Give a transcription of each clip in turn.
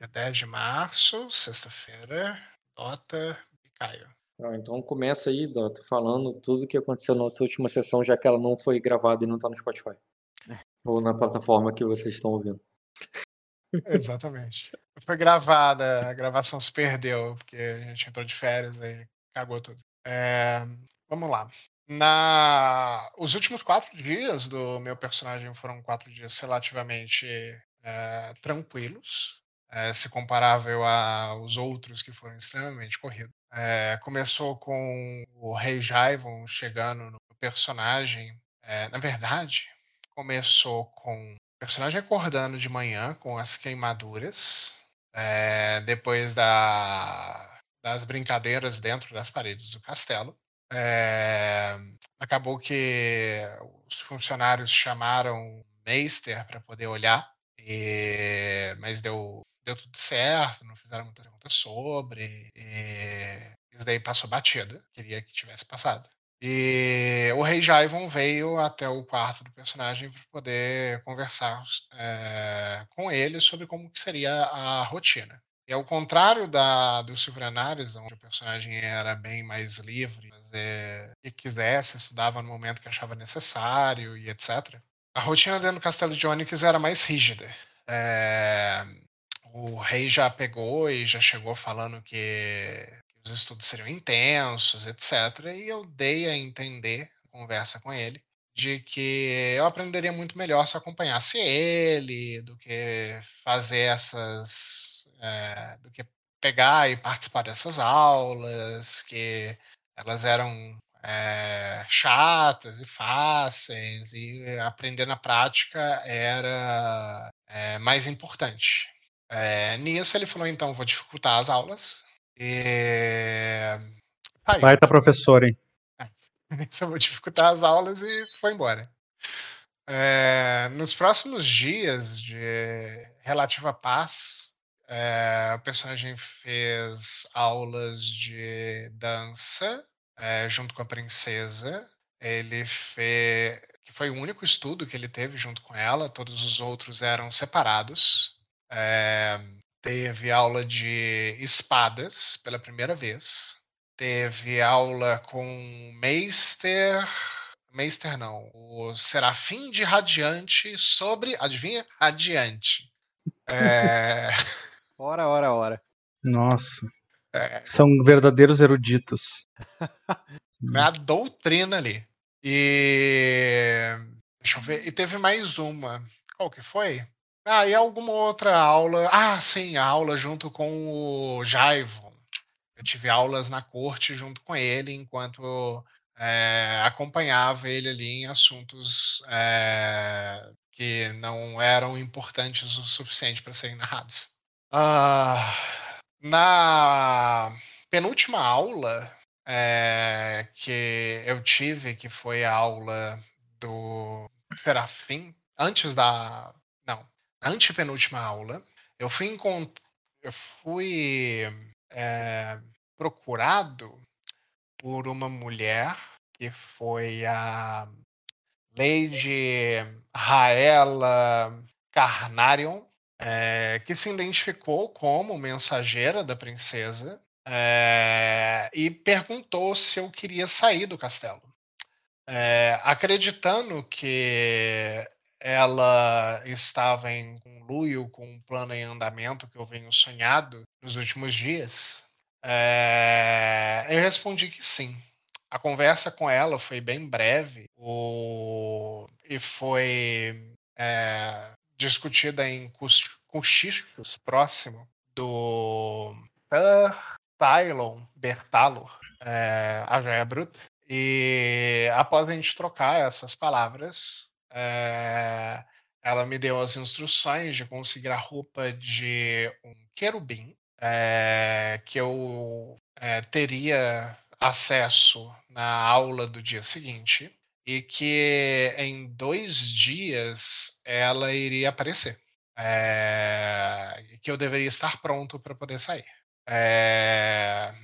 Dia 10 de março, sexta-feira, Dota e Caio. Então começa aí, Dota, falando tudo que aconteceu na tua última sessão, já que ela não foi gravada e não tá no Spotify. Ou na plataforma que vocês estão ouvindo. Exatamente. Foi gravada, a gravação se perdeu, porque a gente entrou de férias e cagou tudo. É, vamos lá. Na... Os últimos quatro dias do meu personagem foram quatro dias relativamente é, tranquilos, é, se comparável aos outros que foram extremamente corridos. É, começou com o Rei Jaivon chegando no personagem. É, na verdade, começou com o personagem acordando de manhã com as queimaduras, é, depois da, das brincadeiras dentro das paredes do castelo. É, acabou que os funcionários chamaram Meister para poder olhar, e, mas deu, deu tudo certo, não fizeram muitas perguntas sobre, e isso daí passou batida, queria que tivesse passado. E o Rei Jaivon veio até o quarto do personagem para poder conversar é, com ele sobre como que seria a rotina. E ao contrário da, do Silvanares, onde o personagem era bem mais livre, fazer o que quisesse, estudava no momento que achava necessário e etc. A rotina dentro do Castelo de Onyx era mais rígida. É, o rei já pegou e já chegou falando que os estudos seriam intensos, etc. E eu dei a entender, conversa com ele, de que eu aprenderia muito melhor se acompanhasse ele, do que fazer essas é, do que pegar e participar dessas aulas, que elas eram é, chatas e fáceis, e aprender na prática era é, mais importante. Nisso ele falou, então, vou dificultar as aulas. E... Aí, Baita professor, hein? Só vou dificultar as aulas e foi embora. É, nos próximos dias de relativa paz, é, o personagem fez aulas de dança é, junto com a princesa. Ele fez. que foi o único estudo que ele teve junto com ela, todos os outros eram separados. É, teve aula de espadas pela primeira vez. Teve aula com Meister. Meister não, o Serafim de Radiante sobre. Adivinha? Radiante. É. Ora, ora, ora. Nossa. É. São verdadeiros eruditos. é a doutrina ali. E. Deixa eu ver. E teve mais uma. Qual que foi? Ah, e alguma outra aula. Ah, sim, a aula junto com o Jaivon. Eu tive aulas na corte junto com ele, enquanto é, acompanhava ele ali em assuntos é, que não eram importantes o suficiente para serem narrados. Uh, na penúltima aula é, que eu tive, que foi a aula do Serafim, antes da. Antepenúltima aula, eu fui, encont... eu fui é, procurado por uma mulher que foi a Lady Raela Carnarion, é, que se identificou como mensageira da princesa é, e perguntou se eu queria sair do castelo. É, acreditando que ela estava em conluio com um plano em andamento que eu venho sonhado nos últimos dias, eu respondi que sim. A conversa com ela foi bem breve o... e foi é, discutida em cochichos próximo do Tylon Bertalo, é, a Joia. E após a gente trocar essas palavras, é, ela me deu as instruções de conseguir a roupa de um querubim é, que eu é, teria acesso na aula do dia seguinte e que em dois dias ela iria aparecer. Que eu deveria estar pronto para poder sair. É,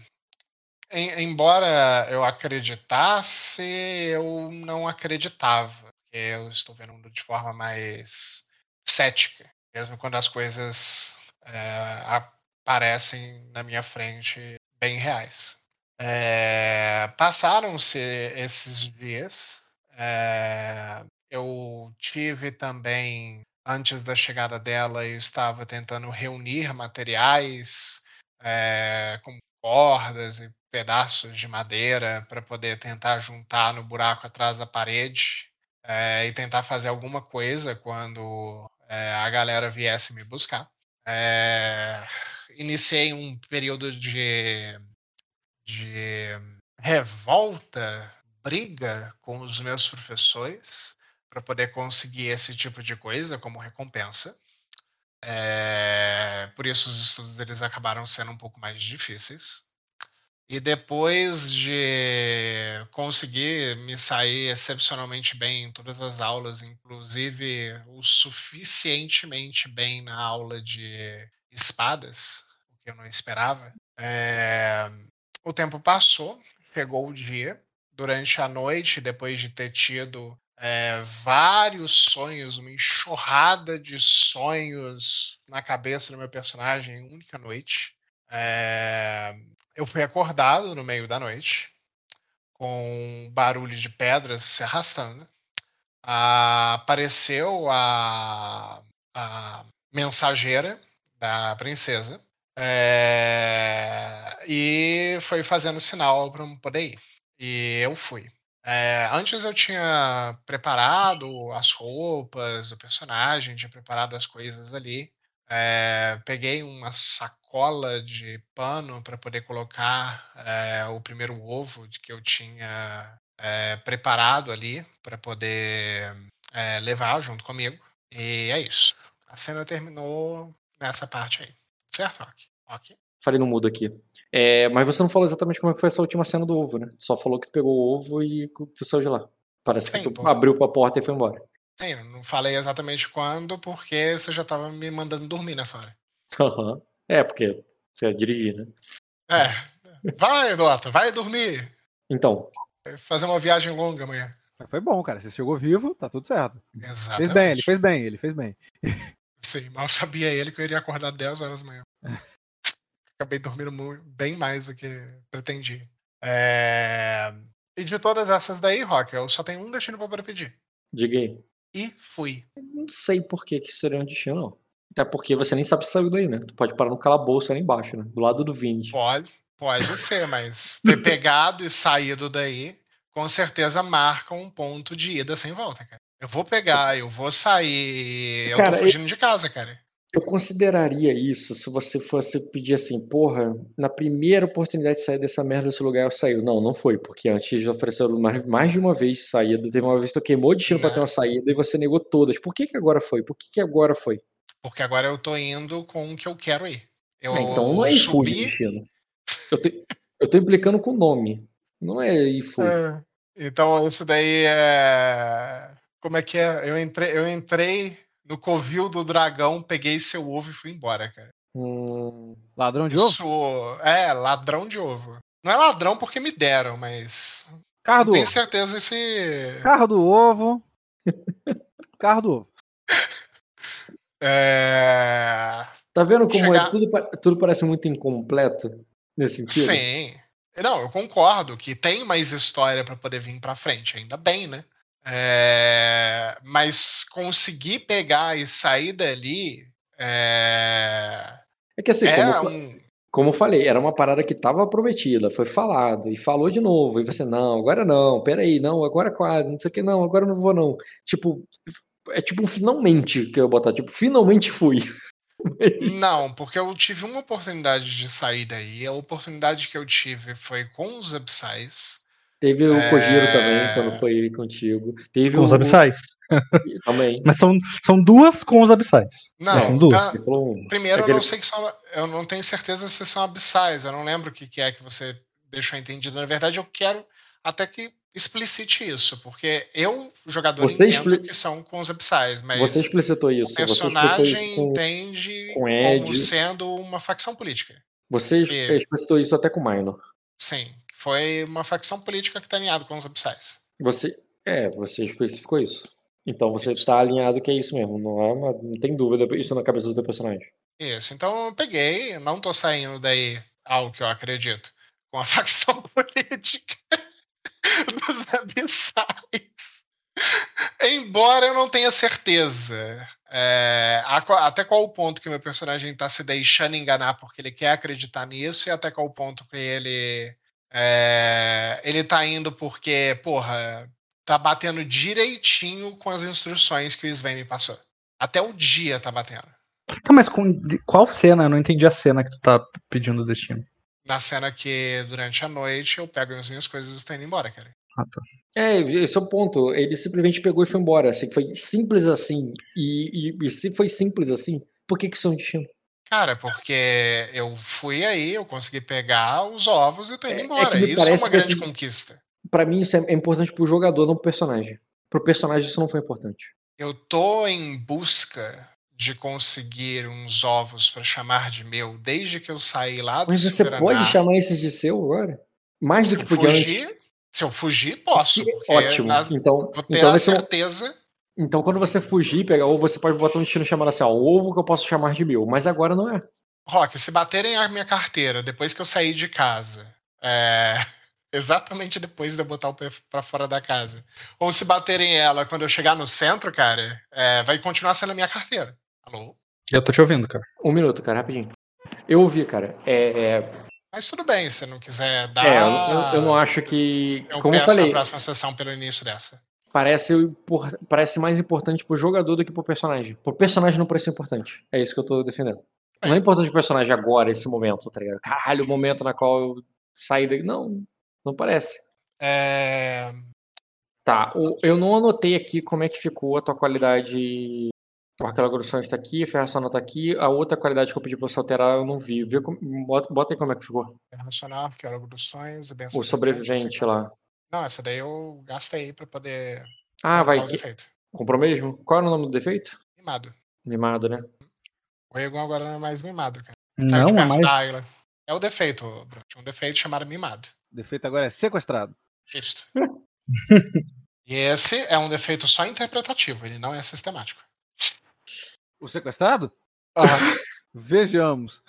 em, embora eu acreditasse, eu não acreditava. Eu estou vendo de forma mais cética, mesmo quando as coisas é, aparecem na minha frente bem reais. É, Passaram-se esses dias. É, eu tive também, antes da chegada dela, eu estava tentando reunir materiais é, como cordas e pedaços de madeira para poder tentar juntar no buraco atrás da parede é, e tentar fazer alguma coisa quando é, a galera viesse me buscar. É, iniciei um período de, de revolta, briga com os meus professores para poder conseguir esse tipo de coisa como recompensa. É, por isso os estudos deles acabaram sendo um pouco mais difíceis. E depois de conseguir me sair excepcionalmente bem em todas as aulas, inclusive o suficientemente bem na aula de espadas, o que eu não esperava, é... o tempo passou, chegou o dia. Durante a noite, depois de ter tido é, vários sonhos, uma enxurrada de sonhos na cabeça do meu personagem em única noite. É, eu fui acordado no meio da noite com um barulho de pedras se arrastando. Ah, apareceu a, a mensageira da princesa é, e foi fazendo sinal para eu poder ir. E eu fui. É, antes eu tinha preparado as roupas, o personagem, tinha preparado as coisas ali. É, peguei uma sacola de pano para poder colocar é, o primeiro ovo que eu tinha é, preparado ali para poder levar junto comigo. E é isso. A cena terminou nessa parte aí. Certo, Ok? Ok. Falei no mudo aqui. Mas você não falou exatamente como é foi essa última cena do ovo, né? Só falou que tu pegou o ovo e tu saiu de lá. Parece Sim, que tu pô. abriu pra porta e foi embora. Sim, não falei exatamente quando, porque você já tava me mandando dormir nessa hora. Uhum. É, porque você ia dirigir, né? É. Vai, Dota, vai dormir. Então. Fazer uma viagem longa amanhã. Foi bom, cara. Você chegou vivo, tá tudo certo. Exatamente. Fez bem, ele fez bem, ele fez bem. Sim, mal sabia ele que eu iria acordar 10 horas da manhã. Acabei dormindo bem mais do que pretendi. É... E de todas essas daí, Rock, eu só tenho um destino pra poder pedir. Diga aí. E fui. não sei por que, que seria um destino, não. Até porque você nem sabe sair daí, né? Tu pode parar no calabouço ali embaixo, né? Do lado do Vind. Pode, pode ser, mas ter pegado e saído daí, com certeza marca um ponto de ida sem volta, cara. Eu vou pegar, eu vou sair. Cara, eu tô fugindo eu... de casa, cara. Eu consideraria isso se você fosse pedir assim, porra, na primeira oportunidade de sair dessa merda desse lugar eu saí. Não, não foi, porque antes já ofereceram mais, mais de uma vez saída. Teve uma vez que tu queimou o destino pra ter uma saída e você negou todas. Por que, que agora foi? Por que, que agora foi? Porque agora eu tô indo com o que eu quero ir. Eu é, então não é ir fui destino. Eu, te, eu tô implicando com o nome. Não é fui. É, então isso daí é. Como é que é? Eu entrei, eu entrei no covil do dragão, peguei seu ovo e fui embora, cara. Hum, ladrão de ovo? É, ladrão de ovo. Não é ladrão porque me deram, mas. Carro do tenho ovo. certeza se. Carro do ovo. Carro do ovo. É... Tá vendo como é Chegar... é, tudo, tudo parece muito incompleto nesse sentido? Sim. Não, eu concordo que tem mais história para poder vir para frente, ainda bem, né? É, mas conseguir pegar e sair dali. É, é que assim, é como, um... como eu falei, era uma parada que tava prometida, foi falado, e falou de novo, e você, não, agora não, peraí, não, agora quase, não sei o que, não, agora não vou não. Tipo, é tipo finalmente que eu botar, tipo, finalmente fui. Não, porque eu tive uma oportunidade de sair daí. A oportunidade que eu tive foi com os Absais. Teve o é... Kojiro também, quando foi contigo. Teve com o... os abissais. também. Mas são, são duas com os abissais. Não, são duas. Tá... Primeiro, Aquele... eu não sei que são. Eu não tenho certeza se são abissais. Eu não lembro o que, que é que você deixou entendido. Na verdade, eu quero até que explicite isso, porque eu, jogador, você entendo expli... que são com os abissais, mas você explicitou isso. O personagem isso com... entende com como sendo uma facção política. Você e... explicitou isso até com o Minor. Sim, foi uma facção política que está alinhada com os abissais. Você, é, você especificou isso. Então você está alinhado que é isso mesmo, não é uma, não tem dúvida isso na cabeça do teu personagem. Isso. Então eu peguei, não tô saindo daí ao que eu acredito, com a facção política dos abissais. Embora eu não tenha certeza é, até qual ponto que meu personagem tá se deixando enganar porque ele quer acreditar nisso e até qual ponto que ele é, ele tá indo porque, porra, tá batendo direitinho com as instruções que o Sven me passou. Até o dia tá batendo. Tá, mas com qual cena? Eu não entendi a cena que tu tá pedindo o destino. Na cena que durante a noite eu pego as minhas coisas e estou indo embora, cara. Ah, tá. É, esse é o ponto. Ele simplesmente pegou e foi embora. Assim, foi simples assim. E, e- e se foi simples assim, por que que isso é um destino? Cara, porque eu fui aí, eu consegui pegar os ovos e tô indo É- é embora. que me isso é uma grande assim- conquista. Pra mim isso é, é importante pro jogador, não pro personagem. Pro personagem isso não foi importante. Eu tô em busca de conseguir uns ovos pra chamar de meu desde que eu saí lá do Mas você pode chamar esses de seu agora? Mais do que podia antes. fugir, se eu fugir, posso. Se- ótimo. nas- Então, vou ter então, a certeza. Então, quando você fugir e pegar ovo, você pode botar um destino chamando assim, ó, ovo que eu posso chamar de meu. Mas agora não é. Rock, se baterem a minha carteira depois que eu saí de casa, é, exatamente depois de eu botar o pé pra fora da casa, ou se baterem ela quando eu chegar no centro, cara, é, vai continuar sendo a minha carteira. Alô? Eu tô te ouvindo, cara. Um minuto, cara, rapidinho. Eu ouvi, cara. É, é, Mas tudo bem, se não quiser dar. é, eu, eu- eu não acho que. eu como eu peço na falei, próxima sessão pelo início dessa. Parece, parece mais importante pro jogador do que pro personagem. Pro personagem não parece importante. É isso que eu tô defendendo. Não é importante pro personagem agora, esse momento, tá ligado? Caralho, o momento na qual eu saí daqui. Não, não parece. É, Tá, o- eu não anotei aqui como é que ficou a tua qualidade. O Arqueólogo Grossões tá aqui, a Ferração tá aqui. A outra qualidade que eu pedi pra você alterar, eu não vi. Vê como- bota, aí como é que ficou. Sonhos e Benção O sobrevivente lá. Não, essa daí eu gastei pra poder. Ah, vai. o defeito. Comprou mesmo? Qual era o nome do defeito? Mimado. Mimado, né? O Egon agora não é mais mimado, cara. Não, é perto mais. É o defeito, Bruno. Tinha um defeito chamado mimado. O defeito agora é sequestrado. Isto. e esse é um defeito só interpretativo, ele não é sistemático. O sequestrado? Aham. Vejamos.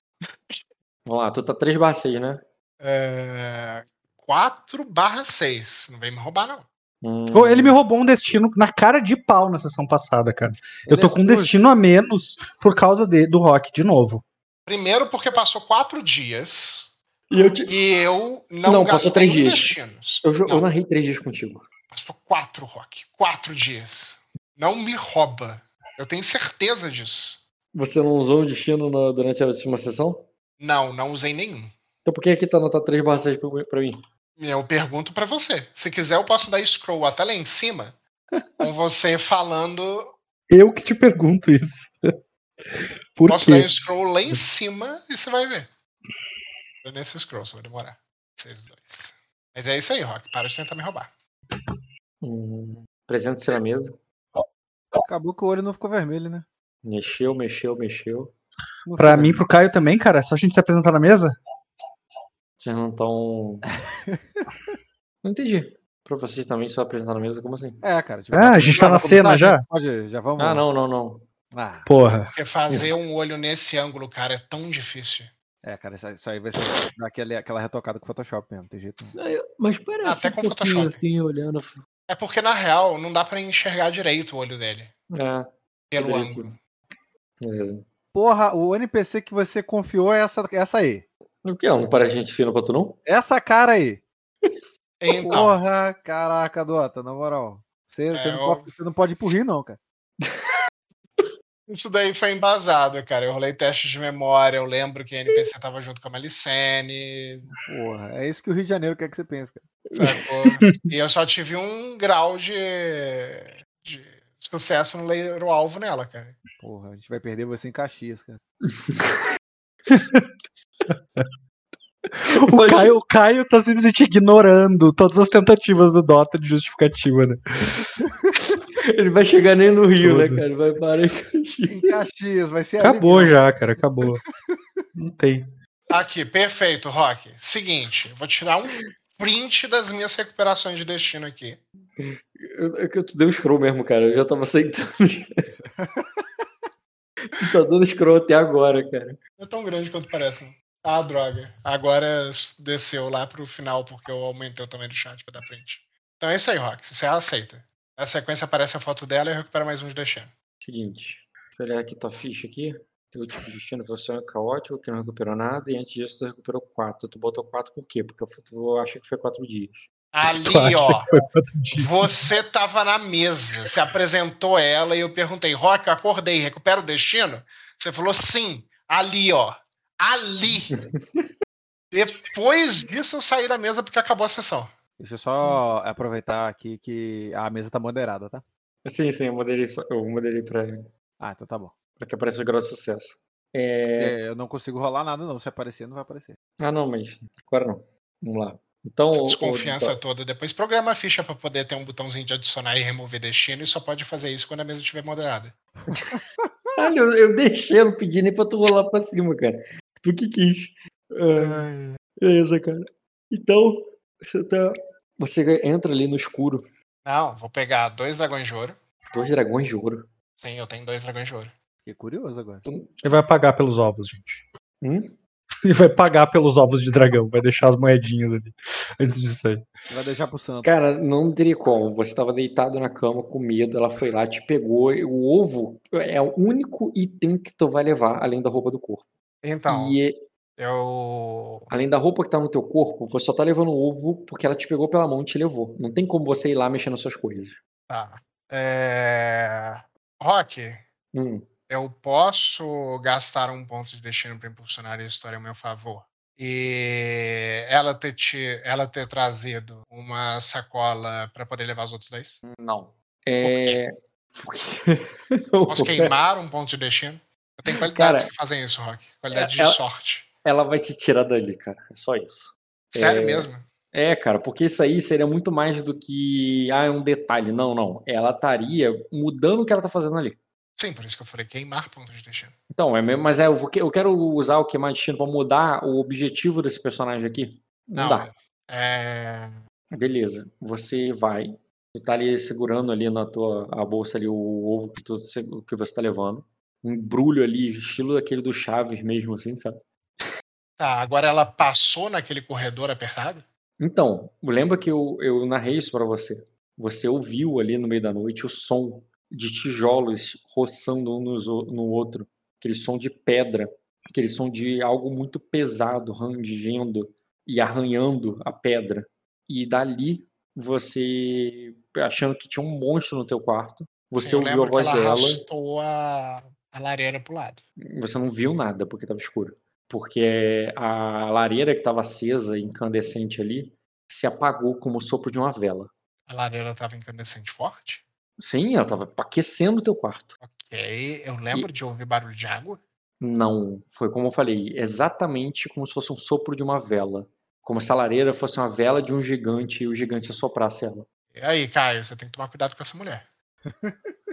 Vamos lá, tu tá 3 barra 6, né? é... 4 barra 6. Não vem me roubar, não. Hum, Ele me roubou um destino na cara de pau na sessão passada, cara. Eu tô é com um destino a menos por causa de- do rock, de novo. Primeiro porque passou 4 dias E eu, te... e eu não, Não, gastei passou três um dias. destinos. eu, Não. eu narrei 3 dias contigo. Passou 4, Rock. 4 dias. Não me rouba. Eu tenho certeza disso. Você não usou o destino na- durante a última sessão? Não, não usei nenhum. Então por que aqui tá anotado 3 barra 6 pra, pra mim? Eu pergunto pra você. Se quiser, eu posso dar scroll até lá em cima com você falando. Eu que te pergunto isso. Por posso dar quê? um scroll lá em cima e você vai ver. É nesse scroll, só vai demorar. 6, 2. Mas é isso aí, Rock. Para de tentar me roubar. Hum, Presente-se na mesa. Acabou que o olho não ficou vermelho, né? Mexeu, mexeu, mexeu. Ficou mim e pro Caio também, cara, é só a gente se apresentar na mesa? Vocês não estão. não entendi. Pra vocês também só apresentar na mesa, como assim? É, cara. Ah, a gente tá na cena começar? já? Pode, já vamos. Ah, não, não, não. Ah, Porra. Porque fazer um olho nesse ângulo, cara, é tão difícil. é, cara, isso, aí- isso aí vai ser dar aquele, aquela retocada com o Photoshop mesmo, tem jeito não. Mas parece Até um com pouquinho Photoshop. assim, olhando. É porque, na real, não dá pra enxergar direito o olho dele. É, Pelo Beleza. ângulo. beleza. Porra, o NPC que você confiou é essa, essa aí. O que é? Não parece gente fina pra tu, não? Essa cara aí. Então, Porra, caraca, Dota, na moral. Você, você É, não eu- pode, você não pode ir pro rir, não, cara. isso daí foi embasado, cara. Eu rolei teste de memória, eu lembro que a NPC tava junto com a Malicene, Porra, é isso que o Rio de Janeiro quer que você pense, cara. sacou? e eu só tive um grau de, de sucesso no ler o alvo nela, cara. Porra, a gente vai perder você em Caxias, cara. O Caio, o Caio tá simplesmente ignorando todas as tentativas do Dota de justificativa, né? Ele vai chegar nem no Rio, né, Tudo. cara? Vai parar em Caxias. Em Caxias, vai ser Acabou já, cara, acabou. Não tem. Aqui, perfeito, Rock. Seguinte, vou tirar um print das minhas recuperações de destino aqui. Eu, é que eu te dei um scroll mesmo, cara. Eu já tava aceitando. Tu tá dando scroll até agora, cara. Não é tão grande quanto parece, não. Ah, droga. Agora desceu lá pro final porque eu aumentei o tamanho do chat pra dar print. Então é isso aí, Rock. Você aceita. Na sequência aparece a foto dela e eu recupero mais um de destino. Seguinte, deixa eu olhar aqui tua ficha aqui. Teu último destino foi sonho caótico, que não recuperou nada, e antes disso tu recuperou 4. Tu botou 4 por quê? Porque tu acha que foi 4 dias. Ali, ó. quatro? Você tava na mesa, você apresentou ela e eu perguntei, Rock, eu acordei, recupera o destino? Você falou sim, ali, ó. Ali. Depois disso eu saí da mesa porque acabou a sessão. Deixa eu só aproveitar aqui que a mesa tá moderada, tá? Sim, sim, eu moderei, só- eu moderei pra, Ah, então tá bom. pra que apareça o grau de sucesso. É... É, eu não consigo rolar nada, não. Se aparecer, não vai aparecer. Ah, não, mas agora não. Vamos lá. Então, Essa o- o- desconfiança toda. Depois programa a ficha pra poder ter um botãozinho de adicionar e remover destino e só pode fazer isso quando a mesa estiver moderada. Caralho, eu, eu deixei, eu não pedi nem pra tu rolar pra cima, cara. Tu que quis. Ah, beleza, cara. Então, você, tá... você entra ali no escuro. Não, vou pegar dois dragões de ouro. Dois dragões de ouro. Sim, eu tenho dois dragões de ouro. Fiquei curioso agora. Ele vai pagar pelos ovos, gente. Hum? Ele vai pagar pelos ovos de dragão, vai deixar as moedinhas ali antes de sair. Vai deixar pro santo. Cara, não teria como. Você estava deitado na cama com medo, ela foi lá, te pegou. O ovo é o único item que tu vai levar, além da roupa do corpo. Então, E eu. além da roupa que tá no teu corpo, você só tá levando o ovo porque ela te pegou pela mão e te levou. Não tem como você ir lá mexendo nas suas coisas. Tá. É... Rock, Hum. eu posso gastar um ponto de destino para impulsionar a história a meu favor. E ela ter, te, ela ter trazido uma sacola para poder levar os outros dois. Não. É. Porque... Posso queimar um ponto de destino? Tenho qualidades Cara, que fazem isso, Rock. Qualidade ela- de sorte. Ela vai te tirar dali, cara. É só isso. Sério É, mesmo? É, cara, porque isso aí seria muito mais do que. Ah, é um detalhe. Não, não. Ela estaria mudando o que ela tá fazendo ali. Sim, por isso que eu falei queimar ponto de destino. Então, é mesmo, mas é, eu, vou eu quero usar o queimar destino pra mudar o objetivo desse personagem aqui. Não, dá. É... Beleza. Você vai. Você tá ali segurando ali na tua a bolsa ali o ovo que, tu, que você tá levando. Um embrulho ali, estilo daquele do Chaves mesmo, assim, sabe? Tá, agora ela passou naquele corredor apertado? Então, lembra que eu, eu narrei isso pra você. Você ouviu ali no meio da noite o som de tijolos roçando um no outro. Aquele som de pedra. Aquele som de algo muito pesado rangendo e arranhando a pedra. E dali, você, achando que tinha um monstro no teu quarto, você Sim, ouviu a voz dela. arrastou a, a lareira pro lado. Você não viu nada porque estava escuro. Porque a lareira que estava acesa, incandescente ali, se apagou como o sopro de uma vela. A lareira estava incandescente forte? Sim, ela estava aquecendo o teu quarto. Ok, eu lembro de ouvir barulho de água. Não, foi como eu falei, exatamente como se fosse um sopro de uma vela. Como se a lareira fosse uma vela de um gigante e o gigante assoprasse ela. E aí, Caio, você tem que tomar cuidado com essa mulher.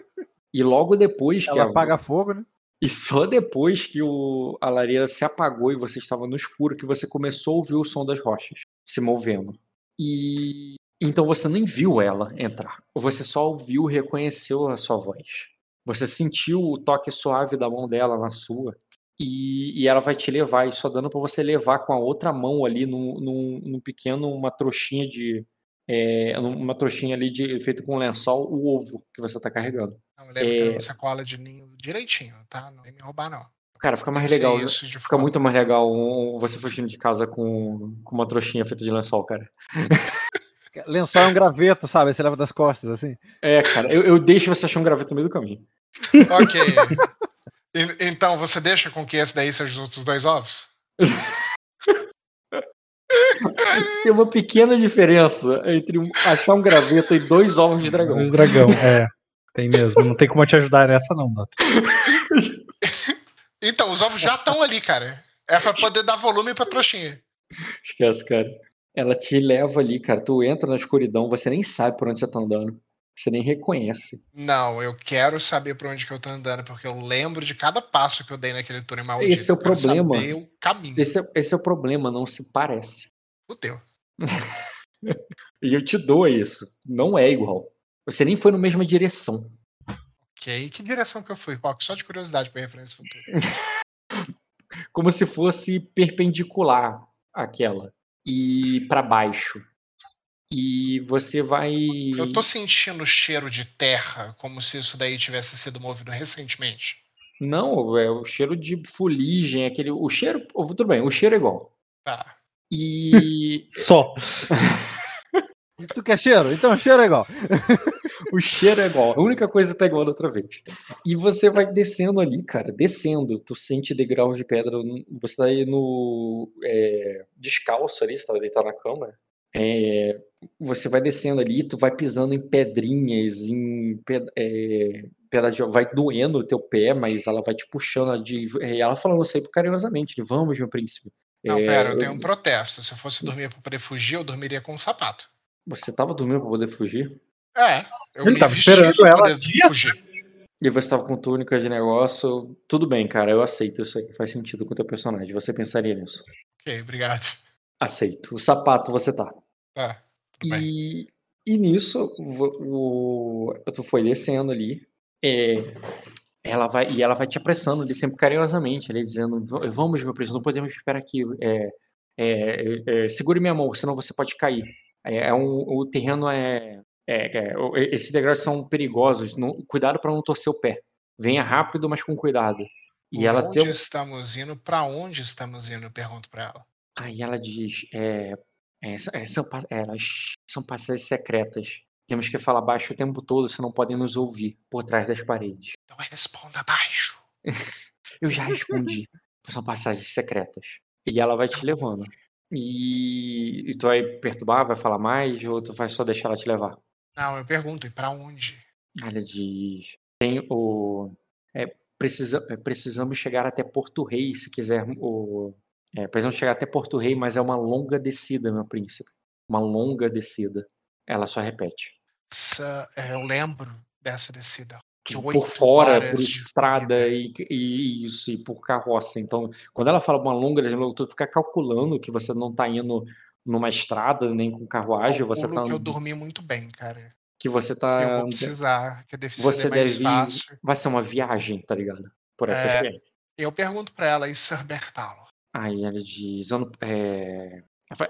E logo depois que Ela apaga fogo, né? E só depois que o, a lareira se apagou e você estava no escuro que você começou a ouvir o som das rochas se movendo. E então você nem viu ela entrar. Você só ouviu e reconheceu a sua voz. Você sentiu o toque suave da mão dela na sua. E, e ela vai te levar, e só dando para você levar com a outra mão ali num, num, num pequeno, uma trouxinha de. É, uma trouxinha ali de, feito com lençol, o ovo que você tá carregando. Não, eu lembro que É. era uma sacola de ninho direitinho, tá? Não vem me roubar, não. Cara, fica mais legal. isso de Fica muito mais legal você fugindo de casa com, com uma trouxinha feita de lençol, cara. Lençol é um graveto, sabe? Você leva das costas, assim. É, cara, eu, eu deixo você achar um graveto no meio do caminho. Ok. E- então, você deixa com que esse daí seja os outros dois ovos? Tem uma pequena diferença entre um- achar um graveto e dois ovos de dragão. Os dragão, é. Tem mesmo. Não tem como te ajudar nessa, não, Nata. Então, os ovos já estão ali, cara. É pra poder dar volume pra trouxinha. Esquece, cara. Ela te leva ali, cara. Tu entra na escuridão, você nem sabe por onde você tá andando. Você nem reconhece. Não, eu quero saber por onde que eu tô andando, porque eu lembro de cada passo que eu dei naquele túnel maldito. Esse é o Eu problema. saber o caminho. Esse é, esse é o problema, não se parece. Fudeu. E eu te dou isso. Não é igual. Você nem foi na mesma direção. Ok. Que direção que eu fui, Rock? Só de curiosidade pra referência futura. Como se fosse perpendicular àquela. E pra baixo. E você vai. Eu tô sentindo cheiro de terra, como se isso daí tivesse sido movido recentemente. Não, é o cheiro de fuligem, aquele. O cheiro. Tudo bem, o cheiro é igual. Tá. E Só. Tu quer cheiro? Então cheiro é igual. o cheiro é igual. A única coisa tá igual da outra vez. E você vai descendo ali, cara, descendo. Tu sente degraus de pedra. Você tá aí no. é, descalço ali, você tá deitado na cama. É, você vai descendo ali, tu vai pisando em pedrinhas, em ped é, pedaço de- vai doendo o teu pé, mas ela vai te puxando de, e ela falando sempre carinhosamente, vamos, meu príncipe. Não, É, pera, eu tenho um protesto. Se eu fosse dormir pra poder fugir, eu dormiria com um sapato. Você tava dormindo pra poder fugir? É. Eu Ele me tava esperando ela poder dias. fugir. E você tava com túnica de negócio. Tudo bem, cara, eu aceito isso aí. Faz sentido com o teu personagem. Você pensaria nisso. Ok, obrigado. Aceito. O sapato você tá. Tá. Bem. E, e nisso, o, o- tu foi descendo ali. é, ela vai, e ela vai te apressando ali sempre carinhosamente, ali, dizendo: "Va- Vamos, meu príncipe, não podemos esperar aqui. É, é, é, segure minha mão, senão você pode cair. É, é um, o terreno é. é- é- esses degraus são perigosos. não- cuidado para não torcer o pé. Venha rápido, mas com cuidado. E Por ela onde tem. estamos indo? Pra onde estamos indo? Eu pergunto pra ela. Aí ela diz: é, é, são, pa- elas são passagens secretas. Temos que falar baixo o tempo todo, senão podem nos ouvir por trás das paredes. Então responda baixo. Eu já respondi. São passagens secretas. E ela vai te levando. E, e tu vai perturbar, vai falar mais, ou tu vai só deixar ela te levar? Não, eu pergunto, e pra onde? Ela diz: tem o. É, precisa, é, precisamos chegar até Porto Rei, se quiser. O, é, precisamos chegar até Porto Rei, mas é uma longa descida, meu príncipe. Uma longa descida. Ela só repete. É, eu lembro dessa descida. De por fora, por estrada e, e isso, e por carroça. Então, quando ela fala uma longa, tu fica calculando que você não tá indo numa estrada nem com carruagem, você tá que eu dormi muito bem, cara. que você Que eu vou precisar, que deve você ser mais deve fácil. vai ser uma viagem, tá ligado? Por essa É. Eu pergunto pra ela, e Sir Bertalo? Aí ela diz, eu não, é,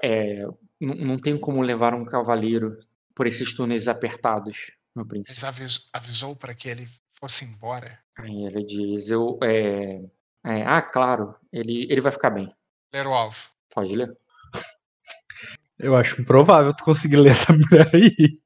é, não, tem como levar um cavaleiro por esses túneis apertados, meu príncipe. Mas avis- avisou pra que ele fosse embora? Aí ele diz, eu, é, é, ah, claro, ele, ele vai ficar bem. Ler o alvo. Pode ler? Eu acho improvável tu conseguir ler essa mulher aí.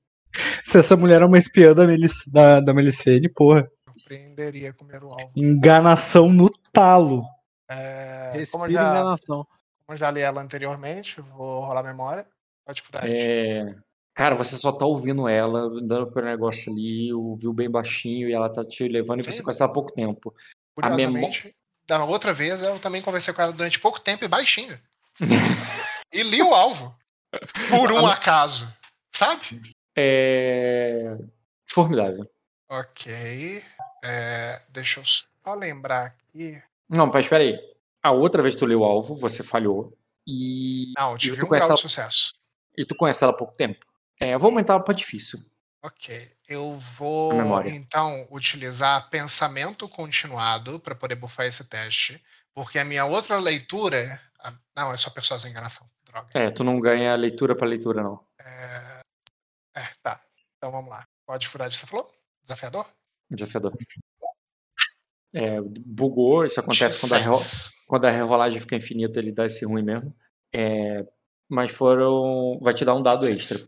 Se essa mulher é uma espiã da, Melic... da, da Melicene, porra. Surpreenderia com o alvo. Enganação no talo. É, como, eu já, enganação. como eu já li ela anteriormente, vou rolar a memória. Qual a dificuldade? É, cara, você só tá ouvindo ela, dando pelo negócio ali, ouviu bem baixinho e ela tá te levando e Sim. você conhece ela há pouco tempo. Curiosamente, da outra vez eu também conversei com ela durante pouco tempo e baixinho. e li o alvo. Por um acaso. Sabe? É, formidável. Ok. É, deixa eu só lembrar aqui. Não, mas espera aí. A outra vez que tu leu o alvo, você falhou. E, Não, eu tive tu um grau ela- de sucesso. e tu conhece ela há pouco tempo. É, eu vou aumentar ela pra difícil. Ok. Eu vou então utilizar pensamento continuado para poder bufar esse teste. Porque a minha outra leitura. Não, é só persuasão e enganação. Droga. É, tu não ganha leitura pra leitura, não. É, é, tá. Então vamos lá. A dificuldade que você falou? Desafiador? Desafiador. É, bugou, isso acontece quando a, rero- 16. quando a rerolagem fica infinita, ele dá esse ruim mesmo. É, mas foram. Vai te dar um dado extra.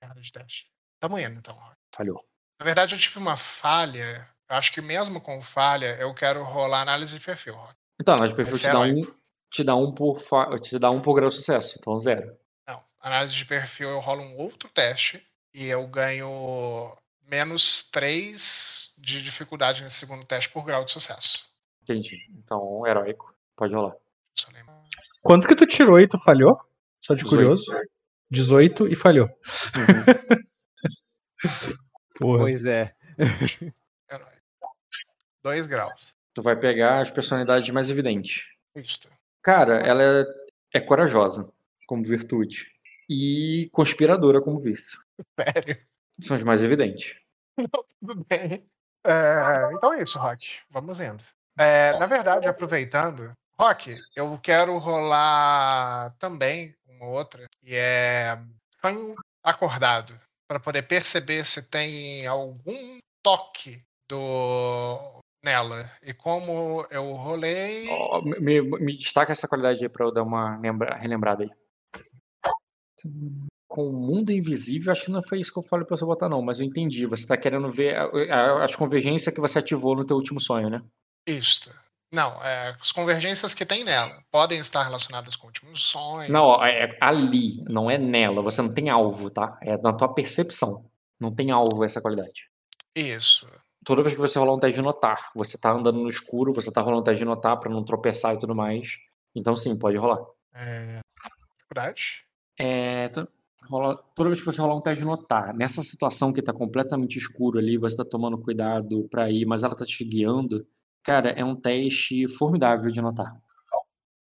Merda de teste. Tamo indo, então. Falhou. Na verdade, eu tive uma falha. Eu acho que mesmo com falha, eu quero rolar análise de perfil. Rock. Então, nós perfil Esse te é dá, um, te dá um por fa- te dá um por grau de sucesso, então zero. Não, análise de perfil eu rolo um outro teste e eu ganho menos 3 de dificuldade nesse segundo teste por grau de sucesso. Entendi. Então, heróico. Pode rolar. Quanto que tu tirou e tu falhou? Só de 18. curioso. 18 e falhou. Uhum. Porra. Pois é. Herói. 2 graus. tu vai pegar as personalidades mais evidentes. Isto. Cara, ela é, é corajosa como virtude. E conspiradora como vício. Sério. São os mais evidentes. Tudo bem. É, então é isso, Rock. Vamos indo. É, na verdade, aproveitando, Rock, eu quero rolar também uma outra, que é sonho acordado, para poder perceber se tem algum toque do nela. E como eu rolei. Oh, me, me, destaca essa qualidade aí pra eu dar uma lembra, relembrada aí. Com o mundo invisível, acho que não foi isso que eu falei pra você botar, não, mas eu entendi. Você tá querendo ver as convergências que você ativou no teu último sonho, né? Isso. Não, é, as convergências que tem nela podem estar relacionadas com o último sonho. Não, é ali, não é nela. Você não tem alvo, tá? É na tua percepção. Não tem alvo essa qualidade. Isso toda vez que você rolar um teste de notar, você tá andando no escuro, você tá rolando um teste de notar pra não tropeçar e tudo mais. Então sim, pode rolar. É. Dificuldade? É. Rola, toda vez que você rolar um teste de notar, nessa situação que tá completamente escuro ali, você tá tomando cuidado pra ir, mas ela tá te guiando, cara, é um teste formidável de notar.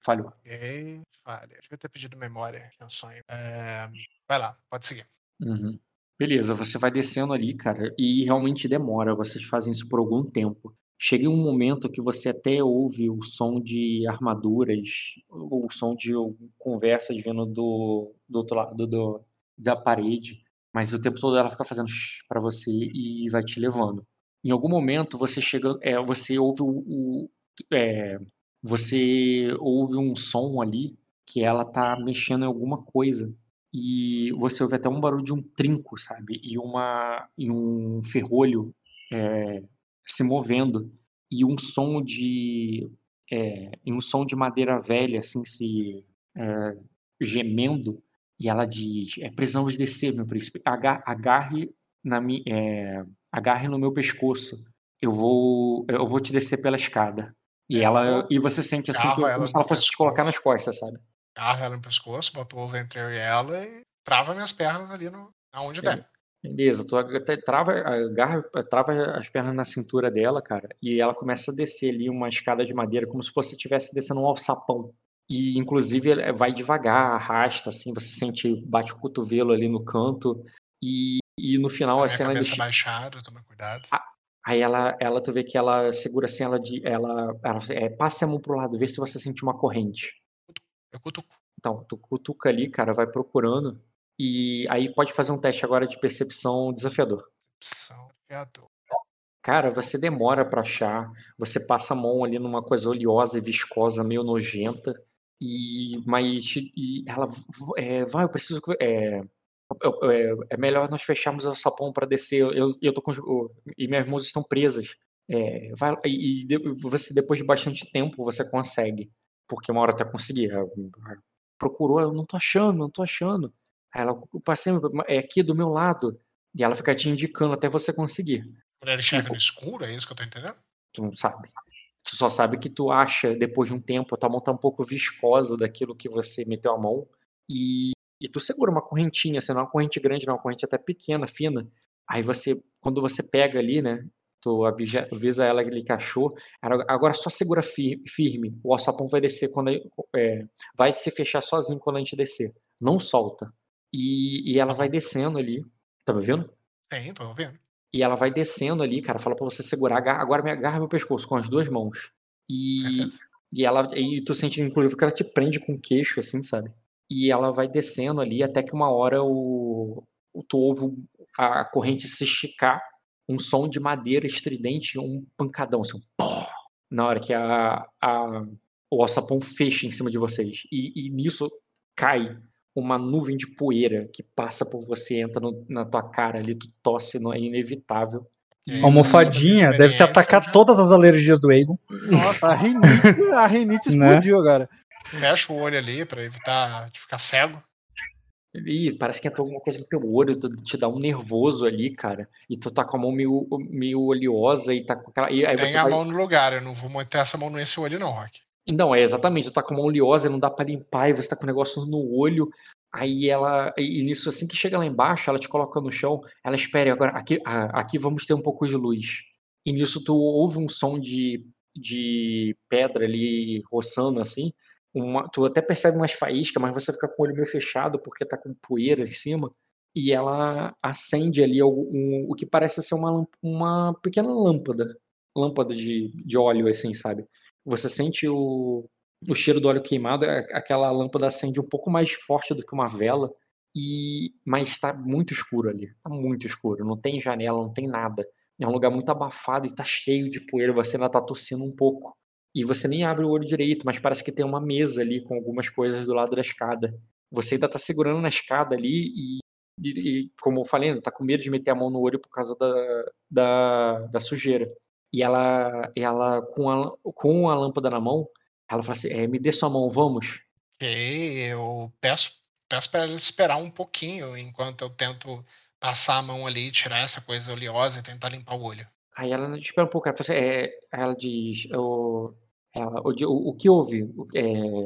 Falhou. Ok, falha. Devia ter pedido memória, que é um sonho. É... Vai lá, pode seguir. Uhum. Beleza, você vai descendo ali, cara, e realmente demora. Vocês fazem isso por algum tempo. Chega um momento que você até ouve o som de armaduras, ou o som de conversas vindo do, do outro lado do, da parede, mas o tempo todo ela fica fazendo para você e vai te levando. Em algum momento você chega, é, você ouve o, o é, você ouve um som ali que ela tá mexendo em alguma coisa e você ouve até um barulho de um trinco, sabe? E, uma, e um ferrolho é, se movendo e um som de é, e um som de madeira velha assim se é, gemendo e ela diz é precisamos descer meu príncipe agarre na mi, é, agarre no meu pescoço eu vou eu vou te descer pela escada e é, ela e você sente assim que, como se ela fosse te colocar nas costas sabe agarra ela no pescoço, bota o ovo entre eu e ela e trava minhas pernas ali no, aonde é. der. Beleza, tu trava, agarra, trava as pernas na cintura dela, cara, e ela começa a descer ali uma escada de madeira, como se fosse estivesse descendo um alçapão. E, inclusive, vai devagar, arrasta, assim, você sente, bate o cotovelo ali no canto, e, e no final a, a cena... cabeça baixada, toma cuidado. Aí ela, ela, tu vê que ela segura assim, ela, de, ela, ela é, passe a mão pro lado, vê se você sente uma corrente. Eu cutuco. Então, tu cutuca ali, cara, vai procurando. E aí pode fazer um teste agora de percepção desafiador. Percepção desafiador. Cara, você demora para achar, você passa a mão ali numa coisa oleosa e viscosa, meio nojenta, e mas e ela é, vai, eu preciso é, é, é, melhor nós fecharmos o sapão para descer. Eu, eu tô com e minhas mãos estão presas. É, vai, e, e você depois de bastante tempo você consegue porque uma hora até conseguir. Procurou, eu não tô achando, não tô achando. Aí ela, passei, é aqui do meu lado. E ela fica te indicando até você conseguir. Quando ele chega tipo, no escuro, é isso que eu tô entendendo? Tu não sabe. Tu só sabe que tu acha, depois de um tempo, a tua mão tá um pouco viscosa daquilo que você meteu a mão. E, e tu segura uma correntinha, assim, não é uma corrente grande, não, é uma corrente até pequena, fina. Aí você, quando você pega ali, né, tu avisa, avisa ela que ele cachou. Agora só segura firme. O alçapão vai descer quando é, vai se fechar sozinho quando a gente descer. Não solta. E, e ela vai descendo ali. Tá me vendo? Sim, tô ouvindo. E ela vai descendo ali, cara. Fala para você segurar. Agora me agarra meu pescoço com as duas mãos. E, e ela e tu sente inclusive que ela te prende com o queixo, assim, sabe? E ela vai descendo ali até que uma hora o, o tu ouve a corrente se esticar um som de madeira estridente, um pancadão, assim, um na hora que a, a, o alçapão fecha em cima de vocês. E, e, nisso cai uma nuvem de poeira que passa por você, entra no, na tua cara ali, tu tosse, não é inevitável. a almofadinha deve te atacar já... todas as alergias do Egon. Nossa, a rinite, a rinite né? explodiu né? agora. Fecha o olho ali para evitar de ficar cego. Ih, parece que entrou alguma coisa no teu olho, te dá um nervoso ali, cara. E tu tá com a mão meio, meio oleosa e tá com aquela. E aí Tem a vai... mão no lugar, eu não vou manter essa mão nesse olho, não, Rock. Não, é exatamente, tu tá com a mão oleosa, não dá para limpar, e você tá com o negócio no olho. Aí ela. E nisso, assim que chega lá embaixo, ela te coloca no chão, ela espera, agora aqui, aqui vamos ter um pouco de luz. E nisso tu ouve um som de, de pedra ali roçando assim uma, tu até percebe umas faíscas, mas você fica com o olho meio fechado porque tá com poeira em cima. e ela acende ali o, um, o que parece ser uma, uma pequena lâmpada, lâmpada de, de óleo, assim, sabe? Você sente o, o cheiro do óleo queimado, é, aquela lâmpada acende um pouco mais forte do que uma vela, e mas está muito escuro ali, está muito escuro, não tem janela, não tem nada. É um lugar muito abafado e está cheio de poeira, você ainda está tossindo um pouco. E você nem abre o olho direito, mas parece que tem uma mesa ali com algumas coisas do lado da escada. Você ainda está segurando na escada ali e, e, e como eu falei, está com medo de meter a mão no olho por causa da, da, da sujeira. E ela, ela com, a, com a lâmpada na mão, ela fala assim: é, me dê sua mão, vamos. Ok, eu peço, peço para ela esperar um pouquinho enquanto eu tento passar a mão ali, tirar essa coisa oleosa e tentar limpar o olho. Aí ela espera um pouco, ela, assim, é, ela diz, eu, ela, o, o, o que houve? É,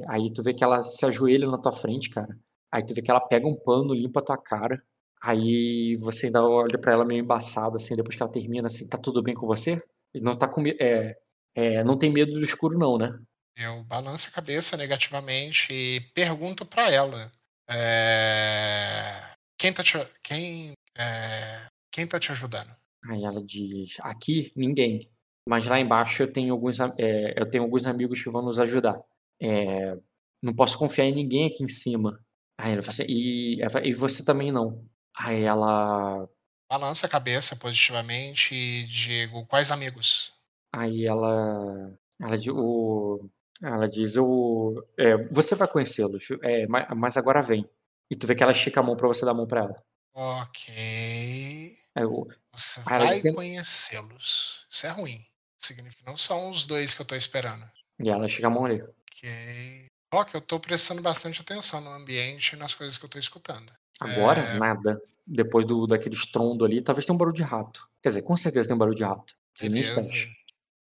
aí tu vê que ela se ajoelha na tua frente, cara. Aí tu vê que ela pega um pano, limpa a tua cara. Aí você ainda olha para ela meio embaçado, assim, depois que ela termina, assim, tá tudo bem com você? Não tá com é, é, não tem medo do escuro, não, né? Eu balanço a cabeça negativamente e pergunto para ela. É... Quem tá te, quem, é... quem tá te ajudando? Aí ela diz: Aqui, ninguém. Mas lá embaixo eu tenho alguns, é, eu tenho alguns amigos que vão nos ajudar. É, não posso confiar em ninguém aqui em cima. Aí ela fala assim, e, e você também não. Aí ela. Balança a cabeça positivamente e digo: Quais amigos? Aí ela. Ela, o, ela diz: o, é, Você vai conhecê-los, é, mas agora vem. E tu vê que ela estica a mão pra você dar a mão pra ela. Ok. Eu, você vai tem... conhecê-los. Isso é ruim. Significa que não são os dois que eu tô esperando. E ela chega a mão ali. Ok. Rock, eu tô prestando bastante atenção no ambiente e nas coisas que eu tô escutando. Agora, é... nada. Depois do, daquele estrondo ali, talvez tenha um barulho de rato. Quer dizer, com certeza tem um barulho de rato. Beleza.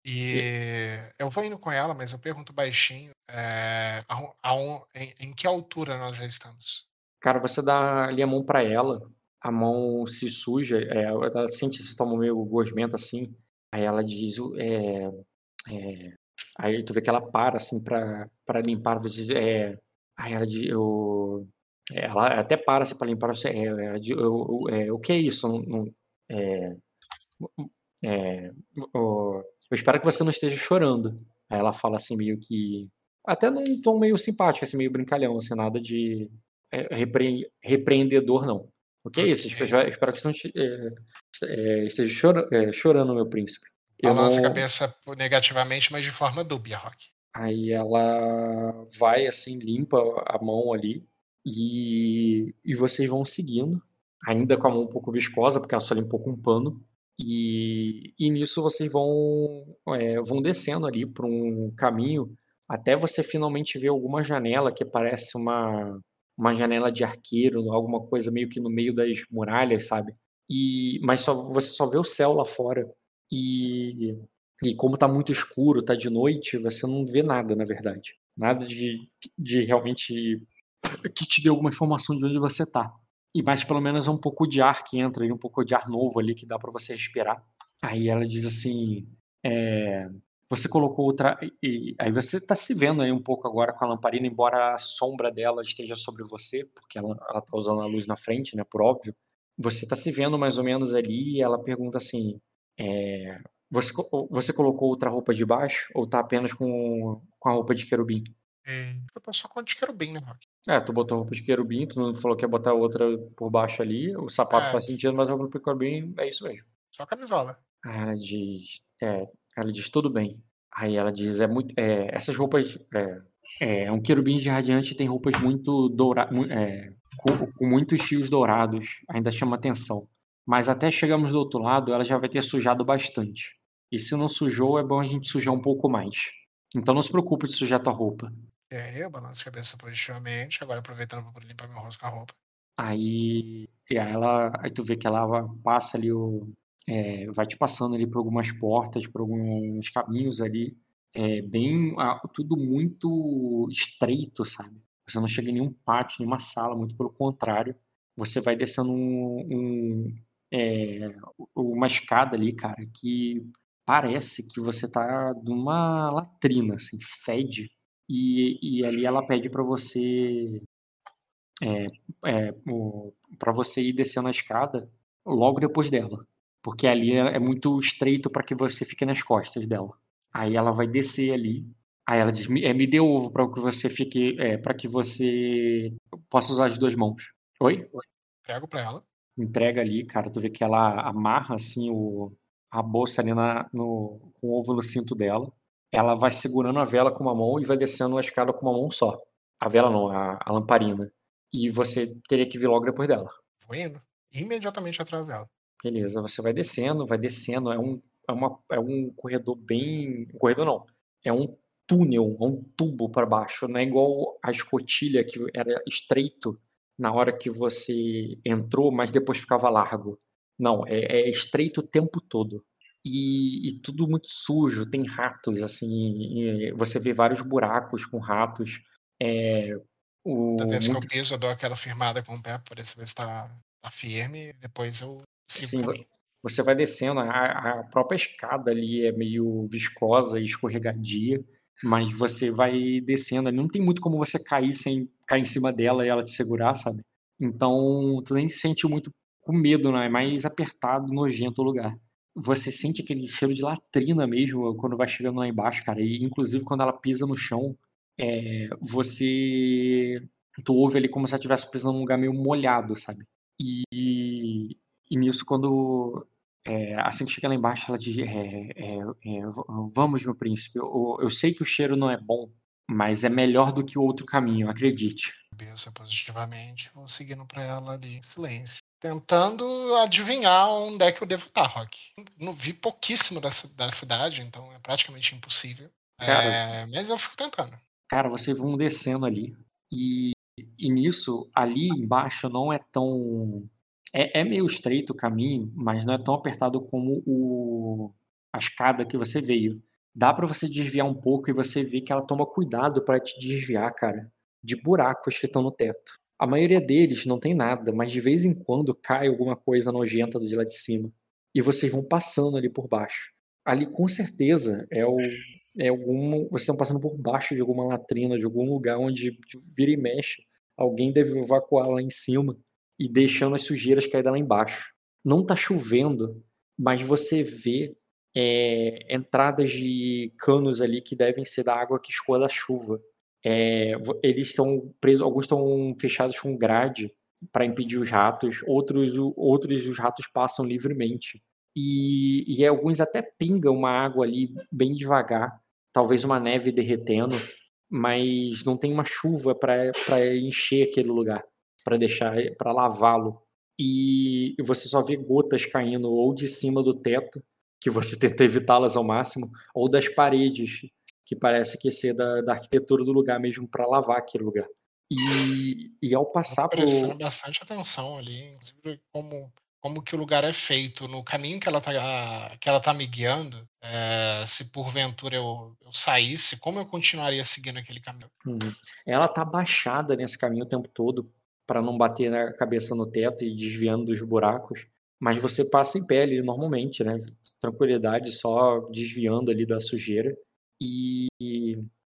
E, e eu vou indo com ela, mas eu pergunto baixinho é, a, a, em, em, que altura nós já estamos. Cara, você dá ali a mão para ela, a mão se suja, é, ela sente se toma meio gosmenta assim. Aí ela diz, é, é, aí tu vê que ela para assim para limpar, é, aí ela diz, eu, ela até para assim, para limpar, é, ela diz, eu, é, o que é isso? Não, é, é, eu espero que você não esteja chorando. Aí ela fala assim meio que até num tom meio simpático, assim, meio brincalhão, assim, nada de é, repre... repreendedor, não. O que é isso? Espero, espero que você não é, é, esteja chora, é, chorando, meu príncipe. Balança não... a cabeça negativamente, mas de forma dúbia, Rock. Aí ela vai, assim, limpa a mão ali e, e vocês vão seguindo, ainda com a mão um pouco viscosa, porque ela só limpou com um pano. E, e nisso vocês vão, é, vão descendo ali para um caminho até você finalmente ver alguma janela que parece uma, uma janela de arqueiro, alguma coisa meio que no meio das muralhas, sabe? E mas só você só vê o céu lá fora. E e como tá muito escuro, tá de noite, você não vê nada, na verdade. Nada de, de realmente que te dê alguma informação de onde você tá. E mais pelo menos é um pouco de ar que entra, um pouco de ar novo ali que dá para você respirar. Aí ela diz assim: é, você colocou outra. E, aí você está se vendo aí um pouco agora com a lamparina, embora a sombra dela esteja sobre você, porque ela, ela tá usando a luz na frente, né? Por óbvio. Você está se vendo mais ou menos ali e ela pergunta assim: é, você, você colocou outra roupa de baixo ou tá apenas com, com a roupa de querubim? É, eu tô só com a de querubim, né, Rock? É, tu botou roupa de querubim, tu não falou que ia botar outra por baixo ali. O sapato é. faz sentido, mas a roupa de querubim é isso mesmo. Só camisola. Ah, ela diz. É, ela diz, tudo bem. Aí ela diz, é muito. É, essas roupas. É, é, um querubim de radiante tem roupas muito douradas. É, com, com, muitos fios dourados. Ainda chama atenção. Mas até chegamos do outro lado, ela já vai ter sujado bastante. E se não sujou, é bom a gente sujar um pouco mais. Então não se preocupe de sujar tua roupa. É, eu balanço a cabeça positivamente, agora aproveitando para limpar meu rosto com a roupa. Aí, e aí ela, aí tu vê que ela passa ali o, é, vai te passando ali por algumas portas, por alguns caminhos ali, é bem, tudo muito estreito, sabe? Você não chega em nenhum pátio, nenhuma sala, muito pelo contrário. Você vai descendo um, um é, uma escada ali, cara, que parece que você tá numa latrina, assim, fede. E, e ali ela pede para você é, é, para você ir descendo a escada logo depois dela. Porque ali é, é muito estreito para que você fique nas costas dela. Aí ela vai descer ali. Aí ela diz: é, me dê ovo para que você fique. É, para que você possa usar as duas mãos. Oi? Pego pra ela. Entrega ali, cara. Tu vê que ela amarra assim o, a bolsa ali na, no, com o ovo no cinto dela. Ela vai segurando a vela com uma mão e vai descendo a escada com uma mão só. A vela não, a, a lamparina. E você teria que vir logo depois dela. Vou indo. Imediatamente atrás dela. Beleza, você vai descendo, vai descendo. É um, é uma, é um corredor bem. Um corredor não. É um túnel, é um tubo para baixo. Não é igual a escotilha que era estreito na hora que você entrou, mas depois ficava largo. Não, é, é estreito o tempo todo. E, e, tudo muito sujo, tem ratos, assim, você vê vários buracos com ratos. É, o, vez muito... que eu piso, eu dou aquela firmada com o pé para ver se está tá firme, depois eu sigo Sim, Você vai descendo, a, a própria escada ali é meio viscosa e escorregadia, mas você vai descendo não tem muito como você cair sem cair em cima dela e ela te segurar, sabe? Então, tu nem se sente muito com medo, não é mais apertado, nojento o lugar. Você sente aquele cheiro de latrina mesmo quando vai chegando lá embaixo, cara. E inclusive quando ela pisa no chão, é, você tu ouve ali como se ela estivesse pisando num lugar meio molhado, sabe? E, e nisso quando é, assim que chega lá embaixo ela diz é, é, é vamos meu príncipe eu, eu, sei que o cheiro não é bom mas é melhor do que o outro caminho acredite pensa positivamente vou seguindo para ela ali em silêncio tentando adivinhar onde é que eu devo estar Rock não vi pouquíssimo da, da cidade então é praticamente impossível Cara, é, mas eu fico tentando Cara, vocês vão descendo ali. E, e nisso, ali embaixo não é tão. É, é meio estreito o caminho, mas não é tão apertado como o, a escada que você veio. Dá para você desviar um pouco e você vê que ela toma cuidado para te desviar, cara, de buracos que estão no teto. A maioria deles não tem nada, mas de vez em quando cai alguma coisa nojenta de lá de cima. E vocês vão passando ali por baixo. Ali com certeza é o é algum, vocês estão passando por baixo de alguma latrina, de algum lugar onde vira e mexe. Alguém deve evacuar lá em cima e deixando as sujeiras cair lá embaixo. Não tá chovendo, mas você vê é, entradas de canos ali que devem ser da água que escoa da chuva. É, eles estão presos, alguns estão fechados com grade para impedir os ratos, outros, outros os ratos passam livremente. E, e alguns até pingam uma água ali bem devagar talvez uma neve derretendo, mas não tem uma chuva para encher aquele lugar, para deixar, para lavá-lo. E você só vê gotas caindo ou de cima do teto, que você tenta evitá-las ao máximo, ou das paredes, que parece que ser da, da arquitetura do lugar mesmo para lavar aquele lugar. E, e ao passar por. prestando bastante atenção ali, inclusive como como que o lugar é feito, no caminho que ela tá, que ela tá me guiando, é, se porventura eu, eu, saísse, como eu continuaria seguindo aquele caminho? Uhum. Ela tá baixada nesse caminho o tempo todo para não bater na cabeça no teto e desviando dos buracos, mas você passa em pé ali normalmente, né? Tranquilidade, só desviando ali da sujeira. E,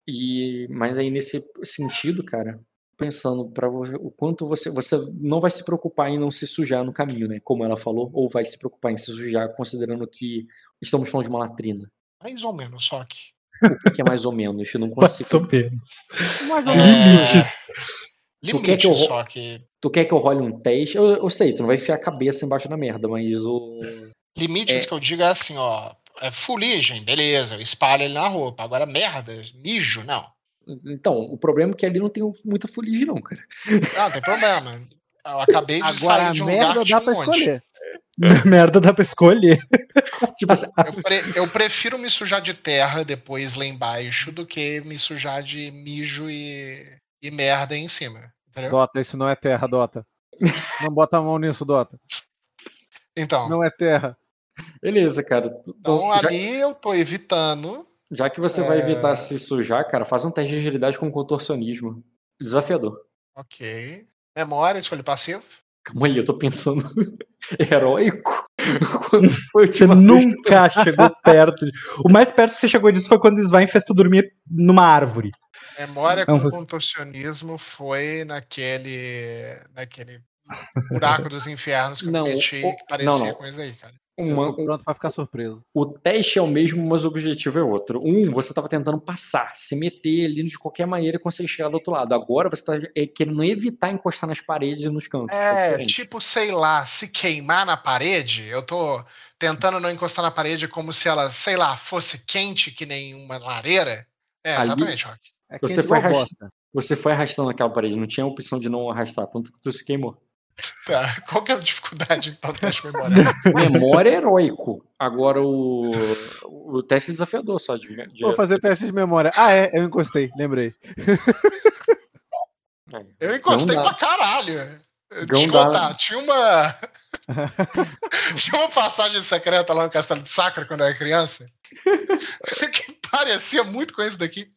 e mas aí nesse sentido, cara, pensando para o quanto você você não vai se preocupar em não se sujar no caminho, né? Como ela falou, ou vai se preocupar em se sujar, considerando que estamos falando de uma latrina. Mais ou menos, só que. O que é mais ou menos? Eu não consigo. Mais ou menos. Mais ou é, menos. Limites. Tu quer, que eu, só que... tu quer que eu role um teste? Eu, eu sei, tu não vai enfiar a cabeça embaixo da merda, mas o. Limites é... que eu digo é assim, ó. É fuligem, beleza, eu espalho ele na roupa. Agora, merda, mijo, não. Então, o problema é que ali não tem muita fuligem, não, cara. Ah, tem problema. Eu acabei de Agora, sair de um merda lugar dá pra um escolher. merda dá pra escolher. tipo assim, eu, pre eu, prefiro me sujar de terra depois lá embaixo do que me sujar de mijo e, e merda em cima. Entendeu? Dota, isso não é terra, Dota. Não bota a mão nisso, Dota. Então. Não é terra. Beleza, cara. Então já... ali eu tô evitando já que você é... vai evitar se sujar, cara, faz um teste de agilidade com contorcionismo. Desafiador. Ok. Memória, escolha passivo. Calma aí, eu tô pensando. Heróico? Quando foi você nunca chegou perto. O mais perto que você chegou disso foi quando o Svain fez tu dormir numa árvore. Memória Não, com foi- contorcionismo foi naquele. naquele buraco dos infernos que Não, eu meti o- que parecia não, não. com isso aí, cara. Uma- tô pronto pra ficar surpreso. o teste é o mesmo, mas o objetivo é outro. Um, você estava tentando passar, se meter ali de qualquer maneira e conseguir chegar do outro lado. Agora você está querendo evitar encostar nas paredes e nos cantos. É, tipo, sei lá, se queimar na parede, eu tô tentando não encostar na parede como se ela, sei lá, fosse quente que nem uma lareira. É, Ali- exatamente, Rock. É Você foi arrast-. Você foi arrastando aquela parede, não tinha opção de não arrastar, tanto que tu se queimou. Tá. Qual que é a dificuldade então do teste memória? Memória é heróico. Agora o, o teste desafiador só de, de- Vou fazer teste de memória. Ah, é, eu encostei, lembrei. é. Eu encostei pra caralho. Contar, tinha uma. tinha uma passagem secreta lá no Castelo de Sacra quando eu era criança. que parecia muito com esse daqui.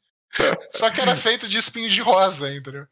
Só que era feito de espinhos de rosa, entendeu?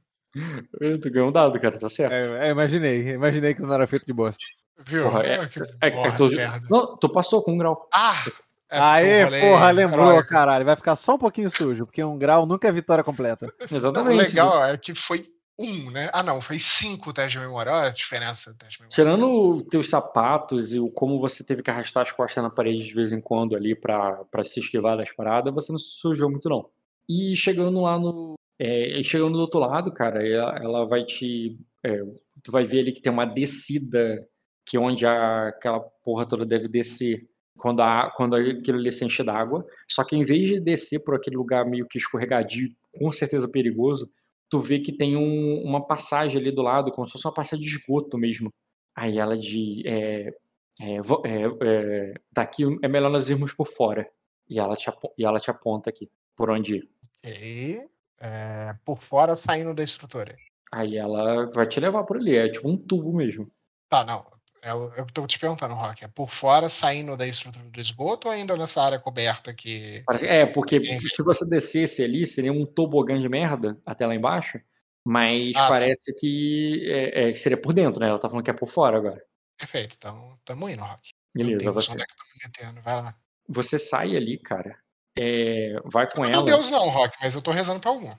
Tu ganhou um dado, cara, tá certo. É, é, imaginei, imaginei que não era feito de bosta. Viu? Porra, é- que É, é, porra, tu, não, tu passou com um grau. Ah! é Aê, porra, lembrou, heróico. caralho. Vai ficar só um pouquinho sujo, porque um grau nunca é vitória completa. Exatamente. o legal é que foi um, né? Ah, não, foi cinco testes de memória. Olha a diferença do teste de memória. Tirando os teus sapatos e o como você teve que arrastar as costas na parede de vez em quando ali pra pra se esquivar das paradas, você não se sujou muito não. E chegando lá no. é, chegando do outro lado, cara, ela, ela vai te. é, tu vai ver ali que tem uma descida que é onde a, aquela porra toda deve descer quando, a, quando aquilo ali se enche d'água. Só que em vez de descer por aquele lugar meio que escorregadio, com certeza perigoso, tu vê que tem um- uma passagem ali do lado, como se fosse uma passagem de esgoto mesmo. Aí ela de. É, é, é, é, daqui é melhor nós irmos por fora. E ela te, e ela te aponta aqui, por onde ir. Ok. É, por fora saindo da estrutura. Aí ela vai te levar por ali, é tipo um tubo mesmo. Tá, não. Eu, eu tô te perguntando, Rock. É por fora saindo da estrutura do esgoto ou ainda nessa área coberta que. É, porque se você descesse ali, seria um tobogã de merda até lá embaixo, mas Ah, tá. parece que é, é, seria por dentro, né? Ela tá falando que é por fora agora. Perfeito, então tamo indo, Rock. Beleza, você, é? Vai lá. você sai ali, cara. É, vai com Meu ela. Deus, não, Rock, mas eu tô rezando pra algum.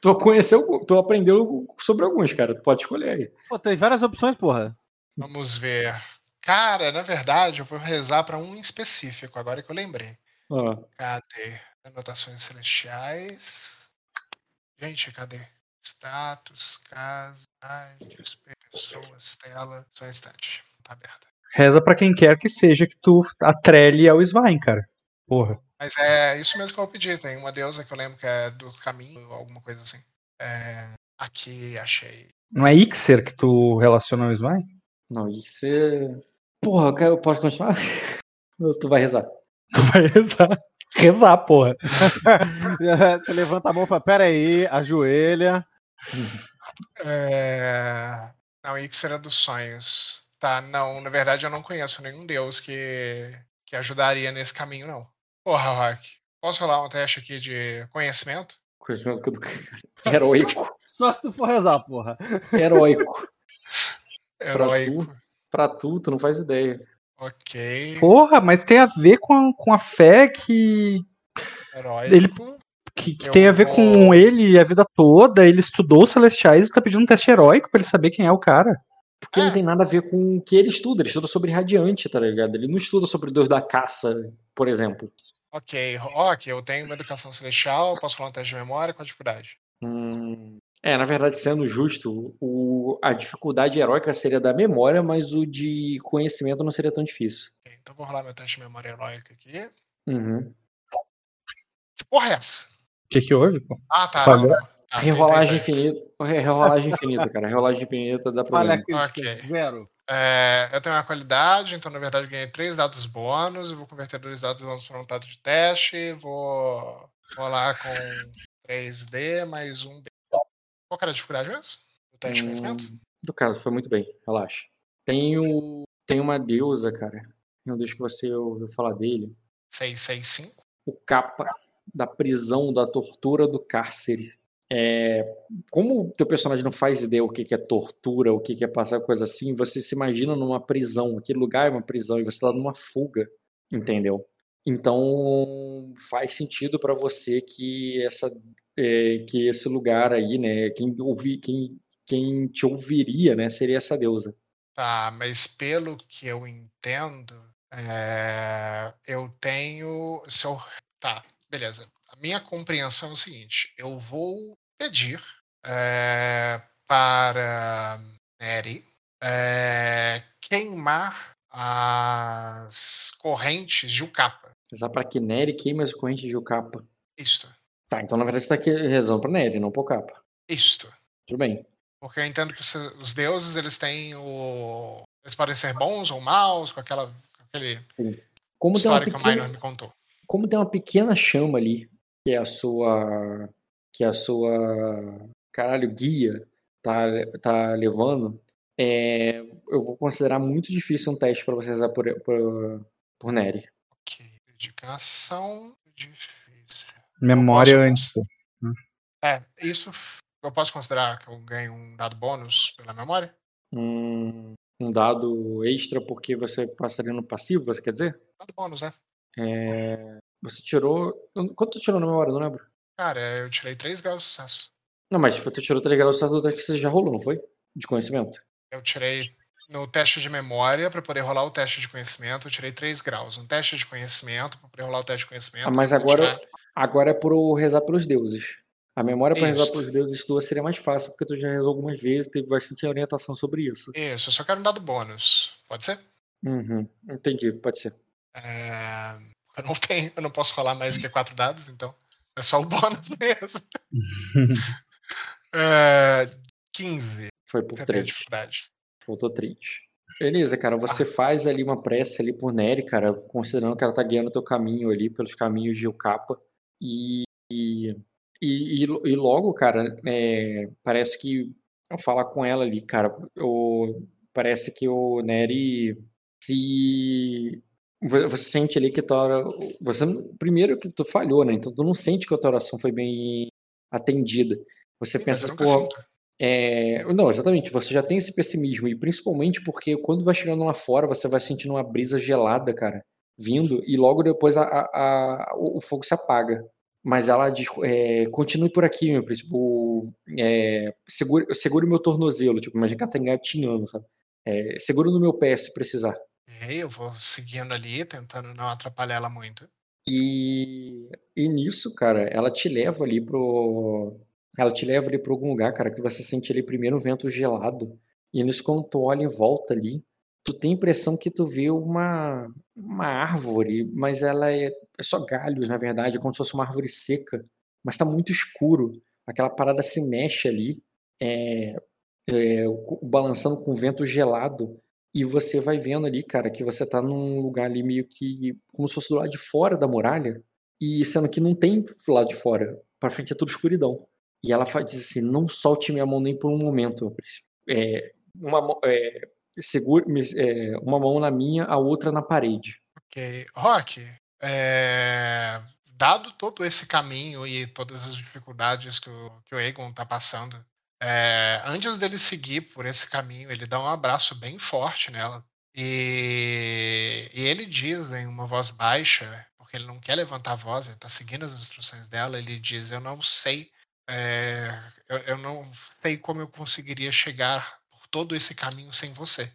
Tu conheceu, tu aprendeu sobre alguns, cara. Tu pode escolher aí. Pô, tem várias opções, porra. Vamos ver. Cara, na verdade, eu vou rezar pra um em específico, agora que eu lembrei. Ó, Cadê? Anotações celestiais. Gente, cadê? Status, casa, pessoas, tela. Só um instante. Tá aberta. Reza pra quem quer que seja que tu atrele ao Svein, cara. Porra. Mas é isso mesmo que eu pedi. Tem uma deusa que eu lembro que é do caminho, alguma coisa assim. É, aqui, achei. Não é Ixer que tu relaciona ao Svein? Não, é. Porra, eu quero- pode continuar? Ou tu vai rezar? Tu vai rezar. Rezar, porra. Você levanta a mão e fala, pera aí, ajoelha. É... Não, Ixer é dos sonhos. Tá, não, na verdade eu não conheço nenhum deus que, que ajudaria nesse caminho, não. Porra, Rock. Posso rolar um teste aqui de conhecimento? Conhecimento do Heróico. Só se tu for rezar, porra. Heróico. Heróico. Pra tu, tu não faz ideia. Ok. Porra, mas tem a ver com a, com a fé que, Heróico. Ele- que, que tem a ver vou- com ele a vida toda. Ele estudou os celestiais e tá pedindo um teste heróico pra ele saber quem é o cara. Porque É. não tem nada a ver com o que ele estuda. Ele estuda sobre Radiante, tá ligado? Ele não estuda sobre o Deus da Caça, por exemplo. Ok, Rock, eu tenho uma educação celestial, posso falar um teste de memória, qual a dificuldade? Hum, É, na verdade, sendo justo, o, a dificuldade heróica seria da memória, mas o de conhecimento não seria tão difícil. Ok, então vou rolar meu teste de memória heróica aqui. Uhum. Que porra é essa? O que que houve, pô? Ah, tá. Não, não. Ah, Rerolagem 32. infinita. Rerolagem infinita, cara. Rerolagem infinita dá Olha problema. aqui, Ok. zero. É, eu tenho uma qualidade, então na verdade eu ganhei três dados bônus. Eu vou converter dois dados bônus para um dado de teste. Vou rolar com 3D mais um B. Qual era a dificuldade mesmo? O teste de conhecimento? Hum, do caso, foi muito bem, relaxa. Tem, o, tem uma deusa, cara. Não deixa que você ouviu falar dele. 665. O capa da prisão, da tortura, do cárcere. É, como o teu personagem não faz ideia o que que é tortura, o que que é passar coisa assim, você se imagina numa prisão. Aquele lugar é uma prisão e você tá numa fuga, entendeu? Então faz sentido pra você que essa é, que esse lugar aí, né, quem, ouvi, quem, quem te ouviria, né, seria essa deusa. Tá, mas pelo que eu entendo, é, eu tenho. Se eu, tá, beleza. A minha compreensão é o seguinte: eu vou pedir é, para Neri é, queimar as correntes de Ucapa. Usar para que Neri queime as correntes de Ucapa. Isto. Tá, então na verdade você tá aqui rezando pra Neri, não pro Capa. Isto. Tudo bem. Porque eu entendo que os, os deuses, eles têm o. Eles podem ser bons ou maus, com aquela. Com aquele Sim. Como tem, uma história que o Minor pequena, me contou. como tem uma pequena chama ali, que é a sua. Que a sua. caralho, guia tá, tá levando, é, eu vou considerar muito difícil um teste pra você rezar por, por, por Neri. Ok. Dedicação difícil. Memória posso- antes. É, isso eu posso considerar que eu ganho um dado bônus pela memória? Um, um dado extra porque você passaria no passivo, você quer dizer? Dado bônus, né? É, você tirou. Quanto tu tirou na memória? Não lembro. Cara, eu tirei 3 graus de sucesso. Não, mas tu tirou 3 graus de sucesso do teste que você já rolou, não foi? De conhecimento. Eu tirei no teste de memória, para poder rolar o teste de conhecimento, eu tirei 3 graus. Um teste de conhecimento, para poder rolar o teste de conhecimento. Ah, mas agora, tirar- agora é pro rezar pelos deuses. A memória pra rezar pelos deuses tua seria mais fácil, porque tu já rezou algumas vezes e teve bastante orientação sobre isso. Isso, eu só quero um dado bônus. Pode ser? Uhum, entendi, pode ser. É, Eu não tenho, eu não posso rolar mais que 4 dados, então. É só o bônus mesmo. É, 15. Foi por Eu tenho 3. dificuldade. Faltou 3. Beleza, cara. Você faz ali uma prece ali por Nery, cara, considerando que ela tá guiando o teu caminho ali pelos caminhos de Ucapa. E, e, e, e logo, cara, é, parece que ao falar com ela ali, cara, o, parece que o Nery se. Vo- Você sente ali que tua ora- você Primeiro que tu falhou, né? Então tu não sente que a tua oração foi bem atendida. Você pensa, pô, é, não, exatamente, você já tem esse pessimismo, e principalmente porque quando vai chegando lá fora, você vai sentindo uma brisa gelada, cara, vindo, e logo depois a, a- a- o, fogo se apaga. Mas ela diz, é, continue por aqui, meu príncipe, é, segure, segure o meu tornozelo, tipo, imagina que ela tá engatinhando, sabe? É, segura no meu pé se precisar. Ok, eu vou seguindo ali, tentando não atrapalhar ela muito. E, e nisso, cara, ela te leva ali pro. Ela te leva ali pra algum lugar, cara, que você sente ali primeiro um vento gelado. E nisso, quando tu olha em volta ali, tu tem a impressão que tu vê uma, uma árvore, mas ela é, é só galhos, na verdade, é como se fosse uma árvore seca. Mas tá muito escuro. Aquela parada se mexe ali, é, é, balançando com o vento gelado. E você vai vendo ali, cara, que você tá num lugar ali meio que como se fosse do lado de fora da muralha, e sendo que não tem lá de fora, pra frente é tudo escuridão. E ela fa- diz assim: não solte minha mão nem por um momento. É, uma, é, segure, me- é, uma mão na minha, a outra na parede. Ok. Rock, é, dado todo esse caminho e todas as dificuldades que o, que o Aegon tá passando, é, antes dele seguir por esse caminho, ele dá um abraço bem forte nela. E, e ele diz em uma voz baixa, porque ele não quer levantar a voz, ele tá seguindo as instruções dela, ele diz, eu não sei, é, eu, eu não sei como eu conseguiria chegar por todo esse caminho sem você.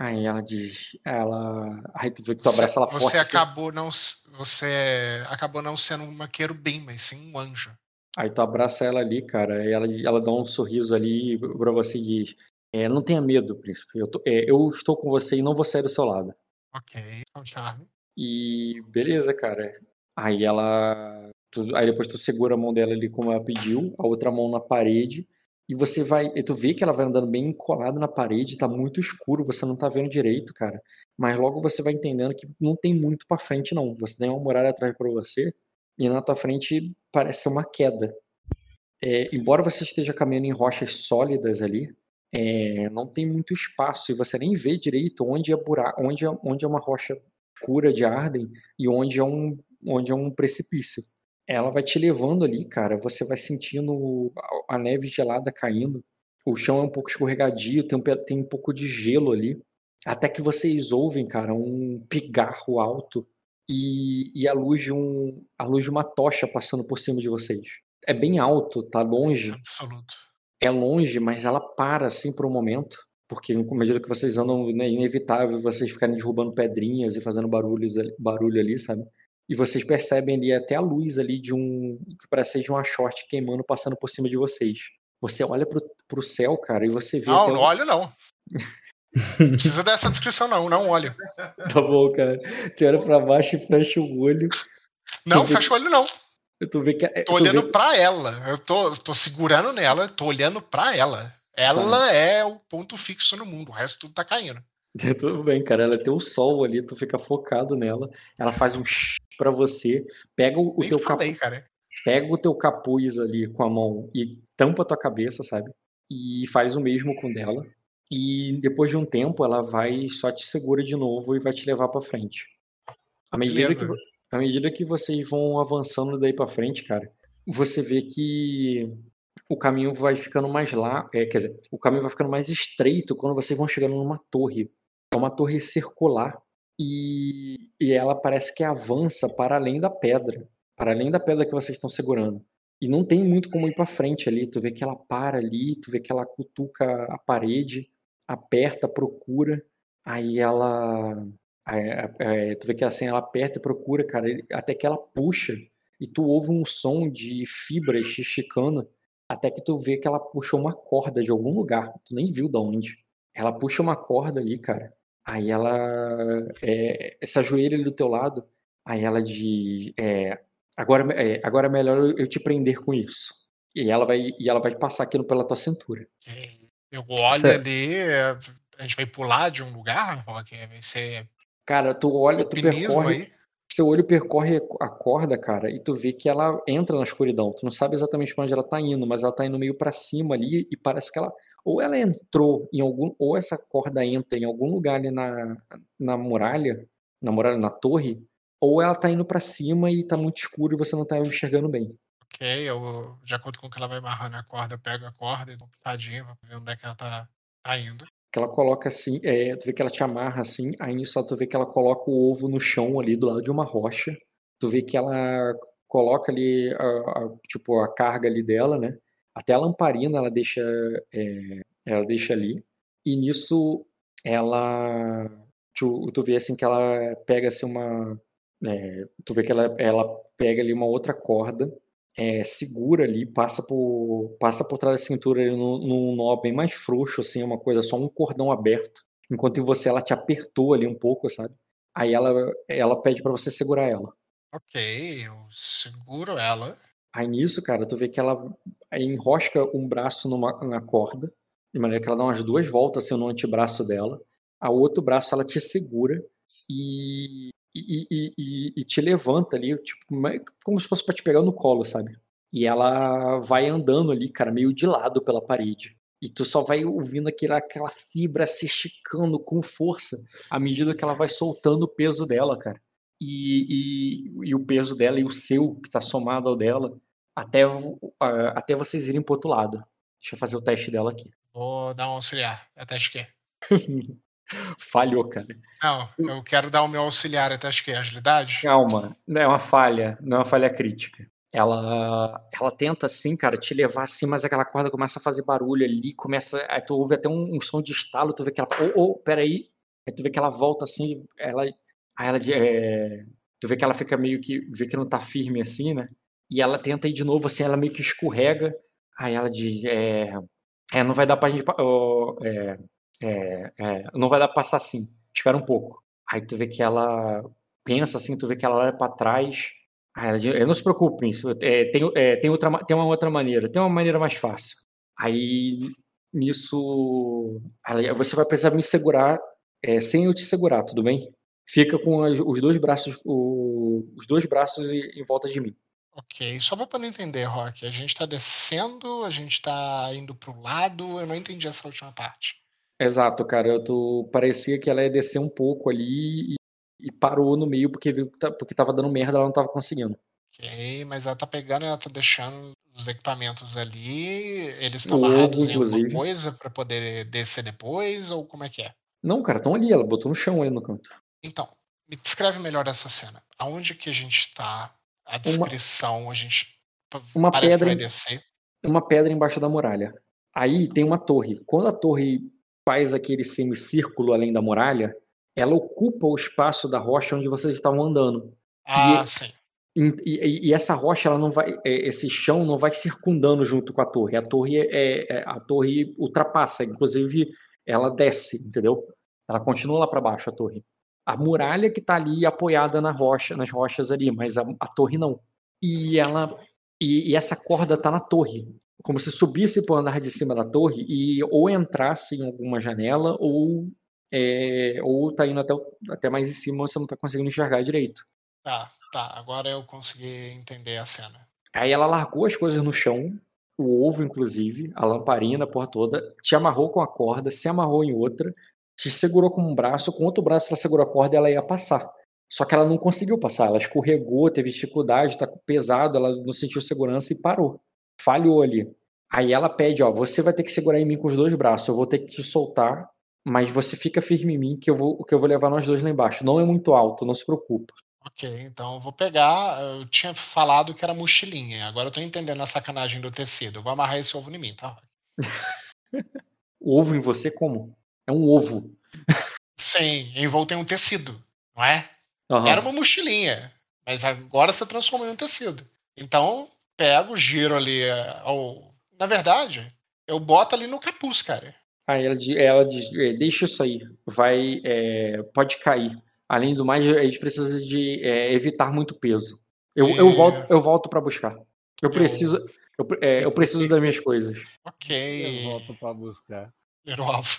Aí ela diz, ela. Aí tu vê que tu abraça ela você forte. assim. acabou não você acabou não sendo uma querubim, mas sim um anjo. Aí tu abraça ela ali, cara, e ela, ela dá um sorriso ali pra você e diz: é, Não tenha medo, príncipe. Eu, tô- é, eu estou com você e não vou sair do seu lado. Ok, é um charme. E beleza, cara. Aí ela. tu- aí depois tu segura a mão dela ali como ela pediu, a outra mão na parede. E você vai. E tu vê que ela vai andando bem colada na parede, tá muito escuro, você não tá vendo direito, cara. Mas logo você vai entendendo que não tem muito pra frente, não. Você tem uma muralha atrás pra você, e na tua frente parece uma queda. É, embora você esteja caminhando em rochas sólidas ali, é, não tem muito espaço e você nem vê direito onde é buraco, onde é, onde é uma rocha escura de Arden e onde é um onde é um precipício. Ela vai te levando ali, cara. Você vai sentindo a- neve gelada caindo. O chão é um pouco escorregadio, tem um, tem um pouco de gelo ali. Até que vocês ouvem, cara, um pigarro alto e, e a luz de um a luz de uma tocha passando por cima de vocês. é bem alto, tá longe. Absoluto. É longe, mas ela para assim por um momento. Porque à medida que vocês andam, né, é inevitável vocês ficarem derrubando pedrinhas e fazendo barulhos, barulho ali, sabe? E vocês percebem ali até a luz ali de um. que parece ser de uma short queimando, passando por cima de vocês. Você olha pro, pro céu, cara, e você vê. Não, não um- olho não. Não precisa dessa descrição, não. Não olho. Tá bom, cara. Você olha pra baixo e fecha o olho. Não, vê- fecha o olho, não. Tu vê que. é- Tô tu vê olhando que- pra ela. Eu tô, tô segurando nela, tô olhando pra ela. Ela é o ponto fixo no mundo, o resto tudo tá caindo. Tudo bem, cara. Ela tem o sol ali, tu fica focado nela. Ela faz um shh pra você, pega o, Nem teu capuz. falei, cara. pega o teu capuz ali com a mão e tampa a tua cabeça, sabe? E faz o mesmo com dela. E depois de um tempo ela vai só te segura de novo e vai te levar pra frente. À medida que, Beleza. à medida que vocês vão avançando daí pra frente, cara, você vê que o caminho vai ficando mais lá, é, quer dizer, o caminho vai ficando mais estreito quando vocês vão chegando numa torre. É uma torre circular e, e ela parece que avança para além da pedra, para além da pedra que vocês estão segurando. E não tem muito como ir para frente ali. Tu vê que ela para ali, tu vê que ela cutuca a parede, aperta, procura. Aí ela. é, é, tu vê que assim, ela aperta e procura, cara, até que ela puxa. E tu ouve um som de fibras esticando. Até que tu vê que ela puxou uma corda de algum lugar. Tu nem viu de onde. Ela puxa uma corda ali, cara. Aí ela. É, essa joelha ali do teu lado. Aí ela diz. É, agora, é, agora é melhor eu te prender com isso. E ela vai, e ela vai passar aquilo pela tua cintura. Eu olho Certo. ali, é, a gente vai pular de um lugar, Rock? Vai ser Cara, tu olha, tu percorre. aí? Seu olho percorre a corda, cara, e tu vê que ela entra na escuridão. Tu não sabe exatamente pra onde ela tá indo, mas ela tá indo meio pra cima ali e parece que ela. Ou ela entrou em algum. Ou essa corda entra em algum lugar ali na, na muralha, na muralha, na torre, ou ela tá indo pra cima e tá muito escuro e você não tá enxergando bem. Ok, eu, de acordo com o que ela vai amarrando a corda, eu pego a corda e dou pitadinha pra ver onde é que ela tá, tá indo. Que ela coloca assim, é, tu vê que ela te amarra assim, aí nisso tu vê que ela coloca o ovo no chão ali do lado de uma rocha. Tu vê que ela coloca ali a, a- tipo a carga ali dela, né? Até a lamparina ela deixa é, ela deixa ali. E nisso ela tu, tu vê assim que ela pega assim uma é, tu vê que ela, ela pega ali uma outra corda é, segura ali, passa por, passa por trás da cintura ali num, num nó bem mais frouxo, assim, uma coisa, só um cordão aberto. Enquanto em você ela te apertou ali um pouco, sabe? Aí ela, ela pede pra você segurar ela. Ok, eu seguro ela. Aí nisso, cara, tu vê que ela enrosca um braço numa, na corda, de maneira que ela dá umas duas voltas assim, no antebraço dela. A outro braço ela te segura e, e, e, e- e te levanta ali, tipo, como é- se fosse pra te pegar no colo, sabe? E ela vai andando ali, cara, meio de lado pela parede. E tu só vai ouvindo aquela, aquela fibra se esticando com força à medida que ela vai soltando o peso dela, cara. E, e, e o peso dela e o seu, que tá somado ao dela, até, até vocês irem pro outro lado. Deixa eu fazer o teste dela aqui. Vou dar um auxiliar. Até acho que. Falhou, cara. Não, eu quero dar o meu auxiliar até acho que agilidade. Calma, não é uma falha, não é uma falha crítica. Ela, ela tenta assim, cara, te levar assim, mas aquela corda começa a fazer barulho ali, começa, aí tu ouve até um, um som de estalo, tu vê que ela, ô, ô, peraí, aí tu vê que ela volta assim, ela, aí ela, de- é, tu vê que ela fica meio que, vê que não tá firme assim, né? E ela tenta ir de novo assim, ela meio que escorrega, aí ela diz, é, é não vai dar pra gente, ó, é, é, é, não vai dar pra passar assim, espera um pouco. Aí tu vê que ela pensa assim, tu vê que ela olha pra trás. Aí ela diz, "É, não se preocupe, Prince, é, tem, é, tem, outra, tem uma outra maneira, tem uma maneira mais fácil. Aí nisso, ela- você vai precisar me segurar é, sem eu te segurar, tudo bem? Fica com os dois braços, o- os dois braços em, em volta de mim. Ok, só pra poder entender, Rock. A gente tá descendo, a gente tá indo pro lado. Eu não entendi essa última parte. Exato, cara. Eu tô, parecia que ela ia descer um pouco ali e, e parou no meio porque viu que tá- porque tava dando merda, ela não tava conseguindo. Ok, mas ela tá pegando, ela tá deixando os equipamentos ali. Eles estão amarrados em alguma coisa pra poder descer depois, ou como é que é? Não, cara, estão ali, ela botou no chão ali no canto. Então, me descreve melhor essa cena. Aonde que a gente tá? A descrição, a gente Uma parece pedra que vai em- descer. uma pedra embaixo da muralha. Aí tem uma torre. Quando a torre faz aquele semicírculo além da muralha, ela ocupa o espaço da rocha onde vocês estavam andando. Ah, E- sim. E, e- e essa rocha, ela não vai, é, esse chão não vai circundando junto com a torre. A torre é, é- a torre ultrapassa, inclusive ela desce, entendeu? Ela continua lá para baixo a torre. A muralha que tá ali apoiada na rocha, nas rochas ali, mas a, a torre não. E ela e, e essa corda tá na torre, como se subisse para andar de cima da torre e ou entrasse em alguma janela ou é, ou tá indo até, o- até mais em cima, você não tá conseguindo enxergar direito. Tá, tá. Agora eu consegui entender a cena. Aí ela largou as coisas no chão, o ovo, inclusive, a lamparina, a porra toda, te amarrou com a corda, se amarrou em outra, te segurou com um braço, com outro braço ela segurou a corda e ela ia passar. Só que ela não conseguiu passar, ela escorregou, teve dificuldade, tá pesado, ela não sentiu segurança e parou. Falhou ali. Aí ela pede, ó, você vai ter que segurar em mim com os dois braços, eu vou ter que te soltar, mas você fica firme em mim que eu vou, que eu vou levar nós dois lá embaixo. Não é muito alto, não se preocupa. Ok, então eu vou pegar. Eu tinha falado que era mochilinha. Agora eu tô entendendo a sacanagem do tecido. Eu vou amarrar esse ovo em mim, tá? Ovo em você como? É um ovo. Sim, envolto em um tecido, não é? Aham. Era uma mochilinha, mas agora você transformou em um tecido. Então, pego, giro ali. eh, Ao... Na verdade, eu boto ali no capuz, cara. Aí ela, ela diz, "É, deixa isso aí, vai, é, pode cair. Além do mais, a gente precisa de é, evitar muito peso. Eu, eu É. volto, eu volto para buscar. Eu Eu- preciso, eu, é, eu preciso das minhas coisas. Eu Ok. volto pra buscar. Ler o alvo.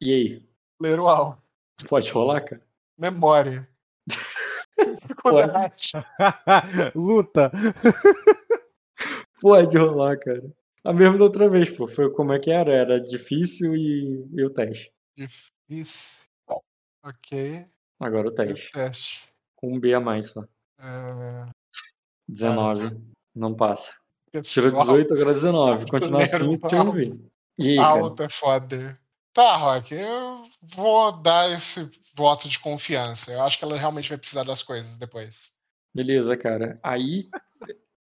E aí, Ler o alvo. pode rolar, cara? Memória. Pode. Luta! Pode rolar, cara. A mesma da outra vez, pô. Foi como é que era? Era difícil e, e o teste. Isso. Ok. Agora o teste. Teste. Com um B a mais só. É, 19. Não passa. Tirou pessoal, 18, agora 19. Continua assim, tira um V. E aí, cara? Alto é foda. Tá, Rock, eu vou dar esse voto de confiança. Eu acho que ela realmente vai precisar das coisas depois. Beleza, cara. Aí,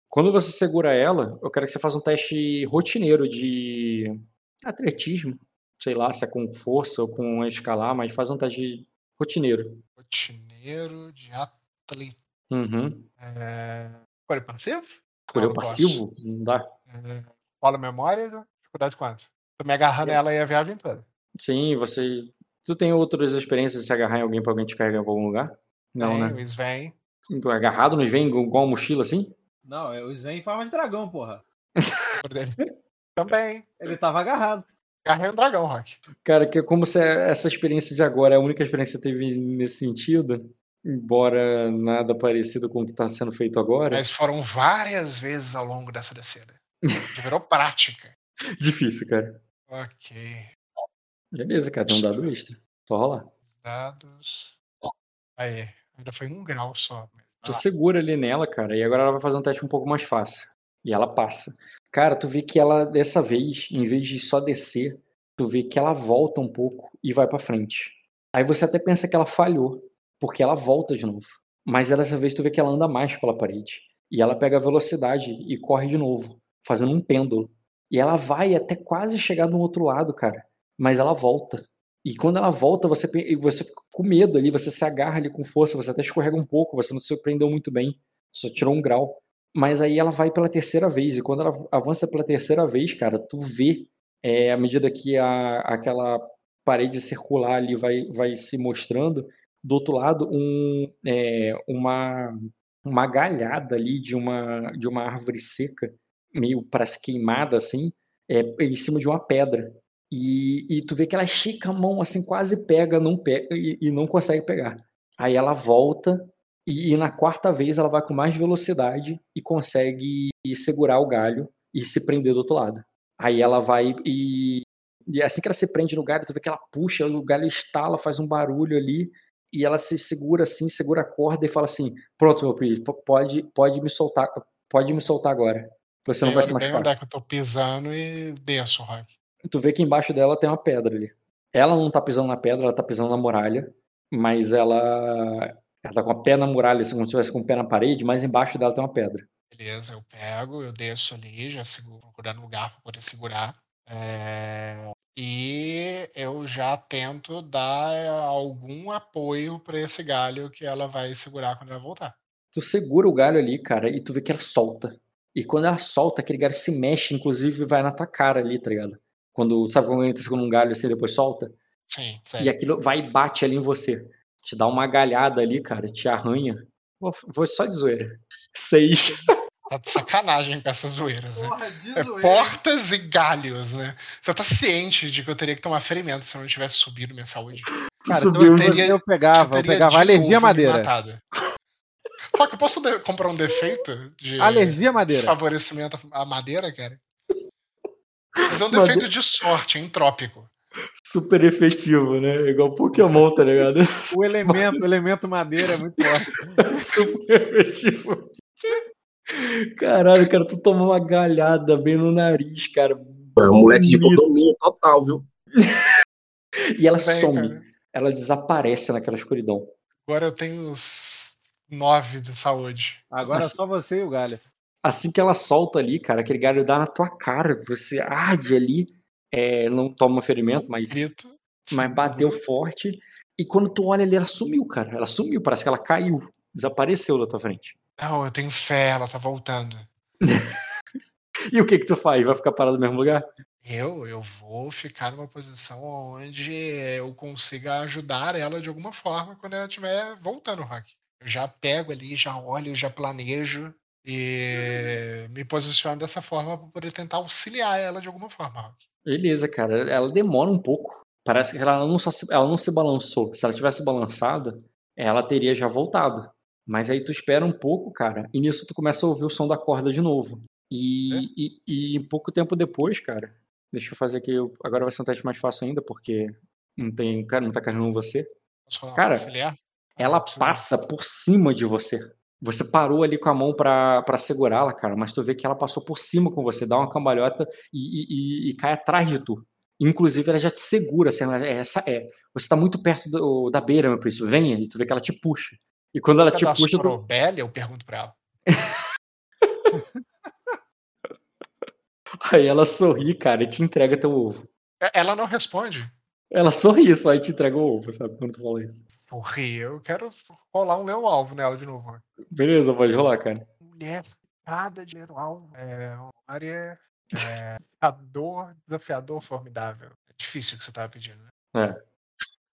quando você segura ela, eu quero que você faça um teste rotineiro de atletismo. Sei lá, se é com força ou com escalar, mas faz um teste rotineiro. Rotineiro de atleta. Uhum. É... Escolha passivo? Escolheu não posso. passivo? Não dá. É... Memória, dificuldade quanto? Tô me agarrando a ela aí a viagem toda. Sim, você. Tu tem outras experiências de se agarrar em alguém pra alguém te carregar pra algum lugar? Não, Tem, né? O Sven. Tu é Agarrado nos vem igual uma mochila assim? Não, é o Sven em forma de dragão, porra. Também. Ele tava agarrado. Agarrei um dragão, Rock. Cara, que como se essa experiência de agora é a única experiência que você teve nesse sentido, embora nada parecido com o que tá sendo feito agora, Mas foram várias vezes ao longo dessa descida. Virou prática. difícil, cara. Ok. Beleza, cara, tem um dado extra. Só rolar. Os dados. Aí. Ainda foi um grau só. mas- Tu Ah, segura ali nela, cara, e agora ela vai fazer um teste um pouco mais fácil. E ela passa. Cara, tu vê que ela, dessa vez, em vez de só descer, tu vê que ela volta um pouco e vai pra frente. Aí você até pensa que ela falhou, porque ela volta de novo. Mas dessa vez tu vê que ela anda mais pela parede. E ela pega a velocidade e corre de novo, fazendo um pêndulo. E ela vai até quase chegar no outro lado, cara. Mas ela volta. E quando ela volta, você, você fica com medo ali, você se agarra ali com força, você até escorrega um pouco, você não se surpreendeu muito bem, só tirou um grau. Mas aí ela vai pela terceira vez, e quando ela avança pela terceira vez, cara, tu vê, é, à medida que a, aquela parede circular ali vai, vai se mostrando, do outro lado, um, é, uma, uma galhada ali de uma, de uma árvore seca, meio para se queimada assim, é, em cima de uma pedra. E, e tu vê que ela estica a mão assim, quase pega, não pega e, e não consegue pegar. Aí ela volta e, e na quarta vez ela vai com mais velocidade e consegue segurar o galho e se prender do outro lado. Aí ela vai e, e assim que ela se prende no galho, tu vê que ela puxa, o galho estala, faz um barulho ali e ela se segura assim, segura a corda e fala assim: "Pronto, meu príncipe, pode pode me soltar, pode me soltar agora. Você não eu vai se machucar." onde é que eu tô pisando e desço, Rock. Tu vê que embaixo dela tem uma pedra ali. Ela não tá pisando na pedra, ela tá pisando na muralha, mas ela ela tá com a pé na muralha, assim, como se estivesse com o pé na parede, mas embaixo dela tem uma pedra. Beleza, eu pego, eu desço ali, já seguro, procurando lugar para poder segurar. É, e eu já tento dar algum apoio para esse galho que ela vai segurar quando ela voltar. Tu segura o galho ali, cara, e tu vê que ela solta. E quando ela solta, aquele galho se mexe, inclusive vai na tua cara ali, tá ligado? Quando, sabe quando entra segurando um galho assim, depois solta? Sim, sim. E aquilo vai e bate ali em você. Te dá uma galhada ali, cara, te arranha. Vou, vou só de zoeira. Seis. Tá de sacanagem com essas zoeiras, né? Porra, de É zoeira. portas e galhos, né? Você tá ciente de que eu teria que tomar ferimento se eu não tivesse subido minha saúde. Cara, Subiu, se eu, teria- eu pegava, eu teria pegava alergia à madeira. matado. Rock, eu posso comprar um defeito de Alergia à madeira. desfavorecimento à madeira, cara? Mas é um defeito de sorte, entrópico. Super efetivo, né? Igual Pokémon, tá ligado? O elemento, o elemento madeira é muito forte. Super efetivo. Caralho, cara, tu tomou uma galhada bem no nariz, cara. É um moleque de condomínio total, viu? E ela Bem, some. cara, Ela desaparece naquela escuridão. agora eu tenho uns nove de saúde. Agora é Nossa. só você e o galho. Assim que ela solta ali, cara, aquele galho dá na tua cara. Você arde ali. é, não toma ferimento, mas, mas bateu forte. E quando tu olha ali, ela sumiu, cara. Ela sumiu, parece que ela caiu. Desapareceu da tua frente. Não, eu tenho fé, ela tá voltando. E o que que tu faz? Vai ficar parado no mesmo lugar? Eu, eu vou ficar numa posição onde eu consiga ajudar ela de alguma forma quando ela estiver voltando, Rock. Eu já pego ali, já olho, já planejo e me posiciono dessa forma para poder tentar auxiliar ela de alguma forma, Rock. Beleza, cara. Ela demora um pouco. Parece que ela não, só se, ela não se balançou. Se ela tivesse balançado, ela teria já voltado. Mas aí tu espera um pouco, cara, e nisso tu começa a ouvir o som da corda de novo. E, É? e, e pouco tempo depois, cara, deixa eu fazer aqui. Agora vai ser um teste mais fácil ainda, porque não tem, cara, não tá carregando você. Cara, auxiliar? Ela passa por cima de você. Você parou ali com a mão pra pra segurá-la, cara, mas tu vê que ela passou por cima com você, dá uma cambalhota e, e- e- cai atrás de tu. Inclusive, ela já te segura, assim, ela, é, essa é. Você tá muito perto do- da beira, meu príncipe. Venha, e tu vê que ela te puxa. E quando ela te puxa, tu, Probelli, eu pergunto pra ela. aí ela sorri, cara, e te entrega teu ovo. É, Ela não responde. Ela sorri só e te entrega o ovo, sabe? Quando tu fala isso. Porra, eu quero rolar um leão alvo nela de novo. Beleza, pode rolar, cara. mulher cada de alvo. É uma área é, desafiador, desafiador, formidável. É difícil o que você tava pedindo, né? É.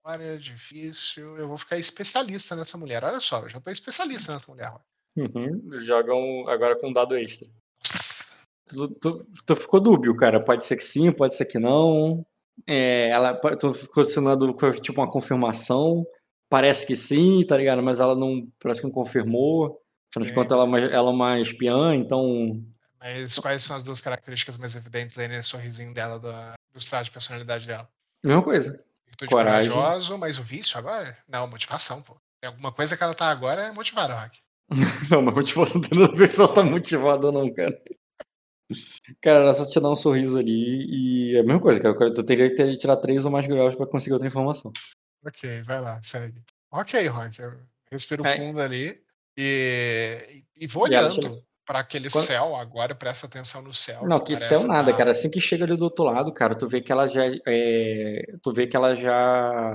Uma área difícil. Eu vou ficar especialista nessa mulher. Olha só, eu já tô especialista nessa mulher. Uhum. Joga um, agora com um dado extra. Tu, tu- tu ficou dúbio, cara. Pode ser que sim, pode ser que não. É, ela, tu ficou sendo tipo uma confirmação. Parece que sim, tá ligado? Mas ela não, parece que não confirmou. Afinal de contas, ela, é uma- ela é uma espiã, então. Mas quais são as duas características mais evidentes aí nesse sorrisinho dela, da, do estado de personalidade dela? Mesma coisa. Virtude Coragem. corajoso, mas o vício agora? Não, motivação, pô. Tem alguma coisa que ela tá agora é motivada, Rock. Não, mas motivação não tem nada a ver se ela tá motivada, não, cara. Cara, era só te dar um sorriso ali e é a mesma coisa, cara. Tu teria que tirar três ou mais graus pra conseguir outra informação. Ok, vai lá, segue. Ok, Rock, eu respiro É. fundo ali e, e vou E ela olhando para aquele Quando- céu agora, presta atenção no céu. Não, que céu nada, cara. Assim que chega ali do outro lado, cara, tu vê que ela já. é, Tu vê que ela já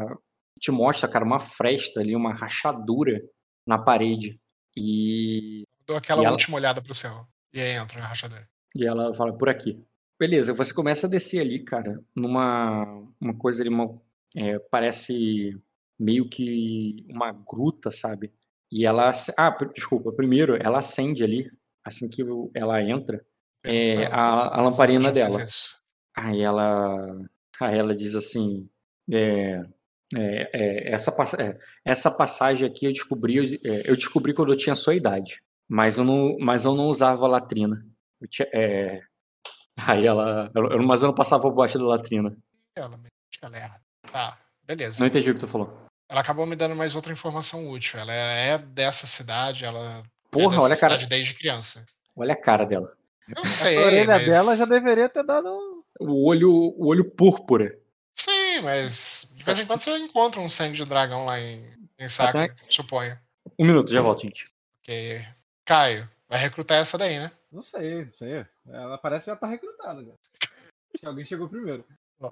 te mostra, cara, uma fresta ali, uma rachadura na parede. E, Dou aquela e ela- última olhada pro céu. E aí entra na rachadura. e ela fala, por aqui. Beleza, você começa a descer ali, cara, numa uma coisa ali, uma, é, parece meio que uma gruta, sabe? E ela. Ah, desculpa, primeiro, ela acende ali, assim que ela entra, É, Pergunto pra a- a lamparina dela. Aí ela, aí ela diz assim, é, é, é, essa, é, essa passagem aqui eu descobri, é, eu descobri quando eu tinha sua idade, mas eu não, mas eu não usava latrina. Eu tinha- é, aí ela, eu, mas eu não passava por baixo da latrina. Ela me ela erra. Tá, beleza. Não entendi o que tu falou. Ela acabou me dando mais outra informação útil. Ela é dessa cidade, ela é Porra, dessa olha a cara, cidade desde criança. olha a cara dela. Eu sei, a orelha mas... dela já deveria ter dado. O olho, o olho púrpura. Sim, mas de vez em quando você encontra um sangue de dragão lá em, em Sacra, Até- suponho. Um minuto, já volto, gente. Ok. Caio, Vai recrutar essa daí, né? Não sei, não sei. Ela parece que já tá recrutada, cara. Acho que alguém chegou primeiro.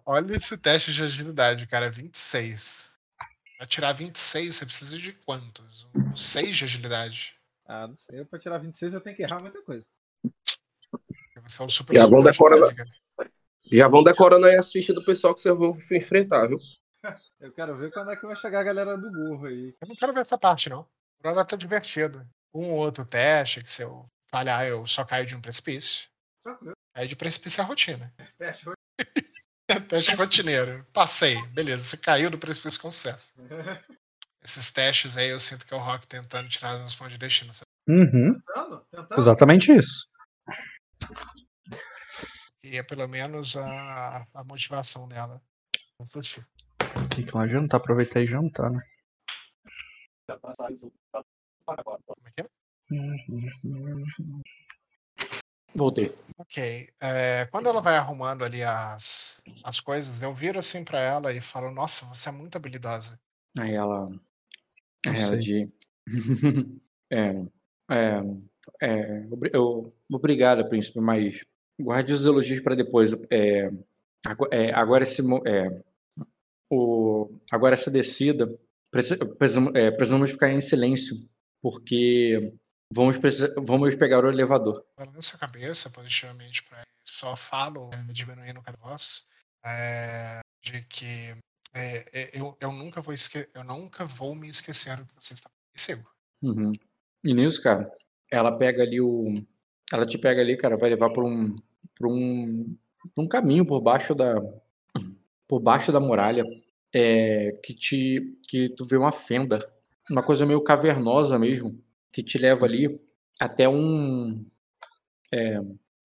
Olha esse teste de agilidade, cara. 26. Pra tirar 26, você precisa de quantos? Um 6 de agilidade. Ah, não sei. Pra tirar 26 eu tenho que errar muita coisa. Você é um super Já vão decorando. Já vão decorando aí as fichas do pessoal que vocês vão enfrentar, viu? Eu quero ver quando é que vai chegar a galera do gorro aí. Eu não quero ver essa parte, não. Por hora tá divertido. Um ou outro teste que se eu falhar, eu só caio de um precipício. Tranquilo. Aí de precipício é rotina. Teste foi. Teste rotineiro. Passei. Beleza, você caiu do precipício com sucesso. Esses testes aí eu sinto que é o Rock tentando tirar nos pontos de destino. sabe? Uhum, Tentando? Tentando? exatamente isso. Queria pelo menos a, a motivação dela. Tem que ir lá jantar, aproveitar e jantar, né? Como é que é? Voltei. Ok. É, quando ela vai arrumando ali as, as coisas, eu viro assim pra ela e falo: Nossa, você é muito habilidosa. Aí ela. Não Aí ela sei. de. é, é, é, eu, obrigada, príncipe, mas guarde os elogios para depois. É, é, agora esse. É, o, agora essa descida. preci- Precisamos, é, precisamos ficar em silêncio, porque vamos, precisar, vamos pegar o elevador. Balança a cabeça positivamente pra ele. Só falo, é, diminuindo cada voz, é, de que é, é, eu, eu, nunca vou esque eu nunca vou me esquecer do que você está consigo. Uhum. E nisso, cara, ela pega ali o. Ela te pega ali, cara, vai levar por um. por um. um caminho por baixo da. por baixo da muralha. É, que te. que tu vê uma fenda. Uma coisa meio cavernosa mesmo. Que te leva ali até um. é,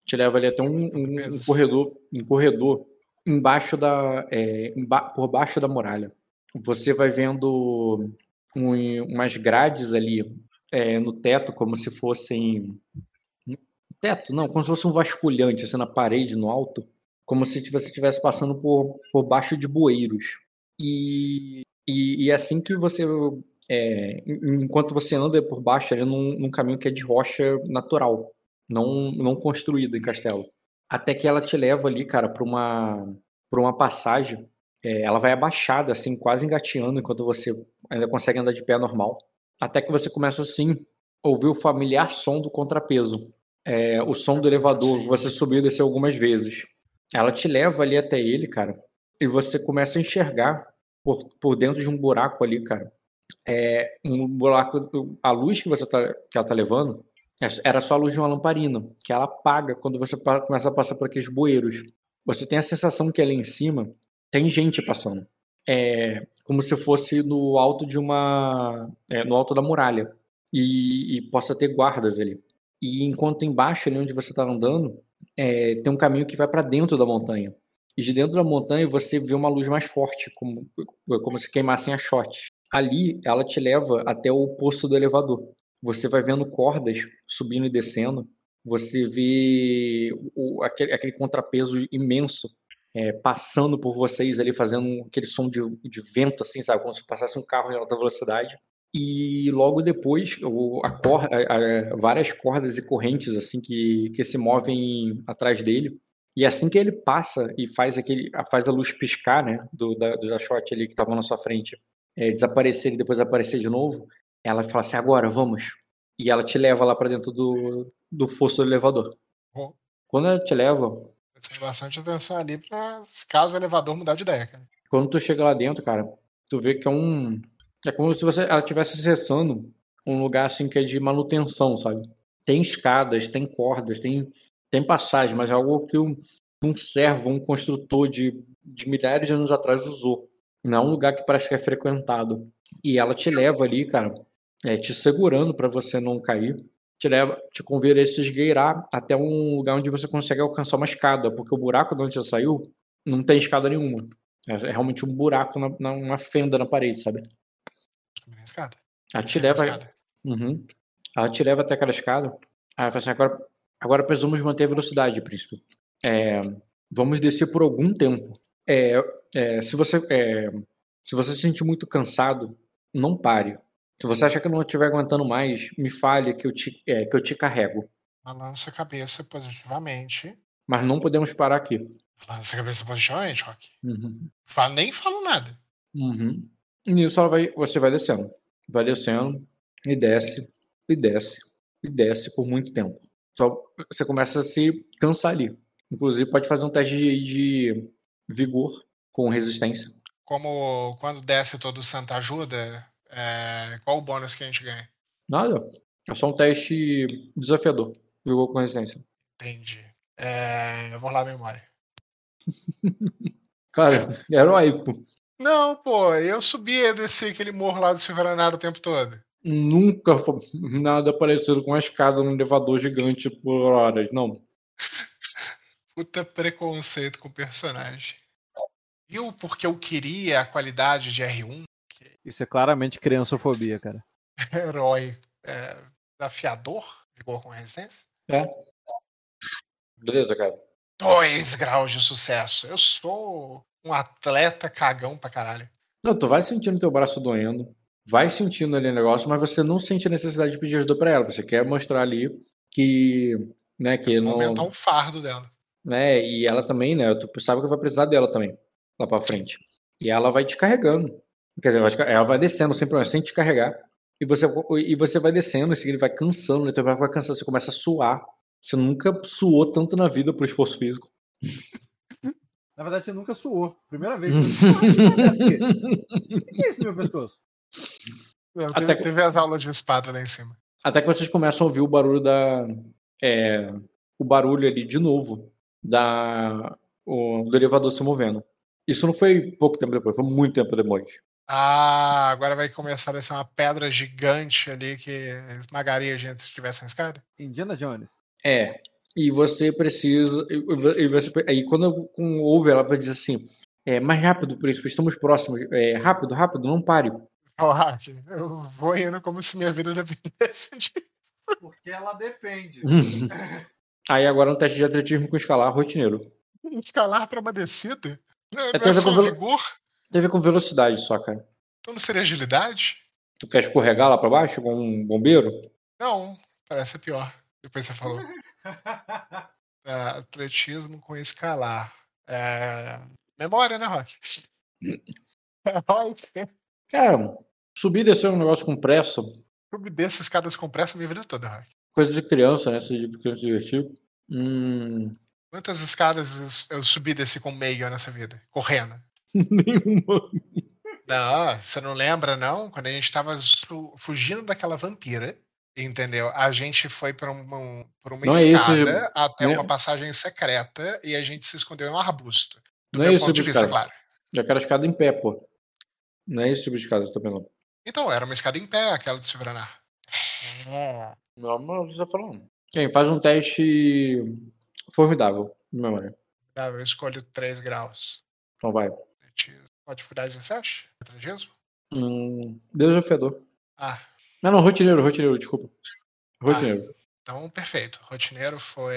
te leva ali até um, um- um corredor. Um corredor embaixo da. é, emba- por baixo da muralha. Você vai vendo um- umas grades ali é, no teto, como se fossem. Teto, não, como se fosse um vasculhante, assim, na parede, no alto, como se você estivesse passando por, por baixo de bueiros. E, e, e é assim que você. É, en- enquanto você anda por baixo ali num, num caminho que é de rocha natural, não, não construído em castelo. Até que ela te leva ali, cara, para uma, pra uma passagem. É, ela vai abaixada, assim, quase engateando, enquanto você ainda consegue andar de pé normal. Até que você começa, assim, a ouvir o familiar som do contrapeso. É, o som do elevador, você subiu e desceu algumas vezes. Ela te leva ali até ele, cara, e você começa a enxergar por, por dentro de um buraco ali, cara. É, um buraco, a luz que você tá, que ela tá levando era só a luz de uma lamparina, que ela apaga quando você começa a passar por aqueles bueiros. Você tem a sensação que ali em cima tem gente passando. É como se fosse no alto de uma. é, no alto da muralha. E, e possa ter guardas ali. E enquanto embaixo, ali onde você está andando, é, tem um caminho que vai para dentro da montanha. E de dentro da montanha você vê uma luz mais forte, como, como se queimassem as shots. Ali ela te leva até o poço do elevador. Você vai vendo cordas subindo e descendo. Você vê o- aquele, aquele contrapeso imenso é, passando por vocês ali, fazendo aquele som de, de vento, assim, sabe? Como se passasse um carro em alta velocidade. E logo depois, o- a a- a- várias cordas e correntes, assim, que, que se movem atrás dele. E assim que ele passa e faz, aquele, faz a luz piscar, né? Do, da, do ali que estava na sua frente, é, desaparecer e depois aparecer de novo, ela fala assim: agora, vamos. E ela te leva lá para dentro do, do fosso do elevador. Bom, Quando ela te leva, prestei bastante atenção ali pra caso o elevador mudar de ideia, cara. Quando tu chega lá dentro, cara, tu vê que é um. É como se você, ela estivesse acessando um lugar assim que é de manutenção, sabe? Tem escadas, tem cordas, tem, tem passagem, mas é algo que um, um servo, um construtor de, de milhares de anos atrás usou. Não é um lugar que parece que é frequentado. E ela te leva ali, cara, é, te segurando para você não cair. Te leva, te convida a se esgueirar até um lugar onde você consegue alcançar uma escada, porque o buraco de onde você saiu não tem escada nenhuma. É é realmente um buraco, na, na- uma fenda na parede, sabe? Na escada. Ela te leva, escada. Uhum. Ela te leva até aquela escada. Ela fala assim, agora, agora precisamos manter a velocidade, príncipe. É, vamos descer por algum tempo. É, é, se, você, é, se você se sentir muito cansado, não pare. Se você achar que não estiver aguentando mais, me fale que eu te, é, que eu te carrego. Balança a cabeça positivamente. Mas não podemos parar aqui. Balança a cabeça positivamente, Rock. Uhum. Fala, nem falo nada. Uhum. E nisso ela vai, você vai descendo. Vai descendo e desce, e desce, e desce por muito tempo. Só você começa a se cansar ali. Inclusive, pode fazer um teste de, de vigor com resistência. Como quando desce todo o Santa Ajuda, é, qual o bônus que a gente ganha? Nada. É só um teste desafiador. Vigor com resistência. Entendi. É, eu vou lá memória. Cara, heróico. Não, pô, eu subia desse aquele morro lá do Silveranário o tempo todo. Nunca foi nada parecido com uma escada num elevador gigante por horas. Não. Puta preconceito com o personagem. Viu porque eu queria a qualidade de R1? Isso é claramente criançofobia, cara. Herói é, desafiador, vigor com resistência. É. Beleza, cara. Dois graus de sucesso. Eu sou um atleta cagão pra caralho. Não, tu vai sentindo teu braço doendo, vai sentindo ali o negócio, mas você não sente a necessidade de pedir ajuda pra ela. Você quer mostrar ali que, né, que não, Aumentar o fardo dela. Né, e ela também, né, tu sabe que vai precisar dela também, lá pra frente. E ela vai te carregando. Quer dizer, ela vai descendo sem problema, sem te carregar. E você, e você vai descendo, assim, ele vai cansando, né, braço vai cansando, você começa a suar. Você nunca suou tanto na vida por esforço físico. Na verdade, você nunca suou. Primeira vez. O que é isso no meu pescoço? Eu Até que- teve as aulas de espada lá em cima. Até que vocês começam a ouvir o barulho da. é, o barulho ali de novo da, o, do elevador se movendo. Isso não foi pouco tempo depois, foi muito tempo depois. Ah, agora vai começar a ser uma pedra gigante ali que esmagaria a gente se tivesse na escada? Indiana Jones. É. E você precisa. E vo- e você, aí quando com, ouve, ela vai dizer assim: é, mais rápido, príncipe, estamos próximos. É, rápido, rápido, não pare. Relaxa, eu vou indo como se minha vida dependesse de Porque ela depende. aí agora um teste de atletismo com escalar rotineiro. escalar pra uma descida. Não, não é a ver só velo- vigor? Tem a ver com velocidade só, cara. Então não seria agilidade? Tu quer escorregar lá pra baixo com um bombeiro? Não, parece ser pior. Depois você falou. É, atletismo com escalar. É, Memória, né, Rock? Rock, Cara, subir e descer é um negócio com pressa, Clube dessas escadas com pressa minha vida toda, Rock. Coisa de criança, né? Se de criança divertir. Hum, Quantas escadas eu subi desse com meio nessa vida? Correndo. nenhuma. Não, você não lembra, não? Quando a gente tava fugindo daquela vampira, entendeu? A gente foi por, um, por uma Não é isso, escada até né? uma passagem secreta e a gente se escondeu em um arbusto. Do Não é meu esse ponto tipo de vista, escada. claro. Já quero escada em pé, pô. Não é esse tipo de escada também não. Então, era uma escada em pé, aquela do Silveranar. Não, mas você tá falando. Quem faz um teste formidável de memória. Tá, eu escolho 3 graus. Então vai. Pode furar de 7? Atletismo? Hum, desafiador. Ah, Não, não, rotineiro, rotineiro, desculpa. Rotineiro. então perfeito. Rotineiro foi.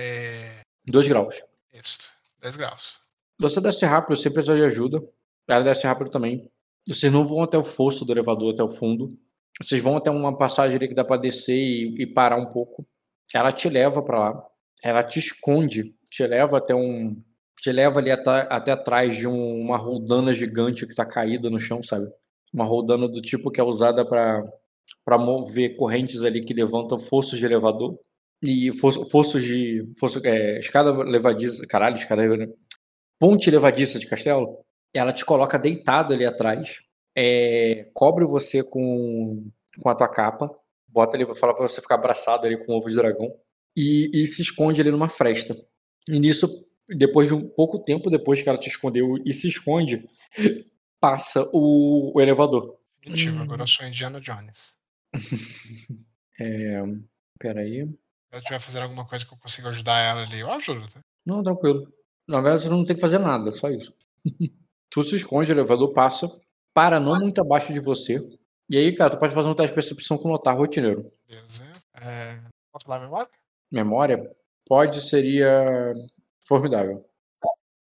Dois graus. Isso. 10 graus. Você desce rápido, sem precisar de ajuda. Ela desce rápido também. Vocês não vão até o fosso do elevador, até o fundo. Vocês vão até uma passagem ali que dá pra descer e, e parar um pouco. Ela te leva pra lá. Ela te esconde. Te leva até um. Te leva ali até, até atrás de um- uma roldana gigante que tá caída no chão, sabe? Uma roldana do tipo que é usada pra para mover correntes ali que levantam fossos de elevador. E fosso- fossos de. Fosso, é, escada levadiça. Caralho, escada. Ponte levadiça de castelo. Ela te coloca deitado ali atrás. É, cobre você com, com a tua capa. Bota ali, fala pra você ficar abraçado ali com o ovo de dragão. E, e se esconde ali numa fresta. E nisso, depois de um pouco tempo depois que ela te escondeu e se esconde, passa o, o elevador. Definitivo, agora eu sou Indiana Jones. É, peraí. Se eu tiver fazendo alguma coisa que eu consiga ajudar ela ali, eu ajudo, tá? Não, tranquilo. Na verdade, você não tem que fazer nada, só isso. tu se esconde, o elevador passa, para não muito abaixo de você. E aí, cara, tu pode fazer um teste de percepção com notar rotineiro. Beleza. É... Posso falar memória? Memória? Pode, seria formidável.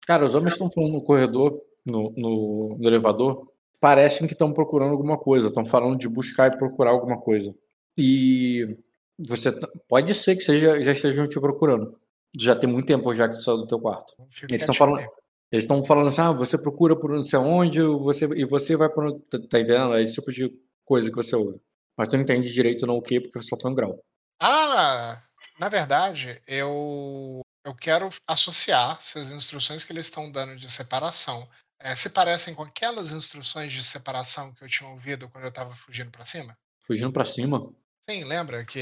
Cara, os homens estão falando no corredor, no, no, no elevador, parecem que estão procurando alguma coisa, estão falando de buscar e procurar alguma coisa. E você pode ser que seja, já estejam te procurando. Já tem muito tempo já que tu saiu do teu quarto. Eles estão falando. Eles estão falando assim, ah, você procura por não sei onde, você e você vai por tá, tá entendendo? É esse tipo de coisa que você ouve. Mas tu não entende direito não o que, porque só foi um grau. Ah, na verdade, eu eu quero associar se as instruções que eles estão dando de separação eh, se parecem com aquelas instruções de separação que eu tinha ouvido quando eu estava fugindo para cima. Fugindo pra cima. Sim, lembra que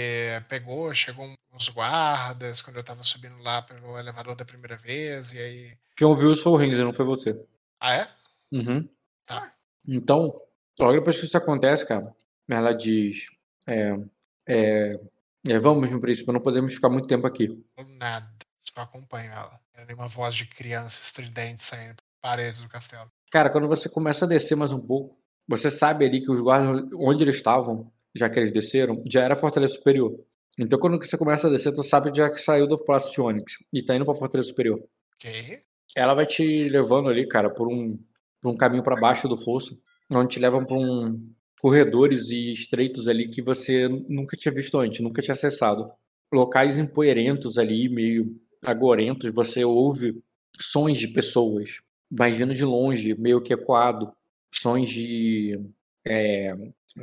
pegou, chegou uns guardas quando eu estava subindo lá pelo elevador da primeira vez e aí. Quem ouviu foi o Renzer, não foi você. Ah, é? Uhum. Tá. Então, logo depois que isso acontece, cara, ela diz: é, é, é, Vamos, meu príncipe, não podemos ficar muito tempo aqui. Nada. Só acompanho ela. Era nenhuma voz de criança estridente saindo pelas paredes do castelo. Cara, quando você começa a descer mais um pouco, você sabe ali que os guardas, onde eles estavam, já que eles desceram, já era a Fortaleza Superior. Então, quando você começa a descer, tu sabe que já que saiu do Palácio de Onyx e tá indo pra Fortaleza Superior. Ok. Ela vai te levando ali, cara, por um, por um caminho para baixo do fosso, onde te levam para um corredores e estreitos ali que você nunca tinha visto antes, nunca tinha acessado. Locais empoeirentos ali, meio agorentos, você ouve sons de pessoas, mas vindo de longe, meio que ecoado, sons de é,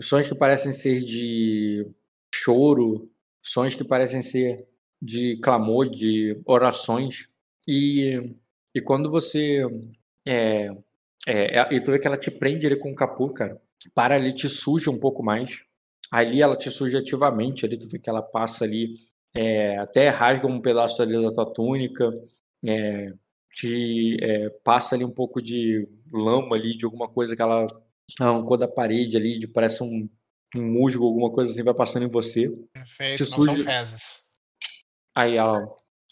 sons que parecem ser de choro, sons que parecem ser de clamor, de orações e e quando você. É, é, é- e tu vê que ela te prende ali com o capuz, cara. Para ali, te suja um pouco mais. Ali ela te suja ativamente. Ali tu vê que ela passa ali. é, até rasga um pedaço ali da tua túnica. é, te é, passa ali um pouco de lama ali, de alguma coisa que ela arrancou da parede ali, de parece um, um musgo, alguma coisa assim, vai passando em você. Perfeito. Te Não são suja- fezes. Aí ela,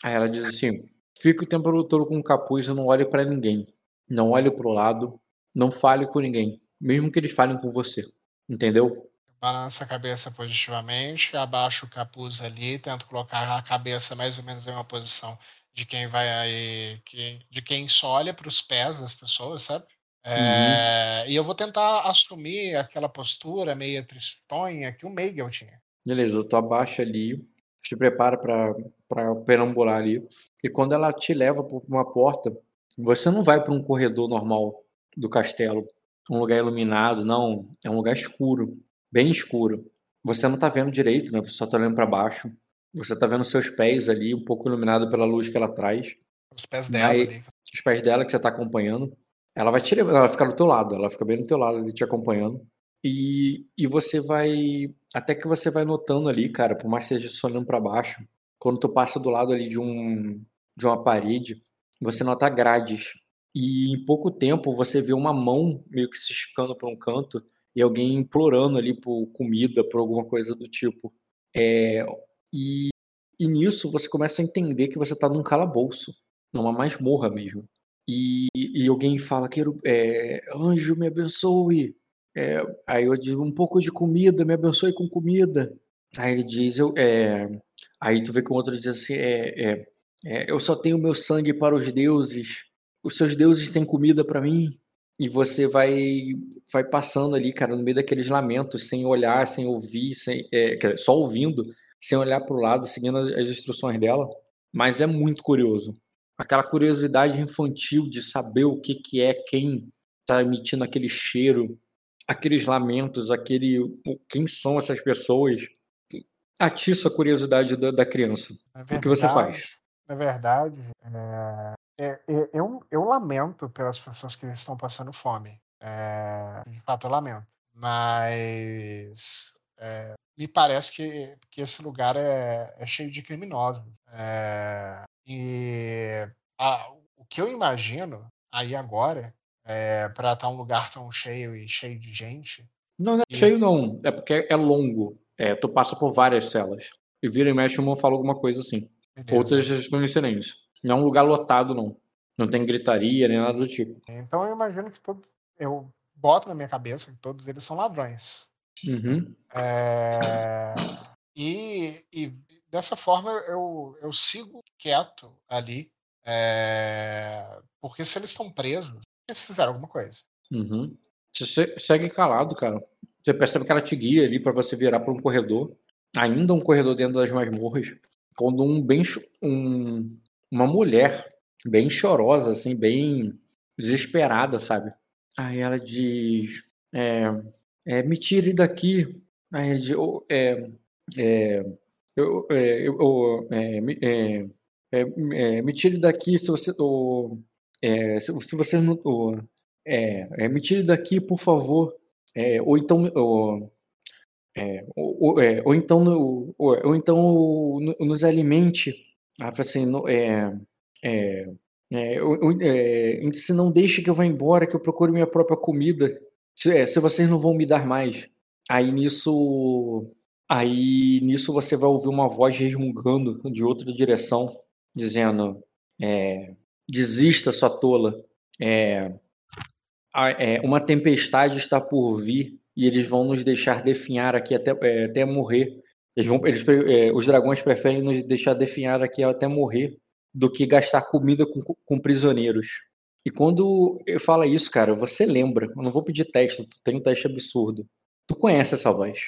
aí ela diz assim: fique o tempo todo com o capuz e não olhe pra ninguém. Não olhe pro lado, não fale com ninguém, mesmo que eles falem com você. Entendeu? Balança a cabeça positivamente, abaixa o capuz ali, tento colocar a cabeça mais ou menos em uma posição de quem vai aí, que, de quem só olha para os pés das pessoas, sabe? É, E eu vou tentar assumir aquela postura meio tristonha que o Meigel tinha. Beleza, tu abaixa ali, se prepara pra pra perambular ali. E quando ela te leva pra uma porta, você não vai pra um corredor normal do castelo, um lugar iluminado, não. É um lugar escuro, bem escuro. Você não tá vendo direito, né? Você só tá olhando pra baixo. Você tá vendo seus pés ali, um pouco iluminado pela luz que ela traz. Os pés dela ali. os pés dela que você tá acompanhando. Ela vai te levar, ela fica do teu lado, ela fica bem do teu lado ali te acompanhando. E, e você vai. Até que você vai notando ali, cara, por mais que esteja só olhando pra baixo, quando tu passa do lado ali de um de uma parede, você nota grades. E em pouco tempo você vê uma mão meio que se esticando pra um canto e alguém implorando ali por comida, por alguma coisa do tipo. É, e, e nisso você começa a entender que você tá num calabouço, numa masmorra mesmo. E, e alguém fala, quero, é, anjo, me abençoe. É, aí eu digo, um pouco de comida, me abençoe com comida. Aí ele diz, eu, é, aí tu vê que o outro diz assim, é, é, é, eu só tenho meu sangue para os deuses. Os seus deuses têm comida para mim. E você vai vai passando ali, cara, no meio daqueles lamentos, sem olhar, sem ouvir, sem, dizer, só ouvindo, sem olhar para o lado, seguindo as instruções dela. Mas é muito curioso. Aquela curiosidade infantil de saber o que, que é quem está emitindo aquele cheiro, aqueles lamentos, aquele quem são essas pessoas, atiça a curiosidade da, da criança. Na O que você verdade- faz? Na verdade, é, é- é- eu, eu lamento pelas pessoas que estão passando fome. É, de fato, eu lamento. Mas é, me parece que, que esse lugar é, é cheio de criminosos. E a- o que eu imagino aí agora, é, para estar um lugar tão cheio e cheio de gente, Não, não é E- cheio não, é porque é longo. É, tu passa por várias celas. E vira e mexe, uma fala alguma coisa assim. beleza. Outras estão em silêncio. Não é um lugar lotado, não. Não tem gritaria nem nada do tipo. Então eu imagino que todos. Eu boto na minha cabeça que todos eles são ladrões. Uhum. É, e, e dessa forma eu, eu sigo quieto ali. é, porque se eles estão presos, eles fizeram alguma coisa. Uhum. Você segue calado, cara. Você percebe que ela te guia ali pra você virar pra um corredor. Ainda um corredor dentro das masmorras. Quando um bem. Um, uma mulher bem chorosa, assim, bem desesperada, sabe? Aí ela diz. É, é, me tire daqui. Aí diz. "Ô, É, é, eu, é, eu- é, me, é, é, é, me tire daqui se você. se, se você não. me tire daqui, por favor. Ou então. Ou, ou, então. Ou, ou então no- nos alimente. Fala assim. no- é, é, é, é, se não deixe que eu vá embora, que eu procure minha própria comida. Se, se vocês não vão me dar mais. Aí nisso. Aí nisso você vai ouvir uma voz resmungando de outra direção, dizendo: é, Desista, sua tola. É, é, uma tempestade está por vir e eles vão nos deixar definhar aqui até, é, até morrer. Eles vão, eles, é, os dragões preferem nos deixar definhar aqui até morrer do que gastar comida com, com prisioneiros. E quando eu fala isso, cara, você lembra. Eu não vou pedir teste, tu tem um teste absurdo. Tu conhece essa voz?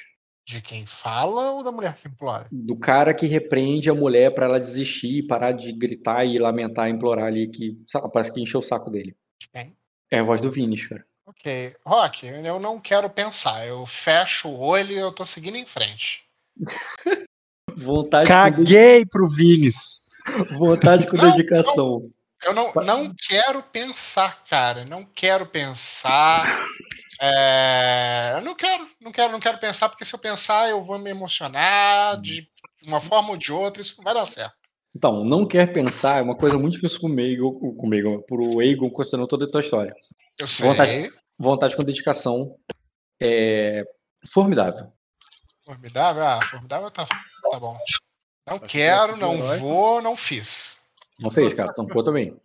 De quem fala ou da mulher que implora? Do cara que repreende a mulher pra ela desistir, parar de gritar e lamentar, implorar ali que, lá, parece que encheu o saco dele. De quem? É a voz do Vinis, cara. Ok. Rock, eu não quero pensar. Eu fecho o olho e eu tô seguindo em frente. Vontade com, Caguei pro Vinis. de- vontade com Não, dedicação. Eu não, não quero pensar, cara. Não quero pensar. É, eu não quero, não quero, não quero pensar, porque se eu pensar, eu vou me emocionar de uma forma ou de outra, isso não vai dar certo. Então, não quer pensar é uma coisa muito difícil comigo, comigo pro Egon, considerando toda a tua história. Eu sei. Vontade. Vontade com dedicação é formidável. Formidável? Ah, formidável tá, tá bom. Não Acho que quero, é não vou, não fiz. Não fez, cara? Tampou também.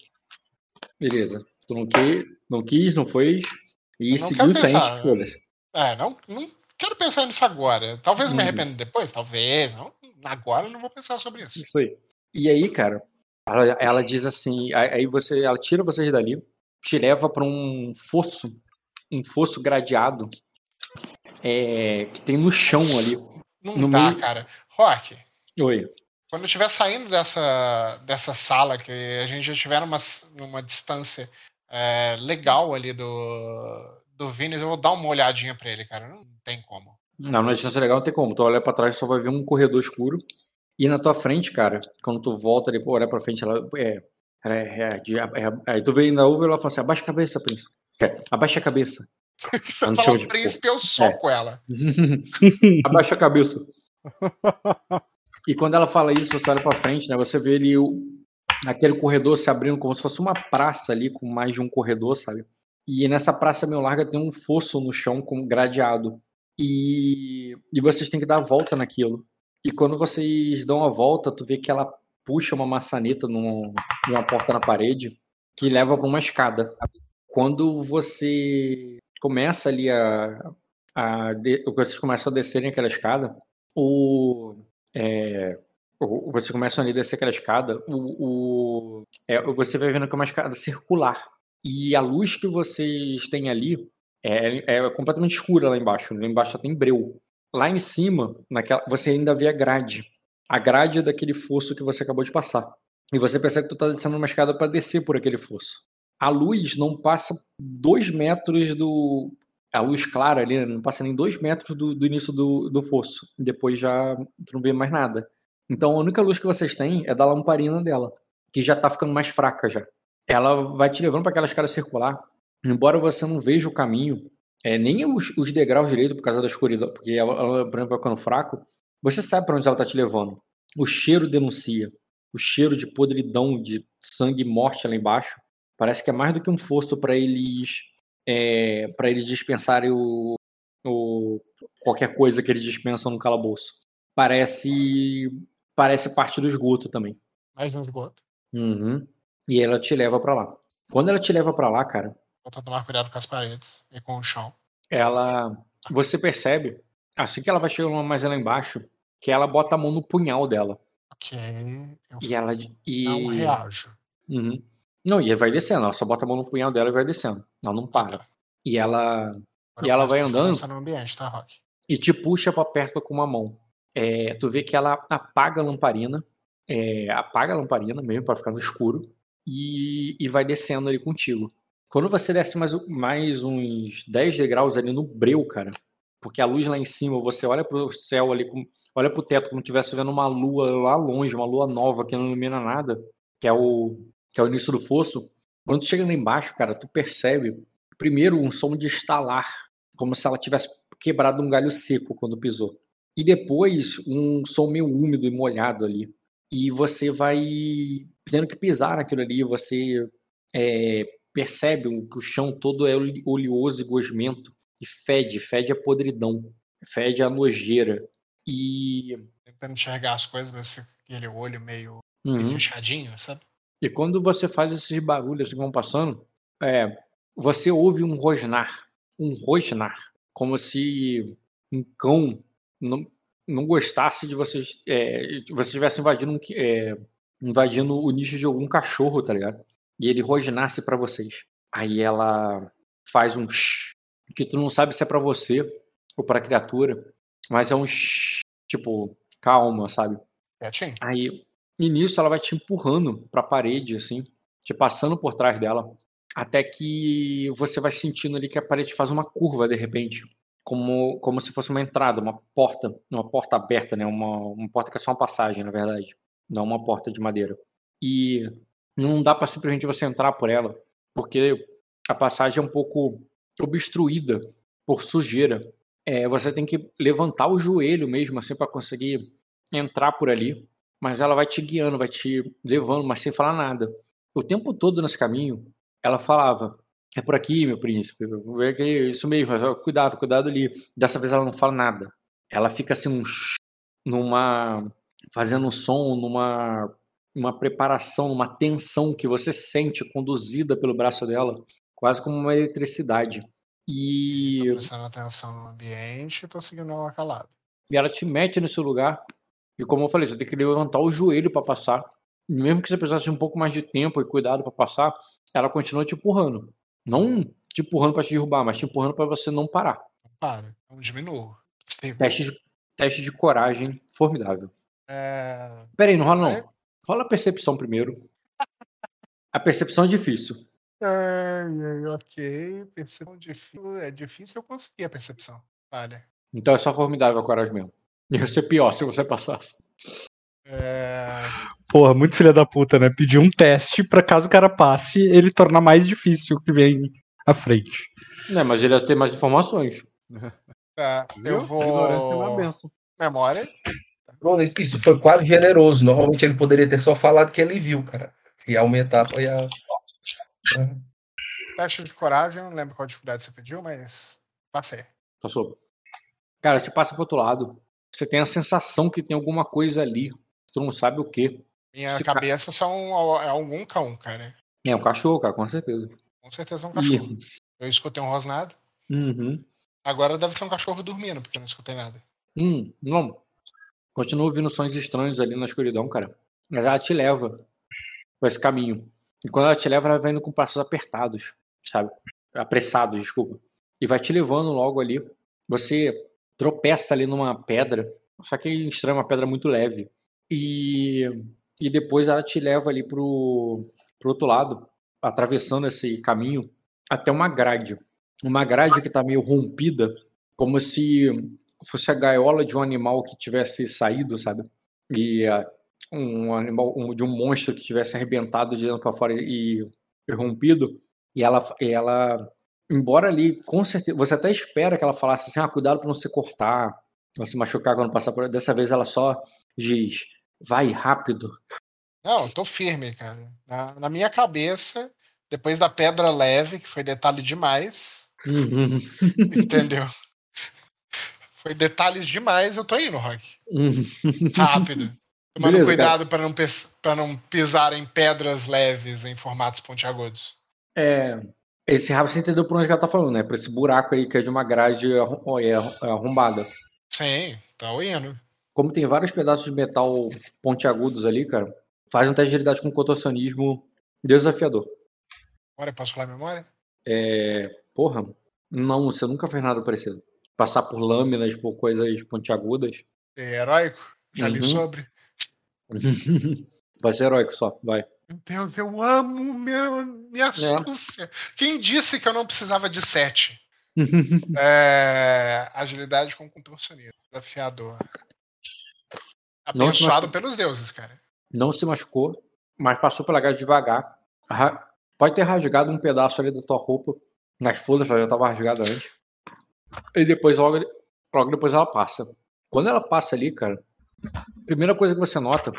Beleza. Tu não, que, não quis, não fez. E não seguiu quero em frente, pensar, né? foda-se. É, não, não quero pensar nisso agora. Talvez me Uhum. arrependa depois, talvez. Não, agora eu não vou pensar sobre isso. Isso aí. E aí, cara, ela, ela diz assim, aí você, ela tira vocês dali, te leva pra um fosso, um fosso gradeado, é, que tem no chão ali. Não No dá, meio- cara. Rock, Oi. Quando eu estiver saindo dessa, dessa sala, que a gente já estiver numa, numa distância é, legal ali do, do Vinícius, eu vou dar uma olhadinha pra ele, cara. Não tem como. Não, na distância legal não tem como. Tu olha pra trás, só vai ver um corredor escuro. E na tua frente, cara, quando tu volta ali, olha pra frente, ela é. ela é, é, é- aí tu vê ainda ouve ela fala assim: abaixa a cabeça, príncipe. É, abaixa a cabeça. Não fala de príncipe, eu soco ela. Abaixa a cabeça. E quando ela fala isso, você olha pra frente, né? Você vê o, aquele corredor se abrindo como se fosse uma praça ali, com mais de um corredor, sabe? E nessa praça meio larga tem um fosso no chão com gradeado. E, e vocês têm que dar a volta naquilo. E quando vocês dão a volta, tu vê que ela puxa uma maçaneta num- numa porta na parede que leva pra uma escada. Quando você começa ali a, a de- vocês começam a descerem aquela escada, o, é, começam ali a descer aquela escada, o, o- é, você vai vendo que é uma escada circular. E a luz que vocês têm ali é, é completamente escura lá embaixo. Lá embaixo só tem breu. Lá em cima, naquela, você ainda vê a grade. A grade daquele fosso que você acabou de passar. E você percebe que tu tá descendo uma escada para descer por aquele fosso. A luz não passa dois metros do. A luz clara ali, né, não passa nem dois metros do, do início do, do fosso. Depois já tu não vê mais nada. Então a única luz que vocês têm é da lamparina dela, que já tá ficando mais fraca já. Ela vai te levando para aquela escada circular. Embora você não veja o caminho, é, nem os, os degraus direito por causa da escuridão, porque ela, ela por exemplo, vai ficando fraco, você sabe para onde ela tá te levando. O cheiro denuncia. O cheiro de podridão, de sangue e morte lá embaixo. Parece que é mais do que um fosso para eles é, para eles dispensarem o, o- qualquer coisa que eles dispensam no calabouço. Parece parece parte do esgoto também. Mais um esgoto. Uhum. E ela te leva para lá. Quando ela te leva para lá, cara, Vou tomar cuidado com as paredes e com o chão. ela você percebe assim que ela vai chegando mais lá embaixo que ela bota a mão no punhal dela Ok. Eu e ela e não reajo. Uhum. Não, e vai descendo, ela só bota a mão no punhal dela e vai descendo. Ela não para. Tá. E ela E ela vai presta andando? no ambiente, tá, Rock? e te puxa pra perto com uma mão. É, tu vê que ela apaga a lamparina, é, apaga a lamparina mesmo pra ficar no escuro e, e vai descendo ali contigo. Quando você desce mais, mais uns 10 degraus ali no breu, cara, porque a luz lá em cima, você olha pro céu ali, olha pro teto como se estivesse vendo uma lua lá longe, uma lua nova que não ilumina nada, que é o, que é o início do fosso. Quando tu chega lá embaixo, cara, tu percebe primeiro um som de estalar, como se ela tivesse quebrado um galho seco quando pisou. E depois um som meio úmido e molhado ali. E você vai tendo que pisar naquilo ali, você é, percebe que o chão todo é ole- oleoso e gosmento. E fede, fede a podridão, fede a nojeira. E, Tentando enxergar as coisas, mas fica aquele olho meio Uhum. fechadinho, sabe? E quando você faz esses barulhos que vão passando, é, você ouve um rosnar, um rosnar, como se um cão não, não gostasse de vocês, é, de você estivesse invadindo, um é, invadindo o nicho de algum cachorro, tá ligado? E ele rosnasse pra vocês. Aí ela faz um shh, que tu não sabe se é pra você ou pra criatura, mas é um shh, tipo, calma, sabe? Quietinho. Aí, e nisso ela vai te empurrando pra parede, assim, te passando por trás dela, até que você vai sentindo ali que a parede faz uma curva de repente, como, como se fosse uma entrada, uma porta, uma porta aberta, né? Uma, uma porta que é só uma passagem, na verdade, não uma porta de madeira. E não dá pra simplesmente você entrar por ela, porque a passagem é um pouco obstruída por sujeira. É, você tem que levantar o joelho mesmo, assim, para conseguir entrar por ali mas ela vai te guiando, vai te levando, mas sem falar nada. O tempo todo nesse caminho, ela falava: É por aqui, meu príncipe, é é isso mesmo, mas, cuidado, cuidado ali. Dessa vez ela não fala nada. Ela fica assim, numa. fazendo um som, numa uma preparação, numa tensão que você sente conduzida pelo braço dela, quase como uma eletricidade. E Tô prestando atenção no ambiente e tô seguindo ela calado. e ela te mete nesse lugar. E como eu falei, você tem que levantar o joelho para passar. E mesmo que você precisasse um pouco mais de tempo e cuidado para passar, ela continua te empurrando. Não te empurrando para te derrubar, mas te empurrando para você não parar. Não para, não diminuo. Sim. Teste de, teste de coragem formidável. É, Pera aí, não rola É. não. Rola a percepção primeiro. A percepção é difícil. Ai, ok. Percepção difícil. É difícil eu conseguir a percepção. Olha. Então é só formidável a coragem mesmo. Ia ser pior se você passasse. É, Porra, muito filha da puta, né? Pedir um teste pra caso o cara passe, ele tornar mais difícil o que vem à frente. É, mas ele ia ter mais informações. tá, eu Viu? É vou. benção. Memória. Bruno, isso foi quase generoso. Normalmente ele poderia ter só falado que ele viu, cara. E aumentar foi a. Teste de coragem, não lembro qual dificuldade você pediu, mas passei. Passou. Cara, te passa pro outro lado. Você tem a sensação que tem alguma coisa ali. Tu não sabe o que. Minha Esse ca- cabeça são é algum cão, cara. É um cachorro, cara, com certeza. Com certeza é um E... cachorro. Eu escutei um rosnado. Uhum. Agora deve ser um cachorro dormindo, porque eu não escutei nada. Hum, não. Continua ouvindo sons estranhos ali na escuridão, cara. Mas ela te leva por esse caminho. E quando ela te leva, ela vai indo com passos apertados, sabe? Apressados, desculpa. E vai te levando logo ali. Você tropeça ali numa pedra. Só que estranho, uma pedra muito leve. E, e depois ela te leva ali pro, pro outro lado, atravessando esse caminho, até uma grade. Uma grade que tá meio rompida, como se fosse a gaiola de um animal que tivesse saído, sabe? E ah, um animal um- de um monstro que tivesse arrebentado de dentro para fora e, e rompido. E ela, ela, embora ali, com certeza, você até espera que ela falasse assim: ah, cuidado para não se cortar, não se machucar quando passar por. Dessa vez ela só diz: vai rápido. Não, eu tô firme, cara. Na, na minha cabeça, depois da pedra leve, que foi detalhe demais, Uhum. entendeu? Foi detalhes demais, eu tô indo, Rock. Rápido. Tomando Beleza, cuidado para não, pra não pisar em pedras leves em formatos pontiagudos. É, esse rabo você entendeu por onde que ela tá falando, né? Pra esse buraco aí que é de uma grade é, é arrombada. Sim, tô indo. Como tem vários pedaços de metal pontiagudos ali, cara, faz um teste de agilidade com contorcionismo desafiador. Agora eu posso falar a memória? É, porra, Não, você nunca fez nada parecido. Passar por lâminas, por coisas pontiagudas. É heróico? Já li Uhum. sobre. Vai ser heróico só, vai. Deus, eu amo meu, minha astúcia. Quem disse que eu não precisava de sete? É, agilidade com contorcionismo. Desafiador. Abençoado pelos deuses, cara. Não se machucou, mas passou pela gás devagar. Pode ter rasgado um pedaço ali da tua roupa. Nas folhas, ela já estava rasgada antes. E depois, logo, logo depois ela passa. Quando ela passa ali, cara, a primeira coisa que você nota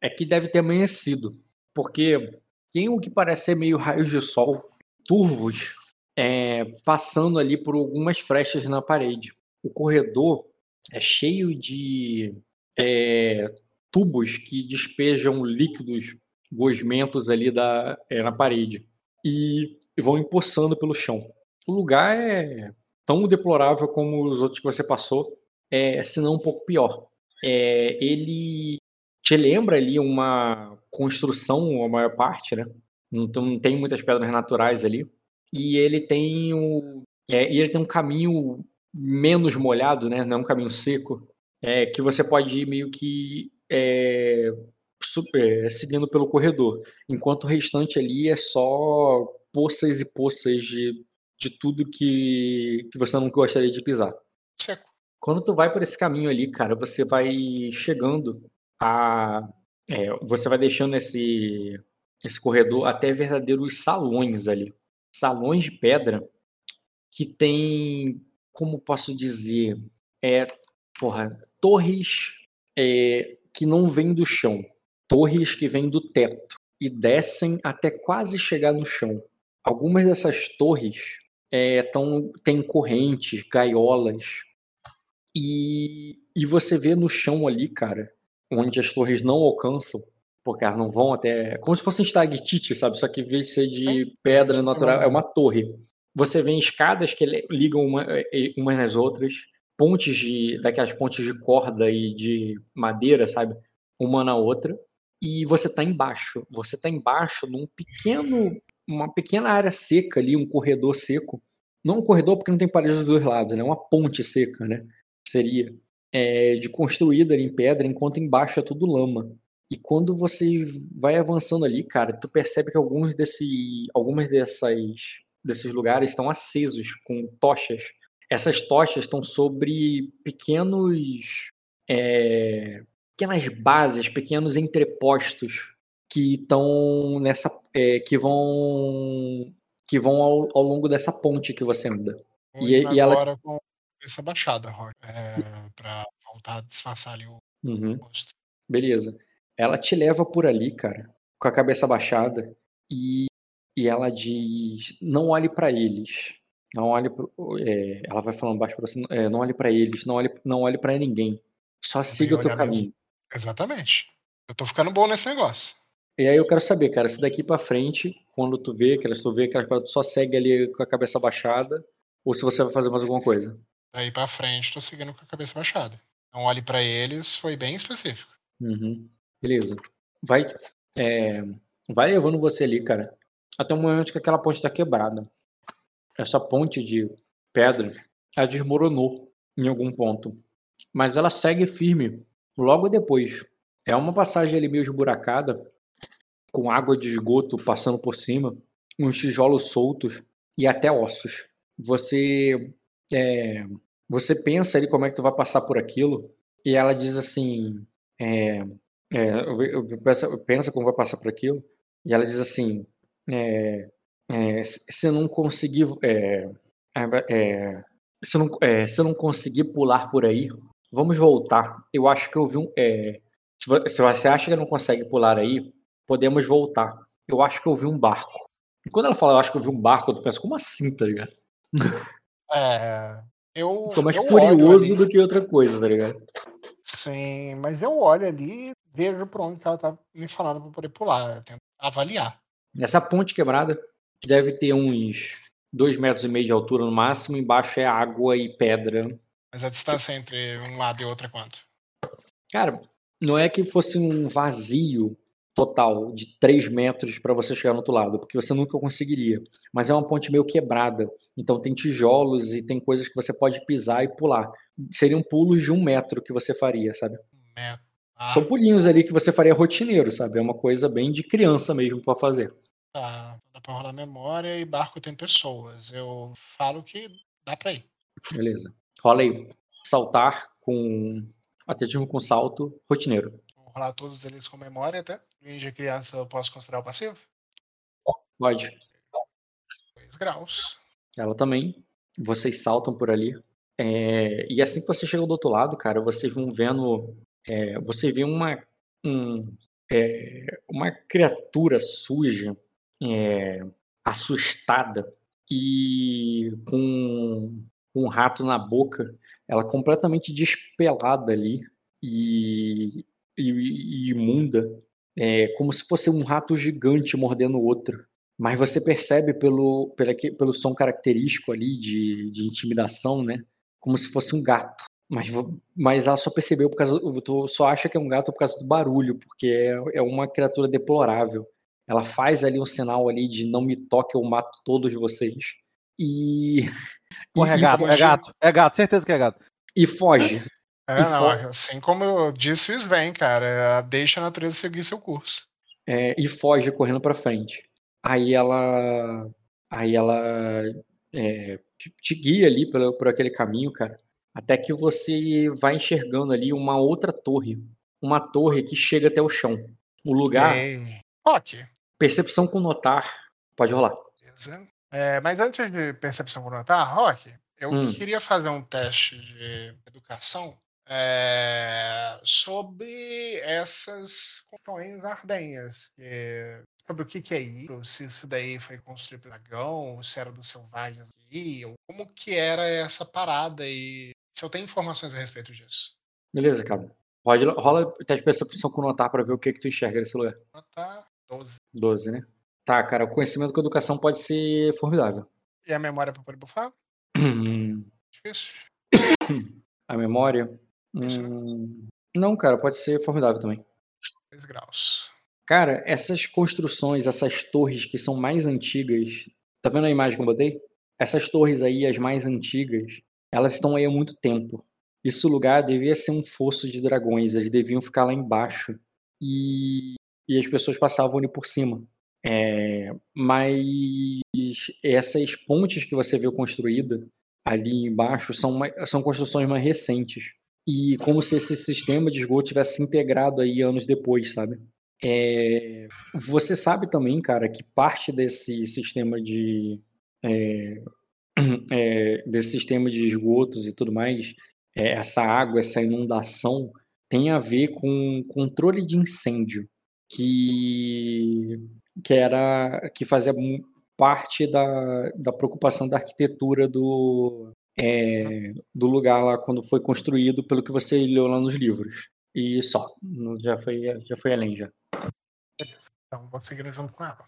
é que deve ter amanhecido. Porque tem o que parece ser meio raios de sol, turvos, é, passando ali por algumas frechas na parede. O corredor é cheio de é, tubos que despejam líquidos gosmentos ali da, é, na parede e, e vão empoçando pelo chão. O lugar é tão deplorável como os outros que você passou, é, se não um pouco pior. É, ele te lembra ali uma construção, a maior parte, né? Não, tem- não tem muitas pedras naturais ali. E ele tem o, é, e ele tem um caminho menos molhado, né? Não é um caminho seco, é, que você pode ir meio que é, su- é, seguindo pelo corredor, enquanto o restante ali é só poças e poças de, de tudo que, que você não gostaria de pisar. Quando tu vai por esse caminho ali, cara, você vai chegando a. é, você vai deixando esse, esse corredor até verdadeiros salões ali. Salões de pedra que tem. Como posso dizer? É. Porra, torres é, que não vêm do chão. Torres que vêm do teto e descem até quase chegar no chão. Algumas dessas torres é, tão, têm correntes, gaiolas, e, e você vê no chão ali, cara, onde as torres não alcançam, porque elas não vão até. Como se fosse um estalactite, sabe? Só que em vez de ser de pedra natural, é uma torre. Você vê escadas que ligam uma, eh, umas nas outras, pontes de. daquelas pontes de corda e de madeira, sabe? Uma na outra. E você tá embaixo. Você tá embaixo num pequeno. uma pequena área seca ali, um corredor seco. Não um corredor porque não tem parede dos dois lados, né? Uma ponte seca, né? Seria. É, de construída em pedra, enquanto embaixo é tudo lama. E quando você vai avançando ali, cara, tu percebe que alguns desse, algumas dessas, desses lugares estão acesos com tochas. Essas tochas estão sobre pequenos, é, pequenas bases, pequenos entrepostos que estão nessa, é, que vão, que vão ao, ao longo dessa ponte que você anda. E- indo e ela- com essa baixada, Roger, é, pra voltar a disfarçar ali o Uhum. rosto. Beleza. Ela te leva por ali, cara, com a cabeça baixada e, e ela diz: não olhe pra eles. Não olhe pro, é, ela vai falando baixo pra você: é, não olhe pra eles, não olhe, não olhe para ninguém. Só siga o teu olhar mesmo. caminho. Exatamente. Eu tô ficando bom nesse negócio. E aí eu quero saber, cara, se daqui pra frente, quando tu vê, que elas tu vê, que elas tu só segue ali com a cabeça baixada, ou se você vai fazer mais alguma coisa. Daí pra frente, tô seguindo com a cabeça baixada. Não olhe pra eles, foi bem específico. Uhum. Beleza. Vai, é, vai levando você ali, cara, até o momento que aquela ponte tá quebrada. Essa ponte de pedra, ela desmoronou em algum ponto. Mas ela segue firme logo depois. É uma passagem ali meio esburacada, com água de esgoto passando por cima, uns tijolos soltos e até ossos. Você é, você pensa ali como é que tu vai passar por aquilo e ela diz assim, é, é, eu- eu- pensa, pensa como vai passar por aquilo e ela diz assim, é, é, se eu não conseguir, é, se eu não, se eu não conseguir pular por aí, vamos voltar. Eu acho que eu vi um, se vo- se você acha que não consegue pular aí, podemos voltar. Eu acho que eu vi um barco. E quando ela fala, eu acho que eu vi um barco, tu pensa, como assim, tá ligado? É. Eu. Ficou mais eu curioso do que outra coisa, tá ligado? Sim, mas eu olho ali e vejo por onde ela tá me falando pra poder pular. Eu tento avaliar. Nessa ponte quebrada, que deve ter uns dois metros e meio de altura no máximo, embaixo é água e pedra. Mas a distância entre um lado e outro é quanto? Cara, não é que fosse um vazio total de 3 metros para você chegar no outro lado, porque você nunca conseguiria. Mas é uma ponte meio quebrada, então tem tijolos e tem coisas que você pode pisar e pular. Seriam pulos de um metro que você faria, sabe? Metro. Ah, São pulinhos ali que você faria rotineiro, sabe? É uma coisa bem de criança mesmo pra fazer. tá. Dá pra rolar memória e barco tem pessoas. Eu falo que dá pra ir. Beleza. Rola aí. Saltar com. Atletismo com salto, rotineiro. Vou rolar todos eles com memória até. Ninja criança eu posso considerar o passivo? Pode. 2 graus. Ela também. Vocês saltam por ali. É, e assim que você chega do outro lado, cara, vocês vão vendo. é, você vê uma. um- é, uma criatura suja, é, assustada e com, com um rato na boca. Ela completamente despelada ali e, e, e imunda. É, como se fosse um rato gigante mordendo o outro. Mas você percebe pelo, pelo, pelo som característico ali de, de intimidação, né? Como se fosse um gato. Mas, mas ela só percebeu por causa. Tu só acha que é um gato por causa do barulho, porque é, é uma criatura deplorável. Ela faz ali um sinal ali de não me toque, eu mato todos vocês. E. Porra, é gato, é foge- gato, é gato, certeza que é gato. E foge. É, não, fo- assim como eu disse o Sven, cara, deixa a natureza seguir seu curso. é, e foge correndo pra frente. Aí ela, aí ela é, te- guia ali pelo, por aquele caminho, cara, até que você vai enxergando ali uma outra torre, uma torre que chega até o chão. O lugar. Ok, percepção com notar, pode rolar. É, mas antes de percepção por notar, Rock, eu Hum. queria fazer um teste de educação é, sobre essas construções ardenhas. que- sobre o que, que é isso, se isso daí foi construído pelo dragão, se era dos selvagens aí, ou como que era essa parada e se eu tenho informações a respeito disso. Beleza, cara. Pode, rola teste de percepção com notar pra ver o que que tu enxerga nesse lugar. Notar 12. 12, né? Tá, cara, o conhecimento com educação pode ser formidável. E a memória para poder bufar? Difícil. A memória. Hum, Não, cara, pode ser formidável também. 3 graus. Cara, essas construções, essas torres que são mais antigas. Tá vendo a imagem que eu botei? Essas torres aí, as mais antigas, elas estão aí há muito tempo. Esse lugar devia ser um fosso de dragões, eles deviam ficar lá embaixo. E, e as pessoas passavam ali por cima. É, mas essas pontes que você viu construída ali embaixo são, são construções mais recentes. E como se esse sistema de esgoto tivesse se integrado aí anos depois, sabe? É, você sabe também, cara, que parte desse sistema de é, é, desse sistema de esgotos e tudo mais, é, essa água, essa inundação, tem a ver com controle de incêndio, que que era que fazia parte da, da preocupação da arquitetura do é, do lugar lá quando foi construído, pelo que você leu lá nos livros. E só, já foi já foi além já. Então vou seguir junto com ela.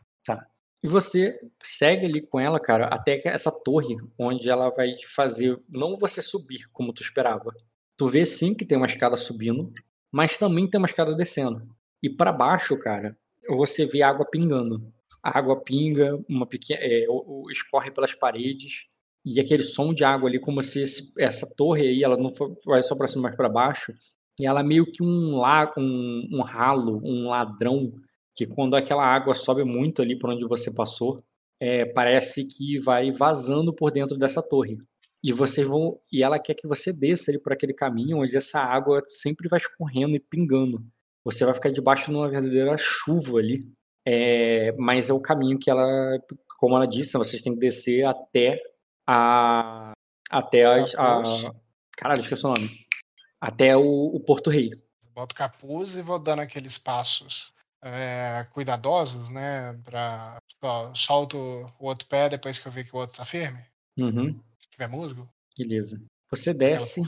E você segue ali com ela, cara, até essa torre, onde ela vai fazer, não você subir como tu esperava. Tu vê sim que tem uma escada subindo, mas também tem uma escada descendo. E pra baixo, cara, você vê água pingando. A água pinga, uma pequena, é, escorre pelas paredes e aquele som de água ali, como se esse- essa torre aí, ela não for, vai só pra cima mais pra baixo, e ela é meio que um lago, um, um ralo, um ladrão que quando aquela água sobe muito ali por onde você passou, é, parece que vai vazando por dentro dessa torre. E vocês vão, e ela quer que você desça ali por aquele caminho onde essa água sempre vai escorrendo e pingando. Você vai ficar debaixo de uma verdadeira chuva ali. É, mas é o caminho que ela, como ela disse, vocês têm que descer até a até as, a, caralho, esqueci o nome. Até o, o Porto Rei. Boto o capuz e vou dando aqueles passos é, cuidadosos, né? Pra, ó, solto o outro pé depois que eu ver que o outro tá firme. Uhum, Se tiver musgo, beleza. Você desce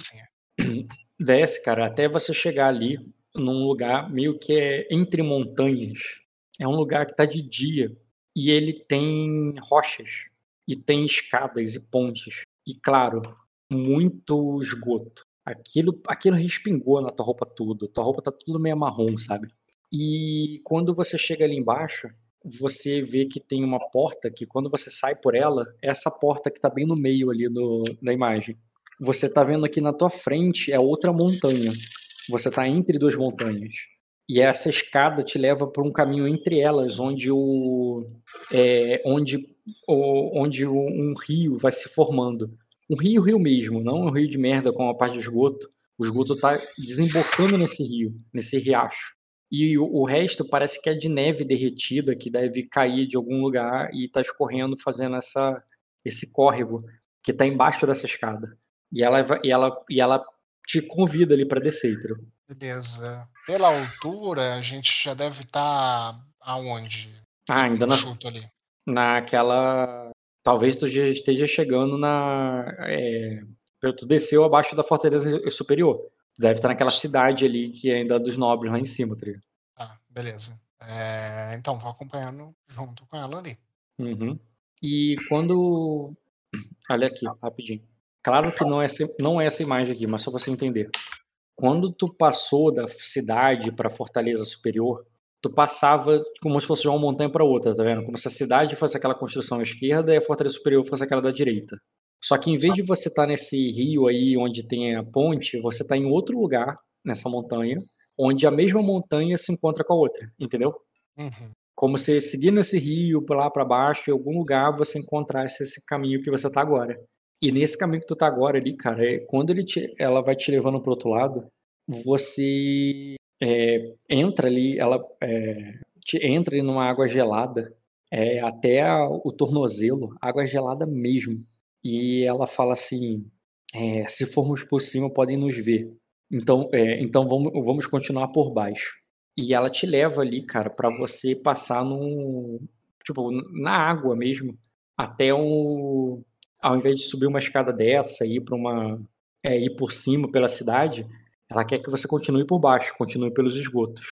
desce, cara, até você chegar ali num lugar meio que é entre montanhas. É um lugar que tá de dia e ele tem rochas e tem escadas e pontes. E claro, muito esgoto. Aquilo, aquilo respingou na tua roupa tudo. Tua roupa tá tudo meio marrom, sabe? E quando você chega ali embaixo, você vê que tem uma porta que quando você sai por ela, é essa porta que tá bem no meio ali do, da imagem. Você tá vendo aqui na tua frente é outra montanha. Você tá entre duas montanhas. E essa escada te leva por um caminho entre elas, onde o é, onde onde um rio vai se formando. Um rio, rio mesmo, não um rio de merda com a parte de esgoto. O esgoto tá desembocando nesse rio, nesse riacho. E o, o resto parece que é de neve derretida que deve cair de algum lugar e tá escorrendo, fazendo essa esse córrego que tá embaixo dessa escada. E ela vai- e ela e ela te convida ali para descer, entendeu? Beleza. Pela altura, a gente já deve estar aonde? Ah, ainda na, Chuto ali. Naquela. Talvez tu já esteja chegando na. É, tu desceu abaixo da fortaleza superior. Deve estar naquela cidade ali que é ainda dos nobres lá em cima, tá ligado? Tá, beleza. É, então, vou acompanhando junto com ela ali. Uhum. E quando. Olha aqui, rapidinho. Claro que não é, essa, não é essa imagem aqui, mas só pra você entender. Quando tu passou da cidade pra fortaleza superior, tu passava como se fosse de uma montanha pra outra, tá vendo? Como se a cidade fosse aquela construção à esquerda e a fortaleza superior fosse aquela da direita. Só que em vez de você estar nesse rio aí onde tem a ponte, você tá em outro lugar nessa montanha, onde a mesma montanha se encontra com a outra, entendeu? Uhum. como se seguindo esse rio lá para baixo, em algum lugar você encontrasse esse caminho que você tá agora. E nesse caminho que tu tá agora ali, cara, é, quando ele te- ela vai te levando pro outro lado, você é, entra ali, ela é, entra ali numa água gelada, é, até a- o tornozelo, água gelada mesmo. E ela fala assim: é, se formos por cima, podem nos ver. Então, é, então vamos, vamos continuar por baixo. E ela te leva ali, cara, pra você passar num. Tipo, na água mesmo. Até um. Ao invés de subir uma escada dessa e ir pra uma. É, ir por cima pela cidade, ela quer que você continue por baixo, continue pelos esgotos.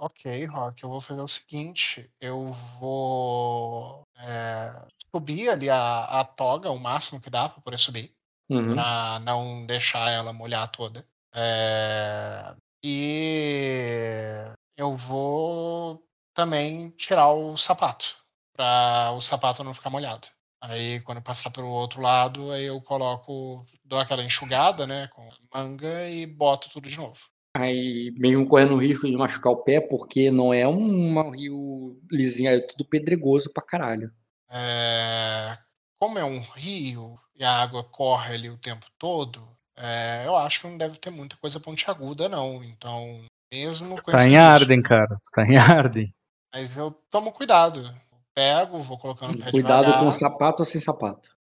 Ok, Rock, eu vou fazer o seguinte, eu vou é, subir ali a, a toga o máximo que dá para poder subir, Uhum. para não deixar ela molhar toda. É, e eu vou também tirar o sapato, para o sapato não ficar molhado. Aí quando eu passar pelo outro lado, aí eu coloco, dou aquela enxugada, né, com manga e boto tudo de novo. Aí, mesmo correndo o risco de machucar o pé, porque não é um, um rio lisinho, é tudo pedregoso pra caralho. É, como é um rio e a água corre ali o tempo todo, é, eu acho que não deve ter muita coisa pontiaguda, não. Então, mesmo com Tá em Arden, cara. Tá em Arden. Mas eu tomo cuidado. Pego, vou colocando Cuidado devagar. com sapato ou sem sapato?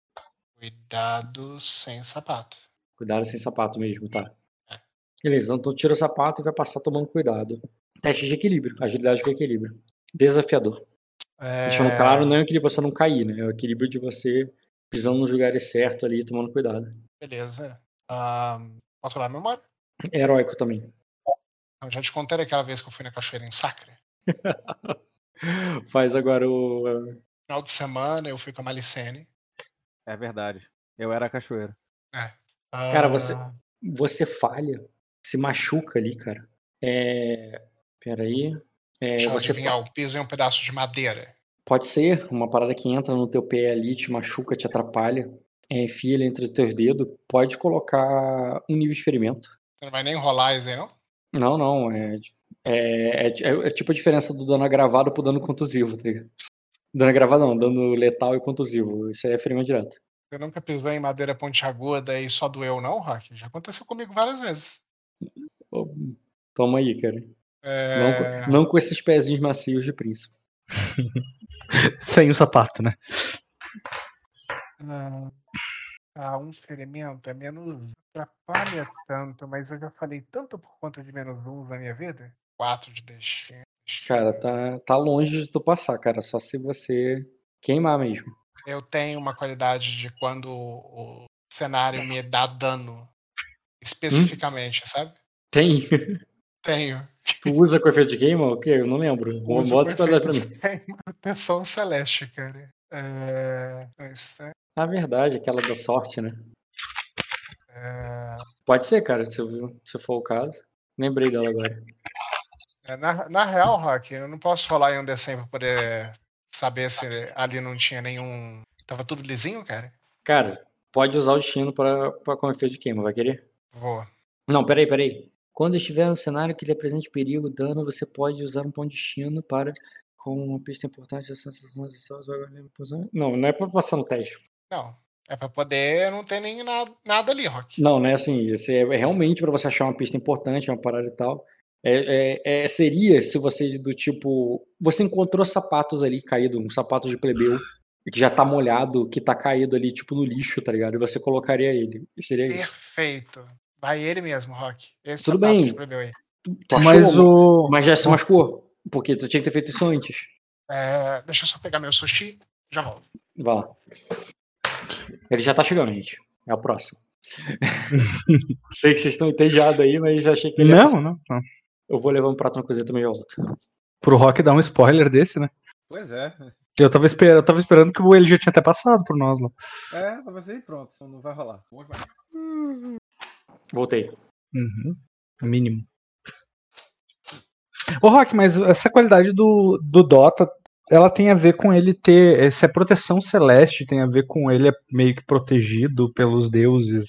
Cuidado sem sapato. Cuidado sem sapato mesmo, tá? É. Beleza, então tu tira o sapato e vai passar tomando cuidado. Teste de equilíbrio, agilidade com equilíbrio. Desafiador. É, Deixando claro, não é o equilíbrio pra você não cair, né? É o equilíbrio de você pisando nos lugares certos ali, tomando cuidado. Beleza. Ah, posso olhar a memória? É heróico também. Eu já te contei aquela vez que eu fui na cachoeira em Sacre. Faz agora o. Final de semana eu fui com a Malicene. É verdade. Eu era a cachoeira. Cara, você- Ah, Você falha, se machuca ali, cara. É. Peraí. É, Deixa eu você adivinhar, eu pisei um pedaço de madeira. Pode ser uma parada que entra no teu pé ali, te machuca, te atrapalha, é, enfia ele entre os teus dedos. Pode colocar um nível de ferimento. Você não vai nem rolar isso aí, não? Não, não. É, é, é, é tipo a diferença do dano agravado pro dano contusivo, tá ligado? Dano agravado não, dano letal e contusivo. Isso aí é ferimento direto. Você nunca pisou em madeira pontiaguda e só doeu, não, Rock? Já aconteceu comigo várias vezes. Toma aí, cara. É, Não, com- não com esses pezinhos macios de príncipe. Sem o sapato, né? Ah, ah, um ferimento é menos. atrapalha tanto, mas eu já falei tanto por conta de menos um na minha vida. Quatro de destino. Cara, tá, tá longe de tu passar, cara. Só se você queimar mesmo. Eu tenho uma qualidade de quando o cenário me dá dano especificamente, sabe? Tem. Tenho. Tu usa com efeito de game ou o quê? Eu não lembro. Uso Bota esse quadrado pra mim. manutenção celeste, cara. É... isso é- Na verdade, aquela da sorte, né? é, Pode ser, cara, se, se for o caso. Lembrei dela agora. É, na, na real, Rock, eu não posso rolar em um D100 pra poder saber se ali não tinha nenhum. Tava tudo lisinho, cara? Cara, pode usar o destino pra, pra com efeito de queima, vai querer? Vou. Não, peraí, peraí. Quando estiver no cenário que lhe apresente perigo, dano, você pode usar um ponto de destino para. Com uma pista importante, a sensação de posição. Não, não é pra passar no teste. Não. É pra poder não ter nem nada, nada ali, Rock. Não, não é assim. É é realmente pra você achar uma pista importante, uma parada e tal. É, é- é- seria se você, do tipo. Você encontrou sapatos ali caído, um sapato de plebeu, que já tá molhado, que tá caído ali, tipo, no lixo, tá ligado? E você colocaria ele. E seria isso. Perfeito. Vai ele mesmo, Rock. Esse Tudo sapato bem. de plebeu aí. Tu achou, Mas o. mas já se machucou. Porque tu tinha que ter feito isso antes. É, deixa eu só pegar meu sushi. Já volto. Vai lá. Ele já tá chegando, gente. É o próximo. Sei que vocês estão entediados aí, mas já achei que ele ia Não, não, não. Eu vou levar um prato na cozinha também já volto. Pro Rock dar um spoiler desse, né? Pois é. Eu tava, esper... eu tava esperando que ele já tinha até passado por nós lá. É, talvez aí pronto. Então não vai rolar. Vamos lá. Voltei. Uhum. Mínimo. Ô, Rock, mas essa qualidade do, do Dota, ela tem a ver com ele ter. Se é proteção celeste, tem a ver com ele é meio que protegido pelos deuses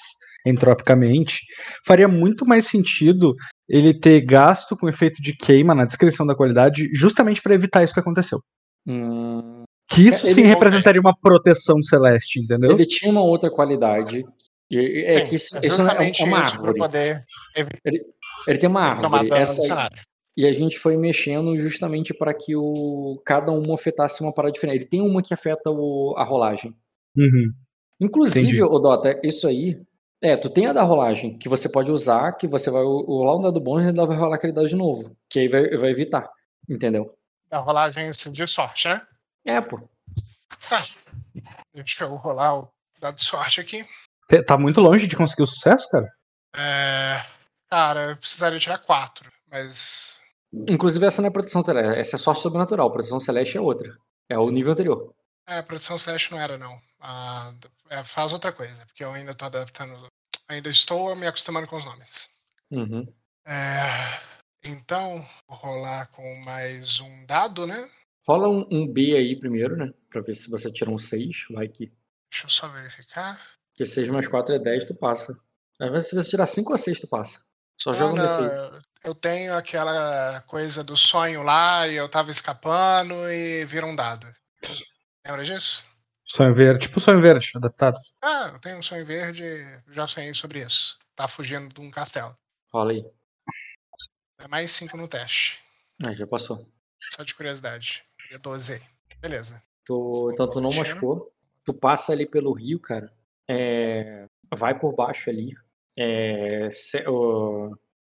entropicamente. Faria muito mais sentido ele ter gasto com efeito de queima na descrição da qualidade, justamente para evitar isso que aconteceu. Hum, Que isso Ele sim representaria uma proteção celeste, entendeu? ele tinha uma outra qualidade. que- É que isso, isso é, uma árvore. poder Ele tem uma árvore. Essa, e a gente foi mexendo justamente para que o cada uma afetasse uma parada diferente. Ele tem uma que afeta o- a rolagem. Uhum. Inclusive, Entendi. o Dota, isso aí. É, tu tem a da rolagem, que você pode usar, que você vai rolar um dado bom e ele vai rolar aquele dado de novo. Que aí vai, vai evitar. Entendeu? A rolagem de sorte, né? É, pô. Tá. Deixa eu rolar o dado de sorte aqui. Tá muito longe de conseguir o sucesso, cara? É, Cara, eu precisaria tirar quatro, mas. Inclusive, essa não é proteção celeste, essa é sorte sobrenatural. Proteção celeste é outra. É o nível anterior. É, a produção Celeste não era, não. Ah, é, faz outra coisa, porque eu ainda tô adaptando. Ainda estou me acostumando com os nomes. Uhum. É, então, vou rolar com mais um dado, né? Rola um, um B aí primeiro, né? Pra ver se você tira um 6. Vai que. Deixa eu só verificar. Porque 6 mais 4 é 10, tu passa. Às vezes, se você tirar 5 ou 6, tu passa. Só joga um não, desse aí. eu- eu tenho aquela coisa do sonho lá e eu tava escapando e vira um dado. Lembra disso? Sonho verde, tipo sonho verde, adaptado. Ah, eu tenho um sonho verde, já sonhei sobre isso. Tá fugindo de um castelo. Rola aí. É mais 5 no teste. Ah, já passou. Só de curiosidade. É 12 aí. Beleza. Tu, então tu não machucou. Tu passa ali pelo rio, cara. É, vai por baixo ali. É, se-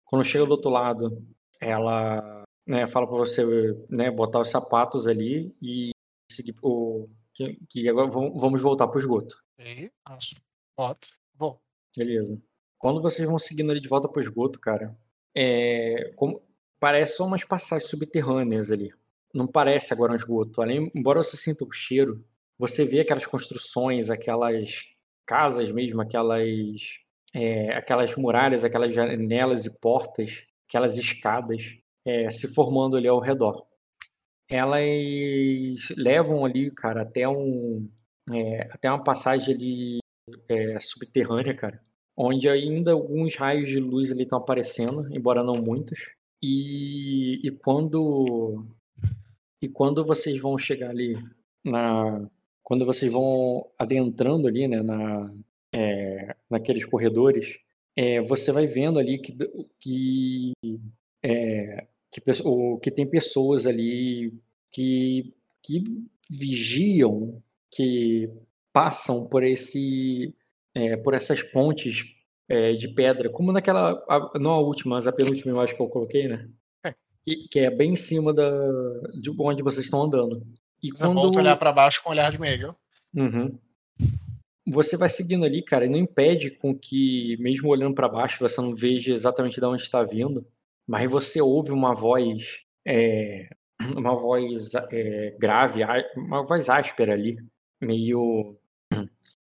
quando chega do outro lado, ela né, fala pra você né, botar os sapatos ali e seguir o. Que, que agora vamos voltar pro esgoto. E passo. Boto. Vou. Beleza. Quando vocês vão seguindo ali de volta pro esgoto, cara, é, como, parece só umas passagens subterrâneas ali. Não parece agora um esgoto. Além, embora você sinta o cheiro, você vê aquelas construções, aquelas casas mesmo, aquelas, é, aquelas muralhas, aquelas janelas e portas, aquelas escadas é, se formando ali ao redor. Elas levam ali, cara, até um é, até uma passagem ali é, subterrânea, cara, onde ainda alguns raios de luz ali estão aparecendo, embora não muitos. E, e quando e quando vocês vão chegar ali na quando vocês vão adentrando ali, né, na é, naqueles corredores, é, você vai vendo ali que que é, que, pesso- o- que tem pessoas ali que que vigiam, que passam por esse é, por essas pontes é, de pedra, como naquela a- não a última, mas a penúltima imagem que eu coloquei, né? É. Que, que é bem em cima da de onde vocês estão andando. E Eu quando volto olhar pra baixo com o olhar de meio. Uhum. Você vai seguindo ali, cara, e não impede com que, mesmo olhando para baixo, você não veja exatamente de onde está vindo, mas você ouve uma voz, é, uma voz é, grave, uma voz áspera ali, meio,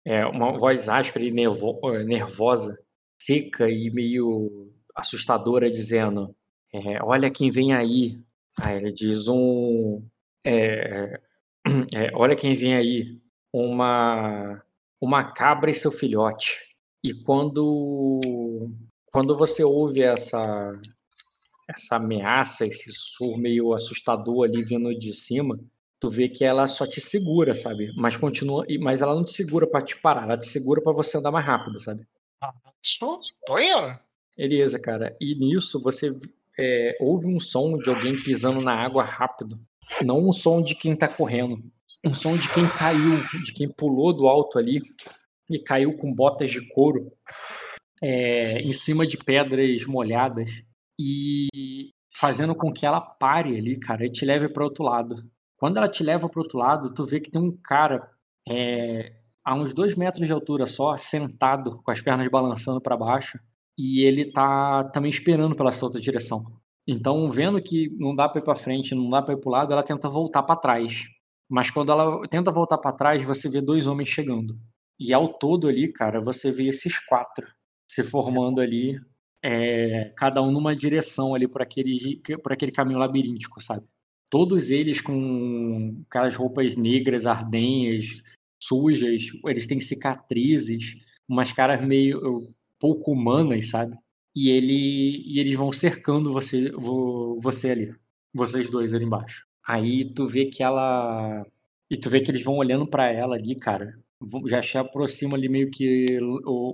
é, uma voz áspera e nervo- nervosa, seca e meio assustadora, dizendo: é, olha quem vem aí. Aí ele diz um. olha quem vem aí. Uma, uma cabra e seu filhote. E quando, quando você ouve essa, essa ameaça, esse surro meio assustador ali vindo de cima, tu vê que ela só te segura, sabe? Mas continua, mas ela não te segura pra te parar, ela te segura pra você andar mais rápido, sabe? Beleza, cara. E nisso você é, ouve um som de alguém pisando na água rápido. Não um som de quem tá correndo. Um som de quem caiu, de quem pulou do alto ali e caiu com botas de couro é, em cima de pedras molhadas e fazendo com que ela pare ali, cara, e te leve para outro lado. Quando ela te leva para outro lado, tu vê que tem um cara é, a uns dois metros de altura só, sentado, com as pernas balançando para baixo, e ele tá também esperando pela sua outra direção. Então, vendo que não dá para ir para frente, não dá para ir para o lado, ela tenta voltar para trás. Mas quando ela tenta voltar para trás, você vê dois homens chegando. E ao todo ali, cara, você vê esses quatro se formando ali, é, cada um numa direção ali por aquele, por aquele caminho labiríntico, sabe? Todos eles com aquelas roupas negras, ardenhas, sujas, eles têm cicatrizes, umas caras meio pouco humanas, sabe? E, ele, e eles vão cercando você, vo- você ali, vocês dois ali embaixo. Aí tu vê que ela. E tu vê que eles vão olhando pra ela ali, cara. Já se aproxima ali meio que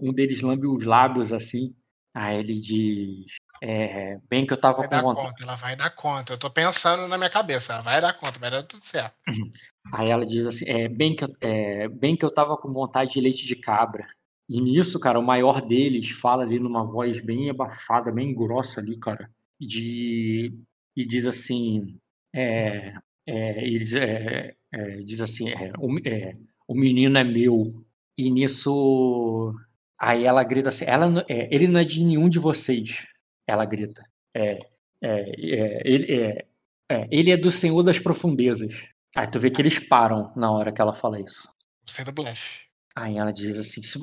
um deles lambe os lábios assim. Aí ele diz. É, bem que eu tava Vai com vontade. conta, ela vai dar conta. Eu tô pensando na minha cabeça, ela vai dar conta, vai dar tudo certo. Aí ela diz assim: é, bem, que eu, é, bem que eu tava com vontade de leite de cabra. E nisso, cara, o maior deles fala ali numa voz bem abafada, bem grossa ali, cara. De, e diz assim: é, é, diz, é, é, diz assim: é, o, é, o menino é meu. E nisso. Aí ela grita assim: ela, é, ele não é de nenhum de vocês. Ela grita. É, é, é, ele, é, é, ele é do Senhor das Profundezas. Aí tu vê que eles param na hora que ela fala isso. Gostei do blefe. Aí ela diz assim: se,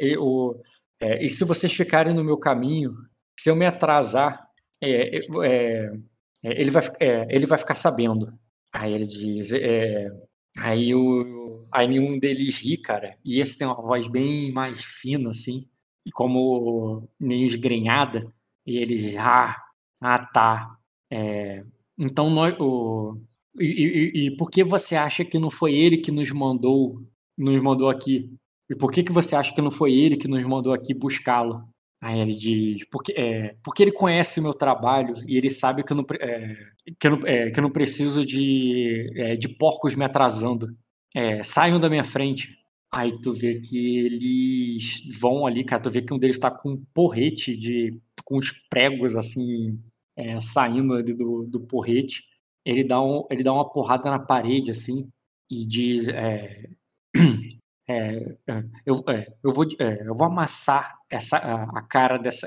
eu- e se vocês ficarem no meu caminho, se eu me atrasar, ele, vai, ele vai ficar sabendo. Aí ele diz: aí, o, aí nenhum deles ri, cara. E esse tem uma voz bem mais fina, assim, e como meio esgrenhada. E ele diz: ah, ah tá. É, então nós. O, e, e- e por que você acha que não foi ele que nos mandou, nos mandou aqui? E por que, que você acha que não foi ele que nos mandou aqui buscá-lo? Aí ele diz, porque, é, porque ele conhece o meu trabalho e ele sabe que eu não, é, que eu não, é, que eu não preciso de, é, de porcos me atrasando. É, saiam da minha frente. Aí tu vê que eles vão ali, cara, tu vê que um deles tá com um porrete de. com os pregos assim, é, saindo ali do, do porrete ele dá, um, ele dá uma porrada na parede, assim, e diz: é, é, é, eu, é, eu, vou, eu vou amassar essa, a, a cara dessa.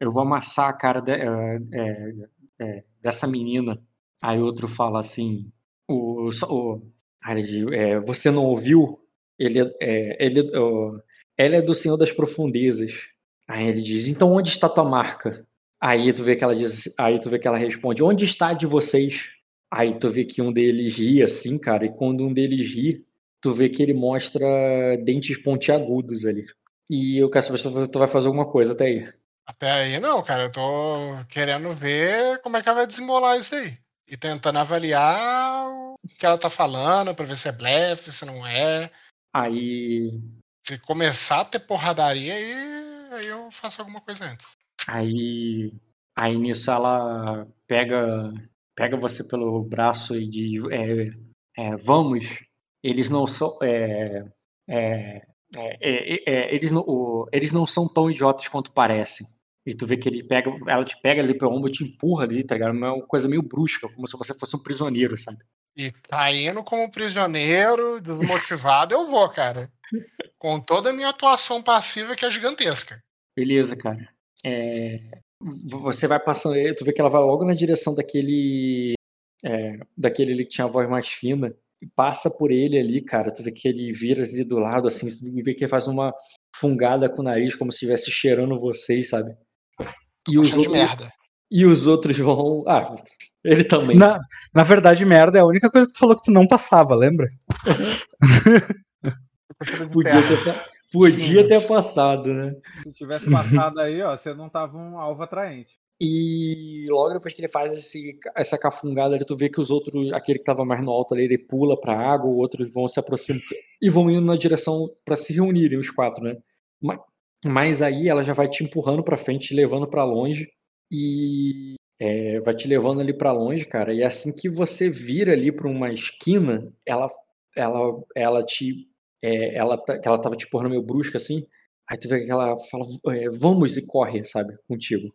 eu vou amassar a cara de- dessa menina. Aí outro fala assim: o, o, ele diz, é, Você não ouviu? Ele, é- é, ele, ela é do Senhor das Profundezas. Aí ele diz: Então onde está tua marca? Aí tu vê que ela diz, aí tu vê que ela responde: "Onde está a de vocês?" Aí tu vê que um deles ri assim, cara, e quando um deles ri, tu vê que ele mostra dentes pontiagudos ali. E eu quero saber se tu vai fazer alguma coisa até aí. Até aí não, cara. Eu tô querendo ver como é que ela vai desembolar isso aí. E tentando avaliar que ela tá falando, pra ver se é blefe, se não é. Aí Se começar a ter porradaria, aí, aí eu faço alguma coisa antes. Aí, aí nisso ela pega, pega você pelo braço e diz: é, é, Vamos, eles não são. é, é, é, é, eles, não, o- eles não são tão idiotas quanto parecem. E tu vê que ele pega, ela te pega ali pelo ombro e te empurra ali, tá ligado? É uma coisa meio brusca, como se você fosse um prisioneiro, sabe? E caindo como prisioneiro, desmotivado, eu vou, cara. Com toda a minha atuação passiva que é gigantesca. Beleza, cara. É, você vai passando, tu vê que ela vai logo na direção daquele, é, daquele ali que tinha a voz mais fina, e passa por ele ali, cara. Tu vê que ele vira ali do lado, assim, tu vê que ele faz uma fungada com o nariz, como se estivesse cheirando vocês, sabe? E os, outros, merda. E os outros vão. Ah, ele também. Na, na verdade, merda é a única coisa que tu falou que tu não passava, lembra? Podia ter, podia ter passado, né? Se tivesse passado aí, ó, você não tava um alvo atraente. E logo depois que ele faz esse, essa cafungada ali, tu vê que os outros, aquele que tava mais no alto ali, ele pula pra água, os outros vão se aproximando e vão indo na direção pra se reunirem, os quatro, né? Ma- Mas aí ela já vai te empurrando pra frente, te levando pra longe e é, vai te levando ali pra longe, cara. E assim que você vira ali pra uma esquina, ela, ela, ela te, é, ela, tá- que ela tava te empurrando meio brusca assim. Aí tu vê que ela fala, é, vamos e corre, sabe, contigo.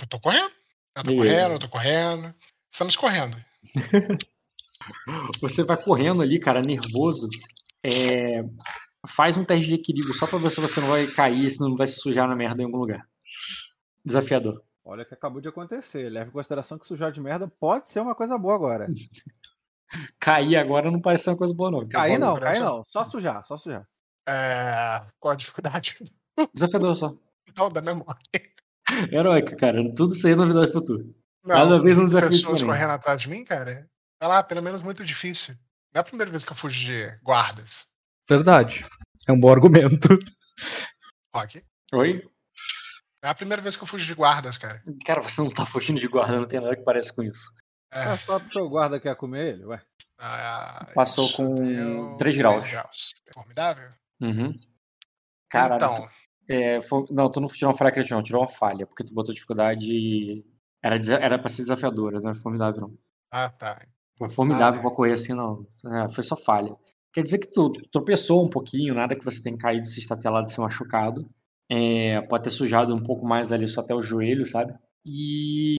Eu tô correndo. Eu tô Beleza. correndo, eu tô correndo. Estamos correndo. Você vai correndo ali, cara, nervoso. É, Faz um teste de equilíbrio só pra ver se você não vai cair, se não vai se sujar na merda em algum lugar. Desafiador. Olha o que acabou de acontecer. Leve em consideração que sujar de merda pode ser uma coisa boa agora. Cair agora não parece ser uma coisa boa, não. Cair não, cair não. Só sujar, só sujar. É... Qual a dificuldade? Desafiador só. Não, da memória. Heróica, cara. Tudo isso aí é novidade pra tu. Cada vez um desafio pessoas diferente. correndo atrás de mim, cara. Tá lá, pelo menos muito difícil. Não é a primeira vez que eu fujo de guardas. Verdade. É um bom argumento. Rock. Oi? É a primeira vez que eu fujo de guardas, cara. Cara, você não tá fugindo de guarda, não tem nada que pareça com isso. É, É só porque o guarda quer comer ele, ué. ah, Passou com deu três graus. Formidável. Uhum. Caralho. então, tu- é, foi- não, tu não tirou uma falha crítica, não. Tirou uma falha, porque tu botou dificuldade. Era, era pra ser desafiadora, não era formidável, não. ah tá. Foi formidável Ah, é. pra correr assim, não. É, foi só falha. Quer dizer que tu tropeçou um pouquinho, nada que você tenha caído, se estatelado, se machucado. É, pode ter sujado um pouco mais ali, só até o joelho, sabe? E,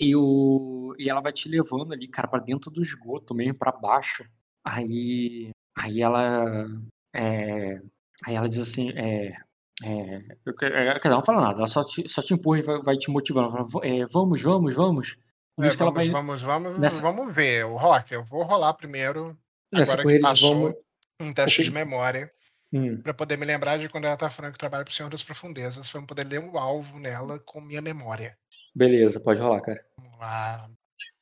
e, o, e ela vai te levando ali, cara, pra dentro do esgoto, meio pra baixo. Aí, aí ela. é, aí ela diz assim: é, é, eu, é, quer dizer, ela não fala nada, ela só te, só te empurra e vai, vai te motivando. Fala, "V- é, vamos, vamos, vamos. É, vamos, vai- vamos, vamos, nessa- vamos ver. O Rock, eu vou rolar primeiro. Nessa agora que eles passou vão. um teste de memória. Hum. Pra poder me lembrar de quando ela tá falando que trabalha pro Senhor das Profundezas. Pra eu poder ler o alvo nela com minha memória. Beleza, pode rolar, cara. Vamos lá.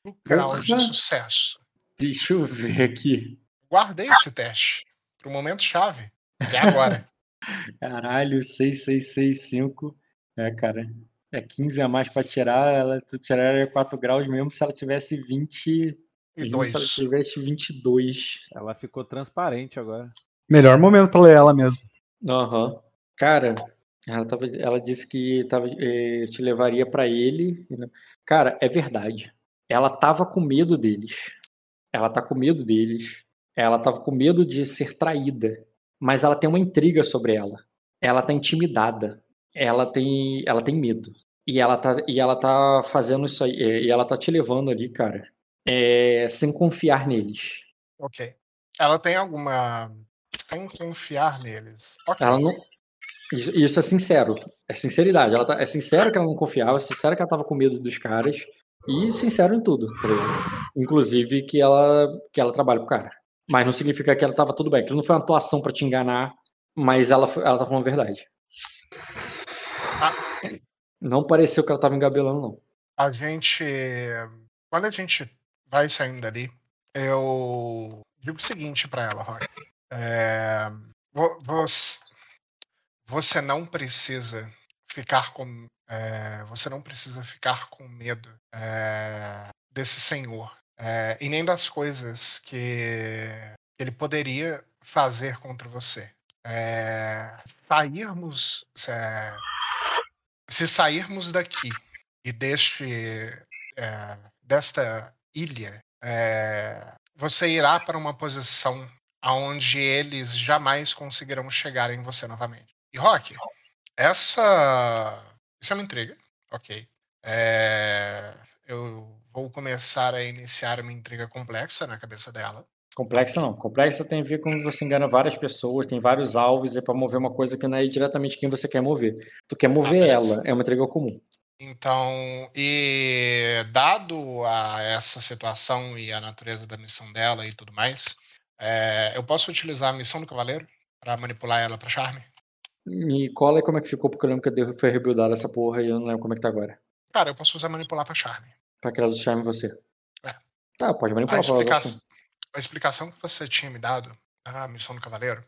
O grau de sucesso. Deixa eu ver aqui. Guardei esse teste pro momento chave. Que é agora. Caralho, 6665. É, cara. É 15 a mais pra tirar. Ela tiraria 4 graus mesmo se ela tivesse 20. E Mesmo se ela dois. tivesse 22. Ela ficou transparente agora. Melhor momento pra ler ela mesmo. Aham. Cara, ela, tava, ela disse que tava, eh, te levaria pra ele. Cara, é verdade. Ela tava com medo deles. Ela tá com medo deles. Ela tava com medo de ser traída. Mas ela tem uma intriga sobre ela. Ela tá intimidada. Ela tem, ela tem medo. E ela tá, e ela tá fazendo isso aí. eh, E ela tá te levando ali, cara. eh, sem confiar neles. Ok. Ela tem alguma. Sem confiar neles. Ok. Ela não. Isso, isso é sincero. É sinceridade. Ela tá, é sincero que ela não confiava, é sincero que ela tava com medo dos caras. E sincero em tudo, tá? Inclusive que ela, que ela trabalha pro cara. Mas não significa que ela tava tudo bem. Aquilo não foi uma atuação pra te enganar, mas ela, ela tá falando a verdade. Ah. Não pareceu que ela tava engabelando, não. A gente. Quando a gente vai saindo dali, eu digo o seguinte pra ela, Rock. É, vo- você, não precisa ficar com. é, você não precisa ficar com medo é, desse senhor. é, e nem das coisas que ele poderia fazer contra você. É, sairmos. é, se sairmos daqui e deste desta ilha, você irá para uma posição aonde eles jamais conseguirão chegar em você novamente. E Rock, essa isso é uma intriga, ok? É, eu vou começar a iniciar uma intriga complexa na cabeça dela. Complexa não. Complexa tem a ver com você engana várias pessoas, tem vários alvos, é pra mover uma coisa que não é diretamente quem você quer mover. Tu quer mover beleza. ela, é uma entrega comum. Então, e dado a essa situação e a natureza da missão dela e tudo mais, é, eu posso utilizar a missão do cavaleiro para manipular ela para charme? Me cola aí como é que ficou, porque eu lembro que foi rebuildada essa porra e eu não lembro como é que tá agora. Cara, eu posso usar manipular pra charme. Pra que elas charme você. É. Tá, pode A, manipular elas explica... acharem. a explicação que você tinha me dado da missão do cavaleiro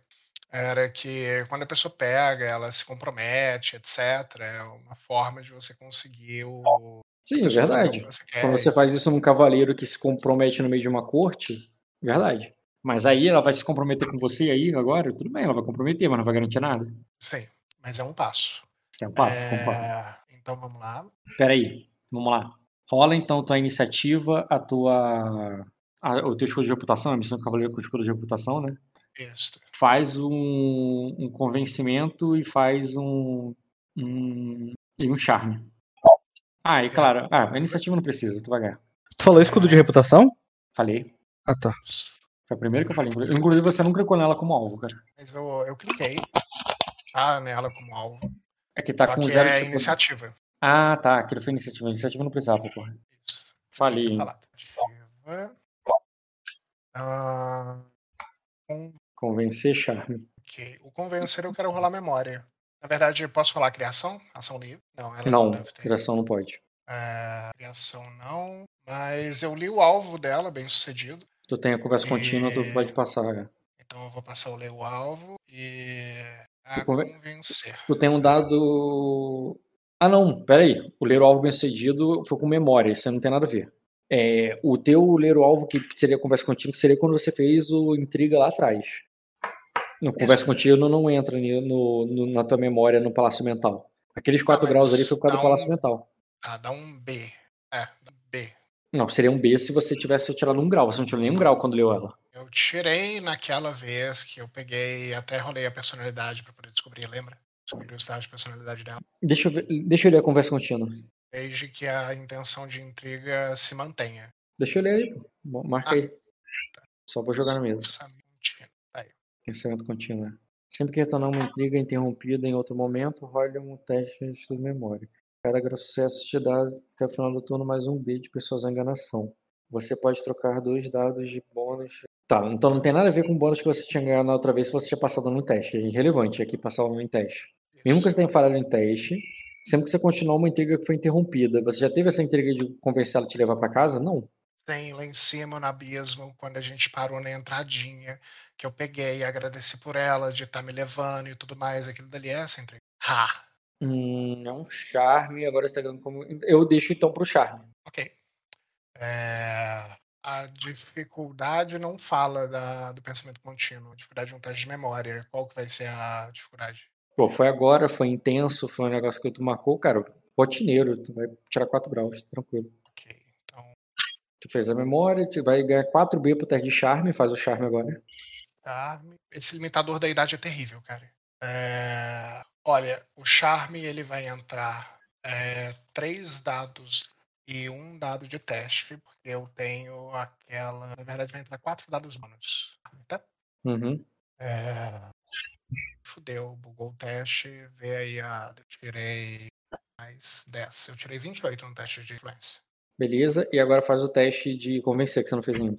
era que quando a pessoa pega, ela se compromete, etc. É uma forma de você conseguir o. Sim, é a o verdade. você. Quando você faz isso num cavaleiro que se compromete no meio de uma corte, verdade. Mas aí ela vai se comprometer com você aí agora? Tudo bem, ela vai comprometer, mas não vai garantir nada. Sim, mas é um passo. É um passo, É, concordo. Então vamos lá. Peraí, vamos lá. Rola então tua iniciativa, a tua. a- o teu escudo de reputação, a missão do cavaleiro com escudo de reputação, né? Isso. Faz um, um convencimento e faz um. um e um charme. Ah, e claro. Ah, a iniciativa não precisa, tu vai ganhar. Tu falou escudo de reputação? Falei. Ah, tá. Foi a primeira que eu falei. Inclusive você não clicou nela como alvo, cara. Mas eu, eu cliquei tá, nela como alvo. É que tá Só com que zero é de iniciativa. Ah, tá. Aquilo foi iniciativa. Iniciativa não precisava, porra. Isso. Falei. Falar. Iniciativa. Ah, com- Convencer charme. ok. O convencer eu quero rolar memória. Na verdade, posso rolar criação? Ação livre? Não, ela Não, ter. criação não pode. É, criação não. Mas eu li o alvo dela, bem sucedido. Tu tem a conversa contínua, tu É. pode passar, cara. Então eu vou passar o ler o alvo e. A Tu conven- convencer. Tu tem um dado. Ah, não, peraí. O ler o alvo bem sucedido foi com memória, isso aí não tem nada a ver. É, o teu ler o alvo que seria conversa contínua, que seria quando você fez o intriga lá atrás. No conversa contínua não entra no, no- na tua memória no palácio mental. Aqueles 4 mas graus ali foi por causa do palácio um- mental. Ah, dá um B. Não, seria um B se você tivesse tirado um grau. Você não tirou nenhum grau quando leu ela. Eu tirei naquela vez que eu peguei, até rolei a personalidade pra poder descobrir, lembra? Descobri o estado de personalidade dela. Deixa eu, ver, deixa eu ler a conversa contínua. Desde que a intenção de intriga se mantenha. Deixa eu ler aí. Marca Ah. aí. Só vou jogar na mesa. Pensamento contínuo. Tá. Pensamento contínuo. Sempre que retornar uma intriga interrompida em outro momento, role um teste de memória. Cada sucesso te dá até o final do turno mais um B de persuasão e enganação. Você pode trocar dois dados de bônus. Tá, então não tem nada a ver com o bônus que você tinha ganhado na outra vez se você tinha passado no teste. É irrelevante aqui passar em teste. Mesmo que você tenha falhado em teste, sempre que você continuar uma intriga que foi interrompida, você já teve essa intriga de convencer ela a te levar pra casa? Não. Tem lá em cima no abismo, quando a gente parou na entradinha, que eu peguei e agradeci por ela de estar me levando e tudo mais, aquilo dali é essa intriga. Ha! Hum, é um charme, agora você tá ganhando como. Eu deixo então pro charme. Ok. É, a dificuldade não fala da- do pensamento contínuo. A dificuldade é um teste de memória. Qual que vai ser a dificuldade? Pô, foi agora, foi intenso, foi um negócio que tu marcou, cara. Rotineiro, tu vai tirar 4 graus, tranquilo. Ok. Então, Tu fez a memória, tu vai ganhar 4B pro teste de charme, faz o charme agora. charme. Esse limitador da idade é terrível, cara. É, Olha, o charme ele vai entrar é, três dados e um dado de teste, porque eu tenho aquela. Na verdade, vai entrar quatro dados bônus. Tá? Uhum. É... Fudeu, bugou o teste, vê aí a. Eu tirei mais 10. Eu tirei 28 no teste de influência. Beleza, e agora faz o teste de convencer, que você não fez ainda.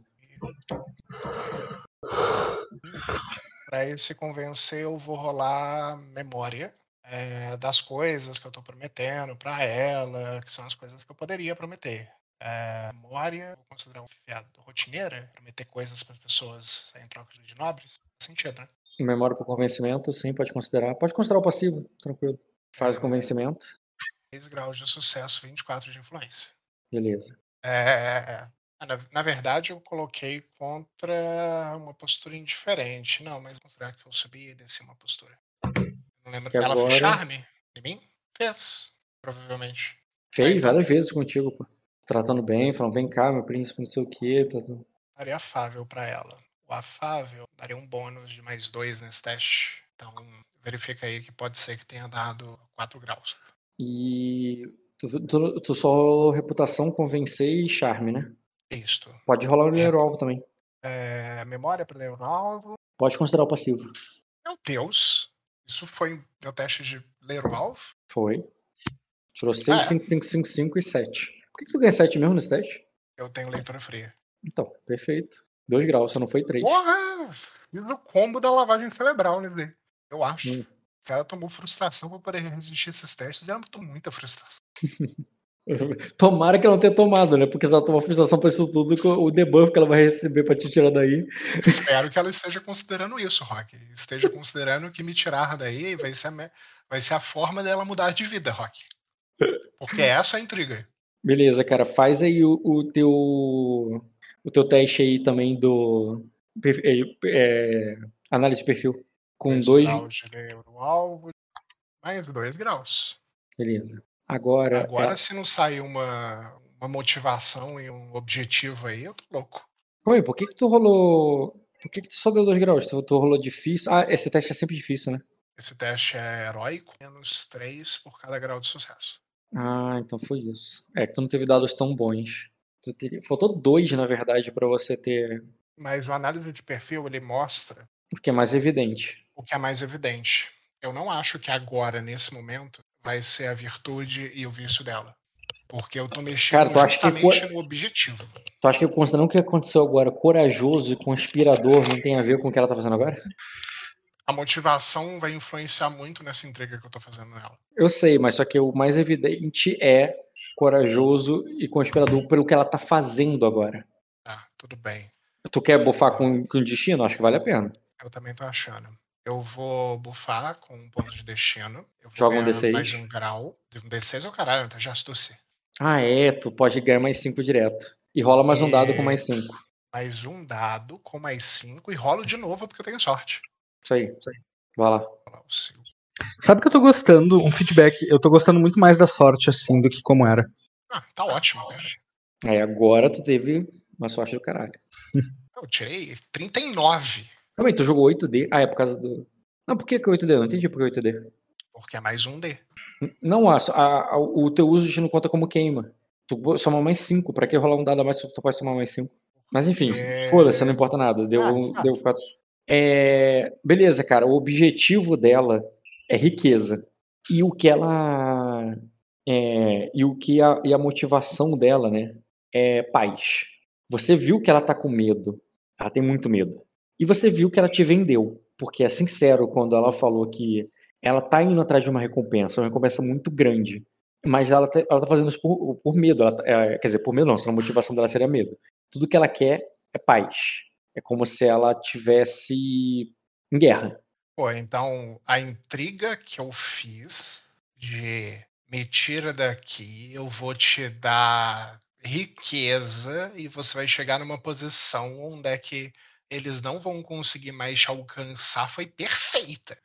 Para esse convencer, eu vou rolar memória é, das coisas que eu tô prometendo para ela, que são as coisas que eu poderia prometer. É, memória, vou considerar um fiado rotineira, prometer coisas para as pessoas em troca de nobres. Faz sentido, né? Memória pro convencimento, sim, pode considerar. Pode considerar o passivo, tranquilo. Faz o convencimento. 3 graus de sucesso, 24 de influência. Beleza. É, na, na verdade, eu coloquei contra uma postura indiferente. Não, mas considerar que eu subi e desci uma postura. Não lembro. Que Ela fez agora- charme em mim? Fez, provavelmente. Fez então- várias vezes contigo, pô. Tratando bem, falando, vem cá, meu príncipe, não sei o quê. Tratando... Daria afável para ela. O afável daria um bônus de mais dois nesse teste. Então, verifica aí que pode ser que tenha dado 4 graus. E tu, tu, tu só reputação, convencer e charme, né? Isto. Pode rolar o É. primeiro alvo também. É, memória para ler o alvo. Pode considerar o passivo. Meu Deus. Isso foi meu teste de ler o alvo? Foi. Tirou 6, Ah, é? 5, 5, 5, 5 e 7. Por que, que tu ganha 7 mesmo nesse teste? Eu tenho leitura fria. Então, perfeito. 2 graus, só não foi 3. Porra! Fiz o combo da lavagem cerebral daí. Eu acho. Hum. O cara tomou frustração pra poder resistir esses testes e ela botou muita frustração. Tomara que ela não tenha tomado, né? Porque se ela tomar frustração pra isso tudo, o debuff que ela vai receber pra te tirar daí. Espero que ela esteja considerando isso, Rock. Esteja considerando que me tirar daí vai ser a, vai ser a forma dela mudar de vida, Rock. Porque essa é a intriga. Beleza, cara. Faz aí o, o teu o teu teste aí também do é, é, análise de perfil. Com dois. graus de neuro-alvo, mais dois graus. Beleza. Agora. Agora, ela- se não sair uma, uma motivação e um objetivo aí, eu tô louco. Oi, por que que tu rolou. Por que que tu só deu dois graus? Tu, tu rolou difícil. Ah, esse teste é sempre difícil, né? Esse teste é heróico, menos três por cada grau de sucesso. Ah, então foi isso. É que tu não teve dados tão bons. Tu teria... Faltou dois, na verdade, pra você ter. Mas o análise de perfil, ele mostra O que é mais evidente. o que é mais evidente. Eu não acho que agora, nesse momento, vai ser a virtude e o vício dela. Porque eu tô mexendo Cara, tu acha que no objetivo. Tu acha que considerando o que aconteceu agora, corajoso e conspirador, não tem a ver com o que ela tá fazendo agora? A motivação vai influenciar muito nessa entrega que eu tô fazendo nela. Eu sei, mas só que o mais evidente é corajoso e conspirador pelo que ela tá fazendo agora. Tá, tudo bem. Tu quer bufar com, com destino? Acho que vale a pena. Eu também tô achando. Eu vou bufar com um ponto de destino. Eu vou Joga um ganhar D6. Mais um grau. Um D6 é o caralho, tá? Já astucia. Ah, é, tu pode ganhar mais 5 direto. E rola mais um dado com mais 5. Mais um dado com mais cinco e rolo de novo porque eu tenho sorte. Isso aí. Vai lá. Vou lá, o seu. Sabe que eu tô gostando, um feedback, eu tô gostando muito mais da sorte assim do que como era. Ah, tá ótimo, cara. Aí agora tu teve uma sorte do caralho. Eu tirei 39, Também, tu jogou 8D. Ah, é por causa do. Não, por que, que 8D? Não entendi por que 8D. porque é mais um D. Não, a, a- o teu uso de não conta como queima. Tu soma mais 5. Pra que rolar um dado a mais se tu pode somar mais 5? Mas enfim, É. foda-se, não importa nada. Deu, Ah, um- exato. deu quatro. É, beleza, cara. O objetivo dela é riqueza. E o que ela. é, e o que a, e a motivação dela, né? É paz. Você viu que ela tá com medo. Ela tem muito medo. E você viu que ela te vendeu. Porque é sincero quando ela falou que ela tá indo atrás de uma recompensa, uma recompensa muito grande. Mas ela tá, ela tá fazendo isso por, por medo. Ela, tá- é, quer dizer, por medo não, senão a motivação dela seria medo. Tudo que ela quer é paz. É como se ela tivesse em guerra. Pô, então a intriga que eu fiz de me tira daqui, eu vou te dar riqueza e você vai chegar numa posição onde é que eles não vão conseguir mais te alcançar foi perfeita.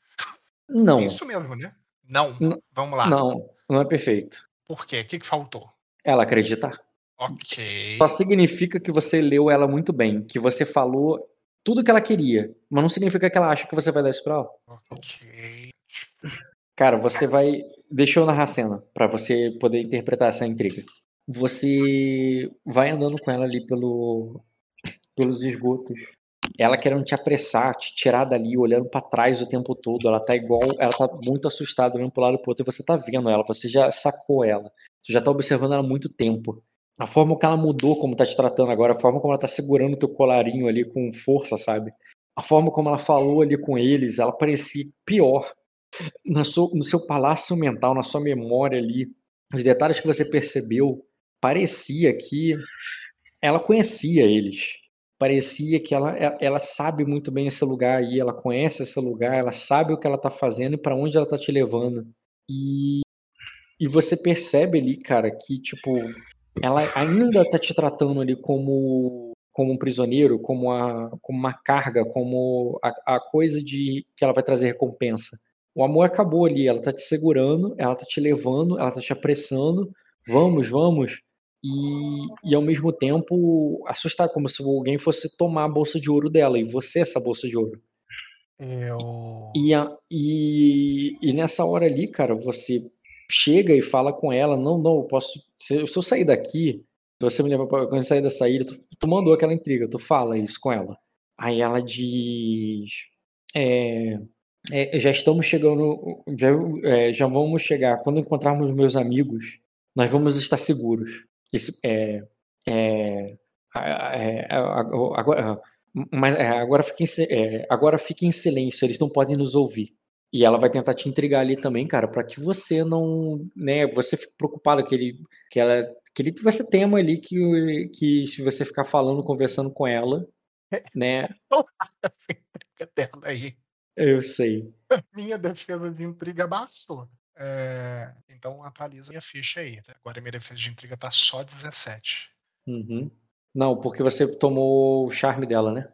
Não, Isso mesmo, né? Não. Não. Vamos lá. não, não é perfeito. Por quê? O que, que faltou? Ela acreditar. Ok. Só significa que você leu ela muito bem, que você falou tudo que ela queria, mas não significa que ela acha que você vai dar isso pra ela. Ok. Cara, você vai. Deixa eu narrar a cena pra você poder interpretar essa intriga. Você vai andando com ela ali pelo, pelos esgotos. Ela querendo te apressar, te tirar dali, olhando pra trás o tempo todo. Ela tá igual. Ela tá muito assustada, olhando pro lado e pro outro, e você tá vendo ela, você já sacou ela. Você já tá observando ela há muito tempo. A forma que ela mudou, como tá te tratando agora, a forma como ela tá segurando o teu colarinho ali com força, sabe? A forma como ela falou ali com eles, ela parecia pior na sua- no seu palácio mental, na sua memória ali, os detalhes que você percebeu, parecia que ela conhecia eles. Parecia que ela, ela- ela sabe muito bem esse lugar aí, ela conhece esse lugar, ela sabe o que ela tá fazendo e para onde ela tá te levando. E, e você percebe ali, cara, que tipo, ela ainda tá te tratando ali como como um prisioneiro, como, a, como uma carga, como a, a coisa de que ela vai trazer recompensa. O amor acabou ali, ela tá te segurando, ela tá te levando, ela tá te apressando, vamos, vamos. E, e ao mesmo tempo assustar, como se alguém fosse tomar a bolsa de ouro dela, e você essa bolsa de ouro. Eu. E, a- e, e nessa hora ali, cara, você chega e fala com ela, não, não, eu posso. Se, se eu sair daqui, se você me levar pra. Quando eu sair da saída, tu, tu mandou aquela intriga, tu fala isso com ela. Aí ela diz. É, é, já estamos chegando. Já, é, já vamos chegar. Quando encontrarmos meus amigos, nós vamos estar seguros. Esse, é, é, é, agora, mas é, agora, fique em, é, agora fique em silêncio, eles não podem nos ouvir. E ela vai tentar te intrigar ali também, cara, pra que você não, né, você fique preocupado que ele, que ela, que ele ser tema ali que, que se você ficar falando, conversando com ela, né, eu sei. Minha defesa de intriga baixou. É, então atualiza minha ficha aí. tá? Agora minha defesa de intriga tá só 17. Uhum. Não, porque você tomou o charme dela, né?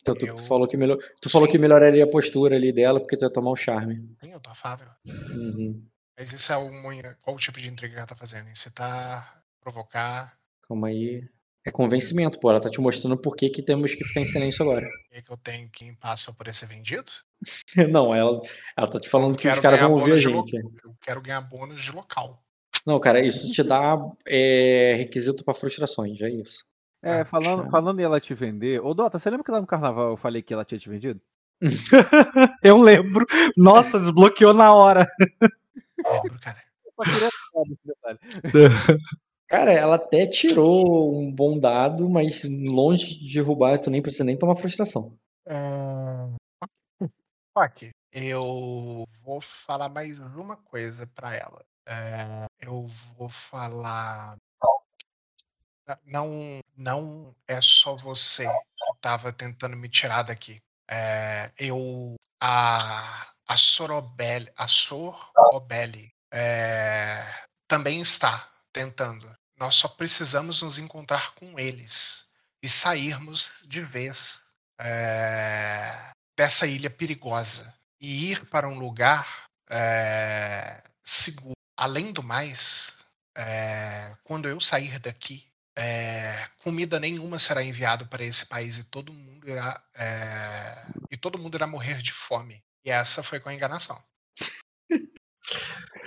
Então tu, tu Eu- falou que melhor, tu falou Sim. que melhoraria a postura ali dela porque tu ia tomar o charme. Sim, eu tô afável. Uhum. Mas isso é algum, qual o tipo de intriga que ela tá fazendo? Incitar, provocar, Calma aí. É convencimento, pô. Ela tá te mostrando por que, que temos que ficar em silêncio agora. e que eu tenho que ir em paz pra poder ser vendido? Não, ela, ela tá te falando Eu que os caras vão ouvir a gente. Eu quero ganhar bônus de local. Não, cara, isso te dá é, requisito pra frustrações, é isso. É, Ah, falando, falando em ela te vender. Ô, Dota, você lembra que lá no carnaval eu falei que ela tinha te vendido? Eu lembro. Nossa, desbloqueou na hora. Lembro, cara. Eu só queria falar desse detalhe. Cara, ela até tirou um bom dado, mas longe de derrubar, tu nem precisa nem tomar frustração. Ok. Eu vou falar mais uma coisa pra ela. É, eu vou falar. Não, não é só você que tava tentando me tirar daqui. É, eu. A. A. A Sorobelli. é, também está tentando. Nós só precisamos nos encontrar com eles e sairmos de vez é, dessa ilha perigosa e ir para um lugar é, seguro. Além do mais, é, quando eu sair daqui, é, comida nenhuma será enviada para esse país e todo mundo irá é, e todo mundo irá morrer de fome. E essa foi com a enganação.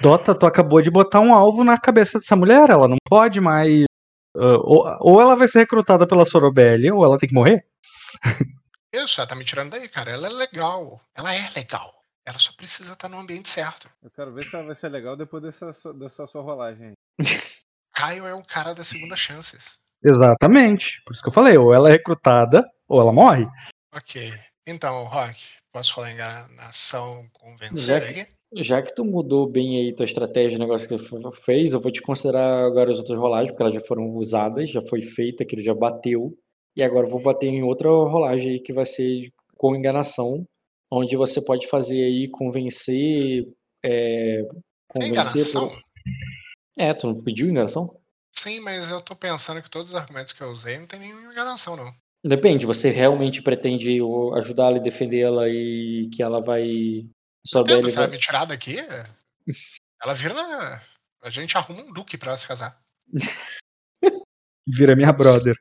Dota, tu acabou de botar um alvo na cabeça dessa mulher. Ela não pode mais. ah, ou, ou ela vai ser recrutada pela Sorobelli, ou ela tem que morrer. Isso, ela tá me tirando daí, cara. Ela é legal. Ela é legal. Ela só precisa estar no ambiente certo. Eu quero ver se ela vai ser legal depois dessa, dessa sua rolagem. Caio é um cara das segundas chances. Exatamente. Por isso que eu falei, ou ela é recrutada, ou ela morre. Ok. Então, Rock, posso falar enganação, Já que- aí? Já que tu mudou bem aí tua estratégia, o negócio que tu fez, eu vou te considerar agora as outras rolagens, porque elas já foram usadas, já foi feita, aquilo já bateu. E agora eu vou bater em outra rolagem aí que vai ser com enganação, onde você pode fazer aí convencer. É, É convencer enganação? por... É, tu não pediu enganação? Sim, mas eu tô pensando que todos os argumentos que eu usei não tem nenhuma enganação, não. Depende, você realmente pretende ajudá-la e defendê-la e que ela vai. Sua Entendo, se ela vai... me tirar daqui, ela vira. A gente arruma um duque pra ela se casar. Vira minha brother.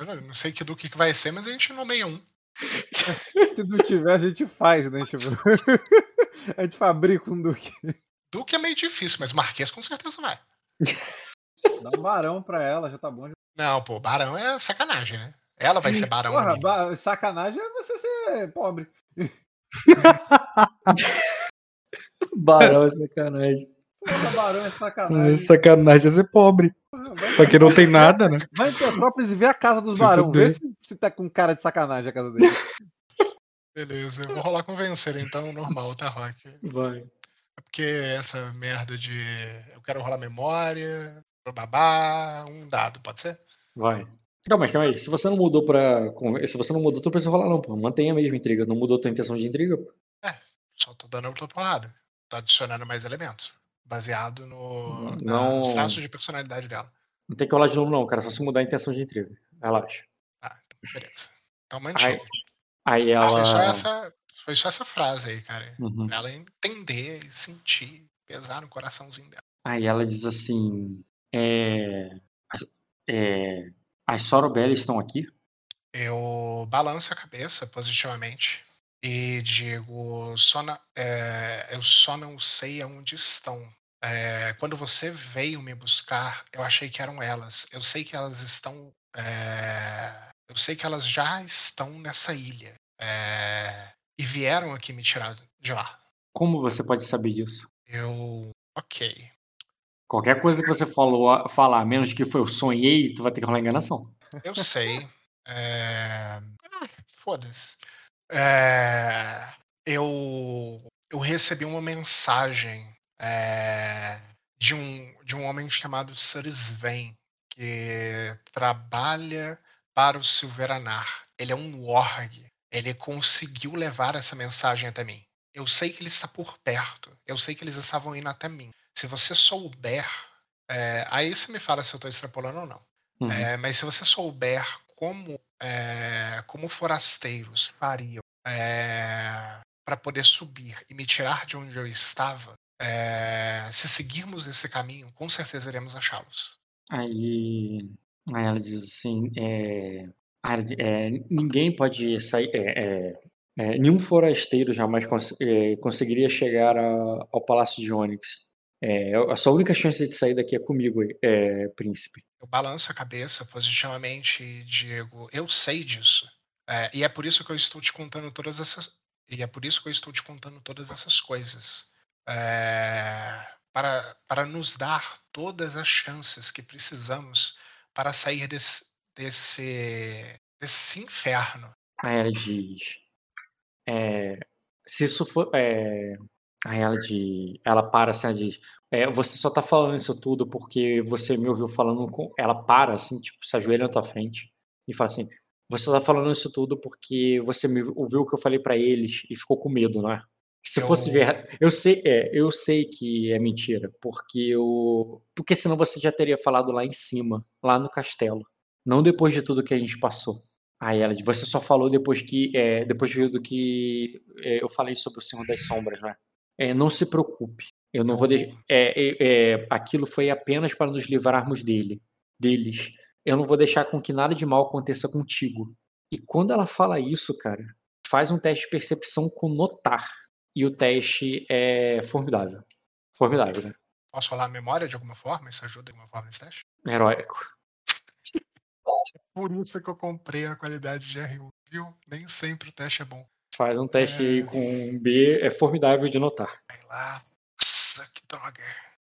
Eu não, sei que duque que vai ser, mas a gente nomeia um. Se não tiver, a gente faz, né? Tipo... a gente fabrica um duque. Duque é meio difícil, mas Marquês com certeza vai. Dá um barão pra ela, já tá bom. Não, pô, Barão é sacanagem, né? Ela vai ser Barão. Porra, ba- sacanagem é você ser pobre. Barão é sacanagem. Porra, barão é É sacanagem. sacanagem é ser pobre. Porra, vai, Pra quem não tem nada, né? vai em Petrópolis e vê a casa dos barão. fuder. Vê se, se tá com cara de sacanagem a casa dele. Beleza, eu vou rolar convencer então, normal, tá, Rock? Vai. É porque essa merda de. Eu quero rolar memória, babá, um dado, pode ser? Vai. Calma aí, calma aí. Se você não mudou pra. Se você não mudou, tu não precisa rolar, não, pô. Mantenha a mesma intriga. Não mudou tua intenção de intriga, pô. Só tô dando outra porrada. Tô adicionando mais elementos. Baseado no, Não. nos traços de personalidade dela. Não tem que rolar de novo, não, cara. Só se mudar a intenção de intriga. Relaxa. Tá, então beleza. Então Aí, mantive. aí Ah, Foi, só ela. essa, foi só essa frase aí, cara. Uhum. Pra ela entender e sentir, pesar no coraçãozinho dela. Aí ela diz assim. É. é as Sorobelli estão aqui? Eu balanço a cabeça positivamente e digo: só na- é, eu só não sei aonde estão. É, quando você veio me buscar, eu achei que eram elas. Eu sei que elas estão. é, eu sei que elas já estão nessa ilha. é, e vieram aqui me tirar de lá. Como você pode saber disso? Eu. Ok. Qualquer coisa que você falou, falar, menos que foi eu sonhei, tu vai ter que rolar enganação. Eu sei. É... ah, Foda-se. É, Eu. eu recebi uma mensagem é, de, um, de um homem chamado Sir Sven, que trabalha para o Silveranar. Ele é um warg. Ele conseguiu levar essa mensagem até mim. Eu sei que ele está por perto. Eu sei que eles estavam indo até mim. Se você souber. É, aí você me fala se eu estou extrapolando ou não. Uhum. É, mas se você souber como, é, como forasteiros fariam para poder subir e me tirar de onde eu estava, se seguirmos esse caminho, com certeza iremos achá-los. Aí, aí ela diz assim: é, é, ninguém pode sair. É, é, nenhum forasteiro jamais cons é, conseguiria chegar a, ao Palácio de Onyx. É, a sua única chance de sair daqui é comigo, é, príncipe. Eu balanço a cabeça positivamente, Diego. Eu sei disso. É, e é por isso que eu estou te contando todas essas. E é por isso que eu estou te contando todas essas coisas. É, para, para nos dar todas as chances que precisamos para sair desse, desse, desse inferno. Aí ela diz: é, se isso for. É, aí ela diz, ela para assim, ela diz, é, você só tá falando isso tudo porque você me ouviu falando com. Ela para assim, tipo, se ajoelha na tua frente e fala assim: você tá falando isso tudo porque você me ouviu o que eu falei para eles e ficou com medo, não é? Se Eu- fosse verdade, eu sei, é, eu sei que é mentira, porque eu, porque senão você já teria falado lá em cima, lá no castelo, não depois de tudo que a gente passou. Aí ela, diz, você só falou depois que, é, depois de do que é, eu falei sobre o Senhor das Sombras, né? É, não se preocupe, eu não vou deixar. É, é, é, aquilo foi apenas para nos livrarmos dele, deles. Eu não vou deixar com que nada de mal aconteça contigo. E quando ela fala isso, cara, faz um teste de percepção com notar. E o teste é formidável. Formidável, né? Posso falar a memória de alguma forma? Isso ajuda de alguma forma nesse teste? Heróico. Por isso que eu comprei a qualidade de R1, viu? Nem sempre o teste é bom. Faz um teste aí É. com B, é formidável de notar. Vai lá. Nossa, que droga.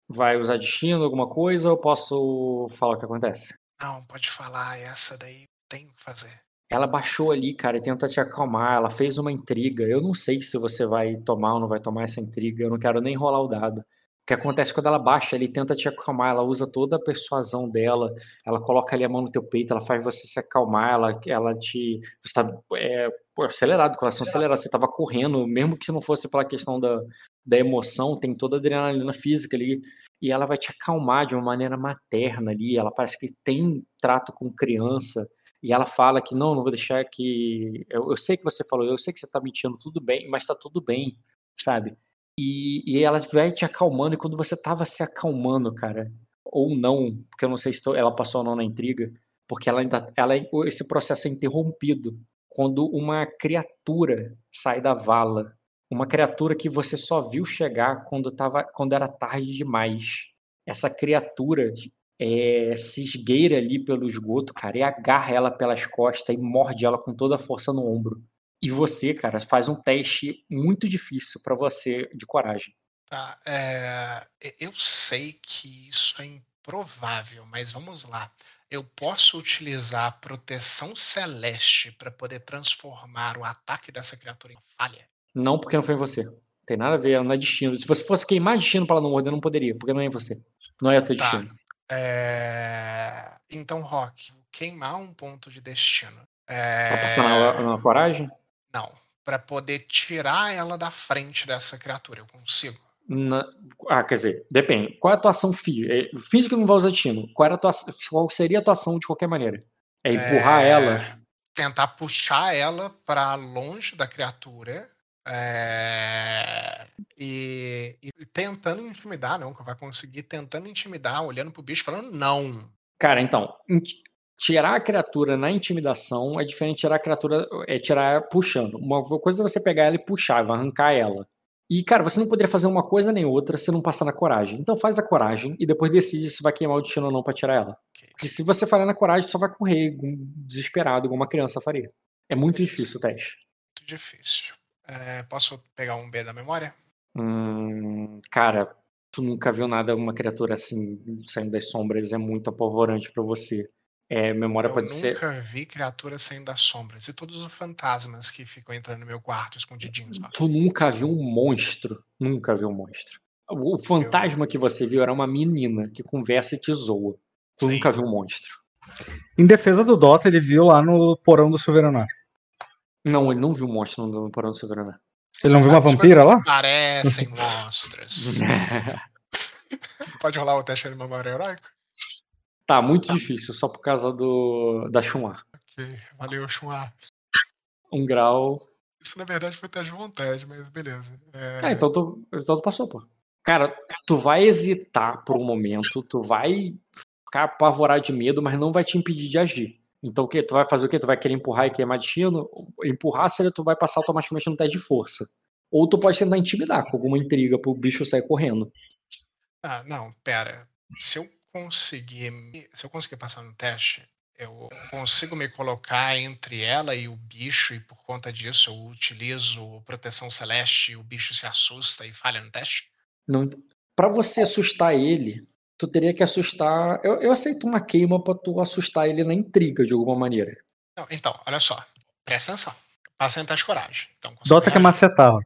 Vai usar destino, alguma coisa, ou posso falar o que acontece? Não, pode falar, essa daí tem que fazer. Ela baixou ali, cara, e tenta te acalmar. Ela fez uma intriga. Eu não sei se você vai tomar ou não vai tomar essa intriga. Eu não quero nem rolar o dado. O que acontece quando ela baixa ali, tenta te acalmar. Ela usa toda a persuasão dela. Ela coloca ali a mão no teu peito. Ela faz você se acalmar. Ela, ela te. Você tá é, acelerado, coração acelerado. Você tava correndo, mesmo que não fosse pela questão da, da emoção, tem toda a adrenalina física ali. E ela vai te acalmar de uma maneira materna ali. Ela parece que tem trato com criança. E ela fala que não, não vou deixar que. Eu, eu sei que você falou, eu sei que você tá mentindo, tudo bem, mas tá tudo bem, sabe? E, e ela vai te acalmando, e quando você tava se acalmando, cara, ou não, porque eu não sei se ela passou ou não na intriga, porque ela ainda. Ela, esse processo é interrompido quando uma criatura sai da vala. Uma criatura que você só viu chegar quando, tava, quando era tarde demais. Essa criatura é, se esgueira ali pelo esgoto, cara, e agarra ela pelas costas e morde ela com toda a força no ombro. E você, cara, faz um teste muito difícil pra você de coragem. Tá, é, eu sei que isso é improvável, mas vamos lá. Eu posso utilizar a proteção celeste para poder transformar o ataque dessa criatura em falha? Não porque não foi em você. Tem nada a ver, não é destino. Se você fosse queimar destino pra ela não morder, não poderia, porque não é em você. Não é o teu Tá. destino. É, Então, Rock, queimar um ponto de destino. Pra É, passar na, na coragem? Não, para poder tirar ela da frente dessa criatura, eu consigo. Na- Ah, quer dizer, depende. Qual é a tua ação física? É, Finge que não vai usar destino. Qual, era a. Qual seria a tua ação de qualquer maneira? É empurrar É, ela? Tentar puxar ela para longe da criatura. é, E, e tentando intimidar, não, que vai conseguir tentando intimidar, olhando pro bicho, falando não. Cara, então, tirar a criatura na intimidação é diferente de tirar a criatura, é tirar puxando. Uma coisa é você pegar ela e puxar, vai arrancar ela. E, cara, você não poderia fazer uma coisa nem outra se não passar na coragem. Então faz a coragem e depois decide se vai queimar o destino ou não pra tirar ela. Ok. Porque se você falhar na coragem, só vai correr desesperado, como uma criança faria. É muito Beleza. difícil o teste. Muito difícil. É, posso pegar um B da memória? Hum, cara, tu nunca viu nada, uma criatura assim, saindo das sombras, é muito apavorante pra você. É, memória Eu pode ser. nunca vi criaturas saindo das sombras. E todos os fantasmas que ficam entrando no meu quarto escondidinhos. lá. Tu nunca viu um monstro. Nunca viu um monstro. O fantasma que você viu era uma menina que conversa e te zoa. Tu Sim. nunca viu um monstro. Em defesa do Dota, ele viu lá no porão do Silveranar. Não, ele não viu um monstro no Porão do Soberano. Ele não viu uma vampira lá? Parecem monstros. Pode rolar o teste de memória heróica? Tá, muito difícil, só por causa do da Chumar. Ok, valeu, Chua. Um grau. Isso na verdade foi teste de vontade, mas beleza. É, Ah, então tu, então tu passou, pô. Cara, tu vai hesitar por um momento, tu vai ficar apavorado de medo, mas não vai te impedir de agir. Então o que? Tu vai fazer o quê? Tu vai querer empurrar e queimar destino? Empurrar seria tu vai passar automaticamente no teste de força. Ou tu pode tentar intimidar com alguma intriga pro bicho sair correndo. Ah, não, pera. Se eu conseguir. Se eu conseguir passar no teste, eu consigo me colocar entre ela e o bicho, e por conta disso eu utilizo proteção celeste e o bicho se assusta e falha no teste? Não, para você assustar ele, tu teria que assustar. Eu, eu aceito uma queima pra tu assustar ele na intriga de alguma maneira. Não, então, olha só. Presta atenção. Passa em teste de coragem. Então, Dota quer reagir. macetar. ó.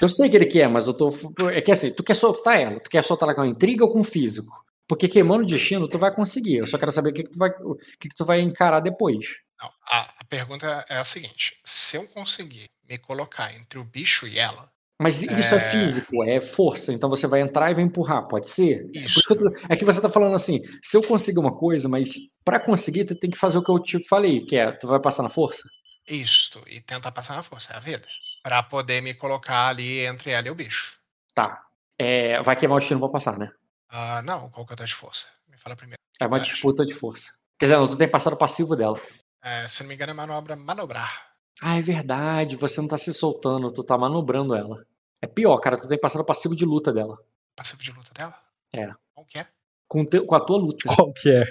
Eu sei que ele quer, mas eu tô. É que assim, tu quer soltar ela? Tu quer soltar ela com intriga ou com físico? Porque queimando o destino, tu vai conseguir. Eu só quero saber o que, que, tu, vai, o que, que tu vai encarar depois. Não, a, a pergunta é a seguinte: se eu conseguir me colocar entre o bicho e ela, Mas isso é... É. físico, é força. Então você vai entrar e vai empurrar, pode ser? É Isso. isso que eu tô- É que você tá falando assim, se eu conseguir uma coisa, mas pra conseguir, tu tem que fazer o que eu te falei, que é, tu vai passar na força? isto, e tentar passar na força, é a vida. Pra poder me colocar ali entre ela e o bicho. Tá. É, vai queimar o destino pra passar, né? Ah, não, qual que é o teste de força? Me fala primeiro. É uma disputa de força. Quer dizer, não, tu tem passado o passivo dela. É, se não me engano, é manobra manobrar. Ah, é verdade, você não tá se soltando, tu tá manobrando ela. É pior, cara, tu tem passado o passivo de luta dela. Passivo de luta dela? É. Qual que é? Com, te- com a tua luta. Qual que é?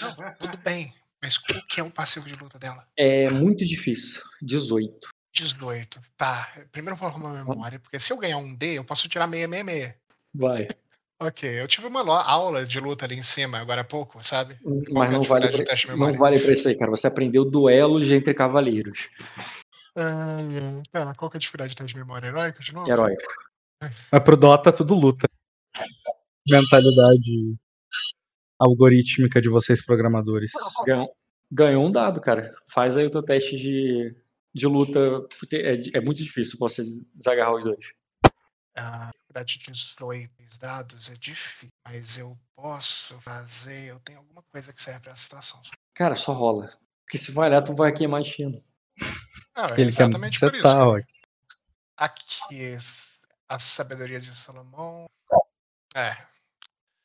Não, tudo bem. Mas qual que é o passivo de luta dela? É muito difícil. 18. 18. Tá. Primeiro eu vou arrumar a memória, porque se eu ganhar um D, eu posso tirar 666. Vai. Ok, eu tive uma aula de luta ali em cima agora há pouco, sabe? Qual Mas que é não vale, pra, teste de não vale pra isso aí, cara. Você aprendeu duelos entre cavaleiros. Ah, Pera, qual que é a dificuldade de teste de memória heróica de novo? Heróico. Mas pro Dota tudo luta. Mentalidade algorítmica de vocês programadores. Ganhou, ganhou um dado, cara. Faz aí o teu teste de, de luta. porque É, é muito difícil pra você desagarrar os dois. A dificuldade de 18 dados é difícil, mas eu posso fazer. Eu tenho alguma coisa que serve pra essa situação. Cara, só rola. Porque se falhar, tu vai queimar destino. Não, é Ele quer exatamente por isso. ó. Aqui, a sabedoria de Salomão. É,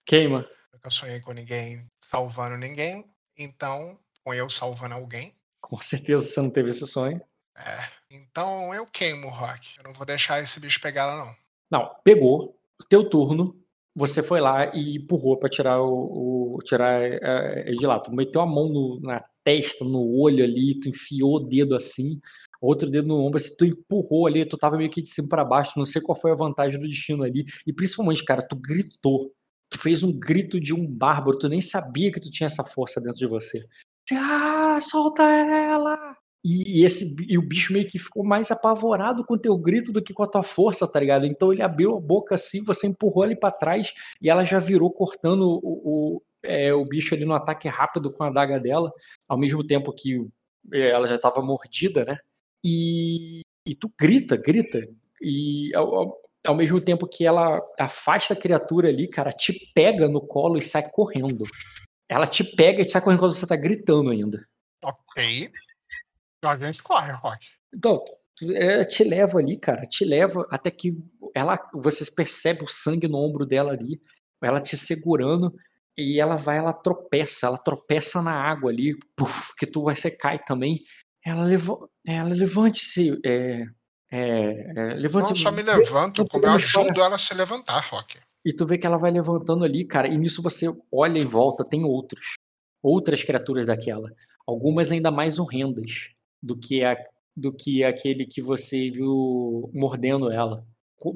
Queima. eu sonhei com ninguém salvando ninguém, então, com eu salvando alguém. Com certeza você não teve esse sonho. É, então eu queimo o Rock. Eu não vou deixar esse bicho pegar ela, não. Não, pegou. Teu turno. Você foi lá e empurrou pra tirar o, o- tirar é, ele de lá. Tu meteu a mão no- na testa, no olho ali, tu enfiou o dedo assim, outro dedo no ombro, assim, tu empurrou ali, tu tava meio que de cima pra baixo, não sei qual foi a vantagem do destino ali. E principalmente, cara, tu gritou. Tu fez um grito de um bárbaro, tu nem sabia que tu tinha essa força dentro de. Você, Ah, solta ela! E, esse, e o bicho meio que ficou mais apavorado com o teu grito do que com a tua força, tá ligado? Então ele abriu a boca assim, você empurrou ele pra trás e ela já virou cortando o, o, é, o bicho ali no ataque rápido com a adaga dela, ao mesmo tempo que é, ela já tava mordida, né? E, e tu grita, grita. E ao, ao- mesmo tempo que ela afasta a criatura ali, cara, te pega no colo e sai correndo. Ela te pega e sai correndo quando você tá gritando ainda. Ok. A gente corre, Rock. Então, ela te leva ali, cara, te leva até que ela, você percebe o sangue no ombro dela ali, ela te segurando e ela vai, ela tropeça, ela tropeça na água ali, puf, que tu vai você cai também. Ela, leva, ela levante-se, é, é, é, Não levante só me levanto, como eu ajudo ela a se levantar, Rock. e tu vê que ela vai levantando ali, cara, e nisso você olha em volta, tem outros. Outras criaturas daquela. Algumas ainda mais horrendas do que, a, do que aquele que você viu mordendo ela.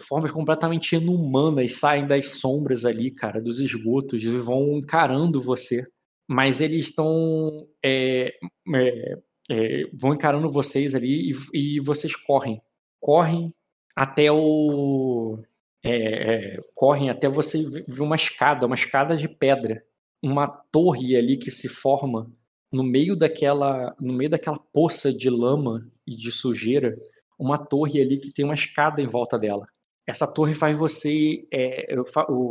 Formas completamente inumanas saem das sombras ali, cara, dos esgotos, e vão encarando você. mas eles estão. é, é, é, vão encarando vocês ali e, e vocês correm. Correm até o. é, é, correm até você ver uma escada, uma escada de pedra. Uma torre ali que se forma no meio daquela, no meio daquela poça de lama e de sujeira, uma torre ali que tem uma escada em volta dela. Essa torre faz você, é,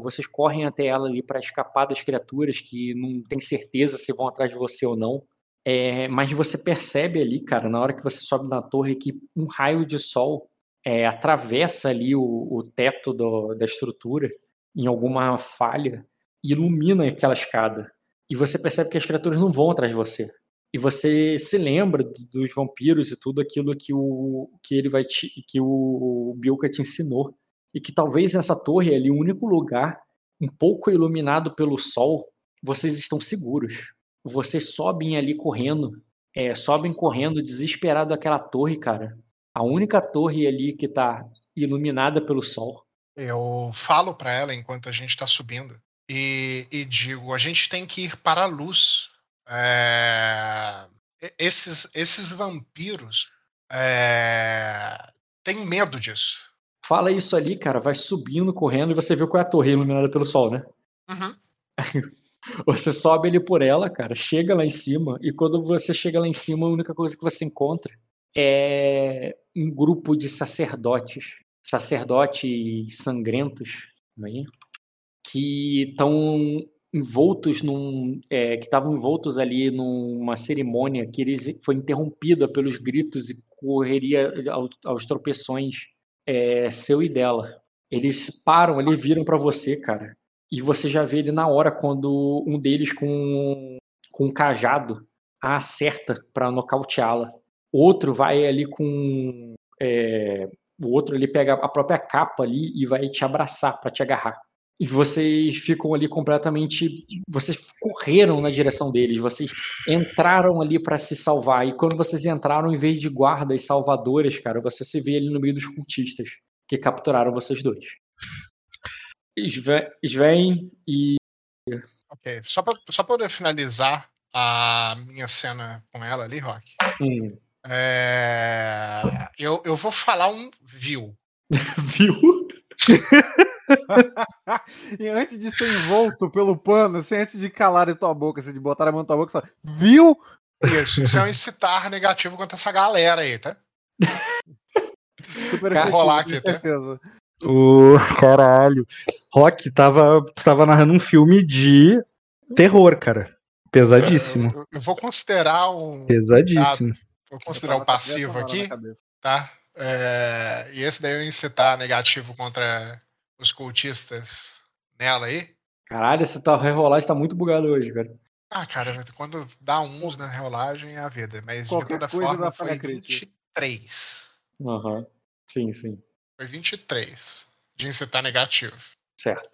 vocês correm até ela ali para escapar das criaturas que não tem certeza se vão atrás de você ou não. É, mas você percebe ali, cara, na hora que você sobe na torre, que um raio de sol é, atravessa ali o, o teto do- da estrutura em alguma falha e ilumina aquela escada. E você percebe que as criaturas não vão atrás de você. E você se lembra do- dos vampiros e tudo aquilo que o que ele vai te, que o Bilka te ensinou. E que talvez nessa torre ali, o único lugar um pouco iluminado pelo sol, vocês estão seguros. Vocês sobem ali correndo, é, sobem correndo desesperado aquela torre, cara. A única torre ali que tá iluminada pelo sol. Eu falo pra ela enquanto a gente tá subindo e, e digo: a gente tem que ir para a luz. É, esses, esses vampiros é, têm medo disso. Fala isso ali, cara, vai subindo, correndo e você vê qual é a torre iluminada pelo sol, né? Uhum. Você sobe ali por ela, cara, chega lá em cima, e quando você chega lá em cima, a única coisa que você encontra é um grupo de sacerdotes, sacerdotes sangrentos, aí, que estão envoltos num, é, que estavam envoltos ali numa cerimônia que eles foi interrompida pelos gritos e correria ao- aos tropeções é, seu e dela. Eles param ali, viram pra você, cara, e você já vê ele na hora quando um deles com, com um cajado a acerta pra nocauteá-la. Outro vai ali com. é, o outro ele pega a própria capa ali e vai te abraçar pra te agarrar. E vocês ficam ali completamente. Vocês correram na direção deles, vocês entraram ali pra se salvar. E quando vocês entraram, em vez de guardas salvadores, cara, você se vê ali no meio dos cultistas que capturaram vocês dois. Sve- Sven e. Ok. Só pra, só pra eu finalizar a minha cena com ela ali, Rock. Hum, é, eu, eu vou falar um viu. viu? E antes de ser envolto pelo pano, assim, antes de calar tua boca, assim, de botar a mão na tua boca, você fala, viu? Isso, isso é um incitar negativo contra essa galera aí, tá? Super Cara, rolar aqui, tá? certeza. O caralho. Rock tava, tava narrando um filme de terror, cara. Pesadíssimo. Eu, eu vou considerar um. Pesadíssimo. Vou considerar um passivo aqui, tá? É, e esse daí eu incitar negativo contra os cultistas nela aí. Caralho, esse tá, rerolagem tá muito bugado hoje, cara. Ah, cara, quando dá uns na rolagem é a vida. Mas Qualquer de toda coisa forma foi crítica. 23. Aham. Sim, sim. Foi 23 de incitar negativo. Certo.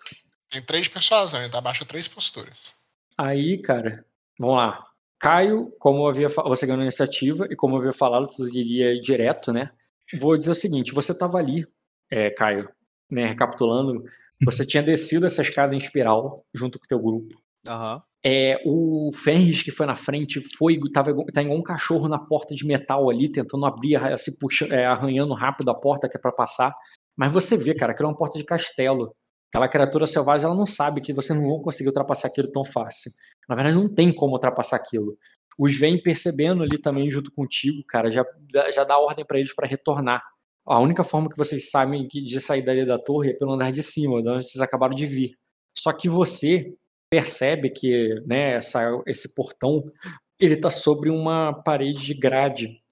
Tem três persuasão, então abaixa três posturas. Aí, cara, vamos lá. Caio, como eu havia você ganhou a iniciativa e como eu havia falado, tu iria direto, né? Vou dizer o seguinte: você tava ali, é, Caio, né? Recapitulando, você tinha descido essa escada em espiral junto com o teu grupo. Aham. É, o Ferris que foi na frente foi tava tá igual um cachorro na porta de metal ali, tentando abrir, se puxa, é, arranhando rápido a porta que é para passar. Mas você vê, cara, que é uma porta de castelo. Aquela criatura selvagem, ela não sabe que vocês não vão conseguir ultrapassar aquilo tão fácil. Na verdade, não tem como ultrapassar aquilo. Os vem percebendo ali também junto contigo, cara, já, dá- já dá ordem para eles para retornar. A única forma que vocês sabem de sair dali da torre é pelo andar de cima, de onde vocês acabaram de vir. Só que você percebe que né, essa, esse portão ele tá sobre uma parede de grade.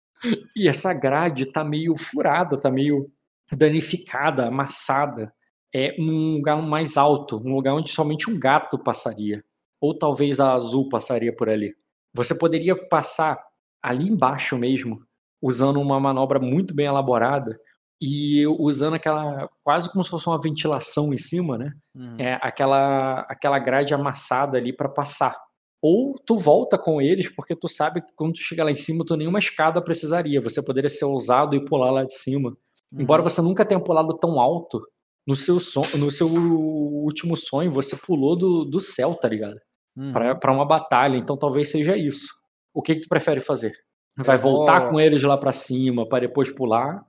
E essa grade tá meio furada, tá meio danificada, amassada. É um lugar mais alto, um lugar onde somente um gato passaria. Ou talvez a azul passaria por ali. Você poderia passar ali embaixo mesmo, usando uma manobra muito bem elaborada e usando aquela quase como se fosse uma ventilação em cima, né? Uhum. é, aquela, aquela grade amassada ali para passar. Ou tu volta com eles, porque tu sabe que quando tu chega lá em cima, tu nenhuma escada precisaria. Você poderia ser ousado e pular lá de cima. Embora você nunca tenha pulado tão alto, no seu, son no seu último sonho, você pulou do, do céu, tá ligado? Uhum. pra pra uma batalha, então talvez seja isso. O que, que tu prefere fazer? Vai vou- voltar com eles lá pra cima pra depois pular?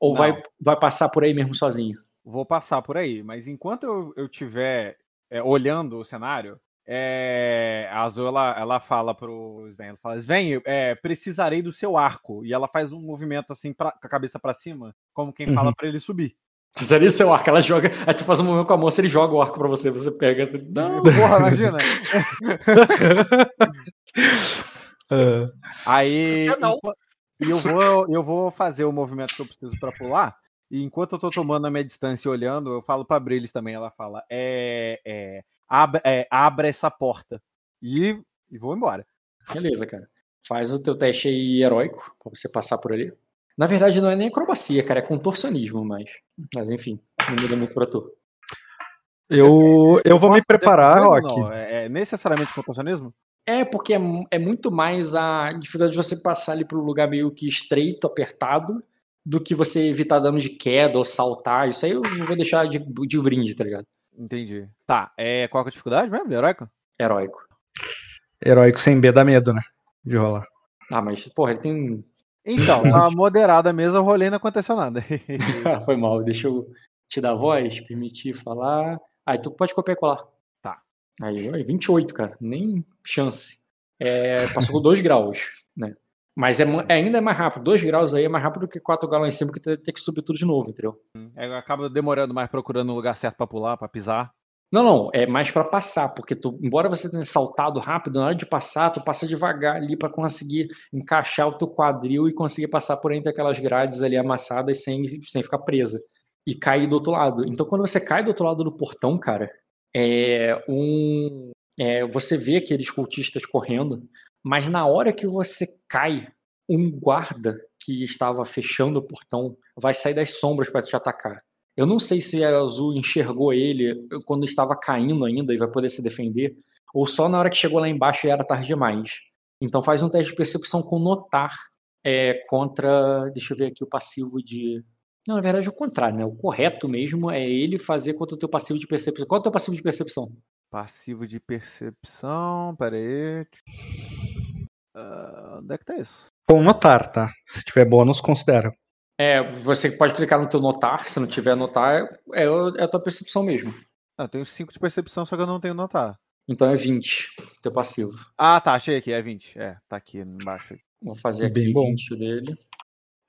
Ou Não. vai, vai passar por aí mesmo sozinho? Vou passar por aí, mas enquanto eu, eu tiver é, olhando o cenário, é, a Azul ela, ela fala pro Sven, ela fala, Sven, é, precisarei do seu arco. E ela faz um movimento assim pra- com a cabeça pra cima, como quem fala Uhum. pra ele subir. Precisaria seu arco. Ela joga. Aí tu faz um movimento com a moça, ele joga o arco pra você. Você pega. Você... Não. Porra, imagina. Ah, Aí. Eu não. E eu vou, eu vou fazer o movimento que eu preciso pra pular. E enquanto eu tô tomando a minha distância e olhando, eu falo pra Brilis também. Ela fala: é, é, abra, é, abra essa porta. E, e vou embora. Beleza, cara. Faz o teu teste aí heróico pra você passar por ali. Na verdade, não é nem acrobacia, cara. É contorcionismo, mas. Mas enfim, não muda muito pra tu. eu, eu vou me Posso preparar, Rock. não? É, é necessariamente contorcionismo? É, porque é, é muito mais a dificuldade de você passar ali para um lugar meio que estreito, apertado, do que você evitar dano de queda ou saltar. Isso aí eu não vou deixar de, de brinde, tá ligado? Entendi. Tá, é, qual que é a dificuldade mesmo? Heróico? Heróico. Heróico sem B dá medo, né? De rolar. Ah, mas, porra, ele tem. Então, tá moderada mesmo, eu rolei e não aconteceu nada. Ah, Foi mal, deixa eu te dar voz, permitir falar. Aí tu pode copiar e colar. Aí, ó, 28, cara. Nem chance. É, passou com 2 graus, né? Mas é, ma- ainda é mais rápido. 2 graus aí é mais rápido do que 4 graus lá em cima, que tem tem que subir tudo de novo, entendeu? É, acaba demorando mais procurando um lugar certo pra pular, pra pisar. Não, não, é mais pra passar, porque tu, embora você tenha saltado rápido, na hora de passar, tu passa devagar ali pra conseguir encaixar o teu quadril e conseguir passar por entre aquelas grades ali amassadas sem, sem ficar presa. E cair do outro lado. Então, quando você cai do outro lado do portão, cara, é um. é, você vê aqueles cultistas correndo, mas na hora que você cai, um guarda que estava fechando o portão vai sair das sombras pra te atacar. Eu não sei se a Azul enxergou ele quando estava caindo ainda e vai poder se defender, ou só na hora que chegou lá embaixo e era tarde demais. Então faz um teste de percepção com notar é, contra. Deixa eu ver aqui o passivo de. Não, na verdade é o contrário, né? O correto mesmo é ele fazer contra o teu passivo de percepção. Qual é o teu passivo de percepção? Passivo de percepção, pera aí. Ah, onde é que tá isso? Com notar, tá? Se tiver bônus, considera. É, você pode clicar no teu notar, se não tiver notar, é, o- é a tua percepção mesmo. Ah, eu tenho 5 de percepção, só que eu não tenho notar. Então é 20, teu passivo. Ah, tá, achei aqui, é 20. É, tá aqui embaixo. Vou fazer Bem aqui bom. 20 dele.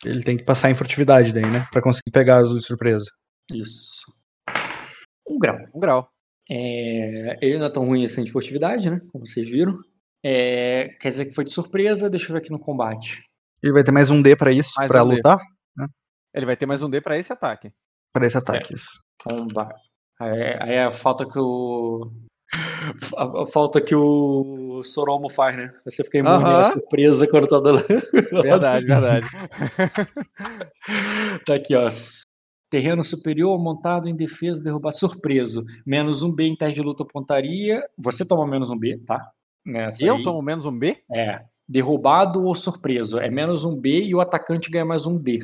Ele tem que passar em furtividade daí, né? Pra conseguir pegar azul de surpresa. Isso. Um grau. Um grau. É, ele não é tão ruim assim de furtividade, né? Como vocês viram. É, quer dizer que foi de surpresa, deixa eu ver aqui no combate. Ele vai ter mais um D pra isso, Mais pra um lutar? Ele vai ter mais um D pra esse ataque. Pra esse ataque. isso. Combate. Aí, aí é a falta que o. A falta que o Soromo faz, né? Você fica imune à Aham. surpresa quando tá dando. Verdade, verdade. Tá aqui, ó. Terreno superior montado em defesa, derrubar surpreso. Menos um B em teste de luta ou pontaria. Você toma menos um B, tá? Nessa Eu aí. tomo menos um B? É. Derrubado ou surpreso. É menos um B e o atacante ganha mais um D.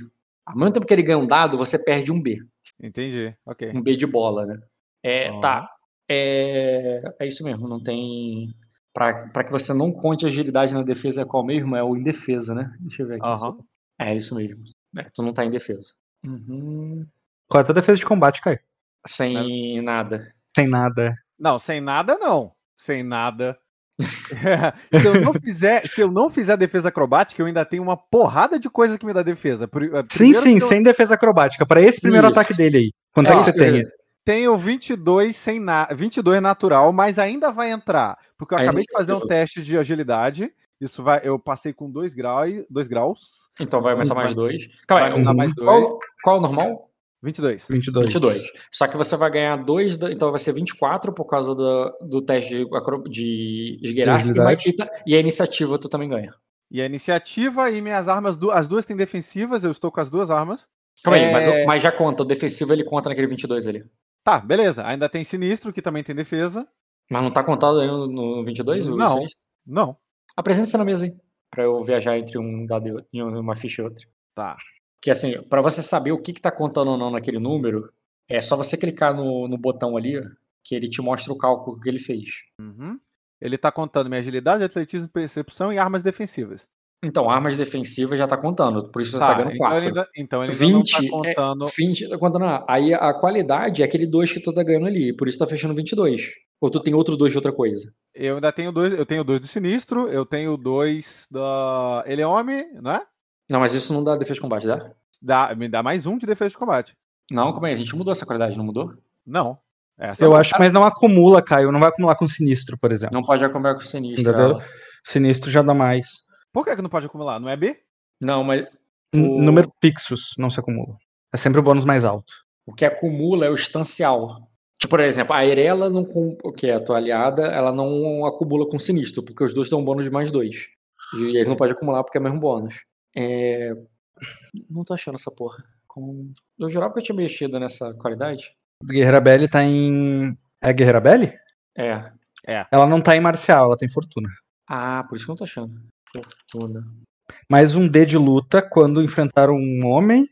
Ao mesmo tempo que ele ganha um dado, você perde um B. Entendi, ok. Um B de bola, né? É, Aham. tá. É, é isso mesmo, não tem. Pra, pra que você não conte agilidade na defesa é qual mesmo? É o em defesa, né? Deixa eu ver aqui. Aham. É isso mesmo. É, tu não tá em defesa. Uhum. Qual é a tua defesa de combate, Caio? Sem nada. Sem nada. Não, sem nada não. Sem nada. se, eu não fizer, se eu não fizer defesa acrobática, eu ainda tenho uma porrada de coisa que me dá defesa. Eh, Sim, primeiro sim, que eu sem defesa acrobática. Pra esse primeiro Isso. ataque dele aí. Quanto é, É que você tem? Tenho 22 sem na... 22 natural, mas ainda vai entrar. Porque eu Aí acabei de fazer um teste de agilidade. Isso vai, eu passei com 2 graus, dois graus. Então vai aumentar mais Vai- dois. Calma Vai aí, um- mais dois. qual, qual é o normal? 22. 22. 22. Só que você vai ganhar dois, da- então vai ser 24 por causa do, do teste de, acro- de esgueirar. E, a iniciativa tu também ganha. E a iniciativa e minhas armas, du- as duas têm defensivas, eu estou com as duas armas. Calma aí, É. mas, o- mas já conta, o defensivo ele conta naquele 22 ali. Tá, beleza. Ainda tem sinistro, que também tem defesa. Mas não tá contado aí no, no 22? o Não. seis? Não. Apresenta-se na mesa aí, pra eu viajar entre um dado e uma ficha e outra. Tá. Porque assim, pra você saber o que, que tá contando ou não naquele número, é só você clicar no, no botão ali, que ele te mostra o cálculo que ele fez. Uhum. Ele tá contando minha agilidade, atletismo, percepção e armas defensivas. Então, armas defensivas já tá contando, por isso você tá, Tá, ganhando então 4. ele ainda, então ele ainda 20 não é- tá contando. 20 tá contando, ah, aí a qualidade é aquele 2 que tu tá ganhando ali, por isso tá fechando 22. Ou tu tem outro 2 de outra coisa. Eu ainda tenho dois. Eu tenho dois do sinistro, eu tenho dois da. Ele é homem, né? Não, mas isso não dá defesa de combate, dá? Dá, me dá mais um de defesa de combate. Não, como é? A gente mudou essa qualidade, não mudou? Não. Essa Eu não. acho, mas não acumula, Caio. Não vai acumular com sinistro, por exemplo. Não pode acompanhar com o sinistro. Entendeu? ela. Sinistro já dá mais. Por que, que não pode acumular? Não é B? Não, mas O- Número fixos não se acumula. É sempre o bônus mais alto. o que acumula é o estancial. Tipo, por exemplo, a Erela, não, com- que é a tua aliada, ela não acumula com sinistro, porque os dois dão um bônus de mais dois. E ele não pode acumular porque é o mesmo bônus. É... Não tô achando essa porra. Com- Eu jurava que eu tinha mexido nessa qualidade. Guerreira Belly tá em. É Guerreira Belly? É. Ela não tá em marcial, ela tem fortuna. Ah, por isso que eu não tô achando. Fortuna. Mais um D de luta quando enfrentar um homem,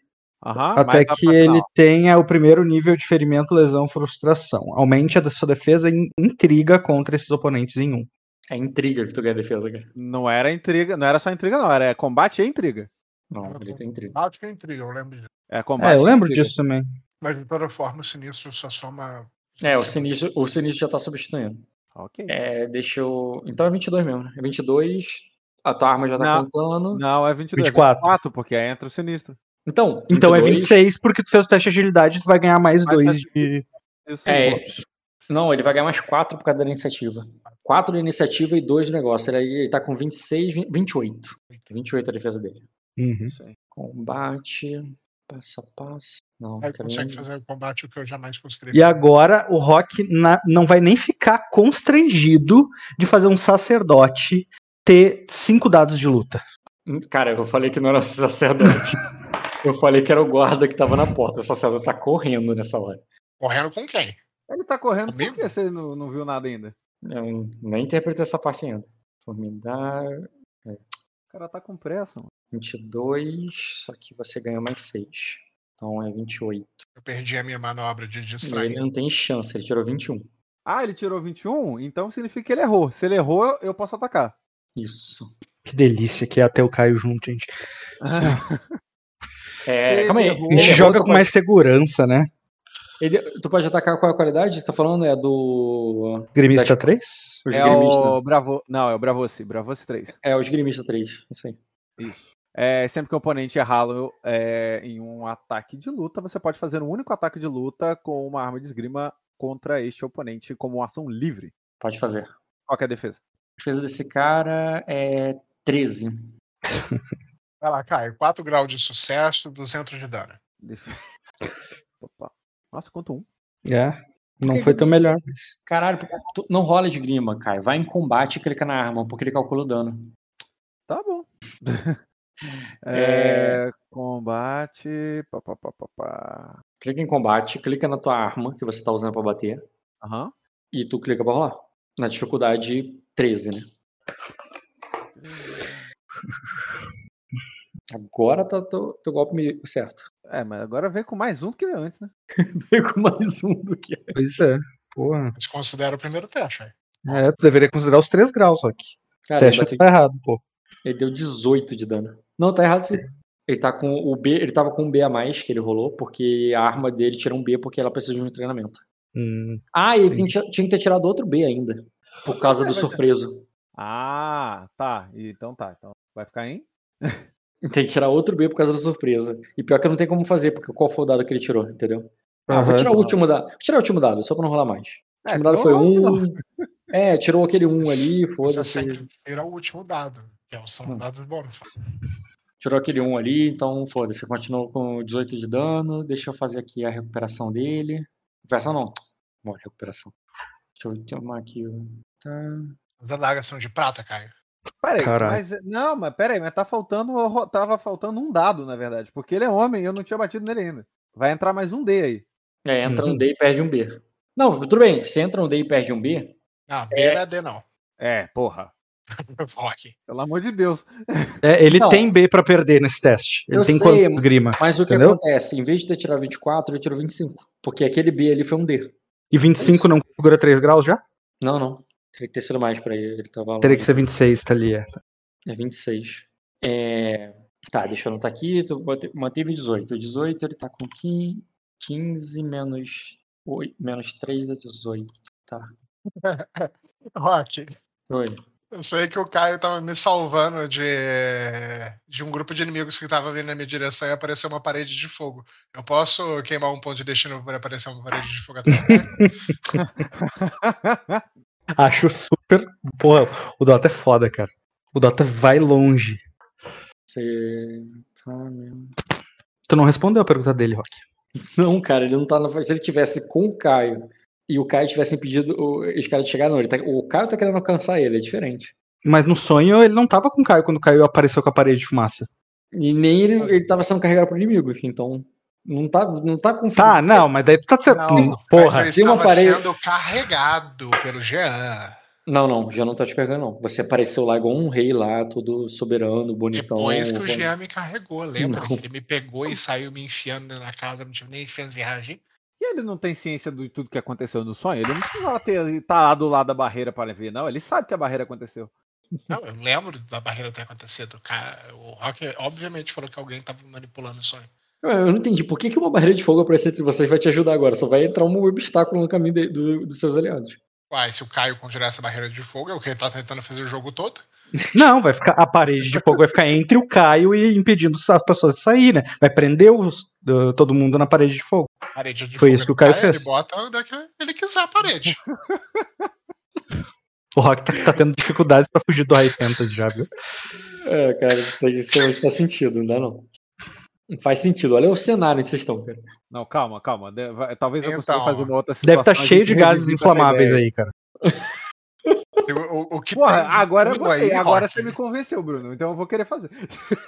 Aham. até que ele tenha o primeiro nível de ferimento, lesão, frustração. Aumente a sua defesa em intriga contra esses oponentes em um. É intriga que tu ganha defesa, cara. Não era intriga, não era só intriga, não. Era combate e intriga. Não, ele tem intriga. Acho que é intriga, eu lembro disso. É combate É, eu lembro disso também. Mas de toda forma, o sinistro só soma. É, o sinistro, o sinistro já tá substituindo. Ok. É, deixa eu. Então é 22 mesmo, né? É 22. A tua arma já tá Não. contando. Não, é 22. 24. 24, porque aí entra o sinistro. Então, Então é 22. 26, porque tu fez o teste de agilidade, tu vai ganhar mais Mais dois teste de. Isso É. Não, ele vai ganhar mais 4 por causa da iniciativa. 4 da iniciativa e 2 do negócio. Ele, ele tá com 26, 20 28. 28 a defesa dele. Uhum. Combate. Passo a passo. Não, consegue nem- fazer o combate o que eu jamais conseguiria. E agora o Rock na- não vai nem ficar constrangido de fazer um sacerdote ter cinco dados de luta. Cara, eu falei que não era o sacerdote. eu falei que era o guarda que tava na porta. O sacerdote tá correndo nessa hora. Correndo com quem? Ele tá correndo Comigo? por que você não, não viu nada ainda? Eu nem interpretei essa parte ainda. Formidar. O cara tá com pressa, mano. 22. Só que você ganha mais 6. Então é 28. Eu perdi a minha manobra de E ele distrair. não tem chance, ele tirou 21. Ah, ele tirou 21? Então significa que ele errou. Se ele errou, eu posso atacar. Isso. Que delícia que é ter o Caio junto, gente. É, Ele calma aí. errou. A gente joga com mais segurança, né? Ele, tu pode atacar qual é a qualidade? Você tá falando? É do. Grimista Das- 3? Os é gremistas. o Bravo. Não, é o Bravossi. Bravossi 3. É, os gremistas 3. Isso aí. Isso. É, sempre que o oponente errá-lo é, em um ataque de luta, você pode fazer um único ataque de luta com uma arma de esgrima contra este oponente como ação livre. Pode fazer. Qual que é a defesa? A defesa desse cara é 13. Vai lá, Caio. 4 graus de sucesso, 200 de dano. Opa. Nossa, quanto um. É. Não que foi tão melhor. Mas... Caralho, tu- não rola esgrima, Caio. Vai em combate e clica na arma, porque ele calcula o dano. Tá bom. É, Combate. Pá, pá, pá, pá, pá. Clica em combate, clica na tua arma que você tá usando pra bater. Aham. E tu clica pra rolar. Na dificuldade 13, né? Agora tá teu, teu golpe meio certo. É, mas agora vem com mais um do que antes, né? Veio com mais um do que. Pois é. Porra. Mas considera o primeiro teste, velho. É, tu deveria considerar os três graus, Rock. O Cara, ele, teste bateu- tá errado, pô. ele deu 18 de dano. Não, tá errado sim. Ele tá com o B, ele tava com um B a mais que ele rolou, porque a arma dele tira um B porque ela precisa de um treinamento. Hum, Ah, e ele tinha, tinha que ter tirado outro B ainda. Por causa É, do é- surpreso. Ah, tá. Então tá. Então vai ficar em. Tem que tirar outro B por causa da surpresa. E pior que não tem como fazer, porque qual foi o dado que ele tirou, entendeu? Ah, vou tirar o último dado. Vou tirar o último dado, só pra não rolar mais. O É, último dado senão foi de um. É, tirou aquele um ali, foda-se. tira o último dado, que é são Hum. dados bônus. Tirou aquele um ali, então foda-se. Continuou com 18 de dano. Deixa eu fazer aqui a recuperação dele. Recuperação não. Bom, recuperação. Deixa eu tomar aqui o. Tá. As adagas são de prata, Caio. Peraí, Caralho. mas. Não, mas peraí, mas tá faltando. Tava faltando um dado, na verdade. Porque ele é homem e eu não tinha batido nele ainda. Vai entrar mais um D aí. É, entra um Uhum. D e perde um B. Não, tudo bem. Se entra um D e perde um B, Ah, B não é D, não. É, porra. Pelo amor de Deus. É, ele Não. tem B pra perder nesse teste. Ele Eu tem sei, quanto esgrima? mas o que Entendeu? acontece? Em vez de ter tirado 24, ele tirou 25. Porque aquele B ali foi um D. E 25 não configura 3 graus já? Não, não. Teria que ter sido mais pra ele. Ele tava Teria que ser 26, tá ali. é. É 26. É... Tá, deixa eu anotar aqui. Tu manteve 18. O 18 ele tá com 15, 15 menos, 8, menos 3 dá 18. Tá. Rock, Oi. Eu sei que o Caio tava me salvando de, de um grupo de inimigos que tava vindo na minha direção e apareceu uma parede de fogo. Eu posso queimar um ponto de destino para aparecer uma parede de fogo atrás? Acho super. Porra, o Dota é foda, cara. O Dota vai longe. Você. Ah, meu. Tu não respondeu a pergunta dele, Rock. Não, cara, ele não tá na. Se ele tivesse com o Caio e o Caio tivesse impedido o- os caras de chegar, não. Ele tá... O Caio tá querendo alcançar ele, é diferente. Mas no sonho ele não tava com o Caio quando o Caio apareceu com a parede de fumaça. E nem ele, ele tava sendo carregado por inimigos, então. Não tá, não tá com Tá, não, mas daí tu tá certo. Não, mas Porra. ele estava parede- sendo carregado pelo Jean. Não, não, já não tá te carregando, não. Você apareceu lá igual um rei lá, todo soberano, bonitão. Depois que o Jean me carregou, lembra? Ele me pegou e saiu me enfiando da casa, não tive nem chance de reagir. E ele não tem ciência de tudo que aconteceu no sonho? Ele não precisava ter tá lá do lado da barreira para ver, não. Ele sabe que a barreira aconteceu. Não, eu lembro da barreira ter acontecido. O, Rock, obviamente, falou que alguém estava manipulando o sonho. Eu eu não entendi. Por que, que uma barreira de fogo aparecer entre vocês vai te ajudar agora? Só vai entrar um obstáculo no caminho de- do- dos seus aliados. Uai, se o Caio conjurar essa barreira de fogo, é o que ele tá tentando fazer o jogo todo. Não, vai ficar. A parede de fogo vai ficar entre o Caio e impedindo as pessoas de sair, né? Vai prender os- do- todo mundo na parede de fogo. Parede de Foi fogo isso que o Caio Ele fez. bota onde é que ele quiser a parede. O Rock tá, tá tendo dificuldades pra fugir do High Fantasy já, viu? É, cara, tem- faz sentido, não dá não. Faz sentido. Olha o cenário que vocês estão, cara. Não, calma, calma. De- vai- Talvez eu consiga Então, fazer uma outra situação. Deve estar a cheio de gases inflamáveis aí, cara. O, o- que Porra, tem agora eu gostei. aí, Agora Rock, você me convenceu, Bruno. Então eu vou querer fazer.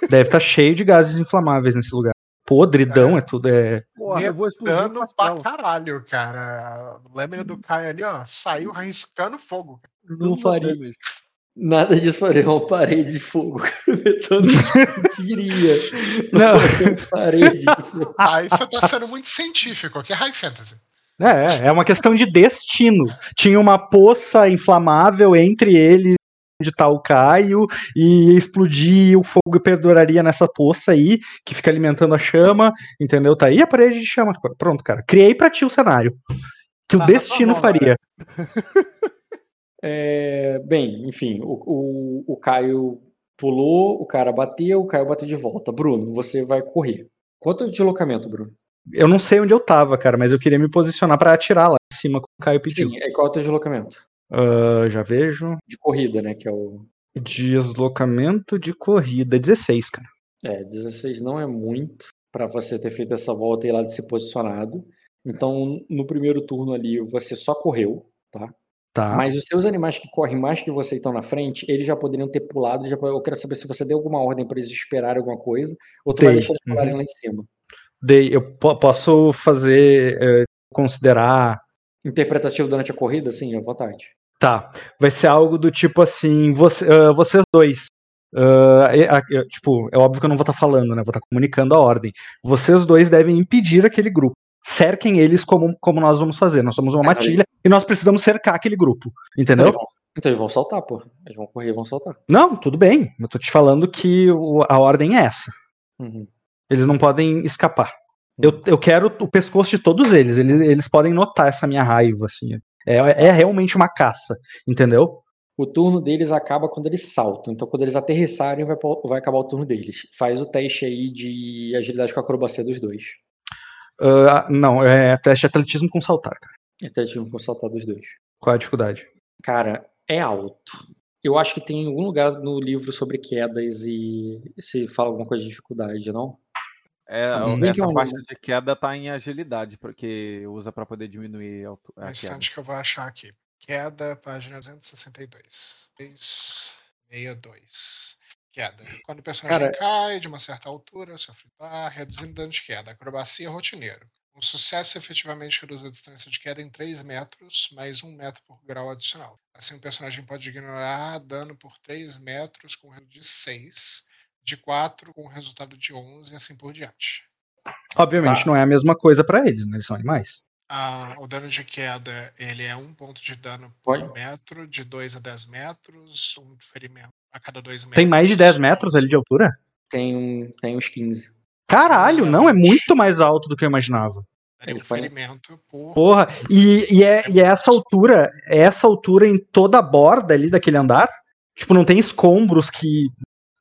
Deve estar cheio de gases inflamáveis nesse lugar. Podridão é, tudo. É... Porra, eu vou explodir pra caralho, cara. A lâmina do Caio ali, ó, saiu riscando fogo. Não faria. Nada disso faria uma parede de fogo. Metendo mentiria. Não. parede de fogo. Aí você tá sendo muito científico, aqui é High Fantasy. É, é uma questão de destino. Tinha uma poça inflamável entre eles onde tá o Caio e explodir o fogo perduraria nessa poça aí, que fica alimentando a chama, entendeu? Tá aí a parede de chama. Pronto, cara. Criei pra ti o cenário. Que o Tá, destino tá bom, faria. É, bem, enfim, o, o, o Caio pulou, o cara bateu, o Caio bateu de volta. Bruno, você vai correr. Quanto de deslocamento, Bruno? Eu não sei onde eu tava, cara, mas eu queria me posicionar pra atirar lá em cima, como o Caio pediu. Sim, é qual é o teu deslocamento? Ah, já vejo. De corrida, né? Que é o. Deslocamento de corrida. 16, cara. É, 16 não é muito para você ter feito essa volta e ir lá de se posicionado. Então, no primeiro turno ali, você só correu, tá? Tá. Mas os seus animais que correm mais que você e estão na frente, eles já poderiam ter pulado. Já, eu quero saber se você deu alguma ordem para eles esperarem alguma coisa, ou tu vai Dei, deixar eles pularem lá em cima. Dei, eu po- posso fazer. eh, considerar. Interpretativo durante a corrida, sim, à vontade. Tá. Vai ser algo do tipo assim: você- ah, vocês dois. ah, é, tipo, é óbvio que eu não vou estar falando, né? Vou estar comunicando a ordem. Vocês dois devem impedir aquele grupo. Cerquem eles como, como nós vamos fazer. Nós somos uma É, matilha e nós precisamos cercar aquele grupo. Então Entendeu? vão, então eles vão saltar, pô. Eles vão correr e vão saltar. Não, tudo bem. Eu tô te falando que o- a ordem é essa. Uhum. Eles não podem escapar. Eu, eu quero o pescoço de todos eles. eles. Eles podem notar essa minha raiva, assim. É, é realmente uma caça, entendeu? O turno deles acaba quando eles saltam. Então, quando eles aterrissarem, vai, vai acabar o turno deles. Faz o teste aí de agilidade com acrobacia dos dois. Ah, não, é teste de atletismo com saltar, cara. É de com saltar dos dois. Qual é a dificuldade? Cara, é alto. Eu acho que tem algum lugar no livro sobre quedas e se fala alguma coisa de dificuldade, não? É, essa é um- faixa de queda tá em agilidade, porque usa pra poder diminuir a Um a queda. instante que eu vou achar aqui. Queda, página 262. 362. Queda. Quando o personagem Cara- cai de uma certa altura, sofre barra, reduzindo dano de queda. Acrobacia rotineiro. Um sucesso efetivamente reduz a distância de queda em 3 metros, mais 1 metro por grau adicional. Assim, o personagem pode ignorar dano por 3 metros com resultado de 6, de 4 com resultado de 11 e assim por diante. Obviamente não é a mesma coisa pra eles, né? Eles são animais. Ah, o dano de queda, ele é um ponto de dano por metro, de 2 a 10 metros, um ferimento a cada 2 metros. Tem mais de 10 metros ali de altura? Tem, um, tem uns 15. Caralho, não, é muito mais alto do que eu imaginava. Um Ele pode- ferimento por. Porra, e, e, é, e é essa altura, é essa altura em toda a borda ali daquele andar? Tipo, não tem escombros que.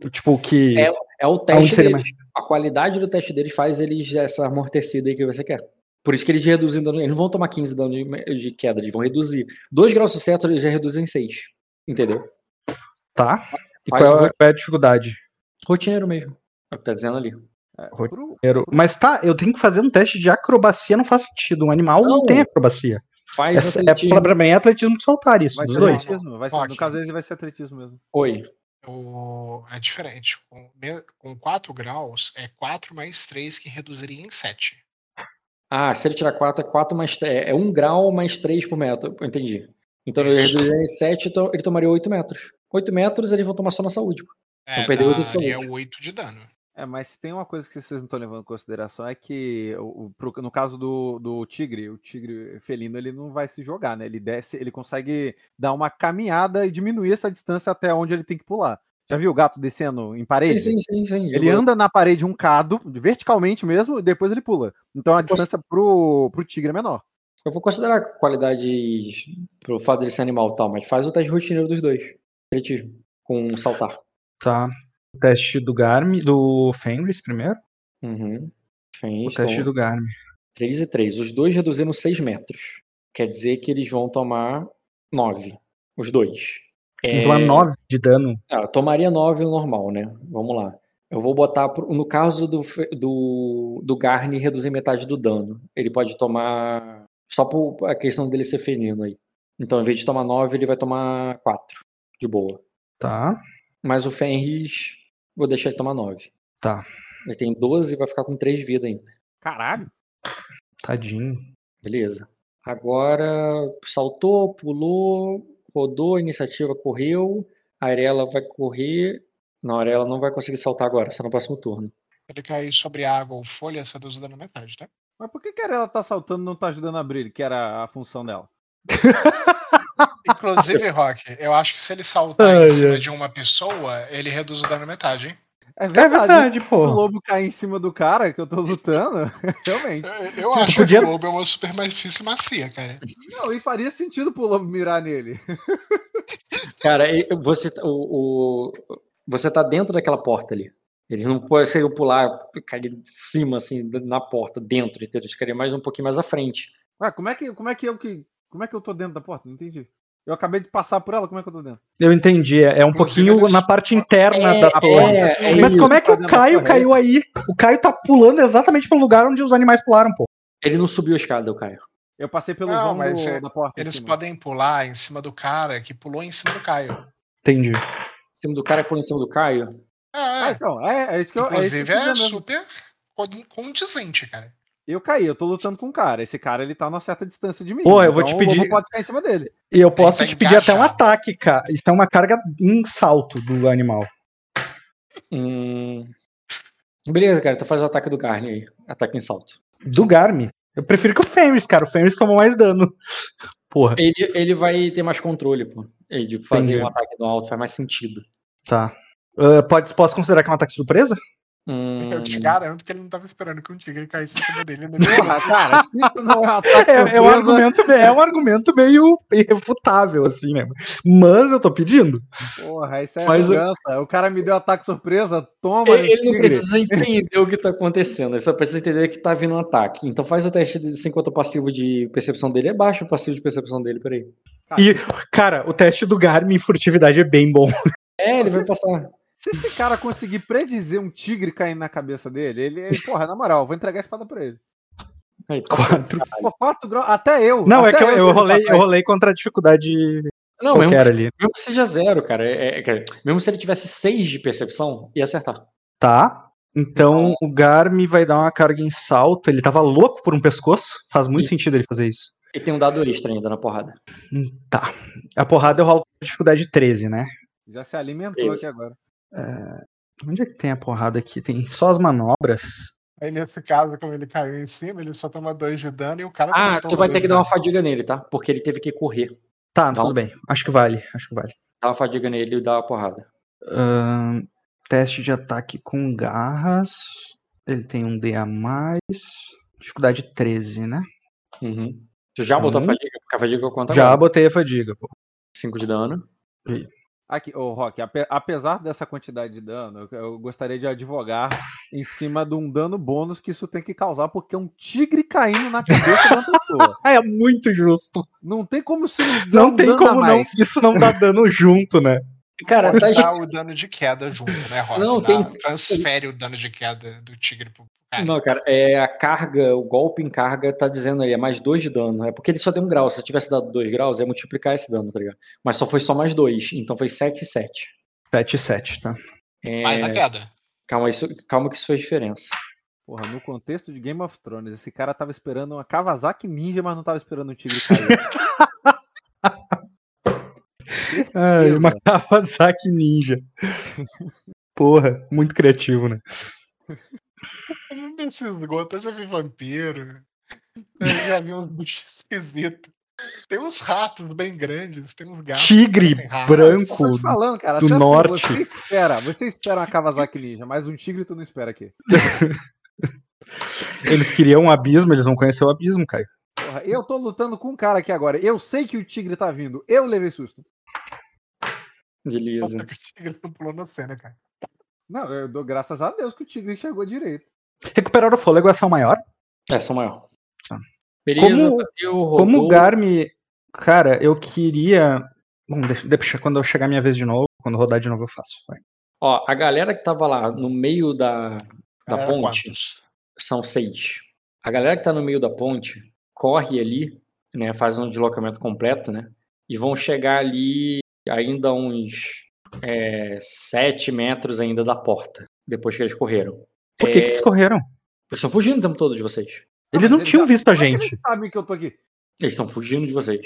Tipo, que. É, é o teste deles. A qualidade do teste deles faz eles essa amortecida aí que você quer. Por isso que eles reduzem dano. Eles não vão tomar 15 dano de, de queda, eles vão reduzir. 2 graus de sucesso eles já reduzem 6. Entendeu? Tá. E Faz qual é, qual é a dificuldade? Rotineiro mesmo. É o que tá dizendo ali. Pro- Quero- Mas tá, eu tenho que fazer um teste de acrobacia, não faz sentido. Um animal não, Não. tem acrobacia. Faz é, atletismo. pra mim é atletismo de soltar isso, Vai dos dois. atletismo. Vai ser, no caso deles vai ser atletismo mesmo. Oi. O, é diferente. Com, com 4 graus, é 4 mais 3 que reduziria em 7. Ah, se ele tirar 4, é 4 mais 3. É 1 grau mais 3 por metro. Eu entendi. Então ele reduziria em 7, então ele tomaria 8 metros. 8 metros eles vão tomar só na saúde. É, Então perdeu oito de daria saúde. 8 de dano. É, mas tem uma coisa que vocês não estão levando em consideração é que o, pro- no caso do, do tigre, o tigre felino ele não vai se jogar, né? Ele desce, ele consegue dar uma caminhada e diminuir essa distância até onde ele tem que pular. Já viu o gato descendo em Sim, parede? sim, sim, sim. Ele Eu- anda na parede um cado, verticalmente mesmo, e depois ele pula. Então a distância pro, pro tigre é menor. Eu vou considerar qualidades pro fato dele ser animal e tal, mas faz o teste rotineiro dos dois. Atletismo. Com saltar. Tá. O teste do Garmin, do Fenris primeiro. Uhum. O Fez, teste então, do Garmin. 3 e 3. Os dois reduziram 6 metros. Quer dizer que eles vão tomar 9. Os dois. Que tomar 9 de dano. Ah, eu tomaria 9 no normal, né? Vamos lá. Eu vou botar. No caso do, do, do Garni, reduzir metade do dano. Ele pode tomar. Só por a questão dele ser felino aí. Então, em vez de tomar 9, ele vai tomar 4. De boa. Tá. Mas o Fenris, vou deixar ele tomar 9. Tá. Ele tem 12 e vai ficar com 3 vidas ainda. Caralho. Tadinho. Beleza. Agora saltou, pulou, rodou, a iniciativa correu. A Arela vai correr. Não, a Arela não vai conseguir saltar agora, só no próximo turno. Se ele cair sobre água ou folha, reduz o dano na metade, tá? Mas por que, que ela tá saltando e não tá ajudando a abrir, que era a função dela? Inclusive, Rock, eu acho que se ele saltar Ai, em cima ai. de uma pessoa, ele reduz o dano metade, hein? É É verdade, O pô. lobo cair em cima do cara que eu tô lutando, realmente. Eu, eu acho podia- que o lobo é uma superfície macia, cara. Não, e faria sentido pro lobo mirar nele. Cara, você, tá- o, o- você tá dentro daquela porta ali. Eles não conseguem pular, cair de cima, assim, na porta, dentro, entendeu? Eles ficariam mais um pouquinho mais à frente. Ué, como é que, como é que eu que. Como é que eu tô dentro da porta? Não entendi. Eu acabei de passar por ela, como é que eu tô dentro? Eu entendi. É é um Inclusive, pouquinho eles- na parte interna É, da torre. é, é Mas isso. como é que o Caio caiu aí? O Caio tá pulando exatamente pelo lugar onde os animais pularam, pô. Ele não subiu a escada, o Caio. Eu passei pelo Não, vão mas do- é- da porta. Eles podem pular em cima do cara que pulou em cima do Caio. Entendi. Em cima do cara que pulou em cima do Caio. Ah, É, então, é, é isso que eu. é isso que eu inclusive é mesmo. super con- condizente, cara. Eu caí, eu tô lutando com um cara. Esse cara ele tá numa certa distância de mim. Pô, eu vou te então o lobo pedir- pode ficar em cima dele. E eu posso tá te pedir até um ataque, cara. Isso é uma carga em salto do animal. Hum... Beleza, cara, então faz o ataque do Garni aí. Ataque em salto. Do Garmin. Eu prefiro que o Fenris, cara. O Fenris tomou mais dano. Porra, Ele, ele vai ter mais controle, pô. Ele de fazer Entendi. um ataque no alto faz mais sentido. tá. Ah, pode, posso considerar que é um ataque surpresa? Hum, Eu te garanto que ele não tava esperando que um tigre caísse em cima dele. Né? Porra, cara, isso não é um ataque É, é, um argumento, é um argumento meio irrefutável, assim, né? Mas eu tô pedindo. Porra, isso é o- vingança. O cara me deu ataque surpresa, toma. ele, ele não precisa entender o que tá acontecendo, ele só precisa entender que tá vindo um ataque. Então faz o teste de se enquanto o passivo de percepção dele é baixo, o passivo de percepção dele, peraí. E, cara, o teste do Garmin em furtividade é bem bom. É, ele vai passar. Se esse cara conseguir predizer um tigre caindo na cabeça dele, ele, porra, na moral, eu vou entregar a espada pra ele. Aí. Quatro. Pô, 4 graus, até eu. Não, é até que eu, eu sou rolei, eu rolei contra a dificuldade Não, mesmo, ali. mesmo que seja zero, cara. é- é- mesmo se ele tivesse seis de percepção, ia acertar. Tá. Então o Garmin vai dar uma carga em salto. Ele tava louco por um pescoço. Faz muito Ih. sentido ele fazer isso. E tem um dado extra ainda na porrada. Hum, Tá. A porrada eu rolo com dificuldade 13, né? Já se alimentou Isso. aqui agora. Onde é que tem a porrada aqui? Tem só as manobras. Aí nesse caso, como ele caiu em cima, ele só toma dois de dano e o cara Ah, tu vai ter que dar uma fadiga nele, tá? Porque ele teve que correr. Tá, um- tudo bem. Acho que vale. Acho que vale. Dá uma fadiga nele e dá uma porrada. Teste de ataque com garras. Ele tem um D a mais. Dificuldade 13, né? Uhum. Tu já botou Uhum. a fadiga? Porque a fadiga conta Já agora. botei a fadiga, pô. 5 de dano. Aqui, ô Rock, ape- apesar dessa quantidade de dano, eu, eu gostaria de advogar em cima de um dano bônus que isso tem que causar, porque é um tigre caindo na cabeça uma pessoa. É muito justo. Não tem como isso não Não tem como não. mais. Isso não dá dano junto, né? Cara, tá o dano de queda junto, né, Rock? Não, Dá- tem- Transfere o dano de queda do tigre pro cara. Não, cara, é a carga, o golpe em carga tá dizendo aí, é mais 2 de dano. É porque ele só tem um grau. Se eu tivesse dado 2 graus, ia multiplicar esse dano, tá ligado? Mas só foi só mais 2. Então foi 7 e 7. 7 7, tá? É, Mais a queda. calma, isso, calma que isso faz diferença. Porra, no contexto de Game of Thrones, esse cara tava esperando uma Kawasaki Ninja, mas não tava esperando um tigre cair. Ai, uma Kawasaki Ninja. Porra, muito criativo, né? Nesse esgoto eu já vi vampiro. Eu já vi uns bichos esquisitos. Tem uns ratos bem grandes, tem uns gatos. Tigre branco. Falando, cara. do norte. Você espera, você espera uma Kawasaki Ninja, mas um tigre tu não espera aqui. Eles queriam um abismo, eles vão conhecer o abismo, Caio. Porra, eu tô lutando com um cara aqui agora. Eu sei que o tigre tá vindo. Eu levei susto. Beleza. O tigre não pulou na cena, cara. Não, eu dou graças a Deus que o tigre chegou direito. Recuperar o fôlego é ação maior? É, são maior. Tá. Beleza, Como- bateu, Como o Garmi. Cara, eu queria. Bom, deixa, deixa- quando eu chegar a minha vez de novo, quando rodar de novo eu faço. vai. Ó, a galera que tava lá no meio da, da ponte quantos? são seis. A galera que tá no meio da ponte corre ali, né? Faz um deslocamento completo, né? E vão chegar ali ainda uns é, sete metros ainda da porta, depois que eles correram. Por que, É, que eles correram? Eles estão fugindo o tempo todo de vocês. Eles não tinham visto a é gente. Eles sabem que eu tô aqui. Eles estão fugindo de vocês.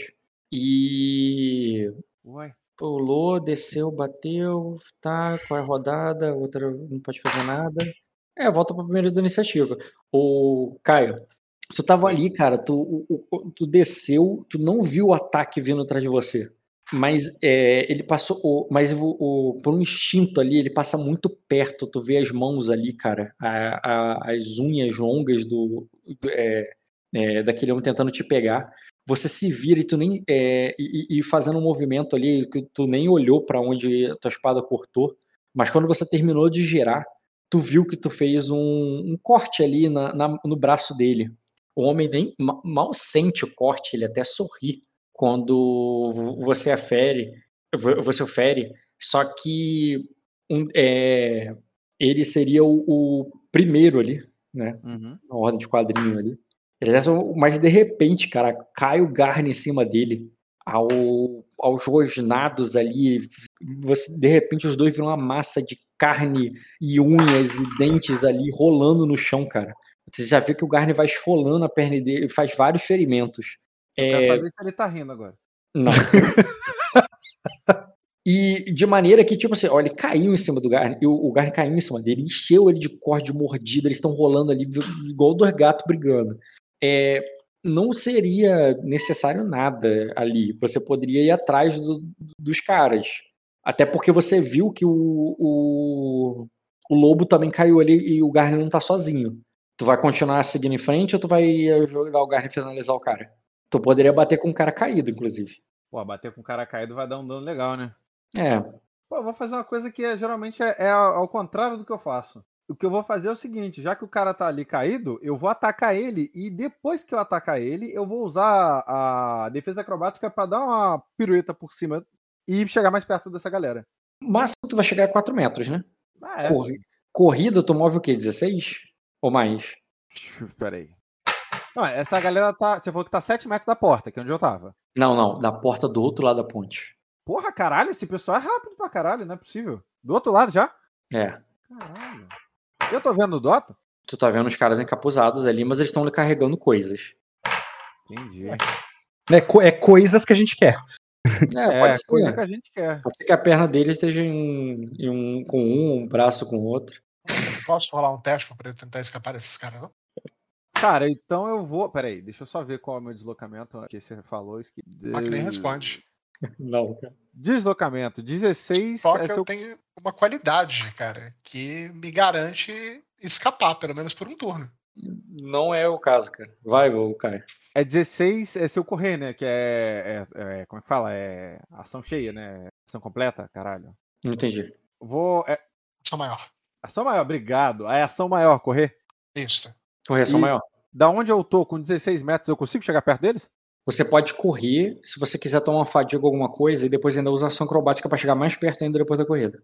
E Uai. pulou, desceu, bateu, tá, qual é a rodada? Outra não pode fazer nada. É, volta pra primeira da iniciativa. O Caio, tu tava ali, cara, tu, o- o- tu desceu, tu não viu o ataque vindo atrás de você. Mas é, ele passou, o- mas o, o- por um instinto ali, ele passa muito perto. Tu vê as mãos ali, cara, a- a- as unhas longas do, é, é, daquele homem tentando te pegar você se vira e tu nem é, e, e- fazendo um movimento ali que tu nem olhou pra onde a tua espada cortou, mas quando você terminou de girar, tu viu que tu fez um, um corte ali na- na- no braço dele. O homem nem ma- mal sente o corte, ele até sorri quando vo- você afere, vo- você o fere, só que um- é, ele seria o, o primeiro ali, né? Uhum. na ordem de quadrinho ali. Mas de repente, cara, cai o Garne em cima dele, ao, aos rosnados ali. Você, de repente, os dois viram uma massa de carne e unhas e dentes ali rolando no chão, cara. Você já vê que o Garne vai esfolando a perna dele, faz vários ferimentos. Eu quero É, saber se ele tá rindo agora. não. E de maneira que, tipo assim, olha, ele caiu em cima do Garne, e o, o Garne caiu em cima dele, encheu ele de corte, de mordida, eles estão rolando ali, igual dois gatos brigando. É, não seria necessário nada ali, você poderia ir atrás do- dos caras. Até porque você viu que o, o, o lobo também caiu ali e o Garne não tá sozinho. Tu vai continuar seguindo em frente ou tu vai jogar o Garne e finalizar o cara? Tu poderia bater com um cara caído, inclusive. Pô, bater com o cara caído vai dar um dano legal, né? É, Pô, eu vou fazer uma coisa que é- geralmente é, é ao contrário do que eu faço. O que eu vou fazer é o seguinte: já que o cara tá ali caído, eu vou atacar ele e depois que eu atacar ele, eu vou usar a defesa acrobática pra dar uma pirueta por cima e chegar mais perto dessa galera. Máximo tu vai chegar a 4 metros, né? Ah, é. Corri- Corrida, tu move o quê? 16? Ou mais? Pera aí. Não, essa galera tá. Você falou que tá 7 metros da porta, que é onde eu tava. Não, não, da porta do outro lado da ponte. Porra, caralho, esse pessoal é rápido pra caralho, não é possível. Do outro lado já? É. Caralho. Eu tô vendo o Dota? Tu tá vendo os caras encapuzados ali, mas eles estão carregando coisas. Entendi. É, co- é coisas que a gente quer. É, É, pode coisa ser. que a gente quer. Pode ser que a perna dele esteja em, em um com um, um braço com o outro. Posso rolar um teste pra poder tentar escapar desses caras, não? Cara, então eu vou. Peraí, deixa eu só ver qual é o meu deslocamento que você falou. Esque... Mas que nem responde. Não, cara. Deslocamento, 16 Só é que seu eu tenho uma qualidade, cara, que me garante escapar, pelo menos por um turno. Não é o caso, cara. Vai, Caio. É 16, é seu correr, né? Que é, é- é- Como é que fala? É ação cheia, né? Ação completa, caralho. Não entendi. Vou. É, Sou maior. ação maior, obrigado. É ação maior, correr. Isso. Correção E- maior. Da onde eu tô, com 16 metros, eu consigo chegar perto deles? Você pode correr se você quiser tomar uma fadiga ou alguma coisa e depois ainda usa ação acrobática pra chegar mais perto ainda depois da corrida.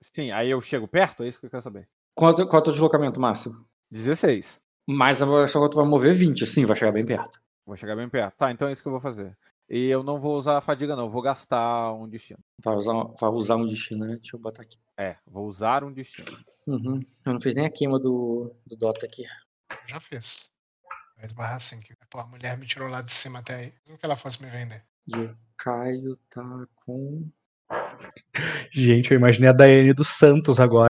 Sim, aí eu chego perto? É isso que eu quero saber. Qual, qual é o teu deslocamento máximo? 16. Mais a só que tu vai mover 20, sim, vai chegar bem perto. Vou chegar bem perto. Tá, então é isso que eu vou fazer. E eu não vou usar a fadiga, não. Eu vou gastar um destino. Vai usar, vai usar um destino, né? Deixa eu botar aqui. É, vou usar um destino. Uhum. Eu não fiz nem a queima do, do Dota aqui. Já fiz. Vai esbarrar assim, que pô, a mulher me tirou lá de cima até aí. Mesmo que ela fosse me vender. E o Caio tá com. Gente, eu imaginei a Daiane dos Santos agora.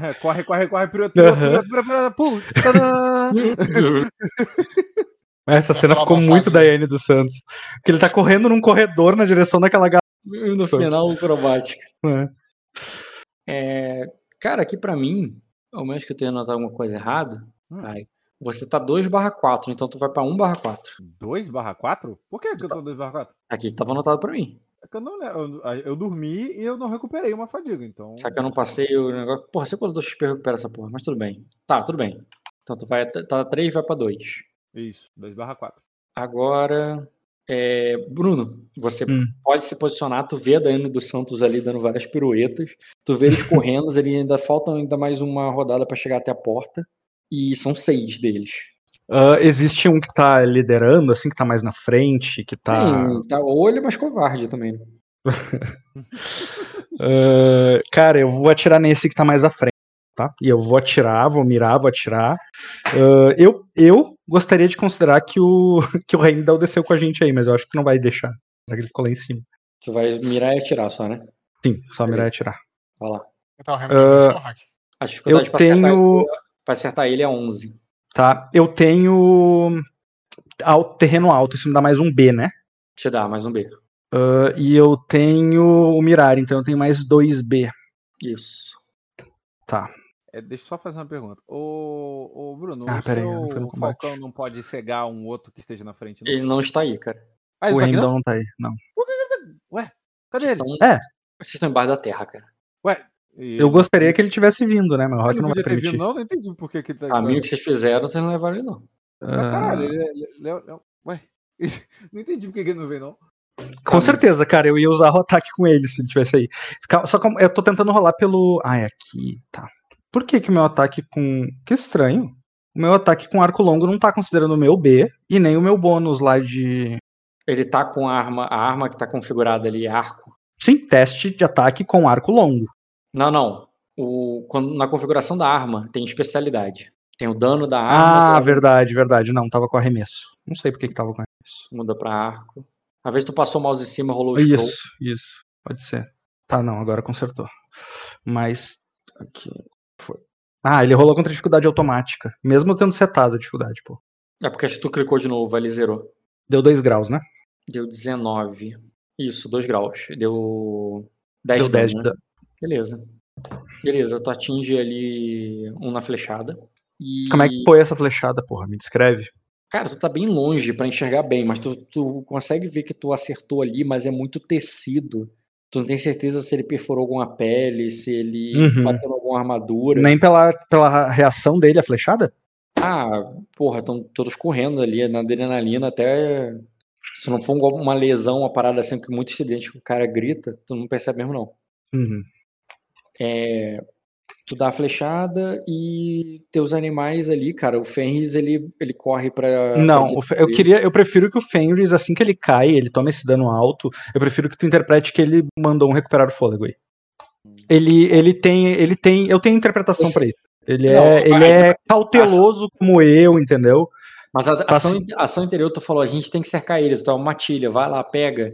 É, corre, corre, corre, pulo. Tadã! Essa cena ficou muito Daiane dos Santos. Que ele tá correndo num corredor na direção daquela galera. E no final, acrobática. né? É, cara, aqui pra mim, ao menos que eu tenha notado alguma coisa errada, Hum. Caio, você tá 2 barra 4, então tu vai pra 1 barra 4. 2 barra 4? Por que, que eu tô 2 barra 4? Aqui tava anotado pra mim. É que eu não. Eu, eu dormi e eu não recuperei uma fadiga, então. Só que eu não passei o negócio. Porra, você quando do XP recupera essa porra, mas tudo bem. Tá, tudo bem. Então tu vai. Tá 3 vai pra 2. Isso, 2 barra 4. Agora. É, Bruno, você Hum. pode se posicionar, tu vê a Daiane dos Santos ali dando várias piruetas, tu vê eles correndo, ele ainda faltam ainda mais uma rodada pra chegar até a porta, e são seis deles. Ah, existe um que tá liderando, assim, que tá mais na frente, que tá. Sim, tá, ou ele é mais covarde também. Ah, cara, eu vou atirar nesse que tá mais à frente, tá? E eu vou atirar, vou mirar, vou atirar. Ah, eu, eu gostaria de considerar que o, que o Heimdall desceu com a gente aí, mas eu acho que não vai deixar. Já que ele ficou lá em cima. Tu vai mirar e atirar só, né? Sim, só mirar e Beleza. atirar. Vai lá. Então, uh... hack. A dificuldade Eu pra, acertar tenho- esse- pra acertar ele é 11. Tá? Eu tenho. Al- terreno alto, isso me dá mais um B, né? Te dá mais um B. Ah, e eu tenho o mirar, então eu tenho mais 2B. Isso. Tá. É, deixa eu só fazer uma pergunta. Ô, ô Bruno, Ah, o peraí, seu não foi no combate. Falcão não pode cegar um outro que esteja na frente, não? Ele não está aí, cara. Ah, ele o tá não? não tá aí, não. Ué, cadê Vocês ele? estão, É. vocês estão embaixo da terra, cara. Ué, e Eu ele- gostaria que ele tivesse vindo, né? Mas o ele Rock não não vai permitir. vindo, não? Não entendi por que que ele tá O caminho que vocês fizeram, vocês não levaram ele, não. Ah, caralho, Ah, ele, ele, ele, ele- Ué, não entendi por que que ele não veio, não. Com certeza, cara, eu ia usar o ataque com ele se ele tivesse aí. Só que eu tô tentando rolar pelo. Ah, é aqui, tá. Por que que o meu ataque com. Que estranho. O meu ataque com arco longo não tá considerando o meu B e nem o meu bônus lá de. Ele tá com a arma, a arma que tá configurada ali, arco. Sim, teste de ataque com arco longo. Não, não. O, quando, na configuração da arma tem especialidade. Tem o dano da arma, Ah, verdade, verdade. Não, tava com arremesso. Não sei por que que tava com arremesso. muda pra arco. Às vezes tu passou o mouse em cima, rolou o scroll. Isso, isso. Pode ser. Tá, não, agora consertou. Mas. Aqui. Foi. Ah, ele rolou contra dificuldade automática. Mesmo tendo setado a dificuldade, pô. É porque acho que tu clicou de novo, ele zerou. Deu 2 graus, né? Deu 19. Isso, 2 graus. Deu 10 Deu de dano, 10 de né? Beleza. Beleza, tu atinge ali um na flechada. E... Como é que foi essa flechada, porra? Me descreve. Cara, tu tá bem longe pra enxergar bem, mas tu, tu consegue ver que tu acertou ali, mas é muito tecido. Tu não tem certeza se ele perfurou alguma pele, se ele Uhum. bateu em alguma armadura. Nem pela, pela reação dele a flechada? Ah, porra, estão todos correndo ali na adrenalina até. Se não for um uma lesão, uma parada assim, que muito acidente que o cara grita, tu não percebe mesmo, não. Uhum. É, tu dá a flechada e teus animais ali, cara, o Fenris, ele, ele corre pra. Não, pra eu queria, eu prefiro que o Fenris, assim que ele cai, ele toma esse dano alto, eu prefiro que tu interprete que ele mandou um recuperar o fôlego aí. Ele, ele tem, ele tem, eu tenho interpretação Esse- pra isso. Ele Não, é, ele é cauteloso como eu, entendeu? Mas a ação, a ação anterior, tu falou, a gente tem que cercar eles, tu é uma matilha, vai lá, pega.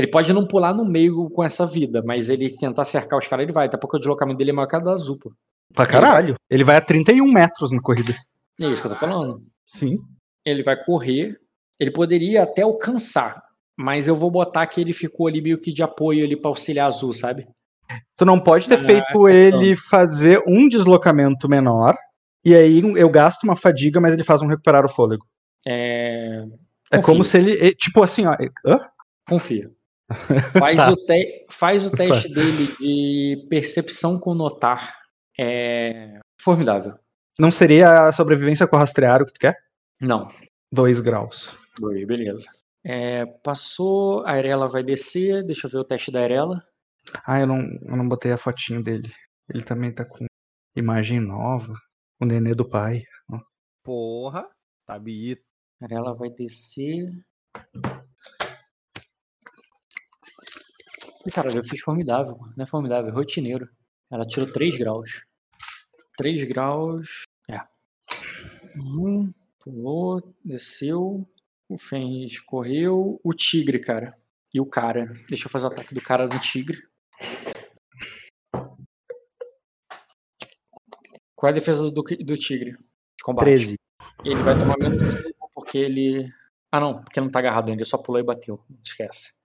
Ele pode não pular no meio com essa vida, mas ele tentar cercar os caras, ele vai. Até porque o deslocamento dele é maior que a da Azul, pô. Pra caralho. Ele vai a 31 metros na corrida. É isso que eu tô falando. Sim. Ele vai correr. Ele poderia até alcançar. Mas eu vou botar que ele ficou ali meio que de apoio ali pra auxiliar azul, sabe? Tu não pode ter Ah, feito essa ele fazer um deslocamento menor. E aí eu gasto uma fadiga, mas ele faz um recuperar o fôlego. É. É Confia. como se ele. é, Tipo assim, ó. Hã? Confia. Faz, Tá. o, te... Faz o teste dele de percepção com notar. É. Formidável. Não seria a sobrevivência com rastrear o que tu quer? Não. 2 graus. Dois, beleza. É, passou, a Arela vai descer. Deixa eu ver o teste da Arela. Ah, eu não, eu não botei a fotinho dele. Ele também tá com imagem nova. O nenê do pai. Porra. Tá bonito. A Arela vai descer. Ih, Caralho, eu fiz formidável. Não é formidável, é rotineiro. Ela tirou 3 graus. 3 graus. É. Um, pulou, desceu. O Fenris correu. O tigre, cara. E o cara. Deixa eu fazer o ataque do cara no tigre. Qual é a defesa do, do tigre? De combate. 13. Ele vai tomar menos 5 porque ele. Ah, não, porque não tá agarrado ainda, ele só pulou e bateu. Não esquece.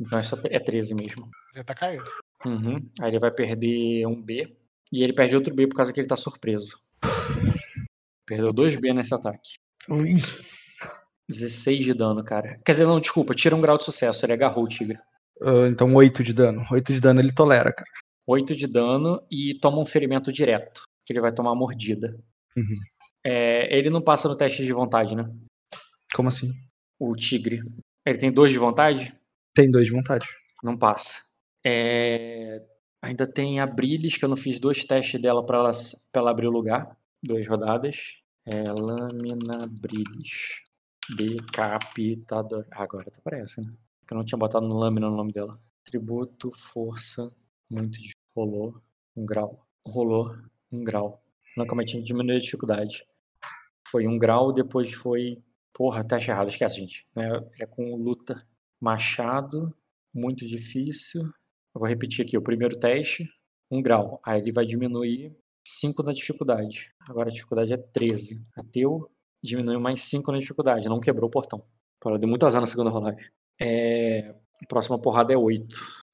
Então é, só, é 13 mesmo. Você tá caído. Uhum. Aí ele vai perder um B. E ele perde outro B por causa que ele tá surpreso. Perdeu dois B nesse ataque. Ui. 16 de dano, cara. Quer dizer, não, desculpa, tira um grau de sucesso. Ele agarrou o tigre. Ah, então 8 de dano. 8 de dano ele tolera, cara. 8 de dano e toma um ferimento direto. Que ele vai tomar mordida. Uhum. É, ele não passa no teste de vontade, né? Como assim? O tigre. Ele tem dois de vontade? Tem dois de vontade. Não passa. É, Ainda tem a Brilis, que eu não fiz dois testes dela pra ela, pra ela abrir o lugar. Duas rodadas. É, Lâmina Brilis. Decapitador. Agora tá aparece, né? Porque eu não tinha botado no lâmina no nome dela. Tributo, força, muito difícil. Rolou, um grau. Rolou, um grau. Não, que diminuiu a dificuldade. Foi um grau, depois foi. Porra, teste errado, esquece, gente. É, é com luta. Machado, muito difícil. Eu vou repetir aqui o primeiro teste, um grau. Aí ele vai diminuir 5 na dificuldade. Agora a dificuldade é 13. Ateu diminuiu mais 5 na dificuldade. Não quebrou o portão. Ela deu muito azar na segunda rolagem. É... A próxima porrada é 8.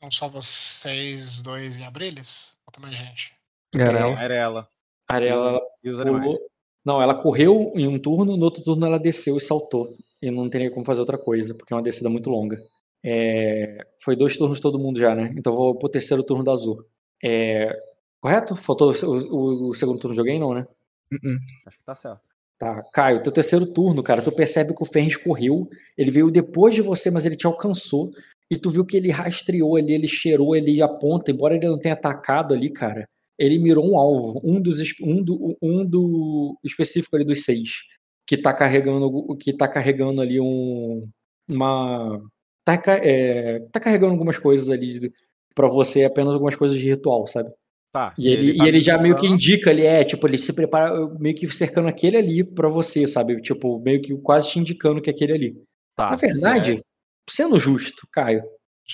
Não só vocês dois em Abriles? Falta mais gente. Era ela. Era ela. A Arela ela E os animais. pulou. Não, ela correu em um turno, no outro turno ela desceu e saltou. E não teria como fazer outra coisa, porque é uma descida muito longa. É, Foi dois turnos todo mundo já, né? Então vou pro terceiro turno da Azul. É, Correto? Faltou o, o- o segundo turno de alguém, não, né? Uh-uh. Acho que tá certo. Tá, Caio, teu terceiro turno, cara, tu percebe que o Ferris correu, ele veio depois de você, mas ele te alcançou, e tu viu que ele rastreou ali, ele cheirou, ele aponta, embora ele não tenha atacado ali, cara, ele mirou um alvo, um dos um do, um do específico ali dos seis, que tá carregando, que tá carregando ali um, uma, tá, é, tá carregando algumas coisas ali pra você, apenas algumas coisas de ritual, sabe? Tá. E ele, tá e ele já meio que indica ali, é, tipo, ele se prepara, meio que cercando aquele ali pra você, sabe? Tipo, meio que quase te indicando que é aquele ali. Tá, Na verdade, sendo justo, Caio,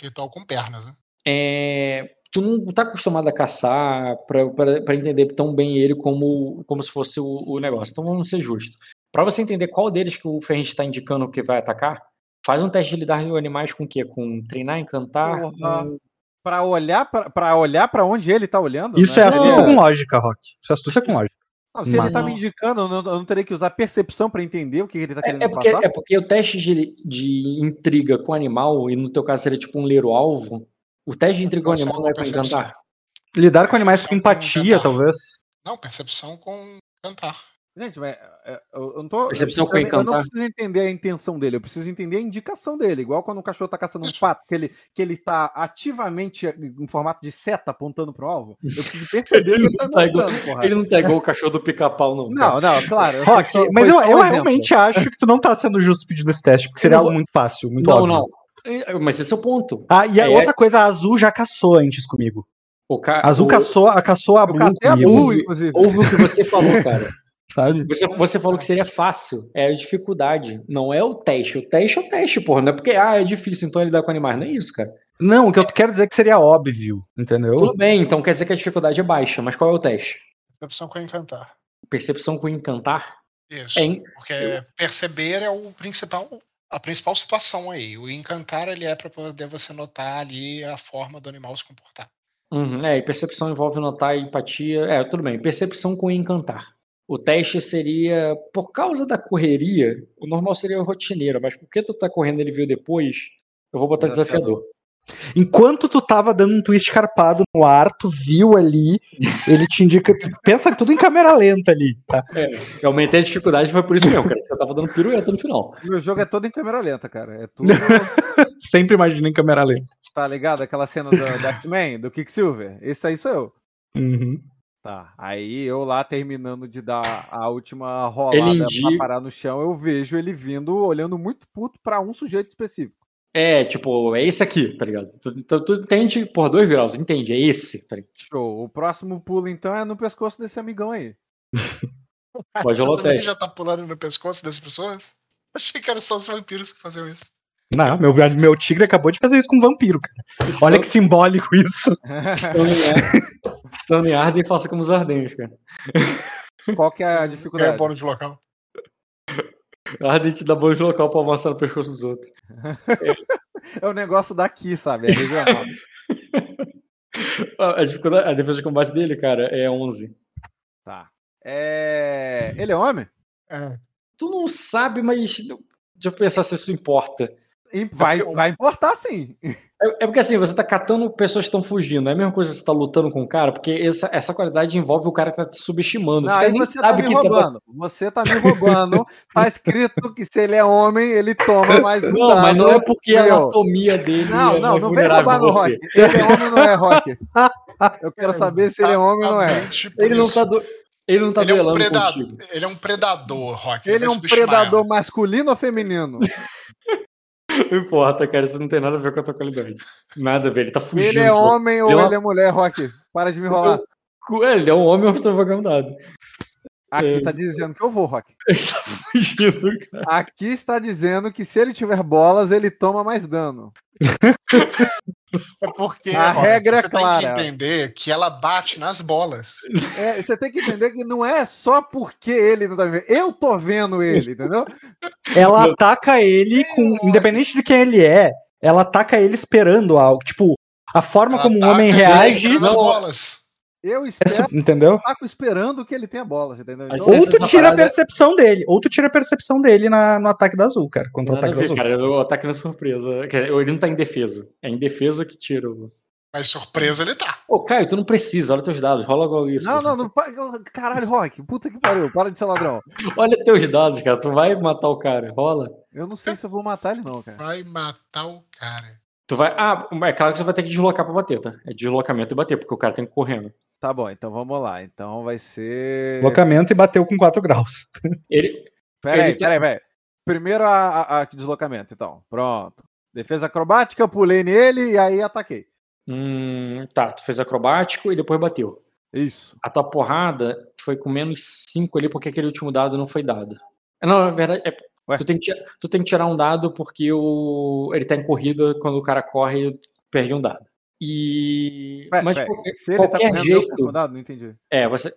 Ritual com pernas, né? é, tu não tá acostumado a caçar pra entender tão bem ele como, como se fosse o, o negócio. Então vamos ser justos. Pra você entender qual deles que o Ferrente está indicando que vai atacar, faz um teste de lidar com animais com o quê? Com treinar, encantar? Com- Pra olhar pra, pra olhar pra onde ele tá olhando. Isso né? é astúcia Não. com lógica, Rock. Isso é astúcia com lógica. Não, se ele tá Não. me indicando, eu não, eu não terei que usar percepção pra entender o que ele tá querendo É, é porque, passar? é porque o teste de, de intriga com animal, e no teu caso seria tipo um ler o alvo, o teste de intriga com animal não é com encantar. Lidar com animais com empatia, talvez. Não, percepção com cantar. Gente, mas é, eu eu não tô. Percepção eu, eu, eu não preciso entender a intenção dele, eu preciso entender a indicação dele. Igual quando um cachorro tá caçando um pato, que ele, que ele tá ativamente em formato de seta apontando pro alvo. Eu preciso perceber ele tá não tá igual-. Ele não tá igual o cachorro do pica-pau, não. Não, não, claro. eu Rock, só- mas eu, eu realmente acho que tu não tá sendo justo pedindo esse teste, porque seria algo muito fácil, muito Não, óbvio. não. É, Mas esse é o ponto. Ah, e a É. outra coisa, a Azul já caçou antes comigo. O ca... A Azul o... caçou, a caçou a Blue. Ouve o que você falou, cara. sabe? Você, você falou que seria fácil. É a dificuldade. Não é o teste. O teste é o teste, porra. Não é porque, ah, é difícil, então ele dá com animais. Não é isso, cara. Não, o que eu quero dizer é que seria óbvio, entendeu? Tudo bem, então quer dizer que a dificuldade é baixa. Mas qual é o teste? Percepção com encantar. Percepção com encantar? Isso. É, Porque perceber é o principal, a principal situação aí. O encantar ele é para poder você notar ali a forma do animal se comportar. Uhum, é, e percepção envolve notar empatia. É, tudo bem. Percepção com encantar. O teste seria, por causa da correria, o normal seria rotineiro, mas porque tu tá correndo e ele viu depois, eu vou botar desafiador. Enquanto tu tava dando um twist carpado no ar, tu viu ali, ele te indica. Pensa tudo em câmera lenta ali, tá? Eu aumentei a dificuldade, foi por isso mesmo, cara. Eu tava dando pirueta no final. Meu jogo é todo em câmera lenta, cara. É tudo. Sempre imaginei em câmera lenta. tá ligado? Aquela cena do, do X-Men, do Quicksilver. Esse aí sou eu. Uhum. Tá. Aí eu lá terminando de dar a última rolada Ele pra indica- parar no chão, eu vejo ele vindo, olhando muito puto pra um sujeito específico. É, tipo, é esse aqui, tá ligado? Tu, tu, tu entende por dois graus, entende? É esse, tá ligado? Show. O próximo pulo, então, é no pescoço desse amigão aí. Pode Você rolar o também teste. já tá pulando no pescoço das pessoas? Achei que eram só os vampiros que faziam isso. Não, meu, meu tigre acabou de fazer isso com um vampiro, cara. Olha que simbólico isso. Em Arden, faça como os ardentes, cara. Qual que é a dificuldade? bônus de local. Arden te dá bônus local pra avançar no pescoço dos outros. É o negócio daqui, sabe? É regional. A, a dificuldade, a defesa de combate dele, cara, é 11. tá. É... Ele é homem? É. Tu não sabe, mas. Deixa eu pensar se isso importa. E Vai, vai importar sim. É, é porque assim, você tá catando pessoas que estão fugindo. É a mesma coisa que você tá lutando com o cara, porque essa, essa qualidade envolve o cara que tá te subestimando. Não, aí nem você tá sabe me que tá roubando. Você tá me roubando. Tá escrito que se ele é homem, ele toma mais um Não, mas não é porque a anatomia dele Não, é não, não vem roubar no você. Rock. Ele é homem ou não é, Rock? Eu quero saber se ele é homem ou não é. Ele não tá, do... ele não tá ele, é um predador, contigo. ele é um predador, Rock. Ele é vai um predador ela. masculino ou feminino? Não importa, cara, isso não tem nada a ver com a tua qualidade. Nada a ver, ele tá fugindo. Ele é homem ou Pela- ele é mulher, Rock? Para de me enrolar. Ele é um homem ou extravagantado. Aqui É. tá dizendo que eu vou, Rock. Ele tá fugindo, cara. Aqui está dizendo que se ele tiver bolas, ele toma mais dano. É porque A Rock, regra é você clara. tem que entender que ela bate nas bolas. É, você tem que entender que não é só porque ele não tá vendo. Eu tô vendo ele, entendeu? Ela ataca ele com. Independente de quem ele é, ela ataca ele esperando algo. Tipo, a forma Ela como um homem reage. segurando as não- bolas. Eu é espero, Entendeu? taco esperando que ele tenha bolas, entendeu? Então, Ou tu tira a parada- percepção dele. Ou tu tira a percepção dele na- no ataque da azul, cara. Contra o a ataque da ver, azul. cara. O ataque na surpresa. Quer dizer, Ele não tá em defesa. É em defesa que tira o. Mas surpresa ele tá. Ô, Caio, tu não precisa, olha teus dados, rola logo isso. não, não, não. Caralho, Rock, puta que pariu, para de ser ladrão. Olha teus dados, cara. Tu vai matar o cara, rola. Eu não sei se eu vou matar ele, não, cara. Vai matar o cara. Tu vai. Ah, é claro que você vai ter que deslocar pra bater, tá? É deslocamento e bater, porque o cara tem que ir correndo. Tá bom, então vamos lá. Então vai ser. Deslocamento e bateu com 4 graus. Ele. Peraí, Ele tá- peraí, peraí. Primeiro a, a- a deslocamento, então. Pronto. Defesa acrobática, eu pulei nele e aí ataquei. Hum, tá, tu fez acrobático e depois bateu. Isso. A tua porrada foi com menos 5 ali, porque aquele último dado não foi dado. Não, na verdade, é- Ué? tu, tem que, tu tem que tirar um dado porque o, ele tá em corrida, quando o cara corre, perde um dado. E. Pera, mas de qualquer, Se ele tá qualquer correndo, eu jeito. perco dado? Não entendi. É, você.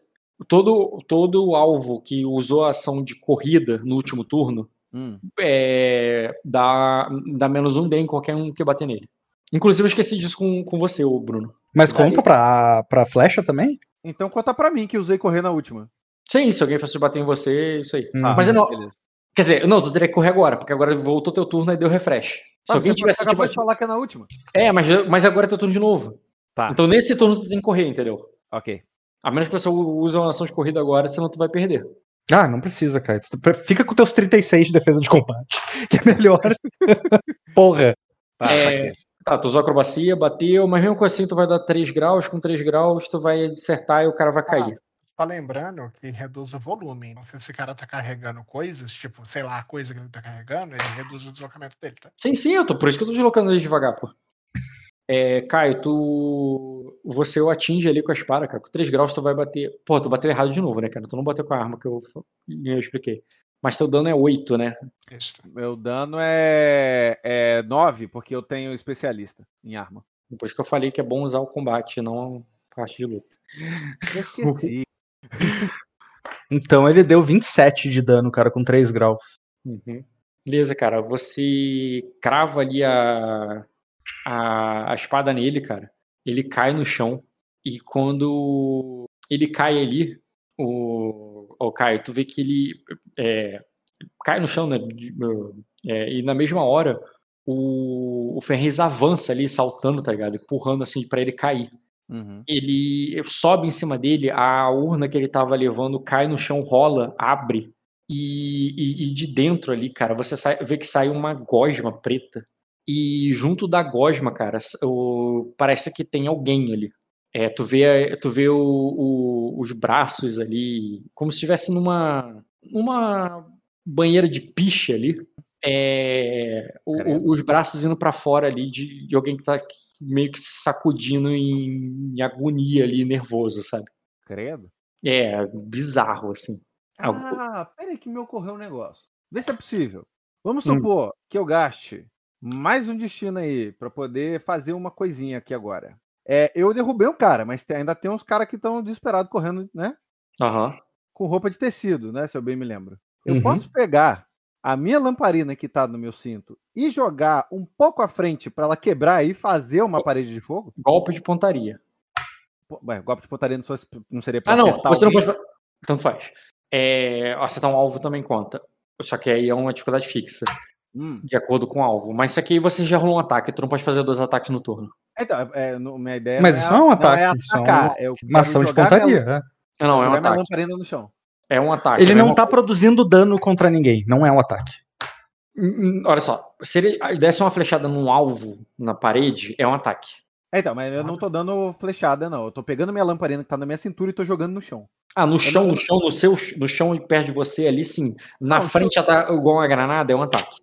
Todo, todo alvo que usou a ação de corrida no último turno Hum. é, dá, dá menos um D em qualquer um que bater nele. Inclusive, eu esqueci disso com, com você, ô Bruno. Mas conta pra, pra flecha também? Então conta pra mim que usei correr na última. Sim, se alguém fosse bater em você, isso aí. Hum. Ah, Mas não- beleza. Quer dizer, não, tu teria que correr agora, porque agora voltou teu turno e deu refresh. Se Ah, alguém você tivesse acabou de batido. falar que é na última. É, mas, mas agora é teu turno de novo. Tá. Então nesse turno tu tem que correr, entendeu? Ok. A menos que você use uma ação de corrida agora, senão tu vai perder. Ah, não precisa, cara. Fica com teus 36 de defesa de combate. Que é melhor. Porra. Tá, É. Tá, tu usou acrobacia, bateu, mas mesmo assim tu vai dar 3 graus, com 3 graus tu vai acertar e o cara vai cair. Só lembrando que reduz o volume. Então, se esse cara tá carregando coisas, tipo, sei lá, a coisa que ele tá carregando, ele reduz o deslocamento dele, tá? Sim, sim, eu tô, por isso que eu tô deslocando ele devagar, pô. É, Caio, tu. Você o atinge ali com a espada, cara. Com 3 graus tu vai bater. Pô, tu bateu errado de novo, né, cara? Tu não bateu com a arma que eu, eu expliquei. Mas teu dano é 8, né? Isso. Meu dano é, é 9, porque eu tenho especialista em arma. Depois que eu falei que é bom usar o combate, não a parte de luta. Eu esqueci. Então ele deu 27 de dano, cara, com 3 graus. Uhum. Beleza, cara. Você crava ali a, a, a espada nele, cara. Ele cai no chão. E quando ele cai ali, o, o Caio, tu vê que ele é, cai no chão, né? é, e na mesma hora, o, o Ferrez avança ali, saltando, tá ligado? Empurrando assim pra ele cair. Uhum. Ele sobe em cima dele, a urna que ele tava levando cai no chão, rola, abre. E, e- e de dentro ali, cara, você sai- vê que sai uma gosma preta. E junto da gosma, cara, o- parece que tem alguém ali. É, tu vê, tu vê o- o- os braços ali, como se estivesse numa, numa banheira de piche ali. É, os braços indo pra fora ali de, de alguém que tá meio que sacudindo em, em agonia ali, nervoso, sabe? Credo. É, bizarro, assim. Algo- Ah, peraí que me ocorreu um negócio. Vê se é possível. Vamos Hum. supor que eu gaste mais um destino aí pra poder fazer uma coisinha aqui agora. É, eu derrubei um cara, mas ainda tem uns caras que estão desesperados correndo, né? Aham. Com roupa de tecido, né? Se eu bem me lembro. Eu Uhum. posso pegar a minha lamparina que tá no meu cinto e jogar um pouco à frente pra ela quebrar e fazer uma parede de fogo? Golpe de pontaria. Pô, Ué, golpe de pontaria não, só- não seria pra Ah, não, você não pode. Tanto faz. É, acertar um alvo também conta. Só que aí é uma dificuldade fixa, Hum. de acordo com o alvo. Mas isso aqui você já rolou um ataque, tu não pode fazer dois ataques no turno. Então, é, no- minha ideia Mas não isso não é um ataque, é isso é atacar, uma- eu Uma ação de pontaria. Minha, é. Não, não, é um ataque. lamparina no chão. É um ataque. Ele é não mesma tá coisa. produzindo dano contra ninguém, não é um ataque. Hum, hum, Olha só, se ele desse uma flechada num alvo na parede, é um ataque. É, então, mas eu não tô dando flechada, não. Eu tô pegando minha lamparina que tá na minha cintura e tô jogando no chão. Ah, no chão, não- no chão, no seu, no chão e perto de você ali, sim. Na Não, frente, ata- igual uma granada, é um ataque.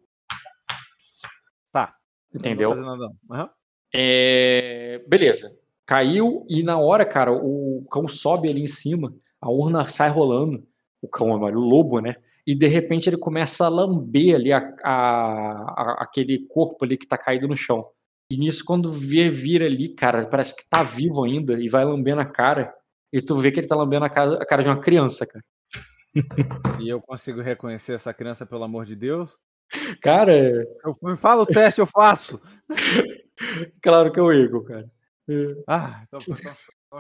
Tá. Entendeu? Não vou fazer nada, não. Aham. É, Beleza. Caiu e na hora, cara, o cão sobe ali em cima, a urna sai rolando. O cão é o lobo, né? E de repente ele começa a lamber ali a, a- a- aquele corpo ali que tá caído no chão. E nisso, quando vê, vira ali, cara, parece que tá vivo ainda e vai lambendo a cara. E tu vê que ele tá lambendo a cara, a cara de uma criança, cara. E eu consigo reconhecer essa criança, pelo amor de Deus. Cara, Eu, me fala o teste, eu faço. claro que é o Igor, cara. É. Ah, então, Então,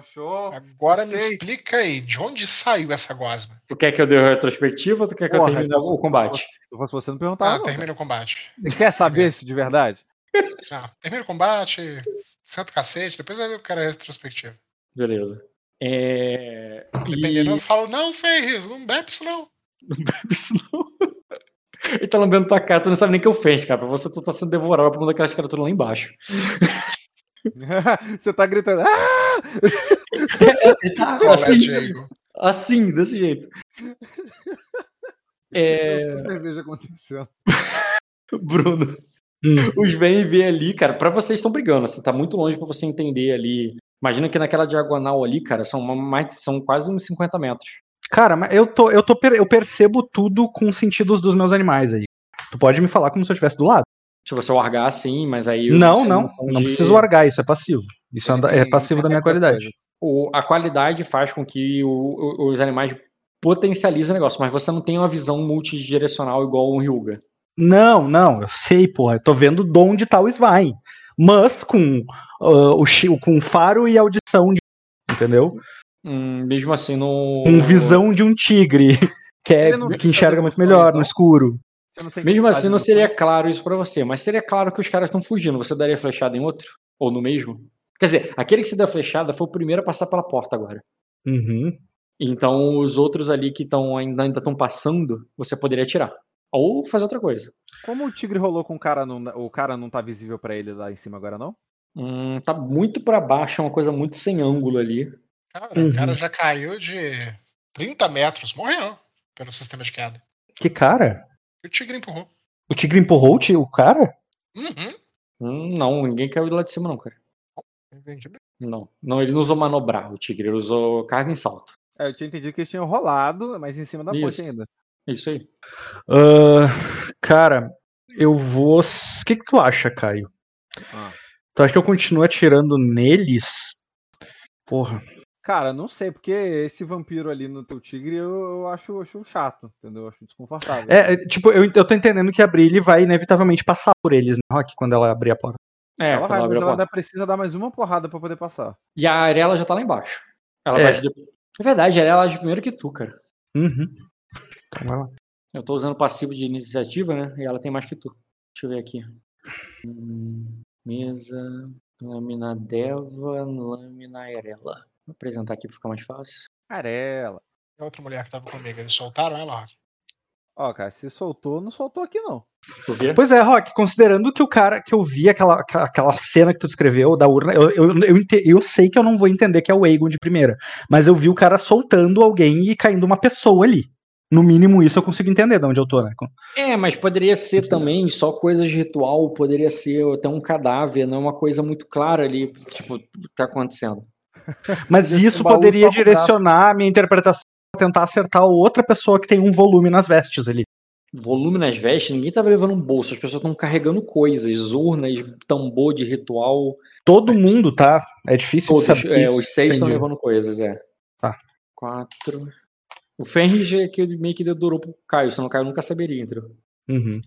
show. Agora me explica aí, de onde saiu essa gosma? Tu quer que eu dê a retrospectiva ou tu quer que Porra, eu termine o combate? se você, não perguntava. Ah, não, termina o combate. Você quer saber isso de verdade? Ah, termina o combate, senta o cacete, depois eu quero a retrospectiva. Beleza. É... Dependendo, E... eu falo, não, Ferris, não bebe isso não. Isso não. Ele tá lambendo tua cara, tu não sabe nem o que eu fez, cara. Pra você, tu tá sendo devorado por uma daquelas criaturas lá embaixo. você tá gritando. Ah! Tá Qual é, assim, Diego? assim, desse jeito. É... Cerveja acontecendo. Bruno, Hum. os vem e vê ali, cara. Pra vocês estão brigando, assim, tá muito longe pra você entender ali. Imagina que naquela diagonal ali, cara, são, mais, são quase uns 50 metros. Cara, mas eu, tô, eu, tô, eu percebo tudo com os sentidos dos meus animais aí. Tu pode me falar como se eu estivesse do lado. Se você largar, sim, mas aí. não, não. Não de- preciso largar, isso é passivo. Isso é, é passivo da minha qualidade. O- a qualidade faz com que o- o- os animais potencializem o negócio, mas você não tem uma visão multidirecional igual o Ryuga. Não, não, eu sei, porra. Eu tô vendo de onde tá o Svein. Mas com, ah, o, com faro e audição, de, entendeu? Hum, mesmo assim, no. Com visão de um tigre. Que, é, não que enxerga muito melhor não? no escuro. Você não sente Mesmo assim, não seria claro isso pra você, mas seria claro que os caras estão fugindo. Você daria flechada em outro? Ou no mesmo? Quer dizer, aquele que se deu a flechada foi o primeiro a passar pela porta agora. Uhum. Então, os outros ali que estão ainda ainda estão passando, você poderia tirar. Ou fazer outra coisa. Como o tigre rolou com o cara, não, o cara não tá visível pra ele lá em cima agora, não? Hum, tá muito pra baixo, é uma coisa muito sem ângulo ali. Cara, Uhum. o cara já caiu de 30 metros, morreu pelo sistema de queda. Que cara? O tigre empurrou. O tigre empurrou o cara? Uhum. Hum, não, ninguém caiu de lá de cima, não, cara. Não, não, ele não usou manobrar, o tigre, ele usou carga em salto. É, eu tinha entendido que eles tinham rolado, mas em cima da ponte Isso. ainda. Isso aí. Ah, cara, eu vou. O que, que tu acha, Caio? Ah. Tu acha que eu continuo atirando neles? Porra. Cara, não sei, porque esse vampiro ali no teu tigre eu, eu acho, acho chato, entendeu? Eu acho desconfortável. É, é, tipo, eu, eu tô entendendo que a Brilhe vai inevitavelmente passar por eles, né, Rock, quando ela abrir a porta. É, ela vai, ela mas ela porta. ainda precisa dar mais uma porrada pra poder passar. E a Arela já tá lá embaixo. Ela É. É verdade, a Arela age primeiro que tu, cara. Uhum. Então vai lá. Eu tô usando passivo de iniciativa, né? E ela tem mais que tu. Deixa eu ver aqui. Hum, mesa, lâmina Deva, lâmina Arela. Vou apresentar aqui pra ficar mais fácil. Arela. E a outra mulher que tava comigo, eles soltaram ela, Rock? Ó, cara, se soltou, não soltou aqui não. Pois é, Rock, considerando que o cara que eu vi aquela, aquela- cena que tu descreveu da urna, eu, eu, eu, ente- eu sei que eu não vou entender que é o Aegon de primeira, mas eu vi o cara soltando alguém e caindo uma pessoa ali. No mínimo isso eu consigo entender de onde eu tô, né? É, mas poderia ser também só coisas de ritual, poderia ser até um cadáver, não é uma coisa muito clara ali, tipo, tá acontecendo. Mas isso poderia direcionar a minha interpretação pra tentar acertar outra pessoa que tem um volume nas vestes ali. Volume nas vestes, ninguém tava levando um bolso, as pessoas estão carregando coisas, urnas, tambor de ritual. Todo mundo, tá? É difícil Todos, de saber. é, os seis estão levando coisas, é. Tá. Quatro. O Fenris é que meio que dedurou pro Caio, senão o Caio nunca saberia, entendeu? Uhum.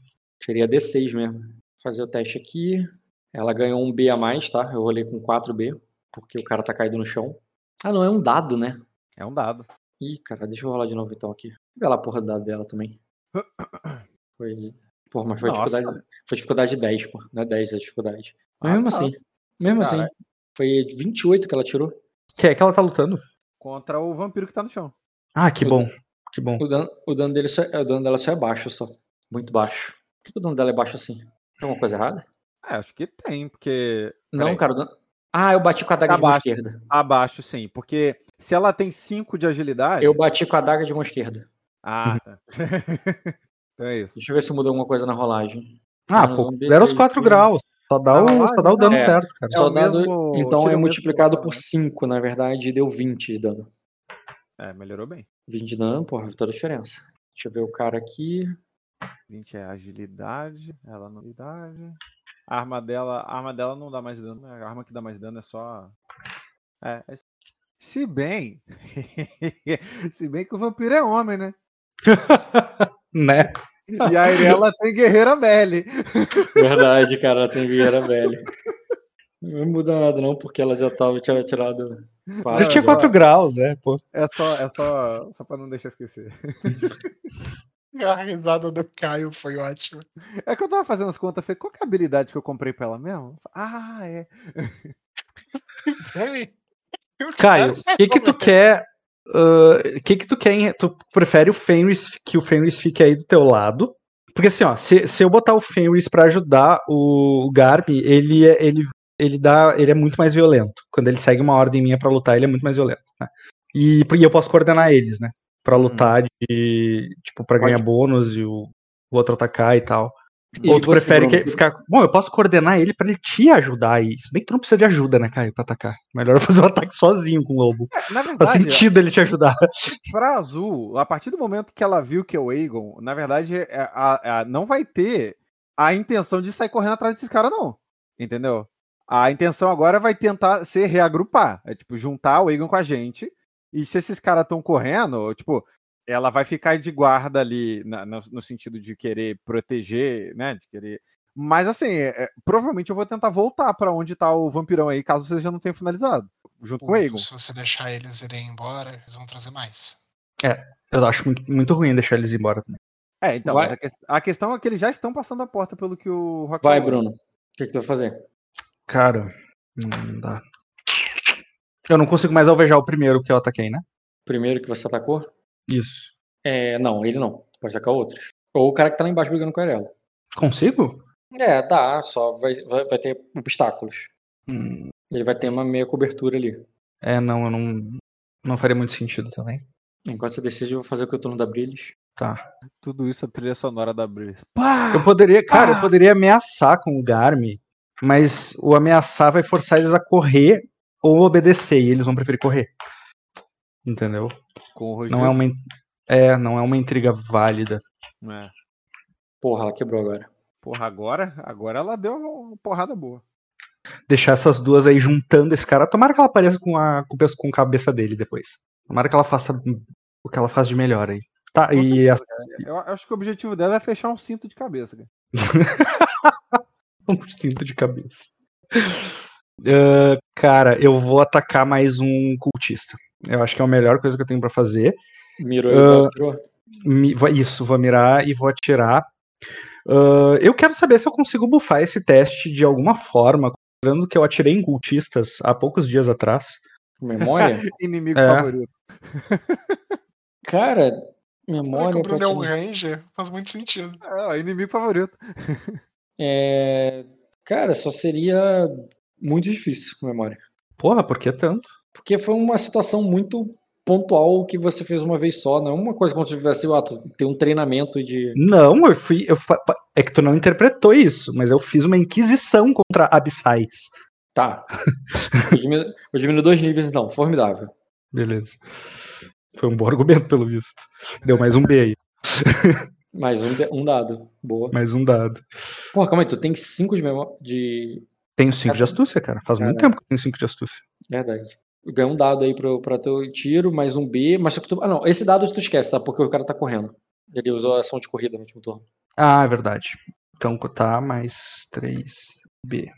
Seria D6 mesmo. Vou fazer o teste aqui. Ela ganhou um B a mais, tá? Eu rolei com 4B, porque o cara tá caído no chão. Ah, não, é um dado, né? É um dado. Ih, cara, deixa eu rolar de novo então aqui. Vê lá a porra do dado dela também. Foi. Porra, mas foi Nossa. dificuldade, foi dificuldade 10, pô. Não é 10 a dificuldade. Mas Ah, mesmo tá. assim. Mesmo assim. Caralho. Foi 28 que ela tirou. Que é que ela tá lutando? Contra o vampiro que tá no chão. Ah, que bom. Que bom. O dano, o dano, dele só, o dano dela só é baixo, só. Muito baixo. Por que o dano dela é baixo assim? Tem alguma coisa errada? É, acho que tem, porque. Não, cara. o dano- Ah, eu bati com a adaga de mão Abaixo. esquerda. Abaixo, sim. Porque se ela tem 5 de agilidade. Eu bati com a adaga de mão esquerda. Ah, tá. então é isso. Deixa eu ver se mudou alguma coisa na rolagem. Ah, Menos pô, deram os três, 4 três. graus. Só dá, Ah, o, só dá o dano é. certo, cara. É mesmo- então é mesmo multiplicado dano, por né? 5, na verdade, e deu 20 de dano. É, melhorou bem. 20 de dano, porra, toda a diferença. Deixa eu ver o cara aqui. 20 é agilidade. Ela não agilidade. A arma dela, a arma dela não dá mais dano. né? A arma que dá mais dano é só. É. é- Se bem. Se bem que o vampiro é homem, né? Né? E a Irela tem guerreira Belly. Verdade, cara, ela tem Vieira velha. Não muda nada, não, porque ela já tava, tinha tirado. Já quatro, tinha já. 4 graus, é, pô. É só, é só, só pra não deixar esquecer. A risada do Caio foi ótima. É que eu tava fazendo as contas, falei, qual que é a habilidade que eu comprei pra ela mesmo? Ah, é. O Caio, o que que tu quer? O que que tu quer? em- Tu prefere o Fenris, que o Fenris fique aí do teu lado? Porque assim, ó, se, se eu botar o Fenris pra ajudar o Garmin, ele é, ele, ele dá, ele é muito mais violento. Quando ele segue uma ordem minha pra lutar, ele é muito mais violento, né? E, e eu posso coordenar eles, né? Pra lutar de, tipo, pra Pode. ganhar bônus e o, o outro atacar e tal. E Ou tu você, prefere Bruno? que ficar. Bom, eu posso coordenar ele pra ele te ajudar aí. Se bem que tu não precisa de ajuda, né, Caio, pra atacar. Melhor eu fazer um ataque sozinho com o lobo. É, Na Faz verdade, sentido ele te ajudar. pra Azul, a partir do momento que ela viu que é o Aegon, na verdade, é, a- a- não vai ter a intenção de sair correndo atrás desses caras, não. Entendeu? A intenção agora vai tentar ser reagrupar. É tipo, juntar o Aegon com a gente. E se esses caras estão correndo, tipo, ela vai ficar de guarda ali na- no, no sentido de querer proteger, né? De querer. Mas assim, é- é, provavelmente eu vou tentar voltar pra onde tá o vampirão aí, caso vocês já não tenham finalizado. Junto com o Aegon. Se você deixar eles irem embora, eles vão trazer mais. Eu acho muito, muito ruim deixar eles embora também. É, então, a, que- a questão é que eles já estão passando a porta pelo que o Rock Vai, falou. Bruno. O que, que tu vai fazer? Cara, não dá. Eu não consigo mais alvejar o primeiro que eu ataquei, né? Primeiro que você atacou? Isso. É, não, ele não. Pode atacar outros. Ou o cara que tá lá embaixo brigando com a Arela. Consigo? É, dá, só vai, vai, vai ter obstáculos. Hum, Ele vai ter uma meia cobertura ali. é, não, eu não. Não faria muito sentido também. Enquanto você decide, eu vou fazer o que o turno da Brilhos. Tá. Tudo isso a trilha sonora da Brice. Eu poderia, cara, eu poderia ameaçar com o Garmi, mas o ameaçar vai forçar eles a correr ou obedecer, e eles vão preferir correr. Entendeu? Com o Rogério. Não é uma, é, não é uma intriga válida. É. Porra, ela quebrou agora. Porra, agora, agora ela deu uma porrada boa. deixar essas duas aí juntando esse cara. Tomara que ela apareça com a, com, com a cabeça dele depois. Tomara que ela faça o que ela faz de melhor aí. Tá, e a. Eu acho que o objetivo dela é fechar um cinto de cabeça, cara. um cinto de cabeça. Ah, cara, eu vou atacar mais um cultista. Eu acho que é a melhor coisa que eu tenho pra fazer. Mirou mirou. Mi- Isso, vou mirar e vou atirar. Ah, eu quero saber se eu consigo bufar esse teste de alguma forma, considerando que eu atirei em cultistas há poucos dias atrás. Memória? Inimigo É. favorito. Cara, memória. o Bruno é um Ranger? Faz muito sentido. É, inimigo favorito. É, Cara, só seria muito difícil, memória. Porra, por que tanto? Porque foi uma situação muito pontual que você fez uma vez só, não é uma coisa como se tivesse, ah, tu tem um treinamento de. Não, eu fui. eu é que tu não interpretou isso, mas eu fiz uma inquisição contra abissais. Tá. Eu diminuo, eu diminuo dois níveis então, formidável. Beleza. Foi um bom argumento, pelo visto. Deu mais um B aí. Mais um, um dado. Boa. Mais um dado. Porra, calma aí, tu tem cinco de memória. De. Tenho 5 de astúcia, cara. Faz muito tempo que eu tenho 5 de astúcia. Verdade. Ganha um dado aí pro, pra teu tiro, mais um B, mas só que tu. Ah, não, esse dado tu esquece, tá? Porque o cara tá correndo. Ele usou a ação de corrida no último turno. Ah, é verdade. Então tá, mais 3B.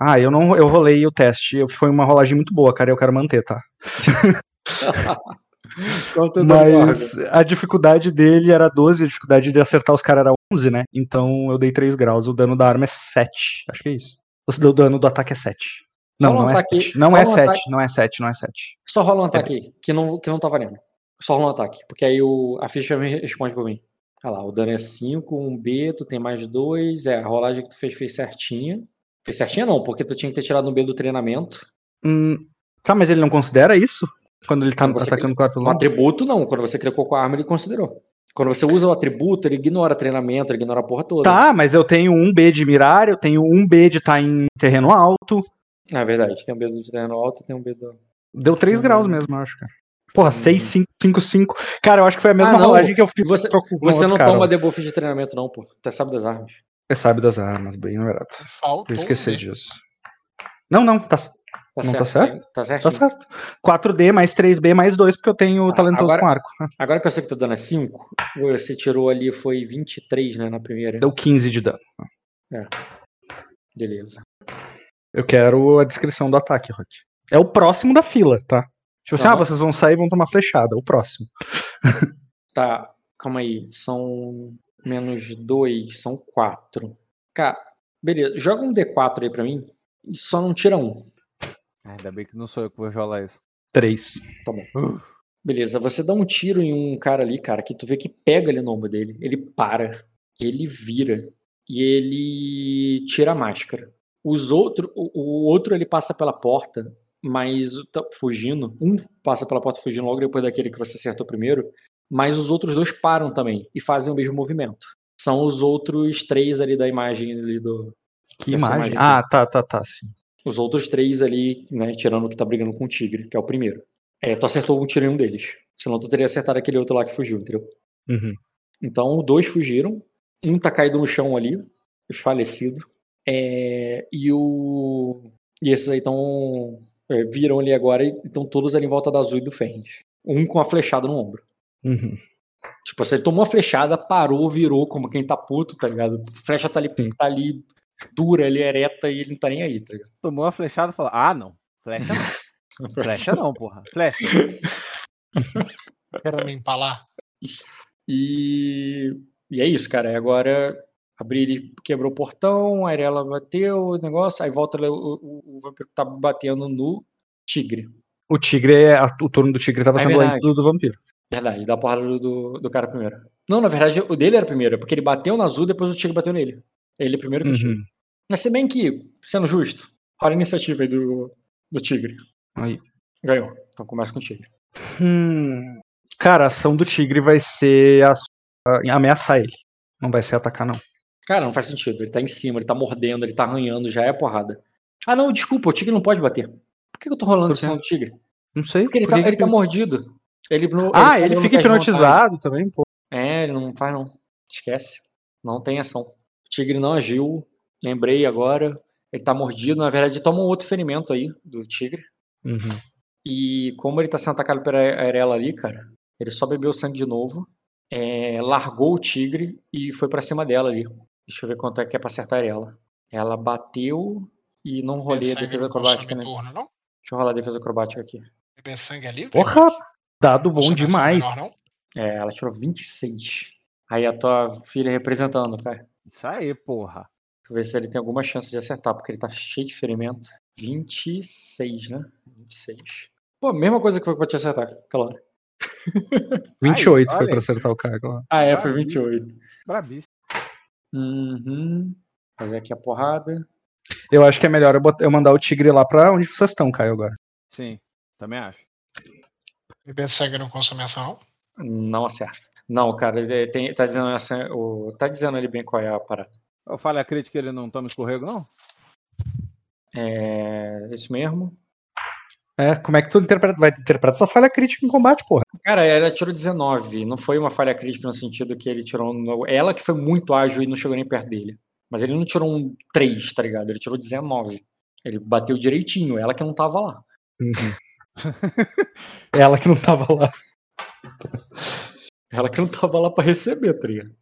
Ah, eu não eu rolei o teste. Foi uma rolagem muito boa, cara. Eu quero manter, tá? Mas a dificuldade dele era 12, a dificuldade de acertar os caras era 11, né? Então eu dei 3 graus. O dano da arma é 7. Acho que é isso. O dano do ataque é 7. Não, um não é ataque- 7. Não é um 7, ataque. não é 7, não é 7. Só rola um ataque aí, que não, que não tá valendo. Só rola um ataque, porque aí o, a ficha me responde pra mim. Olha lá, o dano é 5, um B, tu tem mais 2. É, a rolagem que tu fez fez certinha. Fez certinha não, porque tu tinha que ter tirado um B do treinamento. Hum, tá, mas ele não considera isso? Quando ele tá Você atacando o quarto O lado? atributo não, quando você clicou com a arma ele considerou. Quando você usa o atributo, ele ignora treinamento, ele ignora a porra toda. Tá, mas eu tenho um B de mirar, eu tenho um B de estar em terreno alto. Na verdade, tem um B do terreno alto e tem um B do... Deu 3 Hum. graus mesmo, eu acho, cara. Porra, Hum. 6, 5, 5, 5. Cara, eu acho que foi a mesma Ah, rolagem que eu fiz Você, com você não cara, toma debuff de treinamento não, pô. Tu sabe das armas. Você sabe das armas, bem lembrado. Faltou. Eu esqueci um disso. Não, não, tá, Tá Não certo. tá certo? Tá certo. tá certo. 4D mais 3B mais 2, porque eu tenho Ah, talentoso agora- com arco. Agora que eu sei que teu dano é 5, você tirou ali, foi 23, né, na primeira. Deu 15 de dano. Beleza. Eu quero a descrição do ataque, Rock. É o próximo da fila, tá? Tipo assim, ah, Aham. vocês vão sair e vão tomar flechada. É o próximo. Tá, calma aí. São menos 2, são 4. Cara, beleza. Joga um D4 aí pra mim e só não tira um. Ainda bem que não sou eu que vou rolar isso. 3. Tá bom. Beleza, você dá um tiro em um cara ali, cara, que tu vê que pega ali no ombro dele. Ele para, ele vira e ele tira a máscara. Os outros, o, o outro ele passa pela porta, mas tá fugindo. Um passa pela porta fugindo logo depois daquele que você acertou primeiro, mas os outros dois param também e fazem o mesmo movimento. São os outros três ali da imagem ali do. Que imagem. imagem Ah, tá, tá, tá, sim. Os outros três ali, né, tirando o que tá brigando com o tigre, que é o primeiro. É, tu acertou um tiro em um deles. Senão tu teria acertado aquele outro lá que fugiu, entendeu? Uhum. Então, dois fugiram. Um tá caído no chão ali, falecido. É, e o. E esses aí estão. viram ali agora e estão todos ali em volta da azul e do Ferris. Um com a flechada no ombro. Uhum. Tipo, assim, ele tomou a flechada, parou, virou como quem tá puto, tá ligado? A flecha tá ali, tá ali dura, ali ereta e ele não tá nem aí, tá ligado? Tomou a flechada e falou: Ah, não. Flecha não. Flecha não, porra. Flecha. Quero me empalar. E, e é isso, cara. Agora abrir ele quebrou o portão, a Arela bateu o negócio, aí volta o, o, o vampiro tá batendo no tigre. O tigre, é- a- o turno do tigre tava É sendo antes do, do vampiro. Verdade, dá a porrada do, do, do cara primeiro. Não, na verdade, o dele era primeiro, porque ele bateu no azul, depois o tigre bateu nele. Ele primeiro que o tigre. Mas se bem que, sendo justo, rola a iniciativa aí do, do tigre. Aí. Ganhou. Então começa com o tigre. Hum, cara, a ação do tigre vai ser a- a- ameaçar ele. Não vai ser atacar, não. Cara, não faz sentido. Ele tá em cima, ele tá mordendo, ele tá arranhando, já é porrada. Ah, não, desculpa, o tigre não pode bater. Por que eu tô rolando isso quê? no tigre? Não sei. Porque ele, por tá, que ele que- tá mordido. Ele, não- Ah, ele fica hipnotizado também, pô. É, ele não faz não. Esquece. Não tem ação. O tigre não agiu. Lembrei agora. Ele tá mordido, na verdade, toma um outro ferimento aí do tigre. Uhum. E como ele tá sendo atacado pela Arela ali, cara, ele só bebeu sangue de novo, é, largou o tigre e foi pra cima dela ali. Deixa eu ver quanto é que é pra acertar ela. Ela bateu e não rolei a defesa acrobática, né? turno, não? Deixa eu rolar a defesa acrobática aqui. Beber sangue é livre? Porra, dado bom ação demais. menor, não? É, ela tirou 26. Aí a tua filha representando, cara. Isso aí, porra. Deixa eu ver se ele tem alguma chance de acertar, porque ele tá cheio de ferimento. 26, né? 26. Pô, mesma coisa que foi pra te acertar aquela hora. 28 Aí, foi pra acertar o cara lá. Ah, é, foi Ah, 28. Brabíssimo. Uhum. Fazer aqui a porrada. Eu acho que é melhor eu, bot- eu mandar o tigre lá pra onde vocês estão, Caio, agora. Sim, também acho. Beber sangue não consome ação, não? Não acerta. Não, cara, ele tem, tá, dizendo tá dizendo ali bem qual é a parada. Eu falei a crítica ele não toma escorrego, não? É isso mesmo. É, como é que tu interpreta? Vai interpretar essa falha crítica em combate, porra. Cara, ela tirou 19. Não foi uma falha crítica no sentido que ele tirou. no- Ela que foi muito ágil e não chegou nem perto dele. Mas ele não tirou um 3, tá ligado? Ele tirou 19. Ele bateu direitinho, ela que não tava lá. Ela que não tava lá. Ela que não tava lá pra receber, tá ligado?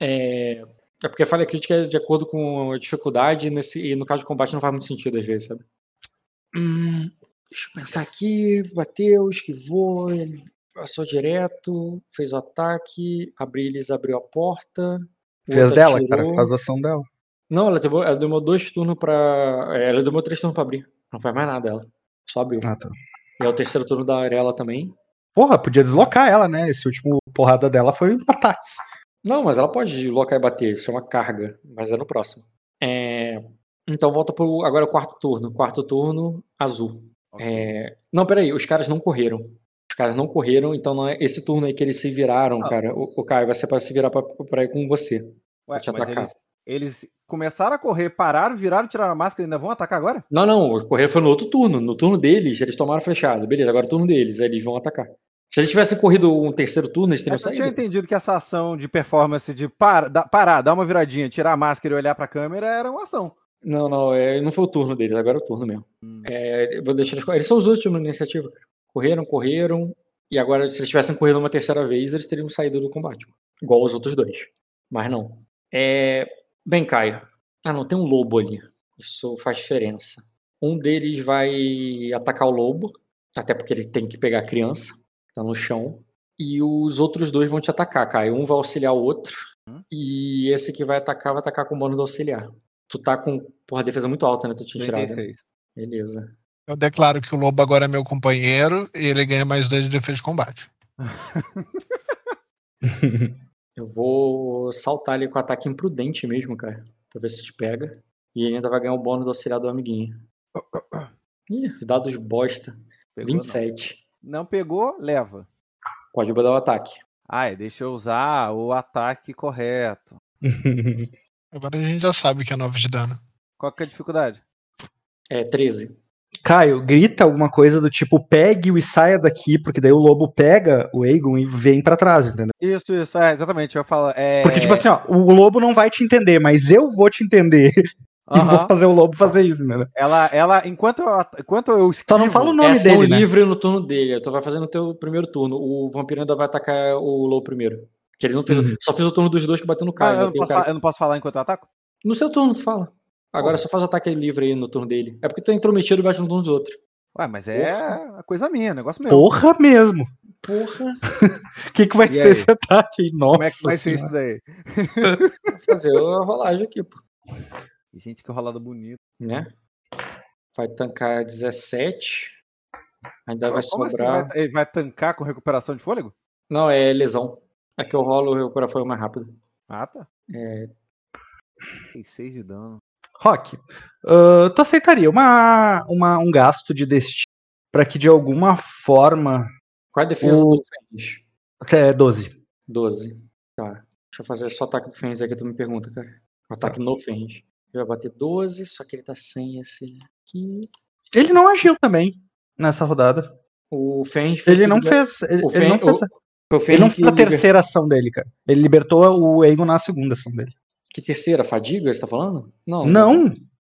É, é porque a falha crítica é de acordo com a dificuldade e, nesse, e no caso de combate não faz muito sentido às vezes, sabe? Hum, deixa eu pensar aqui. Bateu, esquivou, ele passou direto, fez o ataque, Abrilis abriu a porta. Fez dela, atirou. cara. Faz a ação dela. Não, ela demorou, ela demorou dois turnos pra. é, Ela demorou três turnos pra abrir. Não faz mais nada ela. Só abriu. Ah, tá. E é o terceiro turno da Arela também. Porra, podia deslocar ela, né? Esse último porrada dela foi um ataque. Não, mas ela pode locar e bater, isso é uma carga, mas é no próximo. É, Então volta pro agora o quarto turno. Quarto turno, azul. É, Não, peraí, os caras não correram. Os caras não correram, então não é esse turno aí que eles se viraram, Ah. cara. O, o Caio vai ser pra se virar pra, pra ir com você. Ué, te mas atacar. eles, eles começaram a correr, pararam, viraram, tiraram a máscara e ainda vão atacar agora? Não, não, o correr foi no outro turno. No turno deles, eles tomaram flechada. Beleza, agora é o turno deles, aí eles vão atacar. Se eles tivessem corrido um terceiro turno, eles teriam que eu tinha saído. entendido que essa ação de performance de par, da- parar, dar uma viradinha, tirar a máscara e olhar pra câmera era uma ação. Não, não, é, não foi o turno deles, agora é o turno mesmo. Hum. É, eu vou deixar eles, eles são os últimos na iniciativa, cara. Correram, correram, e agora, se eles tivessem corrido uma terceira vez, eles teriam saído do combate. Igual os outros dois. Mas não. É, bem, Caio. Ah, não, tem um lobo ali. Isso faz diferença. Um deles vai atacar o lobo, até porque ele tem que pegar a criança, tá no chão. E os outros dois vão te atacar, Caio. Um vai auxiliar o outro. Hum. E esse que vai atacar, vai atacar com o bônus do auxiliar. Tu tá com, porra, defesa muito alta, né? Tu tinha tirado. né? 36. Beleza. Eu declaro que o lobo agora é meu companheiro e ele ganha mais dois de defesa de combate. Eu vou saltar ali com ataque imprudente mesmo, cara. Pra ver se te pega. E ele ainda vai ganhar o bônus do auxiliar do amiguinho. Ih, os dados bosta. Pegou, não. 27. Não pegou, leva. Pode mudar o ataque. Ai, deixa eu usar o ataque correto. Agora a gente já sabe que é 9 de dano. Qual que é a dificuldade? É 13. Caio, grita alguma coisa do tipo, pegue-o e saia daqui, porque daí o lobo pega o Aegon e vem pra trás, entendeu? Isso, isso, é, exatamente. Eu falo. É... Porque, tipo assim, ó, o lobo não vai te entender, mas eu vou te entender e aham. vou fazer o lobo fazer isso, entendeu? ela, ela, enquanto eu, enquanto eu esquivo, Só não fala o nome é dele, né? livre no turno dele. Tu vai fazer no teu primeiro turno. O vampiro ainda vai atacar o lobo primeiro. Que ele não fez. Uhum. Só fez o turno dos dois que bateu no Ah, Caio. eu, não posso cara- falar, eu não posso falar enquanto eu ataco? No seu turno, tu fala. Agora só faz o ataque livre aí no turno dele. É porque tu é intrometido e bate no turno dos outros. Ué, mas é a coisa minha, negócio meu. Porra mesmo. Porra. O que, que vai E ser aí? esse ataque? Nossa Como é que vai ser Senhora. isso daí? Vou fazer a rolagem aqui, pô. Gente, que rolada bonita. né? Vai tancar 17. Ainda vai Como assim sobrar. vai- ele vai tancar com recuperação de fôlego? Não, é lesão. É que eu rolo o recuperar foi mais rápido. Ah, tá. É, Tem 6 de dano. Rock, ah, tu aceitaria uma, uma, um gasto de destino pra que de alguma forma. Qual é a defesa O- do Fênix? É 12. 12. Tá. Deixa eu fazer só o ataque do Fênix aqui, tu me pergunta, cara. O ataque no Fênix. Ele vai bater 12, só que ele tá sem esse aqui. Ele não agiu também nessa rodada. O foi Ele não liber- fez. Ele, o ele não Fen- fez, o- o ele não fez a liber- terceira ação dele, cara. Ele libertou o Aegon na segunda ação dele. Que terceira? Fadiga, você tá falando? Não. Não,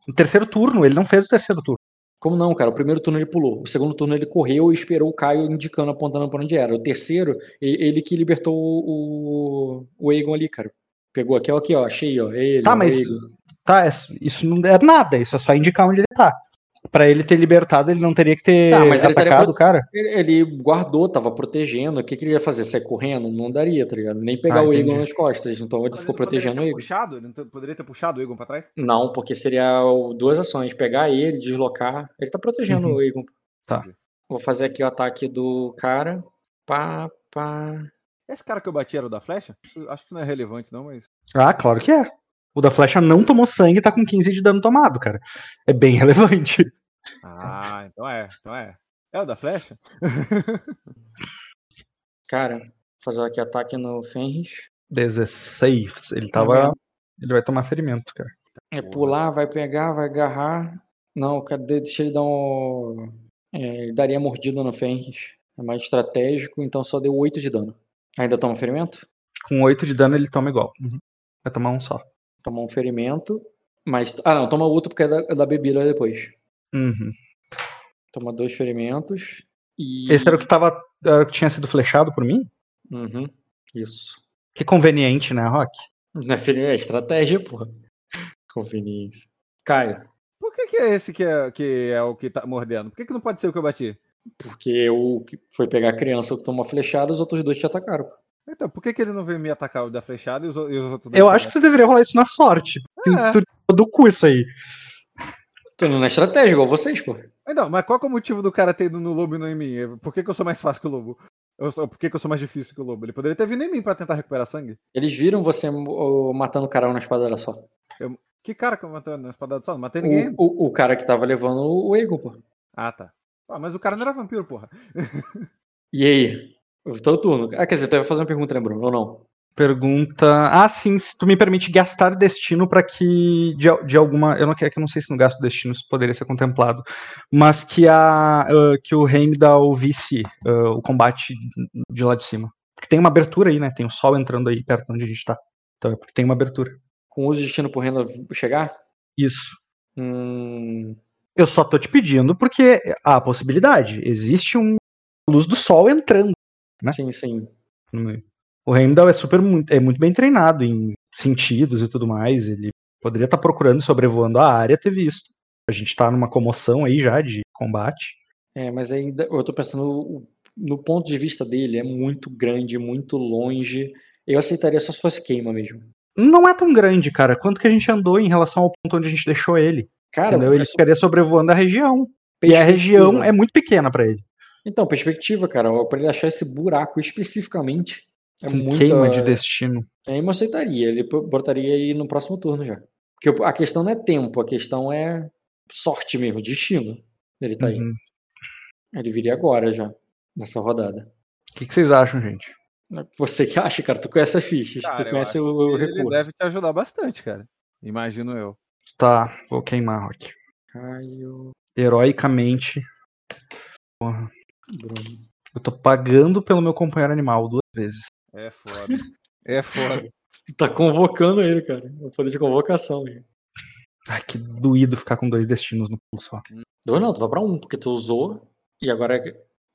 no terceiro turno, ele não fez o terceiro turno. Como não, cara? O primeiro turno ele pulou. O segundo turno ele correu e esperou o Caio indicando, apontando pra onde era. O terceiro, ele que libertou o, o Aegon ali, cara. Pegou aqui, ó, aqui, ó, achei, ó. Ele, Tá, o mas Aegon. Tá, é- isso não é nada, isso é só indicar onde ele tá. Pra ele ter libertado, ele não teria que ter Tá, mas ele atacado o cara. Ele, ele guardou, tava protegendo. O que, que ele ia fazer? Sair correndo? Não daria, tá ligado? Nem pegar Ah, o entendi. nas costas. Então ele Mas ficou não poderia protegendo o ter Aegon. Puxado? Ele poderia ter puxado o Egon pra trás? Não, porque seria o- duas ações: pegar ele, deslocar. Ele tá protegendo Uhum. o Aegon. Tá. Vou fazer aqui o ataque do cara. Pá, pá. Esse cara que eu bati era o da flecha? Acho que não é relevante, não, mas. Ah, claro que é. O da flecha não tomou sangue e tá com 15 de dano tomado, cara. É bem relevante. Ah, então é, então é. É o da flecha? Cara, vou fazer aqui ataque no Fenris. 16. Ele tava. Ele vai tomar ferimento, cara. É pular, vai pegar, vai agarrar. Não, cadê? Deixa ele dar um. É, ele daria mordida no Fenris. É mais estratégico, então só deu 8 de dano. Ainda toma ferimento? Com 8 de dano, ele toma igual. Uhum. Vai tomar um só. Toma um ferimento. Mas. Ah, não, toma outro porque é da, é da bebida depois. Uhum. Toma dois ferimentos. E. Esse era o que tava. Era o que tinha sido flechado por mim? Uhum, isso. Que conveniente, né, Rock? Não é é estratégia, porra. Conveniência. Caio, Por que, que é esse que é, que é o que tá mordendo? Por que, que não pode ser o que eu bati? porque o que foi pegar a criança que tomou flechada, os outros dois te atacaram. Então, por que, que ele não veio me atacar o da flechada e os, e os outros Eu acho que tu deveria rolar isso na sorte. Tu, É. tu tirou do cu isso aí. Tô indo na estratégia, igual vocês, pô. Então, mas qual que é o motivo do cara ter ido no lobo e não em mim? Por que, que eu sou mais fácil que o lobo? Eu sou, por que, que eu sou mais difícil que o lobo? Ele poderia ter vindo em mim pra tentar recuperar sangue. Eles viram você matando o cara na espadada só. Que cara que eu matei na espadada só? Não matei ninguém. O, o, o cara que tava levando o Egon, pô. Ah, tá. Ah, mas o cara não era vampiro, porra. E aí? Teu turno. Ah, quer dizer, tu vai fazer uma pergunta, né, Bruno? Ou não? Pergunta. Ah, sim, se tu me permite gastar destino pra que. De, de alguma. Eu não quero que eu não sei se no gasto destino isso poderia ser contemplado. Mas que a. ah, que o Heimdall ouvisse ah, o combate de lá de cima. Porque tem uma abertura aí, né? Tem o sol entrando aí perto onde a gente tá. Então é porque tem uma abertura. Com uso de destino por renda chegar? Isso. Hum, Eu só tô te pedindo porque há a possibilidade. Existe um luz do sol entrando. Né? sim, sim. meio. O Heimdall é super muito, é muito bem treinado em sentidos e tudo mais. Ele poderia estar procurando e sobrevoando a área ter visto. A gente tá numa comoção aí já de combate. É, mas ainda eu tô pensando no ponto de vista dele, é muito grande, muito longe. Eu aceitaria só se fosse queima mesmo. Não é tão grande, cara, quanto que a gente andou em relação ao ponto onde a gente deixou ele. Cara, entendeu? Ele é ficaria sobrevoando a região. E a região é muito pequena pra ele. Então, perspectiva, cara, pra ele achar esse buraco especificamente. É Com muita... queima de destino. Aí eu aceitaria, ele botaria aí no próximo turno já. Porque a questão não é tempo, a questão é sorte mesmo, destino. Ele tá aí. Uhum. Ele viria agora já, nessa rodada. O que, que vocês acham, gente? Você que acha, cara, tu conhece as fichas, Cara, tu conhece o, o que Ele recurso. deve te ajudar bastante, cara. Imagino eu. Tá, vou queimar, Rock. Caio, Heroicamente. Porra. Bruno. Eu tô pagando pelo meu companheiro animal duas vezes. É foda. É foda. Tu tá convocando ele, cara. O poder de convocação. aí. Ai, que doído ficar com dois destinos no pulo só. Dois não, tu vai pra um, porque tu usou e agora,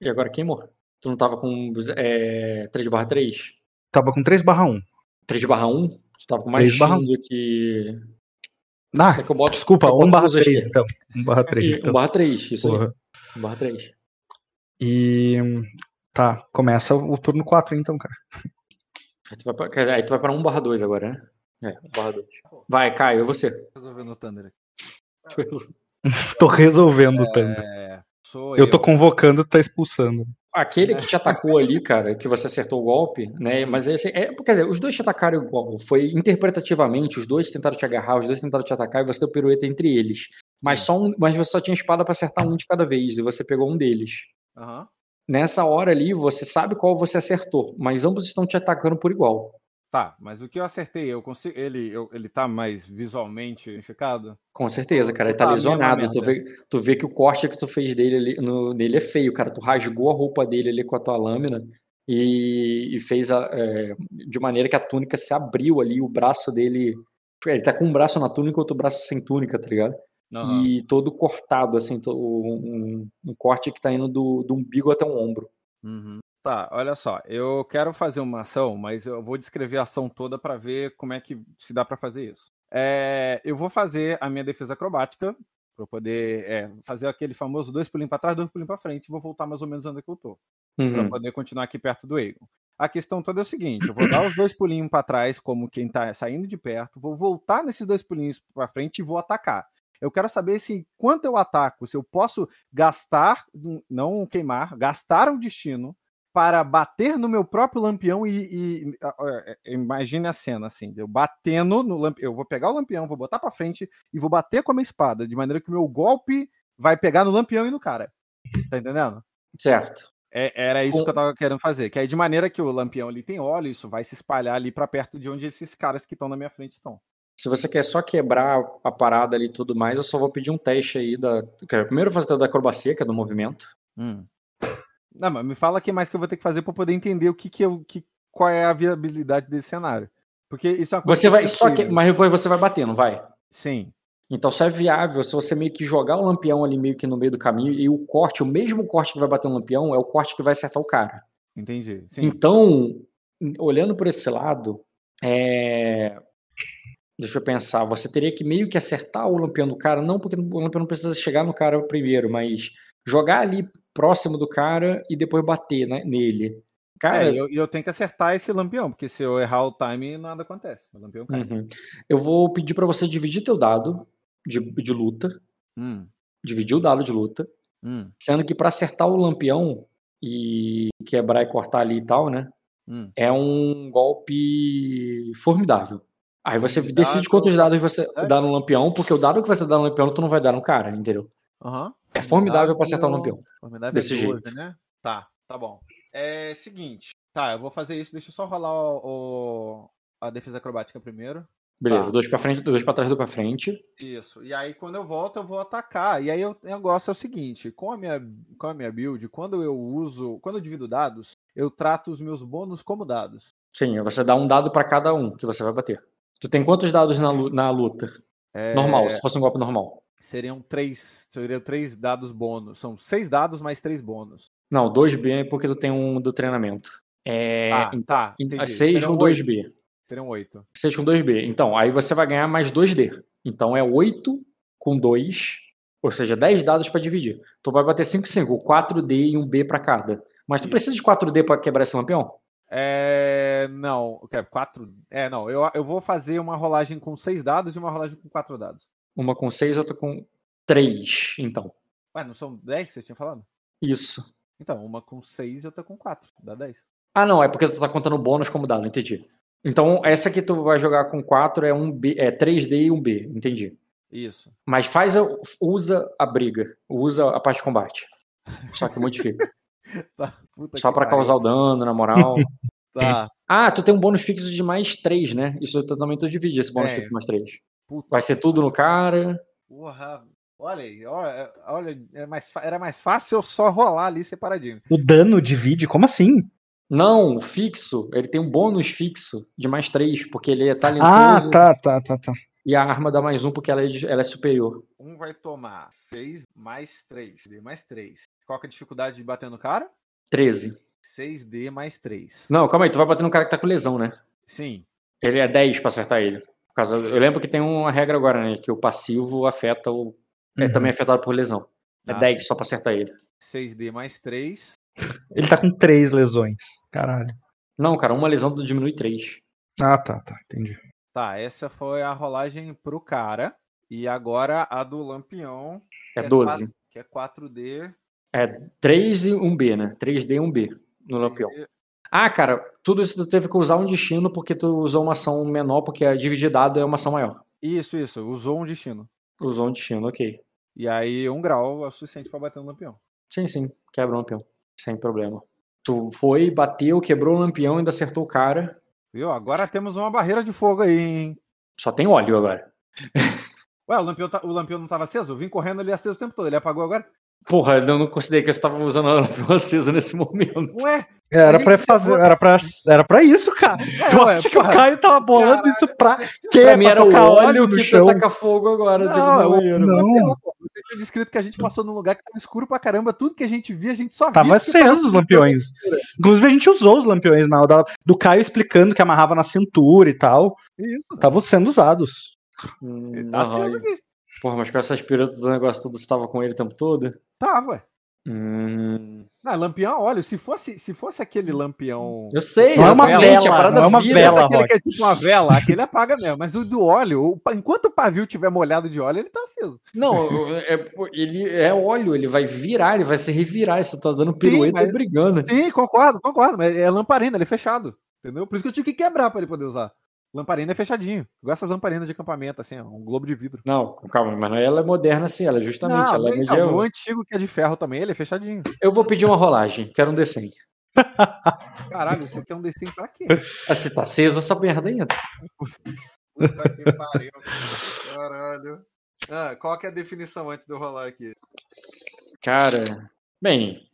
e agora queimou. Tu não tava com é, 3 barra 3? Tava com 3 barra 1. 3 barra 1? Tu tava com mais 3 barra X do que. Ah, É que eu boto- desculpa, eu 1 boto barra duas 3 aqui. então. 1 barra 3 1 então. barra 3, isso Porra. aí. 1 barra 3. E tá, começa o turno 4 então, cara. Aí tu vai pra, aí tu vai pra 1 barra 2 agora, né? É, 1 barra 2. Vai, Caio, é você. Resolvendo o Thunder aqui. Tô resolvendo o Thunder. É, sou Eu tô convocando, tu tá expulsando. Aquele que te atacou ali, cara, que você acertou o golpe, né? Mas esse, é, quer dizer, os dois te atacaram igual. Foi interpretativamente, os dois tentaram te agarrar, os dois tentaram te atacar e você deu pirueta entre eles. Mas, só um, mas você só tinha espada pra acertar um de cada vez e você pegou um deles. Aham. Nessa hora ali, você sabe qual você acertou, mas ambos estão te atacando por igual. Tá, mas o que eu acertei, eu consigo. Ele, eu- ele tá mais visualmente unificado? Com certeza, cara. Ele tá Tá, mesma lesionado. Tu vê, tu vê que o corte que tu fez dele ali, no, nele é feio, cara. Tu rasgou a roupa dele ali com a tua lâmina e, e fez a, é, de maneira que a túnica se abriu ali, o braço dele Ele tá com um braço na túnica e outro braço sem túnica, tá ligado? Aham. E todo cortado, assim, um, um corte que tá indo do, do umbigo até o ombro. Uhum. Tá, olha só, eu quero fazer uma ação, mas eu vou descrever a ação toda para ver como é que se dá para fazer isso. É, eu vou fazer a minha defesa acrobática para poder é, fazer aquele famoso dois pulinhos para trás, dois pulinhos para frente, e vou voltar mais ou menos onde é eu tô, para Uhum. poder continuar aqui perto do Egon. A questão toda é o seguinte: eu vou dar os dois pulinhos para trás, como quem tá saindo de perto, vou voltar nesses dois pulinhos para frente e vou atacar. Eu quero saber se quanto eu ataco, se eu posso gastar, não queimar, gastar um destino para bater no meu próprio lampião e, e- ah, ah, imagine a cena assim, eu batendo no lampião, eu vou pegar o lampião, vou botar para frente e vou bater com a minha espada, de maneira que o meu golpe vai pegar no lampião e no cara. Tá entendendo? Certo. É- era isso que eu tava querendo fazer, que aí de maneira que o lampião ali tem óleo, isso vai se espalhar ali para perto de onde esses caras que estão na minha frente estão. Se você quer só quebrar a parada ali e tudo mais, eu só vou pedir um teste aí da. quer Primeiro fazer da acrobacia, que é do movimento. Hum. Não, mas me fala o que mais que eu vou ter que fazer para poder entender o que que eu, que, qual é a viabilidade desse cenário. Porque isso é uma coisa Você vai. é Só que, mas depois você vai bater, não vai? Sim. Então só é viável se você meio que jogar o lampião ali meio que no meio do caminho e o corte, o mesmo corte que vai bater no lampião, é o corte que vai acertar o cara. Entendi. Sim. Então, olhando por esse lado, é... deixa eu pensar, você teria que meio que acertar o lampião do cara, não porque o lampião não precisa chegar no cara primeiro, mas jogar ali próximo do cara e depois bater né, nele. Cara, É, eu, eu tenho que acertar esse lampião, porque se eu errar o time, nada acontece. O lampião cai. uhum. eu vou pedir pra você dividir teu dado de, de luta, Hum, dividir o dado de luta, hum, sendo que pra acertar o lampião e quebrar e cortar ali e tal, né? hum. é um golpe formidável. Aí você decide quantos dados você É. dá no lampião, porque o dado que você dá no lampião tu não vai dar no cara, entendeu? Aham. É formidável pra acertar o lampião. Formidável Desse é 12, jeito. né? Tá, tá bom. É seguinte. Tá, eu vou fazer isso. Deixa eu só rolar o, o- a defesa acrobática primeiro. Beleza, Tá. dois pra frente, dois pra trás, dois pra frente. Isso. E aí, quando eu volto, eu vou atacar. E aí, o negócio é o seguinte: com a minha, com a minha build, quando eu uso. Quando eu divido dados, eu trato os meus bônus como dados. Sim, você dá um dado pra cada um que você vai bater. Tu tem quantos dados na, lu- na luta? É, Normal, se fosse um golpe normal. Seriam três. Seriam três dados bônus. São seis dados mais três bônus. Não, 2B é porque tu tem um do treinamento. É, Ah, tá. Entendi. 6 Seriam com oito. 2B. Seriam oito. 6 com 2B. Então, aí você vai ganhar mais 2D. Então é 8 com 2, ou seja, 10 dados pra dividir. Tu vai bater 5 5, 4D e um B pra cada. Mas tu Isso. precisa de 4D pra quebrar esse lampião? É. Não, eu quero quatro. É, não. Eu, eu vou fazer uma rolagem com seis dados e uma rolagem com quatro dados. Uma com 6, outra com 3, então. Ué, não são dez que você tinha falado? Isso. Então, uma com seis e outra com quatro. Dá dez. Ah, não, é porque tu tá contando bônus como dado, entendi. Então, essa que tu vai jogar com 4 é um B, é 3D e um B, entendi. Isso. Mas faz a, usa a briga, usa a parte de combate. Só que modifica. Tá. Puta Só pariu. causar o dano, na moral. Tá. Ah, tu tem um bônus fixo de mais 3, né? Isso eu também tu divide esse bônus Tenho. fixo mais 3. Puta Vai ser tudo no cara. Porra. Olha aí, olha, olha é mais, fa- era mais fácil eu só rolar ali separadinho. O dano divide? Como assim? Não, o fixo, ele tem um bônus fixo de mais 3, porque ele é talentoso Ah, tá, tá, tá, tá. e a arma dá mais 1 porque ela é, ela é superior. Um vai tomar seis mais três. D mais três. Qual que é a dificuldade de bater no cara? 13. 6D mais 3. Não, calma aí, tu vai bater no cara que tá com lesão, né? Sim. Ele é 10 pra acertar ele. Por causa, eu lembro que tem uma regra agora, né? Que o passivo afeta o. É Uhum. também afetado por lesão. É Ah, 10 só pra acertar ele. 6D mais 3. Ele tá com três lesões. Caralho. Não, cara, uma lesão diminui 3. Ah, tá, tá. Entendi. Tá, essa foi a rolagem pro cara. E agora a do Lampião. É que 12. 4 que é 4D. É 3 e 1B, né? 3D e 1B no lampião. 3D. Ah, cara, tudo isso tu teve que usar um destino porque tu usou uma ação menor, porque a dividir dado é uma ação maior. Isso, isso. Usou um destino. Usou um destino, ok. E aí, um grau é o suficiente pra bater no Lampião. Sim, sim, quebra o lampião. Sem problema. Tu foi, bateu, quebrou o lampião ainda acertou o cara. Viu? Agora temos uma barreira de fogo aí, hein? Só tem óleo agora. Ué, o Lampião, tá- o Lampião não tava aceso? Eu vim correndo ali aceso o tempo todo. Ele apagou agora? Porra, eu não considerei que eu estava usando o lampião aceso nesse momento. Ué, Era A pra fazer, era pra, era pra isso, cara. É, tu ué, acha que o Caio tava bolando isso pra quê? Pra mim era o óleo que chão? tu taca fogo agora. Não, é não. Você tinha descrito que a gente passou num lugar que tava escuro pra caramba. Tudo que a gente via, a gente só via. Tava porque acesa os escuro. lampiões. Inclusive, a gente usou os lampiões na hora da- do Caio explicando que amarrava na cintura e tal. Isso. Estavam sendo usados. Hum, Tá aham. aceso aqui. Porra, mas com essas pirutas do negócio tudo estava com ele o tempo todo? Tava, ué. Hum, Não, lampião, a óleo. Se fosse, se fosse aquele lampião. eu sei, Não é uma vela, a parada não é uma vira. vela. aquele Rock. que é tipo uma vela, aquele apaga mesmo. Mas o do óleo, enquanto o pavio tiver molhado de óleo, ele tá aceso. Não, é, ele é óleo, ele vai virar, ele vai se revirar. Você tá dando pirueta mas- e brigando. Sim, concordo, concordo. Mas é lamparina, ele é fechado. Entendeu? Por isso que eu tive que quebrar pra ele poder usar. Lamparina é fechadinho. Igual essas lamparinas de acampamento, assim, ó, um globo de vidro. Não, calma, mas é- ela é moderna assim, ela é justamente, Não, ela é medieval. o antigo que é de ferro também, ele é fechadinho. Eu vou pedir uma rolagem, quero um D100. Caralho, você quer um desenho pra quê? Ah, se tá aceso essa merda ainda. Puta que pariu. Caralho. Ah, qual que é a definição antes de eu rolar aqui? Cara, bem.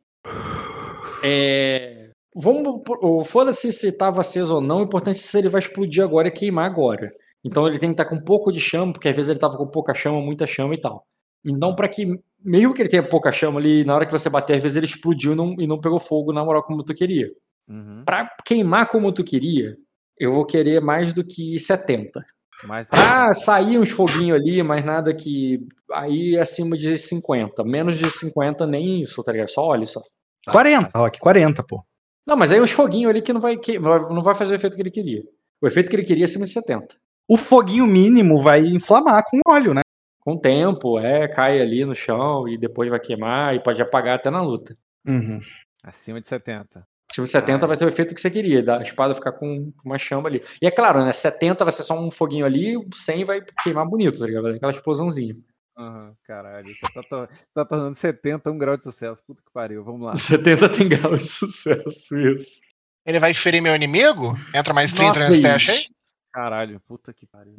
É. Vamos. Foda-se se tava aceso ou não, o importante é se ele vai explodir agora e queimar agora. Então ele tem que estar com um pouco de chama, porque às vezes ele tava com pouca chama, muita chama e tal. Então, pra que. Mesmo que ele tenha pouca chama ali, na hora que você bater, às vezes ele explodiu e não, e não pegou fogo na moral como tu queria. Uhum. Pra queimar como tu queria, eu vou querer mais do que 70. Mas, Ah, saía uns foguinhos ali, mas nada que. Aí acima de 50. Menos de 50, nem isso, tá ligado? Só olha só. 40, Rock, 40, pô. Não, mas aí uns foguinhos ali que não vai, que não vai fazer o efeito que ele queria. O efeito que ele queria é acima de 70. O foguinho mínimo vai inflamar com óleo, né? Com o tempo, é, cai ali no chão e depois vai queimar e pode apagar até na luta. Uhum. acima de 70. Acima de 70 vai ter o efeito que você queria, da espada ficar com uma chama ali. E é claro, né? 70 vai ser só um foguinho ali, o 100 vai queimar bonito, tá ligado? Aquela explosãozinha. Aham, caralho. Você tá, to- tá tornando 70 um grau de sucesso. Puta que pariu. Vamos lá. 70 tem grau de sucesso, isso. Ele vai ferir meu inimigo? Entra mais 30 Nossa, nesse teste aí? Caralho, puta que pariu.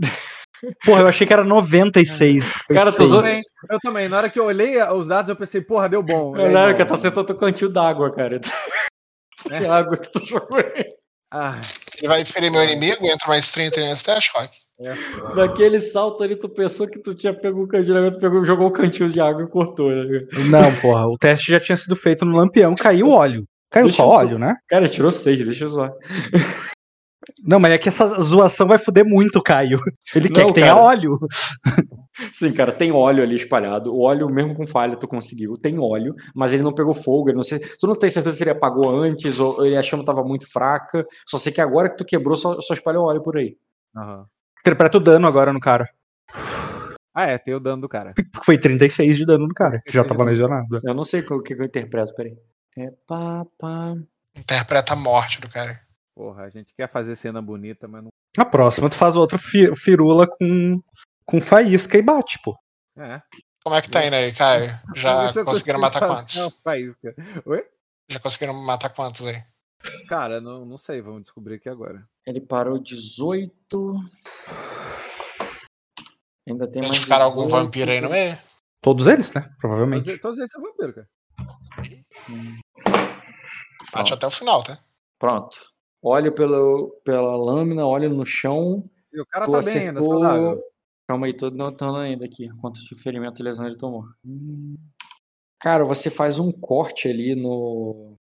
Porra, eu achei que era 96. Cara, tu usou- também, eu também. Na hora que eu olhei os dados, eu pensei, porra, deu bom. E aí, Caraca, não. tá sentando o cantil d'água, cara. É. Que água que tu jogou aí. Ah, Ele vai ferir meu inimigo? Entra mais 30 nesse teste, Rock? É. Naquele salto ali, tu pensou que tu tinha pego o cantil d'água, tu pegou, jogou o cantil de água e cortou, né? Não, porra, o teste já tinha sido feito no lampião, caiu óleo. Caiu Deixa só óleo, né? Cara, tirou seis, deixa eu zoar. Não, mas é que essa zoação vai foder muito o Caio. Ele quer Não, que tenha cara. óleo. Sim, cara, tem óleo ali espalhado. O óleo, mesmo com falha, tu conseguiu. Tem óleo, mas ele não pegou fogo. Ele não sei, tu não tem certeza se ele apagou antes ou ele a chama tava muito fraca. Só sei que agora que tu quebrou, só, só espalhou óleo por aí. Aham. Interpreta o dano agora no cara. Ah, é, tem o dano do cara. Foi 36 de dano no cara, que já tava lesionado. Eu não sei o que, que eu interpreto, peraí. É pá, pá. Interpreta a morte do cara. Porra, a gente quer fazer cena bonita, mas não. Na próxima, tu faz outra fi- firula com, com faísca e bate, pô. É. Como é que tá indo aí, Caio? Já conseguiram matar quantos? uma faísca. Oi? Já conseguiram matar quantos aí? Cara, não, não sei, vamos descobrir aqui agora. Ele parou 18. Ainda tem mais. Identificaram algum 18. vampiro aí no meio? Todos eles, né? Provavelmente. Todos, todos esses são vampiro, cara. Mate até o final, tá? Pronto. Olha pelo, pela lâmina, olha no chão. E o cara tu tá bem ainda, acertou. saudável. Calma aí, tô notando ainda aqui quantos de ferimento e lesão ele tomou. Hum. Cara, você faz um corte ali no.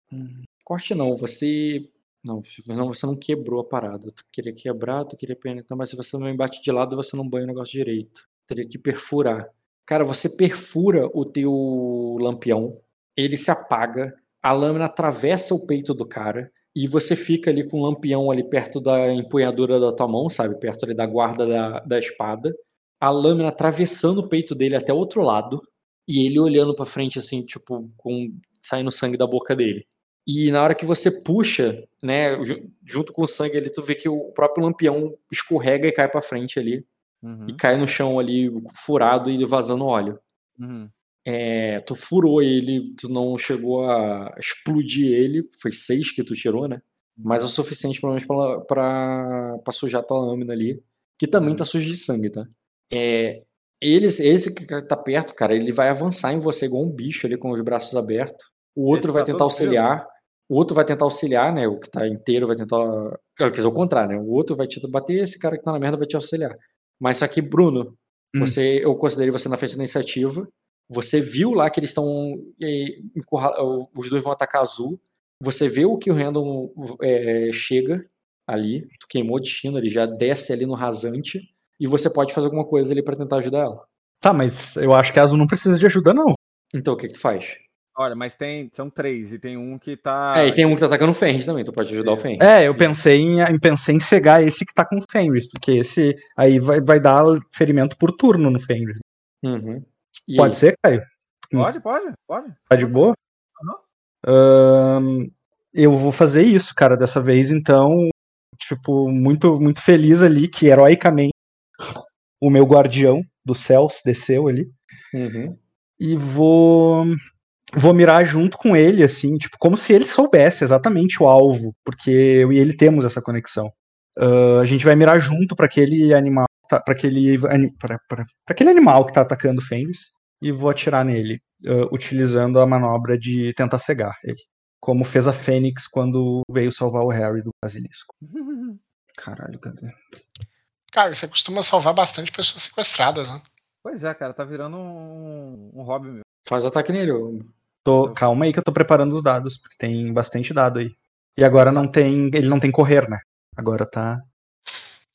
Corte não, você. Não, não, você não quebrou a parada. Tu queria quebrar, tu queria penetrar, mas se você não bate de lado, você não banha o negócio direito. Teria que perfurar. Cara, você perfura o teu lampião, ele se apaga, a lâmina atravessa o peito do cara e você fica ali com o lampião ali perto da empunhadura da tua mão, sabe? Perto ali da guarda da, da espada. A lâmina atravessando o peito dele até o outro lado e ele olhando pra frente assim, tipo, com saindo sangue da boca dele. E na hora que você puxa, né, ju- junto com o sangue ali, tu vê que o próprio lampião escorrega e cai pra frente ali. Uhum, E cai no chão ali, furado e vazando óleo. uhum. É, tu furou ele, tu não chegou a explodir ele, foi seis que tu tirou, né? Mas é o suficiente, pelo menos, pra, pra, pra sujar tua lâmina ali, que também tá suja de sangue, tá? É, ele, esse que tá perto, cara, ele vai avançar em você igual um bicho ali com os braços abertos. O outro Esse vai tá tentar auxiliar. O outro vai tentar auxiliar, né? O que tá inteiro vai tentar. Quer dizer, o contrário, né? O outro vai te bater, esse cara que tá na merda vai te auxiliar. Mas só que, Bruno, Hum. você, eu considerei você na frente da iniciativa. Você viu lá que eles estão. Os dois vão atacar azul. Você vê o que o Random é, chega ali. Tu queimou o destino, ele já desce ali no rasante. E você pode fazer alguma coisa ali pra tentar ajudar ela. Tá, mas eu acho que a Azul não precisa de ajuda, não. Então, o que que tu faz? Olha, mas tem. São três, e tem um que tá. é, e tem um que tá atacando o Fenris também, tu pode ajudar o Fenris. É, eu pensei em, em- pensei em cegar esse que tá com o Fenris, porque esse aí vai, vai dar ferimento por turno no Fenris. Uhum. Pode aí? ser, Caio? Pode, pode, pode. Tá de boa? Ahn, eu vou fazer isso, cara, dessa vez, então, tipo, muito, muito feliz ali que heroicamente o meu guardião dos céus desceu ali. Uhum. e vou vou mirar junto com ele assim, tipo, como se ele soubesse exatamente o alvo, porque eu e ele temos essa conexão. Ah, a gente vai mirar junto para aquele animal, para aquele pra- pra- pra aquele animal que tá atacando o Fenris e vou atirar nele, ah, utilizando a manobra de tentar cegar ele, como fez a Fênix quando veio salvar o Harry do basilisco. Caralho, cadê? Cara, você costuma salvar bastante pessoas sequestradas, né? Pois é, cara, tá virando um, um hobby meu. Faz ataque nele. ô. Tô, calma aí que eu tô preparando os dados, porque tem bastante dado aí. E agora não tem. Ele não tem correr, né? Agora tá.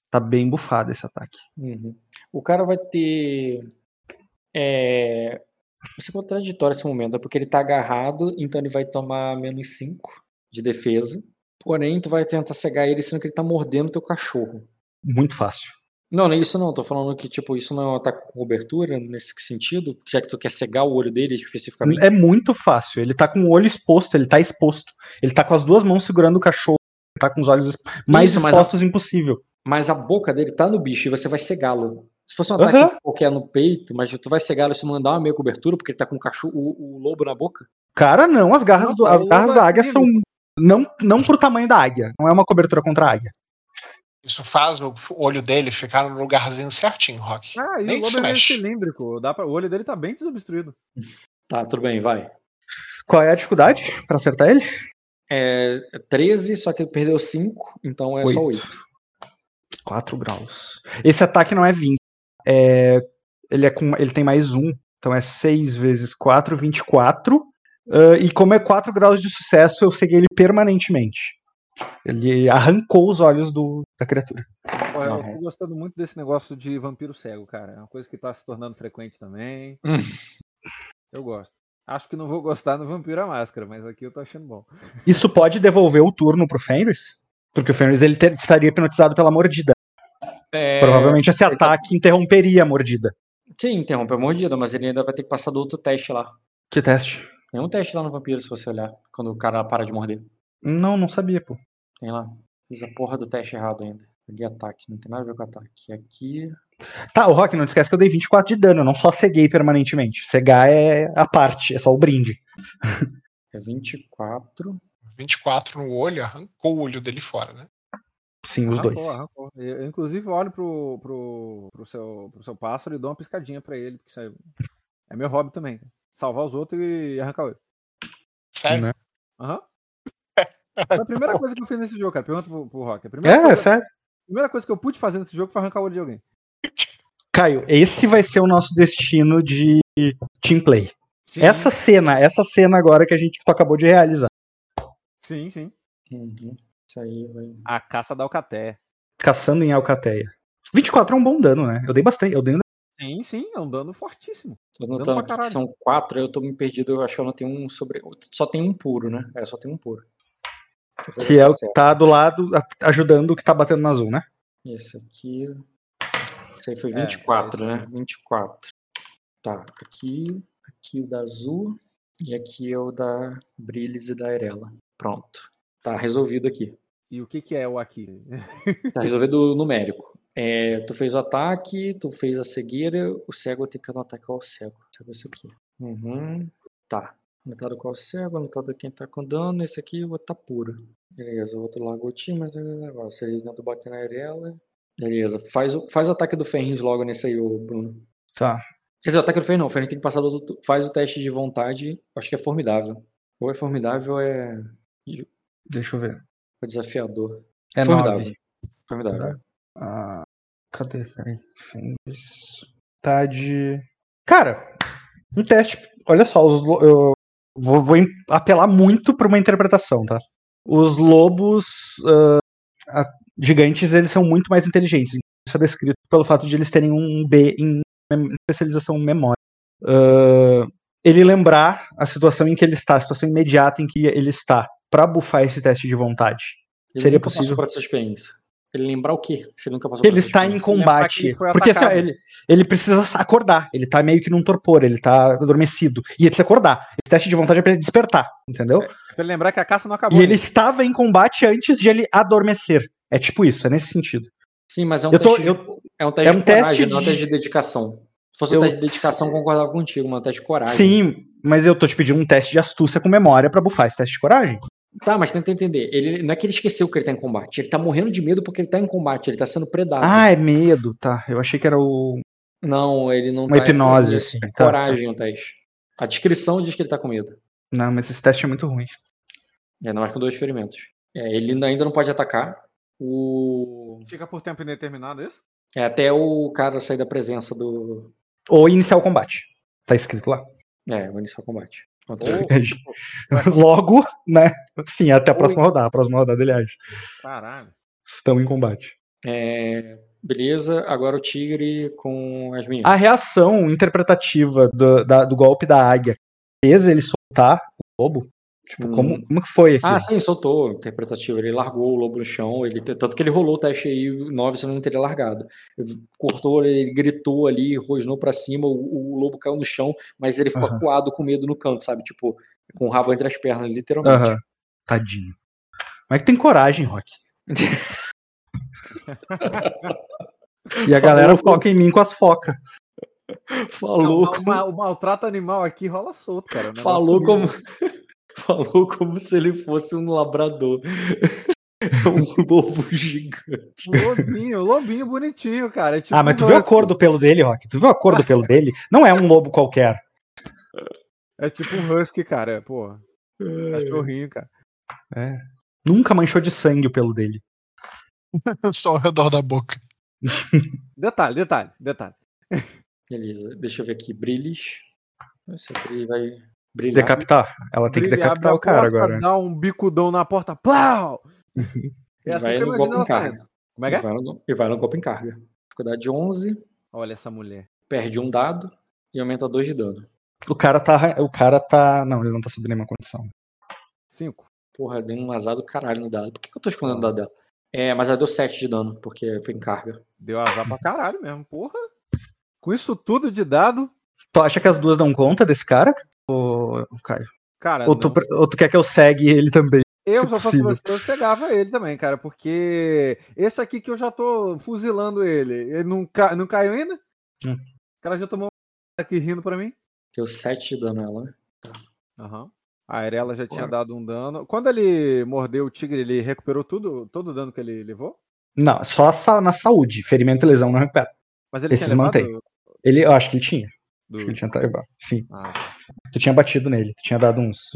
Tá bem bufado esse ataque. Uhum. O cara vai ter. É... Vai ser contraditório esse momento, é porque ele tá agarrado, então ele vai tomar menos 5 de defesa. Porém, tu vai tentar cegar ele, sendo que ele tá mordendo teu cachorro. Muito fácil. Não, não é isso não. Tô falando que, tipo, isso não é um ataque com cobertura nesse sentido, já que tu quer cegar o olho dele especificamente. É muito fácil. Ele tá com o olho exposto, ele tá exposto. Ele tá com as duas mãos segurando o cachorro. Ele tá com os olhos mais Isso, mas a- expostos impossível. Mas a boca dele tá no bicho e você vai cegá-lo. Se fosse um ataque Aham. qualquer no peito, mas tu vai cegá-lo se não dá uma meia cobertura, porque ele tá com o cachorro, o, o lobo na boca. Cara, não, as garras, Não, do- as garras lobo da é águia são. Não, não pro tamanho da águia. Não é uma cobertura contra a águia. Isso faz o olho dele ficar no lugarzinho certinho, Rock. Ah, e Nem o lobo é cilíndrico. Dá pra... O olho dele tá bem desobstruído. Tá, tudo bem, vai. Qual é a dificuldade pra acertar ele? É 13, só que ele perdeu 5, então é só 8. 4 graus. Esse ataque não é 20. É, ele, é com, ele tem mais um. Então é 6 vezes 4, 24. Ah, e como é 4 graus de sucesso, eu ceguei ele permanentemente. Ele arrancou os olhos do, da criatura. Pô, eu tô gostando muito desse negócio de vampiro cego, cara. É uma coisa que tá se tornando frequente também. Eu gosto. Acho que não vou gostar no Vampiro à Máscara, mas aqui eu tô achando bom. Isso pode devolver o turno pro Fenris? Porque o Fenris ele ter- estaria hipnotizado pela mordida. É, Provavelmente esse tá- ataque interromperia a mordida. Sim, interrompe a mordida, mas ele ainda vai ter que passar do outro teste lá. Que teste? Tem um teste lá no vampiro, se você olhar, quando o cara para de morder. Não, não sabia, pô. Tem lá. Fiz a porra do teste errado ainda. Peguei ataque, não tem nada a ver com ataque. Aqui. Tá, o Rock, não esquece que eu dei 24 de dano, eu não só ceguei permanentemente. Cegar é a parte, é só o brinde. É 24. 24 no olho, arrancou o olho dele fora, né? Sim, os Arrancou, dois. arrancou. Eu, eu, inclusive, olho pro, pro, pro, seu, pro seu pássaro e dou uma piscadinha pra ele, porque isso aí é meu hobby também. Salvar os outros e arrancar o olho. Sério? Né? Aham. Foi a primeira coisa que eu fiz nesse jogo, cara. Pergunta pro, pro Rock. A primeira, É, é coisa, sério. a primeira coisa que eu pude fazer nesse jogo foi arrancar o olho de alguém. Caio, esse vai ser o nosso destino de team play. Sim, Essa cena, essa cena agora que a gente acabou de realizar. Sim, sim. Uhum. Isso aí vai. A caça da Alcaté. Caçando em Alcateia. 24 é um bom dano, né? Eu dei bastante. Eu dei um... Sim, sim, é um dano fortíssimo. Tô notando que são quatro, aí eu tô me perdido, eu acho que eu não tenho um sobre. Só tem um puro, né? É, só tem um puro. Que tá é o que tá do lado, ajudando o que tá batendo no azul, né? Esse aqui. Esse aí foi É, 24, é né? isso 24. Tá, aqui, aqui o da azul e aqui é o da Brilhes e da Arela. Pronto. Tá resolvido aqui. E o que, que é o aqui? Tá resolvido o numérico. É, tu fez o ataque, tu fez a cegueira, o cego tem que anotar qual é o cego. Cego é esse aqui. Uhum. Tá. Anotado qual é o cego, anotado quem tá com dano, esse aqui eu vou tá puro. Beleza, o outro lá mas é negócio. Ele tenta bater na arela. Beleza, faz o, faz o ataque do Ferris logo nesse aí, ô Bruno. Tá. Quer dizer, o ataque do Ferris não, o tem que passar do outro, faz o teste de vontade, acho que é formidável. Ou é formidável ou é Deixa eu ver. Foi desafiador. É Formidável. 9. Formidável. Ah, cadê? Peraí. Tá de. Cara, um teste. Olha só, os, eu vou, vou apelar muito pra uma interpretação, tá? Os lobos ah, a- gigantes, eles são muito mais inteligentes. Isso é descrito pelo fato de eles terem um B em especialização em memória. Ah, ele lembrar a situação em que ele está, a situação imediata em que ele está, pra bufar esse teste de vontade. Ele Seria possível? por essa experiência. Ele lembrar o quê? Você nunca passou Ele está em combate. Porque assim, ó, ele, ele precisa acordar. Ele tá meio que num torpor, ele tá adormecido. E ele precisa acordar. Esse teste de vontade é pra ele despertar, entendeu? Pra ele lembrar que a caça não acabou. E ele estava em combate antes de ele adormecer. É tipo isso, é nesse sentido. Sim, mas é um Eu tô- teste, de- eu- é um teste é um de coragem, não é um teste de dedicação. Se fosse um Eu- teste de dedicação, eu concordava contigo, mas é um teste de coragem. Sim, mas eu tô te pedindo um teste de astúcia com memória pra bufar esse teste de coragem. Tá, mas tenta entender. Ele, não é que ele esqueceu que ele tá em combate. Ele tá morrendo de medo porque ele tá em combate. Ele tá sendo predado. Ah, é medo, tá. Eu achei que era o. Não, ele não Uma tá. hipnose, é, assim, É tá, coragem o teste. A descrição diz que ele tá com medo. Não, mas esse teste é muito ruim. É, não mais com dois ferimentos. É, ele ainda não pode atacar. O... Fica por tempo indeterminado isso? É até o cara sair da presença do. Ou iniciar o combate. Tá escrito lá. É, o iniciar o combate. Contra- Ou- Logo, né? Sim, até a próxima rodada. A próxima rodada ele age. Caralho. Estão em combate. É, beleza, agora o tigre com as minhas. A reação interpretativa do, da- do golpe da águia fez ele soltar o lobo? Tipo, Hum. como, como que foi aqui? Ah, sim, soltou interpretativo. Ele largou o lobo no chão. Ele, tanto que ele rolou o teste aí, 9, senão não teria largado. Ele cortou, ele gritou ali, rosnou pra cima, o, o lobo caiu no chão, mas ele ficou Aham. acuado com medo no canto, sabe? Tipo, com o rabo entre as pernas, literalmente. Aham. Tadinho. Como é que tem coragem, Rock? E a galera Falou. foca em mim com as focas. Falou, Não, o, como, o maltrato animal aqui rola solto, cara. Falou comigo- como. Falou como se ele fosse um labrador. um lobo gigante. Lobinho, um lobinho bonitinho, cara. É tipo ah, mas um tu viu a cor do pelo dele, Rock? Tu viu a cor do pelo dele? Não é um lobo qualquer. É tipo um husky, cara. Pô, cachorrinho, cara. É. Nunca manchou de sangue o pelo dele. Só ao redor da boca. Detalhe, detalhe, detalhe. Beleza, deixa eu ver aqui. Brilhes. Esse brilho vai brilhar. Decapitar. Ela tem que Brilha, abre decapitar o cara porta, agora. Dá um bicudão na porta, plau! É E assim vai que eu no golpe em carga. fazendo. Como é que E é? vai no, e vai no golpe em carga. Dificuldade de 11, Olha essa mulher. perde um dado e aumenta 2 de dano. O cara tá. O cara tá. Não, ele não tá sob nenhuma condição. Cinco. Porra, deu um azar do caralho no dado. Por que, que eu tô escondendo o dado dela? É, mas ela deu 7 de dano, porque foi em carga. Deu azar pra caralho mesmo, porra. Com isso tudo de dado, Tu acha que as duas dão conta desse cara? Ou, Caio? cara. Ou tu, ou tu quer que eu segue ele também? Eu, se fosse possível. você, eu chegava ele também, cara, porque esse aqui que eu já tô fuzilando ele, ele não, ca... não caiu ainda? Hum. O cara já tomou um aqui rindo pra mim. Deu 7 de dano ela, né? Aham. A Arela já tinha Porra. dado um dano. Quando ele mordeu o tigre, ele recuperou tudo, todo o dano que ele levou? Não, só na saúde. Ferimento e lesão não recupera. Mas ele Esses tinha levado mantém. Ele, eu acho que ele tinha. Do- Acho que ele tinha. Sim. Ah, tá. Tu tinha batido nele. Tu tinha dado uns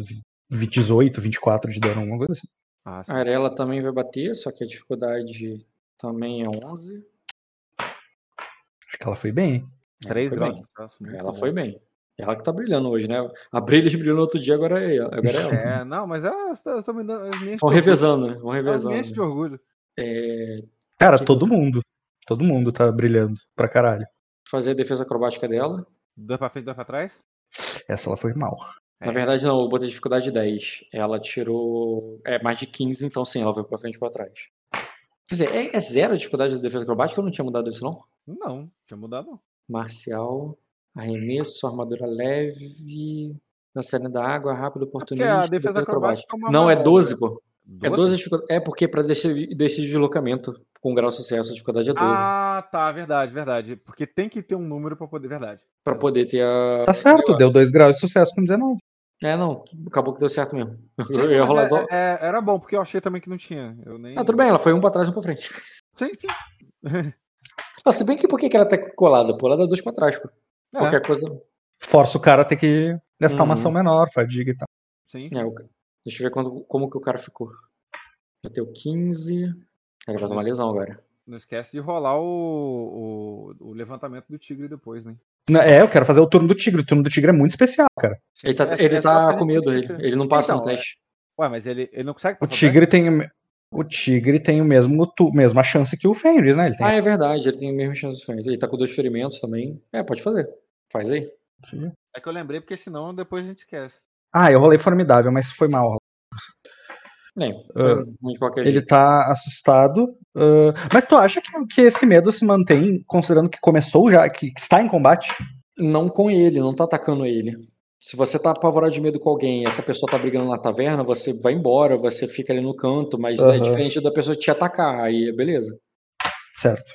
vi- 18, 24 de dano, alguma coisa assim. Ah. A Arela também vai bater, só que a dificuldade também é 11. Acho que ela foi bem, hein? Ela Três foi graus. bem. Muito Ela bom. foi bem. Ela que tá brilhando hoje, né? A Brilhas brilhou no outro dia, agora é ela. Agora é ela. É, não, mas eu tô me dando as. Vão revezando, né? Vão As revezando. minhas de orgulho. É, Cara, todo mundo. Todo mundo tá brilhando pra caralho. fazer a defesa acrobática dela. Dois pra frente, dois pra trás? Essa ela foi mal. É. Na verdade, não, eu botei dificuldade 10. Ela tirou. É mais de 15, então sim, ela foi pra frente e pra trás. Quer dizer, é, é zero a dificuldade da defesa acrobática? Eu não tinha mudado isso, não? Não, tinha mudado não. Marcial, arremesso, armadura leve, lançamento da água, rápido, porque oportunista. a defesa acrobática é uma Não, é manobra. 12, pô. É 12? 12 a dificuldade. É porque pra desse deslocamento com grau de sucesso, a dificuldade é 12. Ah, tá, verdade, verdade. Porque tem que ter um número pra poder. Verdade. Pra poder ter a. Tá certo, deu 2 graus de sucesso com 19. É, não. Acabou que deu certo mesmo. Sim, Eu ia rolar. é- do- é- era bom, porque eu achei também que não tinha. Eu nem... Ah, tudo bem, ela foi um pra trás e um pra frente. Sim, sim. Ah, se bem que por que que ela tá colada? Pô, ela dá dois pra trás, pô. É, Qualquer coisa. Força o cara a ter que gastar uma Uhum. ação menor, fadiga e tal. sim. É, o, Deixa eu ver quando- como que o cara ficou. Bateu 15. Ele vai tomar lesão agora. Não esquece de rolar o, o, o levantamento do tigre depois, né? Não, É, eu quero fazer o turno do tigre. O turno do tigre é muito especial, cara. Ele tá, Essa- ele é tá com medo, que ele. Ele não passa no Então, é. teste. Ué, mas ele, ele não consegue O passar tigre tem o tigre tem o mesmo tu, mesma chance que o Fenris, né? Ele tem Ah, é verdade, ele tem a mesma chance de frente. Ele tá com dois ferimentos também. É, pode fazer. Faz aí. É que eu lembrei, porque senão depois a gente esquece. Ah, eu rolei formidável, mas foi mal. Nem, qualquer Ele jeito. tá assustado. ah, mas tu acha que, que esse medo se mantém, considerando que começou já, que, que está em combate? Não com ele, não tá atacando ele. Se você tá apavorado de medo com alguém e essa pessoa tá brigando na taverna, você vai embora, você fica ali no canto, mas é Aham. diferente da pessoa te atacar, aí beleza. Certo.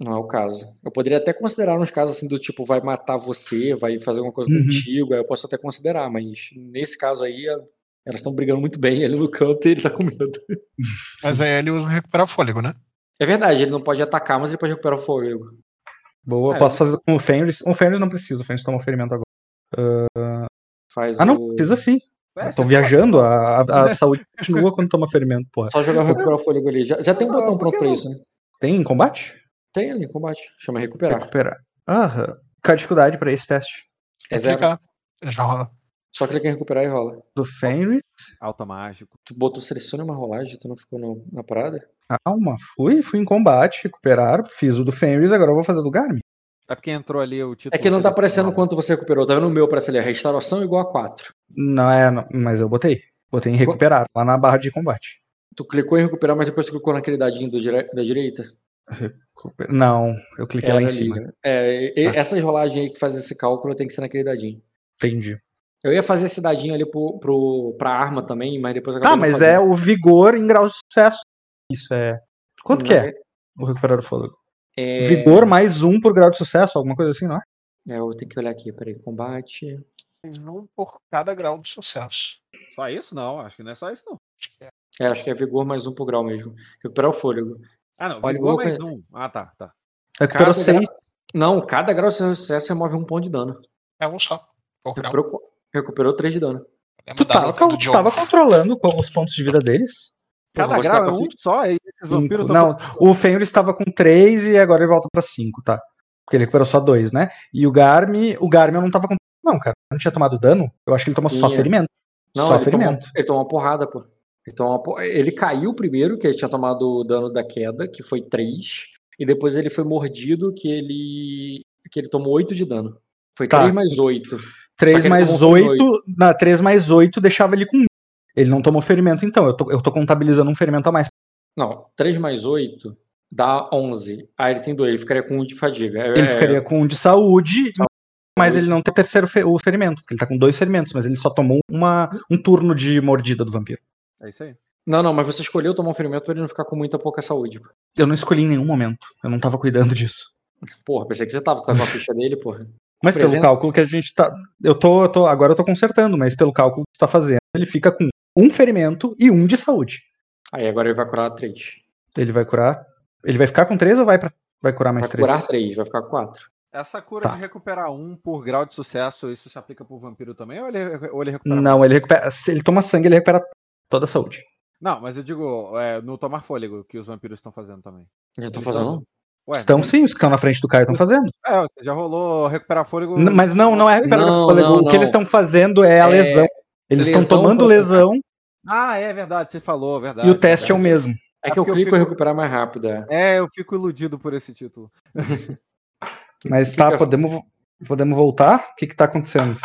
Não é o caso. Eu poderia até considerar uns casos assim do tipo, vai matar você, vai fazer alguma coisa Uhum. contigo, aí eu posso até considerar, mas nesse caso aí, elas estão brigando muito bem ali no canto e ele tá com medo. Mas aí ele usa recuperar fôlego, né? É verdade, ele não pode atacar, mas ele pode recuperar o fôlego. Boa, É, posso eu- fazer com o Fenris. O Fenris não precisa, o Fenris toma ferimento agora. Faz Ah, não, o... precisa sim. Eu tô viajando, a, a- a saúde continua quando toma ferimento, porra. Só jogar o recuperar o fôlego ali. Já, já tem um Não, botão pronto pra isso, né? Tem em combate? Tem ali, combate. Chama recuperar. Recuperar. Aham. Qual a dificuldade pra esse teste? É zero. Já rola. Só clica em recuperar e rola. Do Fenris. Automágico. Tu botou seleciona uma rolagem, tu não ficou no- na parada? Calma, fui, fui em combate, recuperar, fiz o do Fenris, agora eu vou fazer o do Garmin. É porque entrou ali o título. É que não tá aparecendo quanto você recuperou. Tá vendo o meu aparece ali? a Restauração igual a 4. Não é, não, mas eu botei. Botei em recuperar, lá na barra de combate. Tu clicou em recuperar, mas depois tu clicou naquele dadinho do dire- da direita? Recuper- Não, eu cliquei lá em ali, cima. né? É, e- essas rolagens aí que fazem esse cálculo tem que ser naquele dadinho. Entendi. Eu ia fazer esse dadinho ali pro, pro, pra arma também, mas depois eu Tá, não mas é o vigor em grau de sucesso. Isso é. Quanto que Não, é o recuperar o fôlego? É... Vigor mais um por grau de sucesso, alguma coisa assim, não é? É, eu tenho que olhar aqui, peraí. Combate. Um por cada grau de sucesso. Só isso? Não, acho que não é só isso, não. Acho que é. É, acho que é vigor mais um por grau mesmo. Recuperar o fôlego. Ah, não. Olha, Vigor mais um. Ah, tá, tá. Recuperou seis. grau- Não, cada grau de sucesso remove um ponto de dano. É um só. Por grau. Recuperou, recuperou 3 de dano. Tu tava, Diogo? tava controlando com os pontos de vida deles? Cada grau tá é com um só, e esses vampiros Não, o Fenris estava com 3 e agora ele volta pra 5, tá? Porque ele recuperou só 2, né? E o Garmi, o Garmi eu não tava com. Não, cara, não tinha tomado dano. Eu acho que ele tomou só Tinha. ferimento. Não, só ele tomou, ferimento. ele tomou uma porrada, pô. Ele, tomou uma por- ele caiu primeiro, que ele tinha tomado o dano da queda, que foi 3. E depois ele foi mordido, que ele. que ele tomou 8 de dano. Foi Tá. 3 mais 8. 3 ele mais tomou um 8. Na 3 mais 8 deixava ele com 1. Ele não tomou ferimento, então. Eu tô, eu tô contabilizando um ferimento a mais. Não, 3 mais 8 dá 11. Aí ele tem 2, ele ficaria com 1 de fadiga. É- Ele é- ficaria com 1 de saúde, mas Saúde. ele não tem o terceiro fe- o ferimento. porque Ele tá com dois ferimentos, mas ele só tomou uma, um turno de mordida do vampiro. É isso aí. Não, não, mas você escolheu tomar um ferimento pra ele não ficar com muita pouca saúde. Eu não escolhi em nenhum momento. Eu não tava cuidando disso. Porra, pensei que você tava, tá com a ficha dele, porra. Mas pelo cálculo que a gente tá. Eu tô, eu tô. Agora eu tô consertando, mas pelo cálculo que tu tá fazendo, ele fica com um ferimento e um de saúde. Aí agora ele vai curar 3. Ele vai curar. Ele vai ficar com três ou vai, pra, vai curar mais Vai três? curar 3, vai ficar com 4. Essa cura Tá. de recuperar um por grau de sucesso, isso se aplica pro vampiro também? Ou ele, ou ele recupera? Não, ele recupera. Se ele toma sangue, ele recupera toda a saúde. Não, mas eu digo, é, no tomar fôlego, que os vampiros estão fazendo também. Já Eles fazendo? Ué, não- sim, os que estão na frente do Caio estão fazendo. É, você já rolou recuperar fôlego. N- Mas não, não é recuperar Não, fôlego. não, O que não. eles estão fazendo é a É, lesão. Eles estão tomando lesão Ah, é verdade, você falou, verdade. e o teste é o verdade. mesmo. É que eu porque eu clico fico- e recuperar mais rápido. É. É, eu fico iludido por esse título. Mas tá, eu- podemos, podemos voltar? O que que tá acontecendo?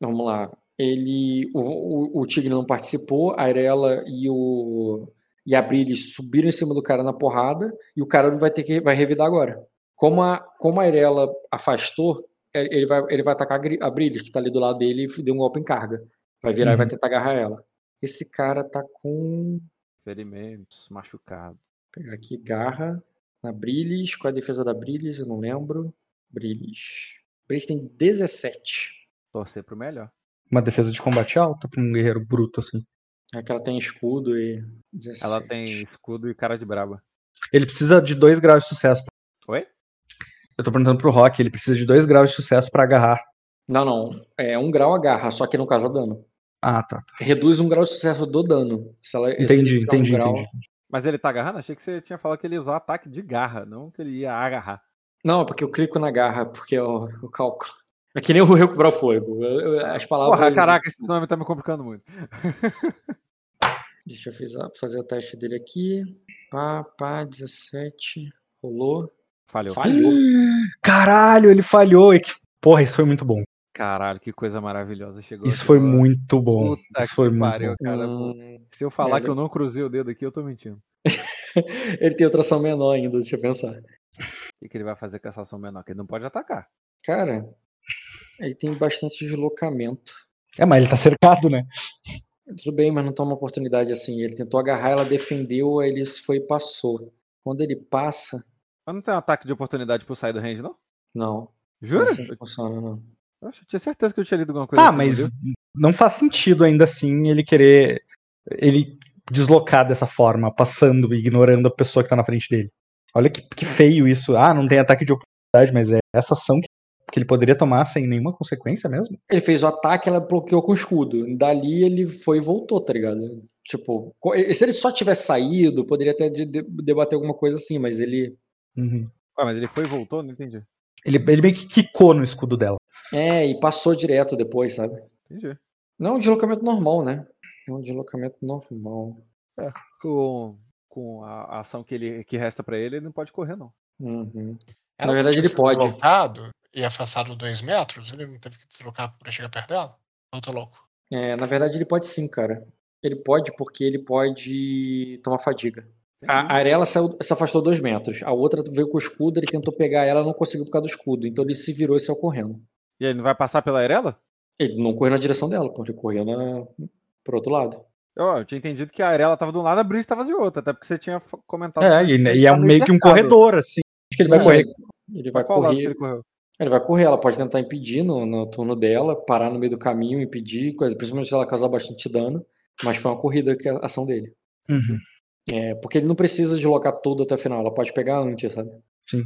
Vamos lá. Ele. O, o, o Tigre não participou, a Arela e o. E a Brilis subiram em cima do cara na porrada, e o cara vai ter que. vai revidar agora. Como a, como a Arela afastou, é, ele vai, ele vai atacar a Brilis, que tá ali do lado dele, e deu um golpe em carga. Vai virar e Uhum. vai tentar agarrar ela. Esse cara tá com. Ferimentos, machucado. Vou pegar aqui, garra na Brilis. Qual é a defesa da Brilis? Eu não lembro. Brilis. Brilis tem 17. Torcer pro melhor. Uma defesa de combate alta pra um guerreiro bruto assim. É que ela tem escudo e. 17. Ela tem escudo e cara de braba. Ele precisa de dois graus de sucesso. Oi? Eu tô perguntando pro Rock, ele precisa de dois graus de sucesso pra agarrar. Não, não. É um grau agarra, só que não causa dano. Ah, tá. Reduz um grau de sucesso do dano. Se ela, se ele Entendi, um entendi, grau- entendi. Mas ele tá agarrando? Achei que você tinha falado que ele ia usar ataque de garra, não que ele ia agarrar. Não, é porque eu clico na garra, porque é o, o cálculo. É que nem o recuperar o fôlego. As palavras. Porra, caraca, esse nome tá me complicando muito. Deixa eu fazer o teste dele aqui. Pá, pá, 17. Rolou. Falhou. Falhou. Caralho, ele falhou. E que... Porra, isso foi muito bom. Caralho, que coisa maravilhosa. Chegou Isso foi agora. muito bom. Puta Isso foi que muito pariu, bom. cara. Hum, Se eu falar É, que eu não cruzei o dedo aqui, eu tô mentindo. ele tem outra ação menor ainda, deixa eu pensar. O que, que ele vai fazer com essa ação menor? Que ele não pode atacar. Cara, ele tem bastante deslocamento. É, mas ele tá cercado, né? Tudo bem, mas não toma oportunidade assim. Ele tentou agarrar, ela defendeu, aí ele foi e passou. Quando ele passa, Mas não tem um ataque de oportunidade por sair do range, não? não. Jura? Assim que funciona, não. Eu tinha certeza que eu tinha lido alguma coisa Tá, assim, mas viu? não faz sentido ainda assim ele querer. Ele deslocar dessa forma, passando, ignorando a pessoa que tá na frente dele. Olha que, que feio isso. Ah, não tem ataque de oportunidade, mas é essa ação que, que ele poderia tomar sem nenhuma consequência mesmo. Ele fez o ataque, ela bloqueou com o escudo. Dali ele foi e voltou, tá ligado? Tipo, se ele só tivesse saído, poderia até de- de- debater alguma coisa assim, mas ele. Uhum. Ah, mas ele foi e voltou? Não entendi. Ele, ele meio que quicou no escudo dela. É, e passou direto depois, sabe? Entendi. Não é um deslocamento normal, né? É um deslocamento normal. Com, com a ação que, ele, que resta pra ele, ele não pode correr, não. Uhum. Na verdade, ele pode. Deslocado e afastado dois metros, ele não teve que deslocar pra chegar perto dela? Eu tô louco. É, na verdade, ele pode sim, cara. Ele pode porque ele pode tomar fadiga. A Arela saiu- se afastou dois metros. A outra veio com o escudo, ele tentou pegar ela, não conseguiu por causa do escudo. Então ele se virou e saiu correndo. E ele não vai passar pela Arela? Ele não correu na direção dela, pô. Ele correu na... pro outro lado. Eu, eu tinha entendido que a Arela tava de um lado, a Brice tava de outro, até porque você tinha comentado. É, e, ele e é meio que um corredor, assim. Acho que ele vai Sim, correr. Ele vai qual lado que correr. Ele? Ele vai correr, ela pode tentar impedir no, no turno dela, parar no meio do caminho, impedir, coisa, principalmente se ela causar bastante dano. Mas foi uma corrida que é a ação dele. Uhum. É, porque ele não precisa deslocar tudo até o final, ela pode pegar antes, sabe? Sim.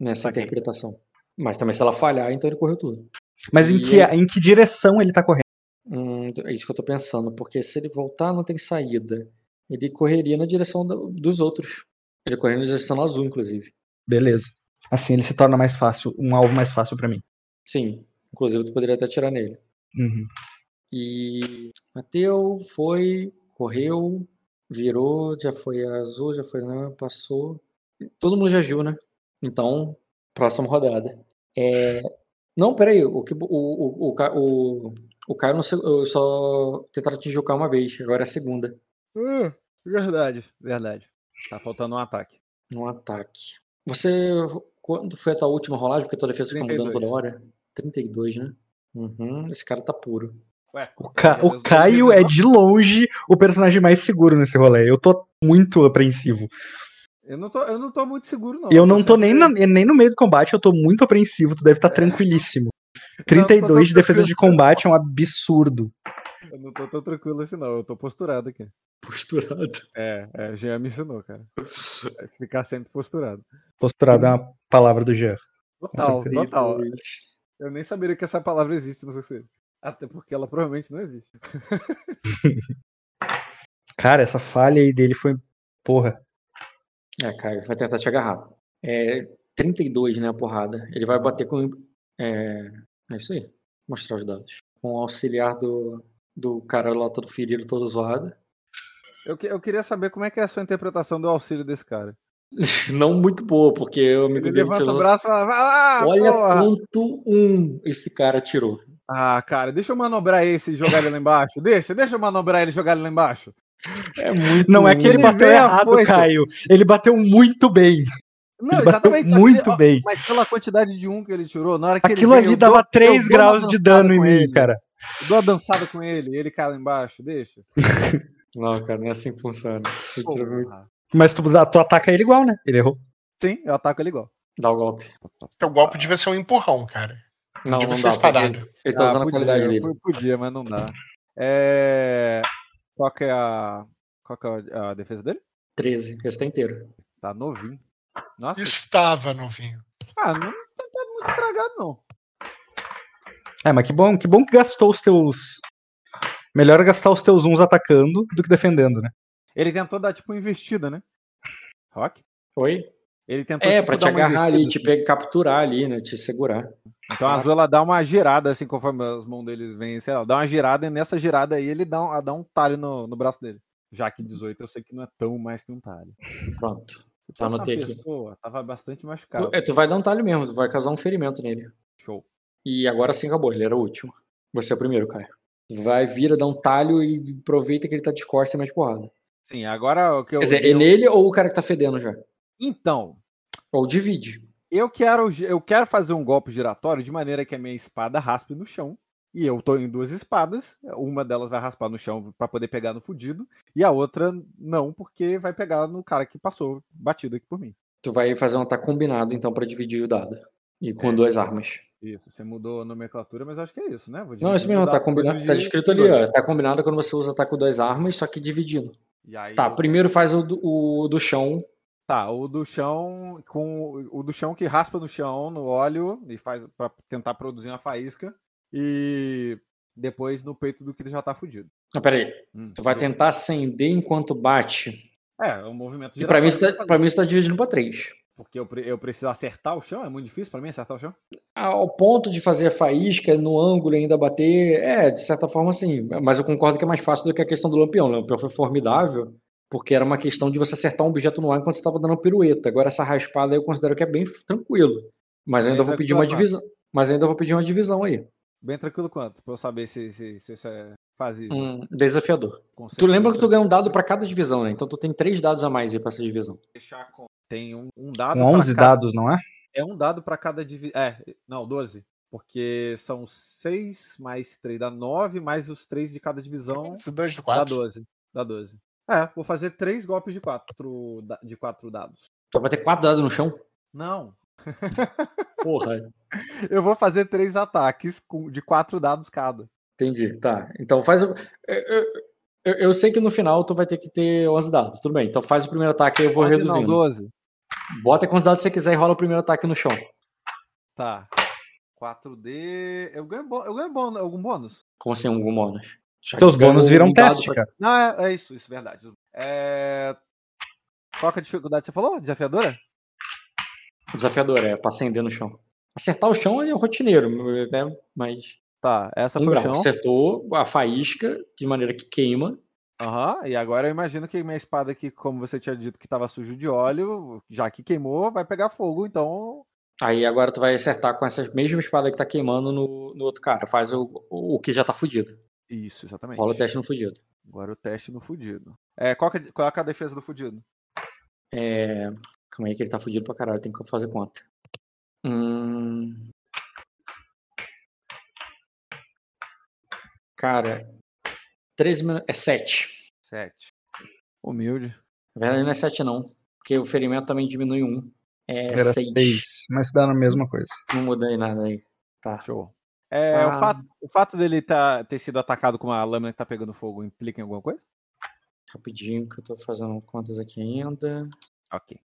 Nessa interpretação. Mas também se ela falhar, então ele correu tudo. Mas em E que, aí- em que direção ele tá correndo? Hum, é isso que eu tô pensando, porque se ele voltar, não tem saída. Ele correria na direção do- dos outros. Ele correria na direção azul, inclusive. Beleza. Assim ele se torna mais fácil, um alvo mais fácil pra mim. Sim. Inclusive, tu poderia até atirar nele. Uhum. E bateu, foi, correu, virou, já foi azul, já foi, não, passou. Todo mundo já agiu, né? Então, próxima rodada. É... Não, peraí, o, que- o, o, o, o, o Caio não, só tentaram atingir o Caio uma vez, agora é a segunda. Ah, verdade, verdade. Tá faltando um ataque. No ataque. Você, quando foi a tua última rolagem? Porque tua defesa fica mudando 32. toda hora? 32, né? Uhum, esse cara tá puro. Ué, O, Ca- o Caio é de longe o personagem mais seguro nesse rolê. Eu tô muito apreensivo. Eu não tô, eu não tô muito seguro, não. eu não tô nem, na- nem no meio do combate, eu tô muito apreensivo. Tu deve estar tranquilíssimo. Não, tô 32 de tão defesa de combate é um absurdo. Eu não tô tão tranquilo assim, não. Eu tô posturado aqui. Posturado. É, é, o Jean me ensinou, cara. É ficar sempre posturado. Posturado é uma palavra do Jean. Total, total. 32. Eu nem saberia que essa palavra existe no você. Até porque ela provavelmente não existe. Cara, essa falha aí dele foi. Porra. É, Caio, vai tentar te agarrar. É 32, né, a porrada. Ele vai bater com. É, é isso aí. Vou mostrar os dados. Com o auxiliar do, do cara lá todo ferido, todo zoado. Eu, que- eu queria saber como é que é a sua interpretação do auxílio desse cara. Não muito boa, porque o amigo Ele dele levanta o braço e fala, vai lá, Olha porra! quanto um esse cara tirou. Ah, cara, deixa eu manobrar esse e jogar ele lá embaixo. Deixa, deixa eu manobrar ele e jogar ele lá embaixo. É muito Não é que ele bateu errado, foice. Caio. Ele bateu muito bem. Não, ele exatamente. muito ele- bem. Mas pela quantidade de um que ele tirou, na hora que Aquilo ele veio, ali eu dava dou- eu 3 dou uma graus de dano em mim, ele. cara. Eu dou uma dançada com ele, ele cai lá embaixo, deixa. Não, cara, não é assim que funciona. Mas tu, tu ataca ele igual, né? Ele errou. Sim, eu ataco ele igual. Dá o golpe. O golpe devia ser um empurrão, cara. Não, devia não ser dá. espadada. Ele tá Ah, usando a qualidade dele. eu Podia, mas não dá. É... Qual que é a. Qual que é a a defesa dele? 13. Esse tá inteiro. Tá novinho. Nossa, Estava novinho. ah, não tá tá muito estragado, não. É, mas que bom, que bom que gastou os teus Melhor é gastar os teus uns atacando do que defendendo, né? Ele tentou dar tipo uma investida, né? Rock? Oi? Ele tentou É, tipo, pra te agarrar ali, investida, te assim. pegar, capturar ali, né? Te segurar. Então a Azul ela dá uma girada, assim, conforme as mãos dele vêm, sei lá, dá uma girada e nessa girada aí ele dá um, dá um talho no, no braço dele. Já que 18 eu sei que não é tão mais que um talho. Pronto. Anotei aqui. pessoa, tava bastante Tu, machucado. é, tu vai dar um talho mesmo, tu vai causar um ferimento nele. Show. E agora sim acabou, ele era o último. Você é o primeiro, Caio. Vai, vira, dá um talho e aproveita que ele tá de costas e mete porrada. Sim, agora o que eu. Quer dizer, é eu- nele ou o cara que tá fedendo já? Então, Ou divide. eu quero, eu quero fazer um golpe giratório de maneira que a minha espada raspe no chão. E eu tô em duas espadas. Uma delas vai raspar no chão pra poder pegar no fudido. E a outra não, porque vai pegar no cara que passou batido aqui por mim. Tu vai fazer um ataque combinado, então, pra dividir o dado. E com É. duas armas. Isso, você mudou a nomenclatura, mas acho que é isso, né? Vou Não, isso mesmo, o tá combinado. Tá em ali, dois. ó. Tá combinado quando você usa ataque com duas armas, só que dividindo. E aí Tá, eu- primeiro faz o do, o do chão. Tá, o do chão com o do chão que raspa no chão, no óleo e faz para tentar produzir uma faísca e depois no peito do que já tá fudido. Ah, peraí. Hum, Tu vai tentar acender enquanto bate. É, é um movimento E pra mim, eu tá, pra mim você tá dividindo pra três. Porque eu, eu preciso acertar o chão, é muito difícil pra mim acertar o chão. Ao ponto de fazer a faísca no ângulo e ainda bater, é, de certa forma sim. Mas eu concordo que é mais fácil do que a questão do lampião. O lampião foi formidável, porque era uma questão de você acertar um objeto no ar enquanto você estava dando uma pirueta. Agora essa raspada eu considero que é bem tranquilo. Mas ainda Bem vou pedir uma divisão. Mas ainda vou pedir uma divisão aí. Bem tranquilo quanto, pra eu saber se, se, se isso é fazível. Um desafiador. Tu lembra que tu ganha um dado pra cada divisão, né? Então tu tem três dados a mais aí pra essa divisão. Deixar com- Tem um, um dado. Com pra 11 cada- dados, não é? É um dado pra cada divisão. É, não, 12. Porque são 6 mais 3 dá 9, mais os 3 de cada divisão Esse dois de dá quatro. 12. Dá 12. É, vou fazer 3 golpes de 4 de quatro dados. Tu vai ter quatro dados no chão? Não. Porra. Eu vou fazer 3 ataques com, de 4 dados cada. Entendi, tá. Então faz o. Eu, eu, eu- eu sei que no final tu vai ter que ter 11 dados, tudo bem. Então faz o primeiro ataque e eu vou 11 reduzindo. Não, 12. Bota quantos dados você quiser e rola o primeiro ataque no chão. Tá. 4D. Eu ganho, bô- eu ganho bônus, algum bônus? Como assim, algum bônus? Já Teus bônus viram um teste, pra- cara. Não, é, é isso, isso, verdade. É... Qual que é a dificuldade que você falou? Desafiadora? Desafiador, é, pra acender no chão. Acertar o chão é rotineiro, né? Mas. Tá, essa Um foi o grau. chão. Acertou a faísca de maneira que queima. Aham, e agora eu imagino que minha espada aqui, como você tinha dito que estava sujo de óleo, já que queimou, vai pegar fogo, então. Aí agora tu vai acertar com essa mesma espada que tá queimando no, no outro cara. Faz o, o que já tá fudido. Isso, exatamente. Rola o teste no fudido. Agora o teste no fudido. É, qual, que é, qual é a defesa do fudido? É... Calma aí que ele tá fudido pra caralho, tem que fazer conta. Hum... Cara, 13 minutos. É 7. 7. Humilde. Na verdade, não é 7, não. Porque o ferimento também diminui um. É Era 6. 6, mas dá na mesma coisa. Não mudei nada aí. Tá. Show. É, Ah. o, fato, o fato dele tá, ter sido atacado com uma lâmina que tá pegando fogo implica em alguma coisa? Rapidinho que eu tô fazendo contas aqui ainda. Ok.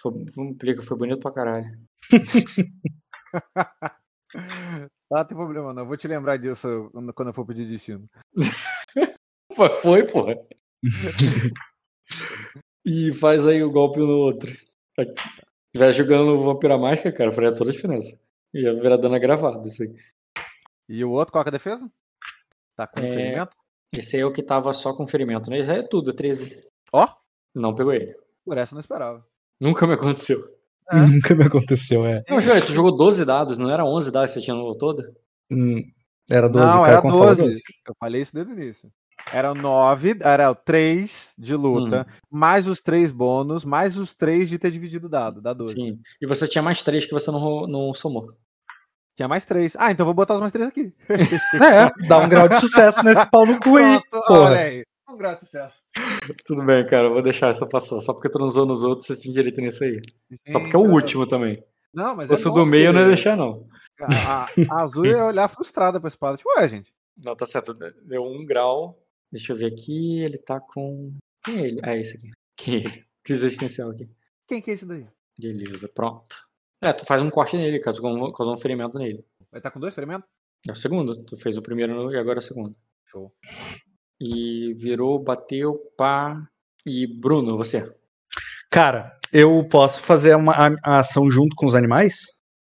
Foi, implica, foi bonito pra caralho. Tá, não tem problema não. Vou te lembrar disso quando eu for pedir destino. Foi, porra. e faz aí o golpe no outro. Se estiver jogando Vampira Mágica, cara, faria toda a diferença. Ia virar dano gravado isso aí. E o outro, qual é a defesa? Tá com É. ferimento? Esse aí é o que tava só com ferimento, né? Isso aí é tudo, 13. Ó, Não pegou ele. por essa eu não esperava. Nunca me aconteceu. É. Nunca me aconteceu, é. Não, Joel, tu jogou 12 dados, não era 11 dados que você tinha no todo? Hum, era 12, não, era conta fala 12. Eu falei isso desde o início. Era 9, era 3 de luta, Hum. mais os 3 bônus, mais os 3 de ter dividido o dado, dá 12. Sim. E você tinha mais 3 que você não, não somou. Tinha mais 3. Ah, então vou botar os mais 3 aqui. É, dá um grau de sucesso nesse pau no cu aí. Olha aí. Um grande sucesso. Tudo bem, cara, vou deixar essa passar. Só porque tu não usou nos outros, você tinha direito nisso aí. Só porque é o Gente, último também. Não, mas Se fosse é o bom do meio, eu não ia deixar, não. A, a- a Azul ia olhar frustrada pra espada. Tipo, ué, gente. Não, tá certo. Deu um grau. Deixa eu ver aqui. Ele tá com. Quem é ele? Ah, esse aqui. Quem é ele? Crise existencial aqui. Quem que é esse daí? Beleza, pronto. É, tu faz um corte nele, causou um, causou um ferimento nele. Vai estar com dois ferimentos? É o segundo. Tu fez o primeiro e agora é o segundo. Show. E virou, bateu, pá. E Bruno, você? Cara, eu posso fazer uma a- a ação junto com os animais?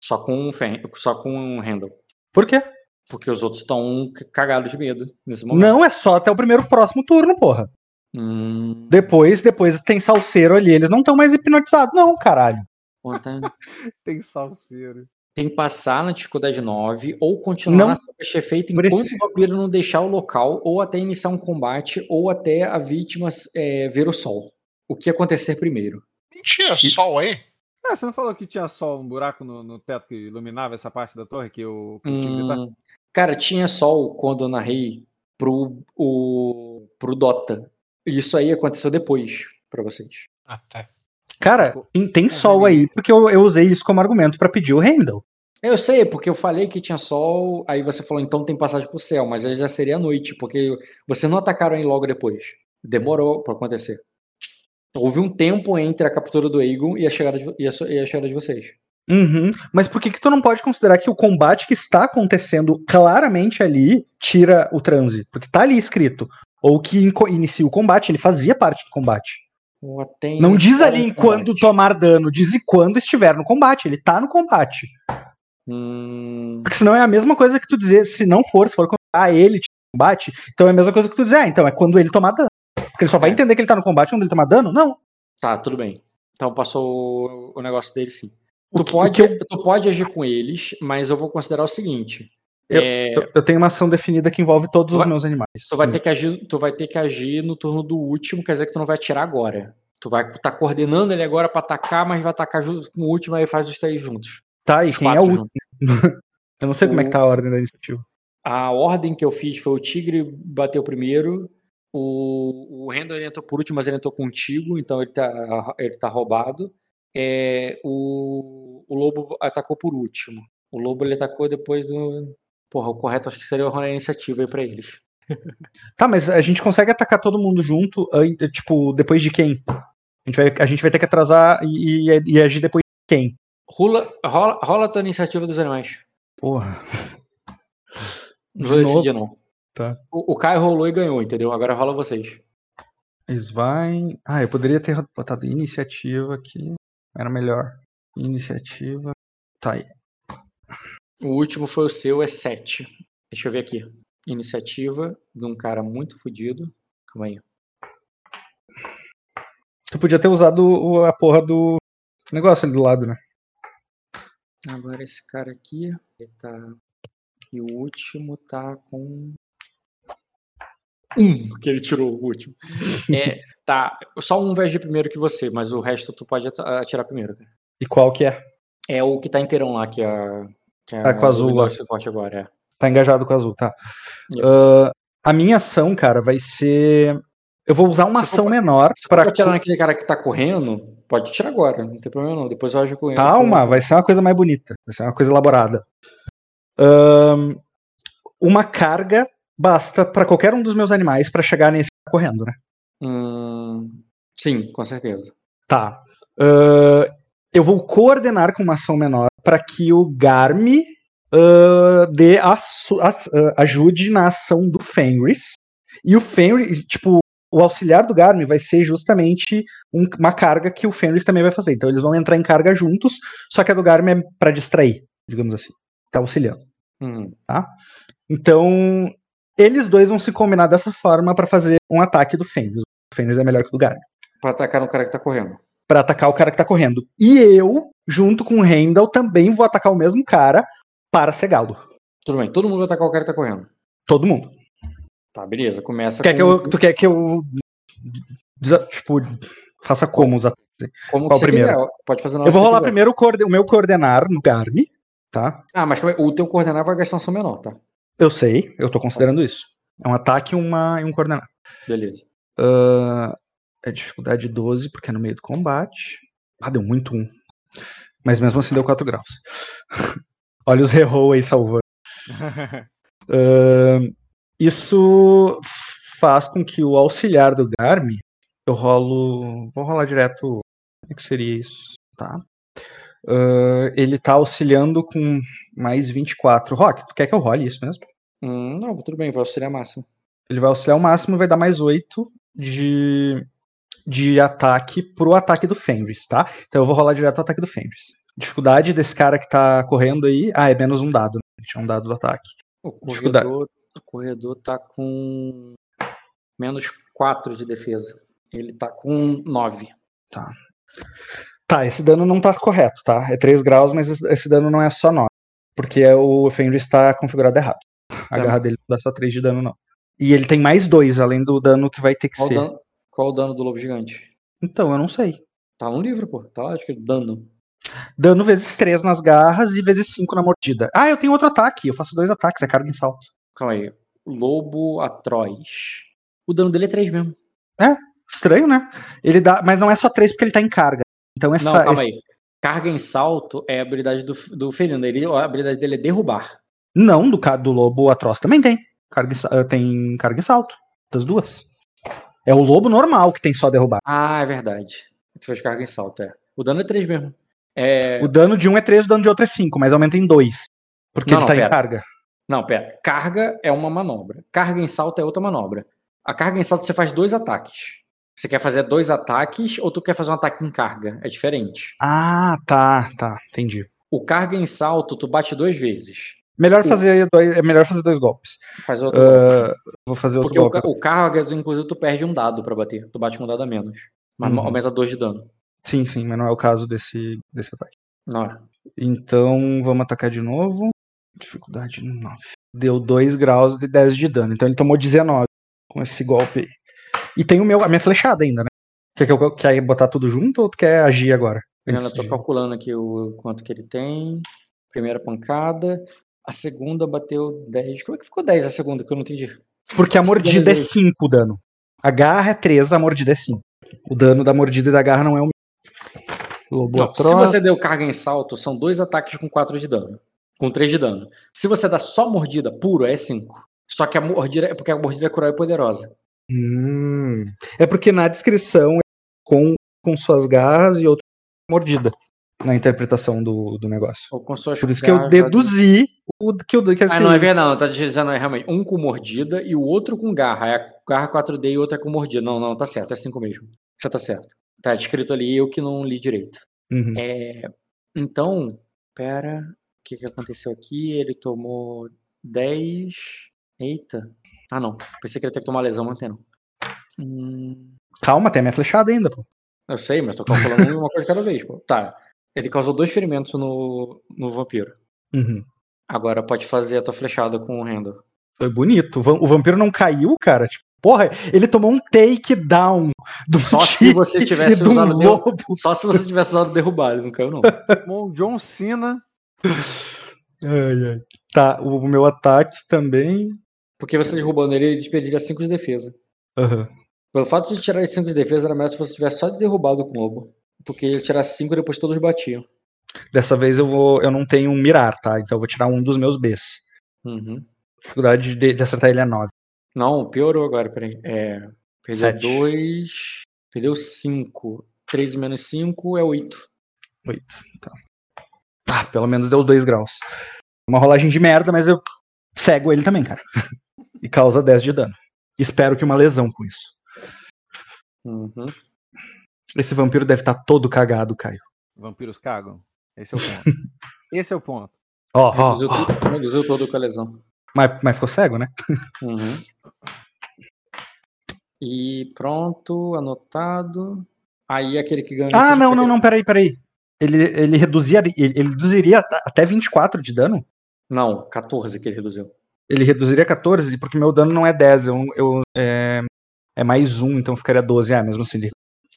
Só com um só com um handle. Por quê? Porque os outros estão cagados de medo nesse momento. Não, é só até o primeiro próximo turno, porra. Hum, Depois, depois tem salseiro ali, eles não estão mais hipnotizados, não, caralho. Tem salseiro. Tem que passar na dificuldade 9 ou continuar Não na este efeito enquanto precisa. o vampiro não deixar o local, ou até iniciar um combate, ou até a vítima é, ver o sol. O que acontecer primeiro. Não tinha sol aí? Ah, você não falou que tinha só um buraco no, no teto que iluminava essa parte da torre que o, tá? Hum, cara, tinha sol quando eu narrei pro, o, pro Dota. Isso aí aconteceu depois pra vocês. Até. Cara, tem, tem sol aí, porque eu, eu usei isso como argumento pra pedir o Handle. Eu sei, porque eu falei que tinha sol, aí você falou, então tem passagem pro céu, mas aí já seria noite, porque vocês não atacaram aí logo depois. Demorou pra acontecer. Houve um tempo entre a captura do Aegon e a chegada de, e a, e a chegada de vocês. Uhum. Mas por que, que tu não pode considerar que o combate que está acontecendo claramente ali tira o transe? Porque tá ali escrito. Ou que inicia o combate, ele fazia parte do combate. Não diz ali enquanto combate. tomar dano, diz e quando estiver no combate. Ele tá no combate. Hum, Porque senão é a mesma coisa que tu dizer, se não for, se for ah, ele o combate, então é a mesma coisa que tu dizer, ah, então é quando ele tomar dano. Porque ele só vai É. entender que ele tá no combate quando ele tomar dano? Não. tá, tudo bem. Então passou o, negócio dele sim. Tu que- pode, que tu pode agir com eles, mas eu vou considerar o seguinte. Eu- é, Eu, tenho uma ação definida que envolve todos os meus animais. Tu vai ter que agir, tu vai ter que agir no turno do último, quer dizer que tu não vai atirar agora. Tu vai estar coordenando ele agora pra atacar, mas vai atacar junto com o último aí faz os três juntos. Tá, e Os quem é o juntos. Eu não sei como é que tá a ordem da iniciativa. A ordem que eu fiz foi o tigre bateu primeiro, o, o Randall entrou por último, mas ele entrou contigo, então ele tá, ele tá roubado. É, o, o lobo atacou por último. O lobo ele atacou depois do. Porra, o correto acho que seria rolar a iniciativa aí pra eles. Tá, mas a gente consegue atacar todo mundo junto, tipo, depois de quem? A gente vai, a gente vai ter que atrasar e, e- e agir depois de quem? Rola, rola, rola a tua iniciativa dos animais. Porra. Não De vou novo? decidir, não. Tá. O, o Caio rolou e ganhou, entendeu? Agora rola vocês. Svein. Ah, eu poderia ter botado iniciativa aqui. Era melhor. Iniciativa. Tá aí. O último foi o seu, é 7. Deixa eu ver aqui. Iniciativa de um cara muito fodido. Calma aí. Tu podia ter usado a porra do negócio ali do lado, né? Agora esse cara aqui, ele tá. E o último tá com. Um, que ele tirou o último. É, tá. Só um vai agir primeiro que você, mas o resto tu pode at- atirar primeiro, cara. E qual que é? É o que tá inteirão lá, que é. É Tá com azul lá. agora, é. Tá engajado com o azul, tá. Ah, a minha ação, cara, vai ser. Eu vou usar uma Se ação menor for pra pra. atirar naquele cara que tá correndo, pode tirar agora, não tem problema não. Depois eu ajo com ele. Calma, com- vai ser uma coisa mais bonita. Vai ser uma coisa elaborada. Ahn, uma carga basta pra qualquer um dos meus animais pra chegar nesse que tá correndo, né? Hum, sim, com certeza. Tá. Ahn, eu vou coordenar com uma ação menor para que o Garmi ah, dê a as- ah, ajude na ação do Fenris. E o Fenris, tipo, o auxiliar do Garmi vai ser justamente um- uma carga que o Fenris também vai fazer. Então eles vão entrar em carga juntos, só que a do Garmi é pra distrair, digamos assim. Tá auxiliando. Hum, Então, eles dois vão se combinar dessa forma para fazer um ataque do Fenris. O Fenris é melhor que o do Garmi. pra atacar no cara que tá correndo. Pra atacar o cara que tá correndo. E eu, junto com o Randall, também vou atacar o mesmo cara para cegá-lo. Tudo bem, todo mundo vai atacar o cara que tá correndo. Todo mundo. Tá, beleza. Começa Tu quer, com... que eu, tu quer que eu. Tipo, faça como os ataques? Como qual você primeiro? quiser. Pode fazer na Eu vou rolar quiser. primeiro o, o meu coordenar no Garmi, tá? Ah, mas o teu coordenar vai gastar um ação menor, tá? Eu sei, eu tô considerando isso. É um ataque e, uma, e um coordenar. Beleza. Ah, é dificuldade 12, porque é no meio do combate. Ah, deu muito um. Mas mesmo assim deu 4 graus. Olha os reroll aí salvando. Ahn, isso faz com que o auxiliar do Garmi, eu rolo. Vou rolar direto. Como é que seria isso? Tá. Ahn, ele tá auxiliando com mais 24. Rock, tu quer que eu role isso mesmo? Hum, não, tudo bem, vou auxiliar máximo. Ele vai auxiliar o máximo e vai dar mais 8 de, de ataque pro ataque do Fenris, tá? Então eu vou rolar direto o ataque do Fenris. Dificuldade desse cara que tá correndo aí. Ah, é menos um dado. Né? Tinha um dado do ataque. O corredor, o corredor tá com menos 4 de defesa. Ele tá com 9. Tá, esse dano não tá correto, tá? É 3 graus, mas esse dano não é só 9. Porque é o Fenris tá configurado errado. A Tá. garra dele não dá só 3 de dano, não. E ele tem mais 2, além do dano que vai ter que Qual, ser. dano, qual o dano do lobo gigante? Então, eu não sei. Tá no livro, pô. Tá lá escrito dano. Dano vezes 3 nas garras e vezes 5 na mordida. Ah, eu tenho outro ataque. Eu faço dois ataques, é carga em salto. Calma aí. Lobo atroz. O dano dele é 3 mesmo. Estranho, né? Ele dá, mas não é só 3 porque ele tá em carga. Então essa Não, calma aí. Carga em salto é a habilidade do, do felino. Ele, a habilidade dele é derrubar. não do do lobo atroz também tem. Carga eh, tem carga em salto das duas. É o lobo normal que tem só derrubar. Ah, é verdade. Tu fez carga em salto, é. O dano é 3 mesmo. É... O dano de um é 3, o dano de outro é 5, mas aumenta em 2. Porque Não, ele não, tá em pera. carga. Não, pera. Carga é uma manobra. Carga em salto é outra manobra. A carga em salto você faz dois ataques. Você quer fazer dois ataques ou tu quer fazer um ataque em carga? É diferente. Ah, tá, tá, entendi. O carga em salto, tu bate duas vezes. Melhor fazer dois, é melhor fazer dois golpes. Faz outro golpe. Ah, vou fazer outro Porque o, golpe. ca- o carga, inclusive, tu perde um dado pra bater. Tu bate com um dado a menos. Mas Uhum. aumenta dois de dano. Sim, sim, mas não é o caso desse, desse ataque. Não é. Então, vamos atacar de novo. Dificuldade 9. Deu 2 graus de 10 de dano. Então ele tomou 19 com esse golpe aí. E tem o meu, a minha flechada ainda, né? Quer, que eu, quer botar tudo junto ou tu quer agir agora? Eu Antes ainda tô de- calculando aqui o quanto que ele tem. Primeira pancada. A segunda bateu 10. Como é que ficou 10 a segunda? Que eu não entendi. Porque a mordida é dano aí. 5 o dano. A garra é 3, a mordida é 5. O dano da mordida e da garra não é o mesmo. Lobo Não, se você deu carga em salto, são dois ataques com 4 de dano. Com 3 de dano. Se você dá só mordida puro, é 5. Só que a mordida é porque a mordida é cruel e poderosa. Hum. É porque na descrição é com, com suas garras e outra mordida. Na interpretação do, do negócio. Por isso que eu garras- deduzi o que o que Ah, esse- não, é verdade, não. Tá dizendo é, realmente um com mordida e o outro com garra. É garra 4D e o outro é com mordida. Não, não, tá certo, é 5 mesmo. Você tá certo. Tá escrito ali, eu que não li direito. Uhum. É, então, pera, o que, que aconteceu aqui? Ele tomou 10. Eita. Ah, não. Pensei que ele ia ter que tomar lesão, mas não tem não. Hum, Calma, tem a minha flechada ainda, pô. eu sei, mas tô calculando uma coisa de cada vez, pô. Tá. Ele causou dois ferimentos no, no vampiro. Uhum. Agora pode fazer a tua flechada com o Randall. Foi bonito. O va- o vampiro não caiu, cara. Tipo, porra, ele tomou um takedown do Só se você tivesse de um usado deu- lobo. Só se você tivesse usado derrubar, ele não caiu, não. Um John Cena. Ai, ai. Tá, o meu ataque também. Porque você derrubando ele, ele desperdiria 5 de defesa. Aham. Pelo fato de tirar 5 de defesa, era melhor se você tivesse só derrubado com o lobo. Porque ele tirar 5 e depois todos batiam. Dessa vez eu vou. Eu não tenho um mirar, tá? Então eu vou tirar um dos meus Bs. Uhum. Dificuldade de, de acertar ele é 9. Não, piorou agora, peraí. É, perdeu Sete. 2. Perdeu 5. 3 menos 5 é 8. Ah, pelo menos deu 2 graus. Uma rolagem de merda, mas eu cego ele também, cara. e causa 10 de dano. Espero que uma lesão com isso. Uhum. Esse vampiro deve estar todo cagado, Caio. Vampiros cagam. Esse é o ponto. Esse é o ponto. Ó, ó, Reduziu, ó. tudo- reduziu todo com a lesão. Mas, mas ficou cego, né? Uhum. E pronto, anotado. Aí aquele que ganhou. Ah, não, não, não, peraí, peraí. Ele, ele reduzia. Ele, ele reduziria at- até 24 de dano? Não, 14 que ele reduziu. Ele reduziria 14, porque meu dano não é 10, eu, eu, é, é mais 1, então ficaria 12. Ah, mesmo assim. ele-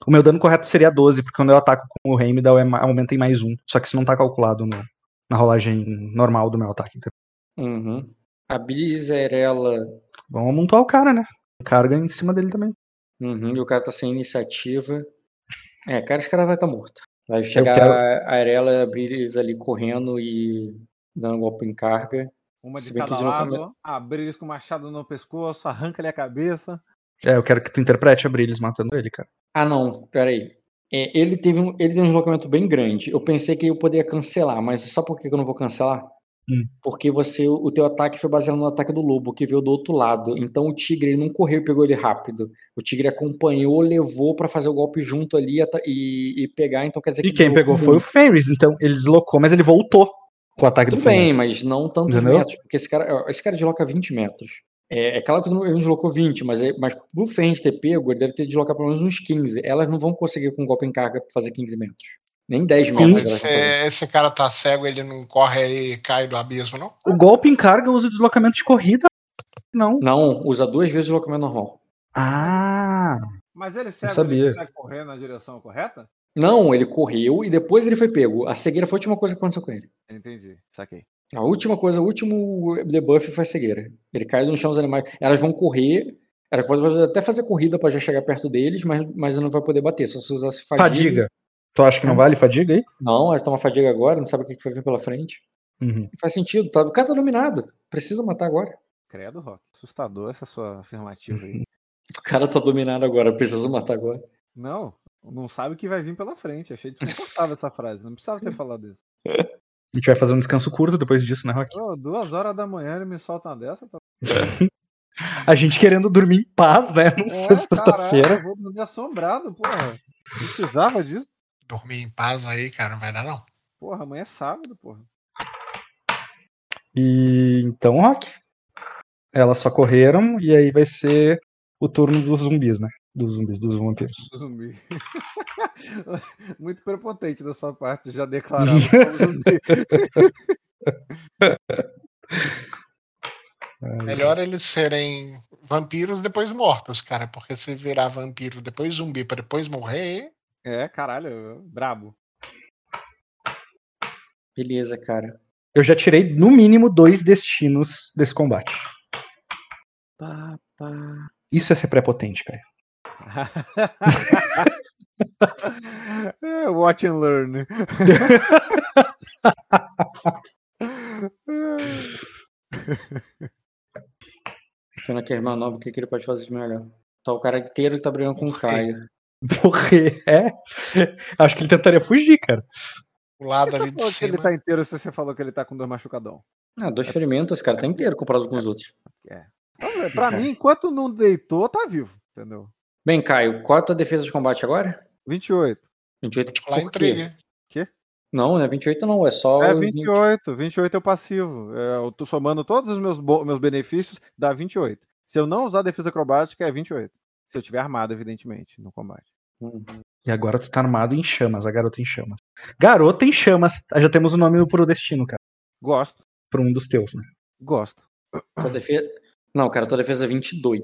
O meu dano correto seria 12, porque quando eu ataco com o Heimdall é aumenta em mais 1. Só que isso não tá calculado no- na rolagem normal do meu ataque. Uhum. A Bizerela. vamos amontoar o cara, né? Carga em cima dele também. Uhum, e o cara tá sem iniciativa. É, cara, esse cara vai estar morto. Vai chegar quero- a Arela e a Brilis ali correndo e dando golpe em carga. Uma de cada deslocamento- lado, abrir eles com o machado no pescoço, arranca-lhe a cabeça. É, eu quero que tu interprete a Brilhos matando ele, cara. Ah, não, peraí. É, ele, teve um, ele tem um deslocamento bem grande. Eu pensei que eu poderia cancelar, mas sabe por que eu não vou cancelar? Hum. Porque você, o teu ataque foi baseado no ataque do lobo, que veio do outro lado. Então o tigre ele não correu e pegou ele rápido. O tigre acompanhou, levou pra fazer o golpe junto ali e, e pegar. Então quer dizer E que quem durou pegou foi o. Fenris, então ele deslocou, mas ele voltou com o ataque do Tudo bem, mas não tantos Entendeu? metros. Porque esse cara, esse cara desloca 20 metros. É, é claro que ele não deslocou 20, mas, é, mas pro Fenris ter pego, ele deve ter deslocado pelo menos uns 15. Elas não vão conseguir com um golpe em carga fazer 15 metros. Nem 10 metros. Esse, esse cara tá cego, ele não corre aí e cai do abismo, não? O golpe em carga usa deslocamento de corrida? Não. Não, usa duas vezes o deslocamento normal. Ah, Mas ele cego, sabia. ele consegue correr na direção correta? Não, ele correu e depois ele foi pego. A cegueira foi a última coisa que aconteceu com ele. Entendi, saquei. A última coisa, o último debuff foi a cegueira. Ele caiu no chão dos animais. Elas vão correr. Elas podem até fazer corrida pra já chegar perto deles, mas, mas não vai poder bater. Só se usasse fadiga. fadiga. Tu acha que não É. vale fadiga aí? Não, elas estão fadiga agora, não sabe o que que vai vir pela frente. Uhum. Não faz sentido. Tá, o cara tá dominado. Precisa matar agora. Credo, Rock. Assustador essa sua afirmativa aí. O cara tá dominado agora, precisa matar agora. Não, não sabe o que vai vir pela frente. Achei desconfortável essa frase. Não precisava ter falado isso. A gente vai fazer um descanso curto depois disso, né, Rock? Ô, duas horas da manhã ele me solta uma dessa. Tá... A gente querendo dormir em paz, né? Não sei, É, sexta-feira. vou dormir assombrado, porra. Precisava disso? Dormir em paz aí, cara, não vai dar não. Porra, amanhã é sábado, porra. E então, Rock. Elas só correram e aí vai ser o turno dos zumbis, né? Dos zumbis, dos vampiros. Zumbi. Muito prepotente da sua parte, já declarado como zumbi. Melhor eles serem vampiros depois mortos, cara, porque se virar vampiro depois zumbi pra depois morrer, É, caralho, brabo. Beleza, cara. Eu já tirei no mínimo dois destinos desse combate. Pá, pá. Isso é ser prepotente, cara. É, watch and learn. Tendo aqui a irmã nova, o que, que ele pode fazer de melhor? Tá o cara inteiro que tá brigando com o Caio. Morrer, é? Acho que ele tentaria fugir, cara. o lado que ali de que ele cima. tá inteiro se você falou que ele tá com dois machucadão? Ah, dois ferimentos, esse cara tá inteiro comparado com os outros. Então, é, pra mim, enquanto não deitou, tá vivo. Entendeu? Bem, Caio, qual é a tua defesa de combate agora? 28. 28 Particular por quê? intriga. Não, não é 28 não, é só É o 20. 28. 28 é o passivo. É, eu tô somando todos os meus, meus benefícios, dá 28. Se eu não usar defesa acrobática, é 28. Se eu tiver armado, evidentemente, no combate. Hum. E agora tu tá armado em chamas, a garota em chamas. Garota em chamas. Já temos o nome pro destino, cara. Gosto. Pra um dos teus, né? Gosto. Tua defesa... Não, cara, tua defesa é 22.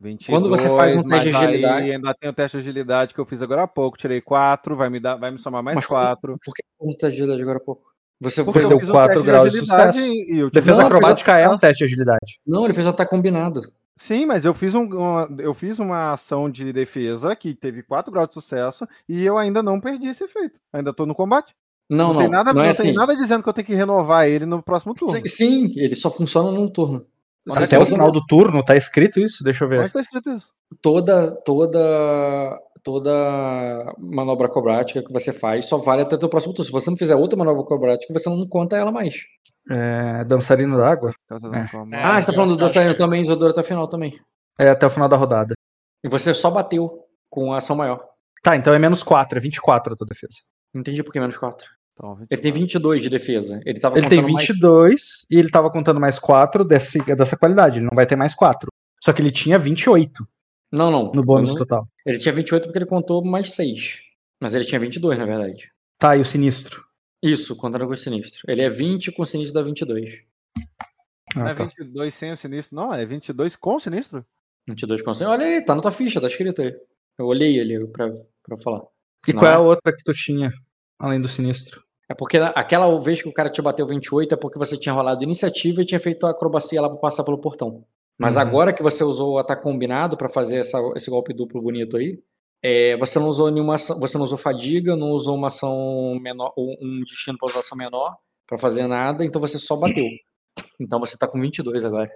22, Quando você faz um teste de agilidade- ainda tem o teste de agilidade que eu fiz agora há pouco. Tirei 4, vai me, dar, vai me somar mais Mas 4. Por que você tá de agilidade agora há pouco? Você Porque fez o... fiz um quatro teste de graus de agilidade sucesso. e Defesa Não, acrobática é um teste de agilidade. Não, ele fez o ataque combinado. Sim, mas eu fiz, um, uma, eu fiz uma ação de defesa que teve 4 graus de sucesso e eu ainda não perdi esse efeito. Ainda tô no combate. Não, não, tem nada, não é não assim. tem nada dizendo que eu tenho que renovar ele no próximo turno. Sim, sim, ele só funciona num turno. Mas Até o você- final do turno, tá escrito isso? Deixa eu ver. Onde tá escrito isso? toda toda toda manobra acrobática que você faz só vale até o próximo turno. Se você não fizer outra manobra acrobática, você não conta ela mais. É, dançarino da água? Casa É. do combate. ah, você tá falando do dançarino também, Isadora até o final também. É até o final da rodada. E você só bateu com a ação maior. Tá, então é menos 4, é 24 a tua defesa. Entendi por que menos 4. Então, 24. Ele tem 22 de defesa. Ele tava Ele tem contando mais- 22 e ele tava contando mais 4 desse, dessa qualidade. Ele não vai ter mais 4. Só que ele tinha 28 Não, não. no bônus Não- total. Ele tinha 28 porque ele contou mais 6. Mas ele tinha 22, na verdade. Tá, e o sinistro? Isso, contando com o sinistro. Ele é 20 com o sinistro dá 22. Não Ah, é tá. 22 sem o sinistro, não? É 22 com o sinistro? 22 com o sinistro. Olha aí, tá na tua ficha, tá escrito aí. Eu olhei ali pra, pra falar. E Não qual é é? a outra que tu tinha, além do sinistro? É porque aquela vez que o cara te bateu 28 é porque você tinha rolado iniciativa e tinha feito a acrobacia lá pra passar pelo portão. Mas Uhum. agora que você usou o ataque combinado pra fazer essa- esse golpe duplo bonito aí, é, você não usou nenhuma ação, você não usou fadiga, não usou uma ação menor, um destino pra usar ação menor pra fazer nada, então você só bateu. Então você tá com 22 agora.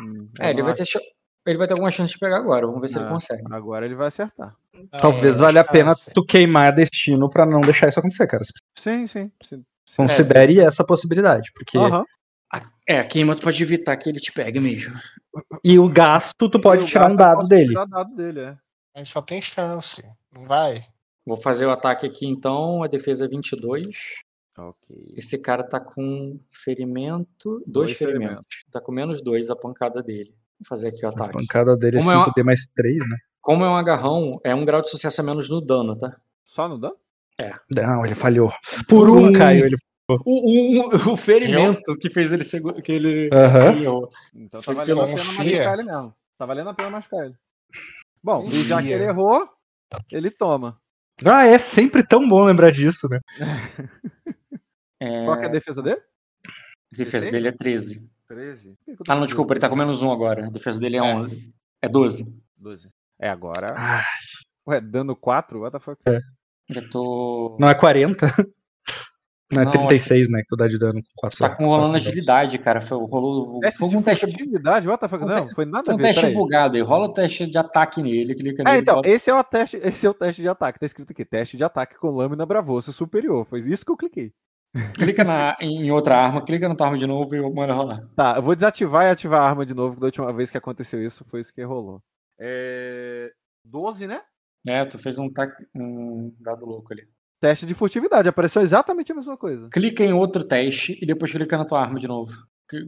Hum, É, ele vai, ter, ele vai ter alguma chance de pegar agora. Vamos ver se ele Ah. consegue. Agora ele vai acertar. Talvez eu valha a acho pena que- tu queimar destino pra não deixar isso acontecer, cara. Sim, sim. sim. Considere essa possibilidade, porque Aham. É, a queima tu pode evitar que ele te pegue mesmo. e o gasto tu pode tirar um dado dele. tirar dado dele, é. Mas só tem chance. Não vai? Vou fazer o ataque aqui então, a defesa é 22. Ok. Esse cara tá com ferimento, dois, Dois ferimentos. ferimentos. Tá com menos dois a pancada dele. Vou fazer aqui o A ataque. pancada dele é Como é uma- 5D mais 3, né? Como é um agarrão, é um grau de sucesso a menos no dano, tá? Só no dano? Não, ele falhou. Por um, Caio. Ele... O, o- o ferimento que fez ele segu- que ele errou. Então tá valendo a pena machucar ele mesmo. Tá valendo a pena machucar ele. Bom, e já que ele errou, ele toma. Ah, é sempre tão bom lembrar disso, né? É, Qual que é a defesa dele? a defesa dele é 13. 13. Ah, não, desculpa, ele tá com menos um agora. A defesa dele é É. 11. É 12. 12. É agora. Ah, Ué, dano 4? What the fuck? Eu tô. não é 40? Não é Não, 36, né? Que tu dá de dano com 4 Tá com rolando agilidade, cara. Foi, rolou, Teste foi de um teste, furtividade? What the fuck? Não, foi nada foi a um teste bugado aí. Rola o teste de ataque nele, clica É, nele. então, bota- esse é o teste, esse é o teste de ataque. Tá escrito aqui, teste de ataque com lâmina bravoso superior. Foi isso que eu cliquei. Clica na, em outra arma, clica na tua arma de novo e manda rolar. Tá, eu vou desativar e ativar a arma de novo, que da última vez que aconteceu isso foi isso que rolou. É... 12, né? É, tu fez um, tac- um dado louco ali. Teste de furtividade, apareceu exatamente a mesma coisa. Clica em outro teste e depois clica na tua arma de novo.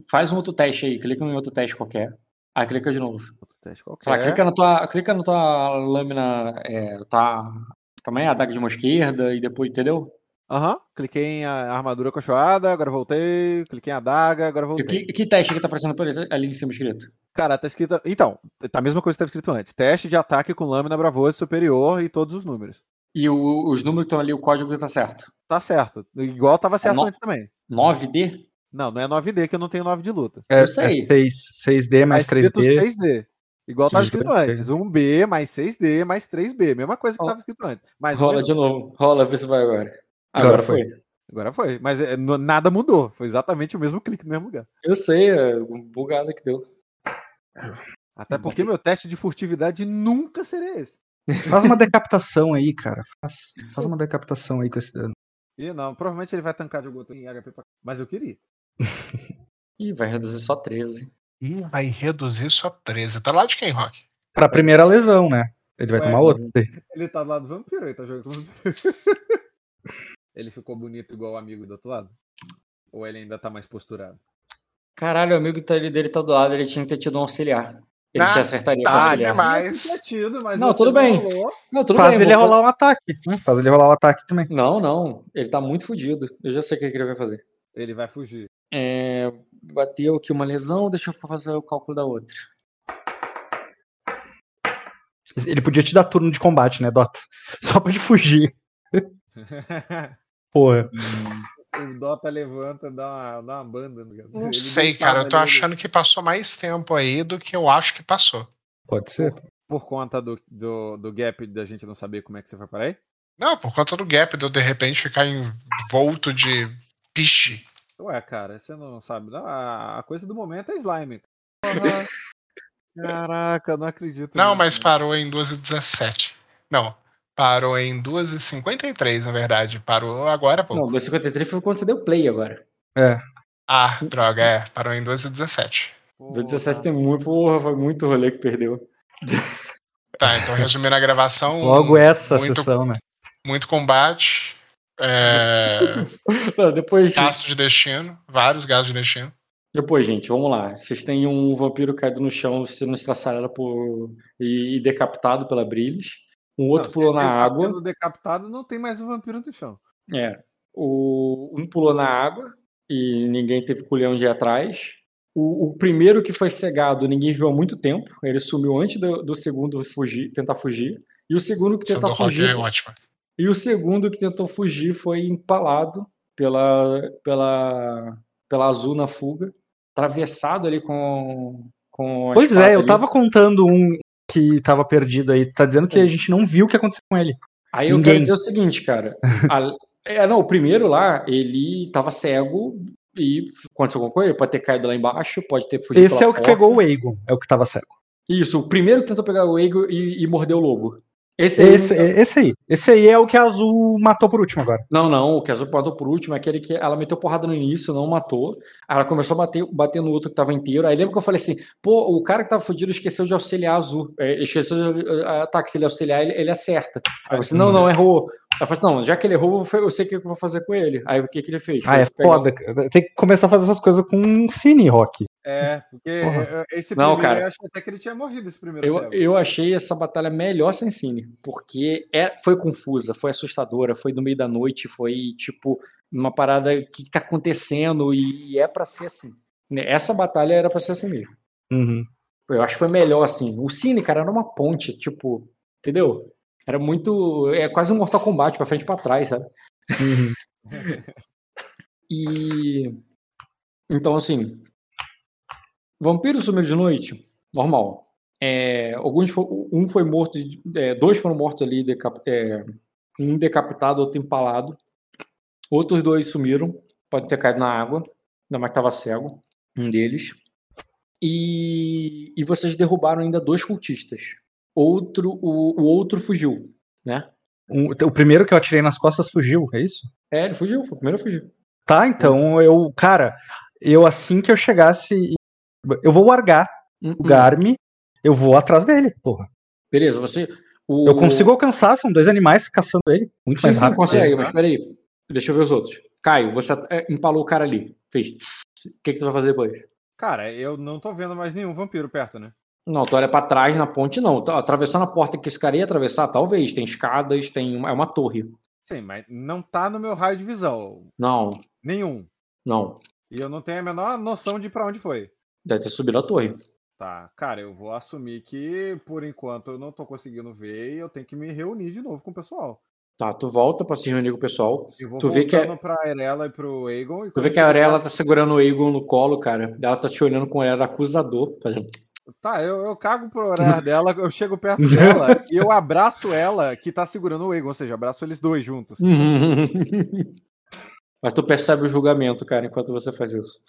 Faz um outro teste aí, clica em outro teste qualquer. Aí clica de novo. Outro teste lá, qualquer. clica na tua, clica na tua lâmina, é, tá, calma aí, adaga de mão esquerda e depois, entendeu? Aham, cliquei em a- armadura cochoada, agora voltei. Cliquei em adaga, agora voltei. que, que teste que tá aparecendo ali em cima escrito? Cara, tá escrito. Então, tá a mesma coisa que estava escrito antes. Teste de ataque com lâmina bravosa superior e todos os números. E o- os números que estão ali, o código tá certo. Tá certo. Igual tava certo no- antes também. 9D? Não, não é 9D, que eu não tenho 9 de luta. É, Eu sei. é 6, 6D mais Tá escrito 3D. 3D. Igual tava 3D. escrito antes. 1B mais 6D mais 3B. Mesma coisa que tava escrito antes. Mas Rola de novo. Rola, vê se vai agora. Agora, Agora foi. foi. Agora foi. Mas é, nada mudou. Foi exatamente o mesmo clique no mesmo lugar. Eu sei, é um bugado que deu. Até porque meu teste de furtividade nunca seria esse. Faz uma decapitação aí, cara. Faz, faz uma decapitação aí com esse dano. E não, provavelmente ele vai tancar de algum outro em HP pra... Mas eu queria. Ih, vai reduzir só 13. Ih, vai reduzir só 13. Tá lá de quem, Rock? Pra primeira lesão, né? Ele vai Ué, tomar outra. Ele tá do lado do vampiro, ele tá jogando com o vampiro. ele ficou bonito igual o amigo do outro lado? Ou ele ainda tá mais posturado? Caralho, o amigo tá- dele tá do lado, ele tinha que ter tido um auxiliar. Ele Ah, te acertaria com tá auxiliar. demais. Tinha tido, mas Não, tudo bem. rolou. Não, tudo Faz bem. ele rolar um ataque. né? Faz ele rolar um ataque também. Não, não. Ele tá muito fudido. Eu já sei o que ele vai fazer. Ele vai fugir. É, bateu aqui uma lesão, deixa eu fazer o cálculo da outra. Ele podia te dar turno de combate, né, Dota? Só pra ele fugir. Porra. O Dota levanta, dá uma, dá uma banda. no cara. Não Ele sei, cara. Eu tô ali, achando que passou mais tempo aí do que eu acho que passou. Pode ser. Por conta do, do, do gap da gente não saber como é que você vai parar aí? Não, por conta do gap, de eu de repente ficar envolto de piche. Ué, cara, você não sabe. Não, a, a coisa do momento é slime. Caraca, não acredito. Não, nisso, mas né? parou em 2h17. Não, parou em 2h53, na verdade. Parou agora, pô. Não, 253 foi quando você deu play agora. É. Ah, droga, é. Parou em 2h17. Porra. 217 tem muito, porra, foi muito rolê que perdeu. Tá, então resumindo a gravação. Logo essa muito, sessão, né? Muito combate. É, Não, depois, gasto de destino. Vários gastos de destino. depois, gente, vamos lá. Vocês têm um vampiro caído no chão, sendo estraçalhado por e, decapitado pela Brilis. Um outro Não, pulou na tá água. sendo decapitado, não tem mais um vampiro no chão. É. O, um pulou na água e ninguém teve culhão de ir atrás. O, o primeiro que foi cegado, ninguém viu há muito tempo. Ele sumiu antes do, do segundo fugir, tentar fugir. E o segundo que rock fugir. é ótima. E o segundo que tentou fugir foi empalado pela, pela, pela azul na fuga, atravessado ali com. com Pois é, eu ali. tava contando um que tava perdido aí. Tá dizendo que a gente não viu o que aconteceu com ele. Aí eu Ninguém. quero dizer o seguinte, cara. A- é, não, o primeiro lá, ele tava cego e aconteceu alguma coisa, ele pode ter caído lá embaixo, pode ter fugido Esse é o que porta. pegou o Aegon, é o que tava cego. Isso, o primeiro que tentou pegar o Ego e, e mordeu o lobo. Esse aí. Esse, esse aí. Esse aí é o que a Azul matou por último agora. Não, não, o que a Azul matou por último é aquele que ela meteu porrada no início, não matou. Aí ela começou a bater, bater no outro que tava inteiro. Aí lembra que eu falei assim: pô, o cara que tava fudido esqueceu de auxiliar a Azul. É, esqueceu de. ah, Tá, se ele auxiliar, ele, ele acerta. Aí você, não, não, errou. Ela falou assim: não, já que ele errou, eu sei o que eu vou fazer com ele. Aí o que, que ele fez? Ah, é Foi pegar- foda. cara. Tem que começar a fazer essas coisas com um cine, Rock. É, porque Porra. esse Não, primeiro, cara. eu acho até que ele tinha morrido esse primeiro. Eu, eu achei essa batalha melhor sem cine, porque é, foi confusa, foi assustadora, foi no meio da noite, foi tipo uma parada que tá acontecendo e é pra ser assim. Né, Essa batalha era pra ser assim mesmo. Uhum. Eu acho que foi melhor assim. O cine, cara, era uma ponte, tipo, entendeu? Era muito, é quase um Mortal Kombat pra frente e pra trás, sabe? Uhum. E então assim, vampiro sumiu de noite, normal. É, alguns um foi morto, é, dois foram mortos ali, decap- é, um decapitado, outro empalado. Outros dois sumiram, podem ter caído na água, ainda mais que estava cego, um deles. E, e vocês derrubaram ainda dois cultistas. Outro, o, o outro fugiu, né? Um- o primeiro que eu atirei nas costas fugiu, é isso? É, ele fugiu, foi o primeiro a fugir. Tá, então eu, cara, eu assim que eu chegasse, eu vou largar Hum, o hum. Garmi, eu vou atrás dele, porra. Beleza, você. O... Eu consigo alcançar, são dois animais caçando ele. Muito Sim, mais sim, rápido. consegue, né? mas peraí. Deixa eu ver os outros. Caio, você é, empalou o cara ali. Fez. tss. O que, que tu vai fazer depois? Cara, eu não tô vendo mais nenhum vampiro perto, né? Não, tu olha pra trás na ponte, não. Tá, Atravessando a porta que esse cara ia atravessar, talvez. Tem escadas, tem uma, é uma torre. Sim, mas não tá no meu raio de visão. Não, Nenhum. não. E eu não tenho a menor noção de pra onde foi. Deve ter subido a torre. Tá, cara, eu vou assumir que por enquanto eu não tô conseguindo ver e eu tenho que me reunir de novo com o pessoal. Tá, tu volta pra se reunir com o pessoal. Eu vou Tu vê que é- pra Arela e pro Aegon. E Tu vê que a lá- tá segurando o Egon no colo, cara. Ela tá te olhando com um olhar acusador, fazendo. Tá, eu, eu cago pro olhar dela, eu chego perto dela e eu abraço ela que tá segurando o Aegon, ou seja, abraço eles dois juntos. Mas tu percebe o julgamento, cara, enquanto você faz isso.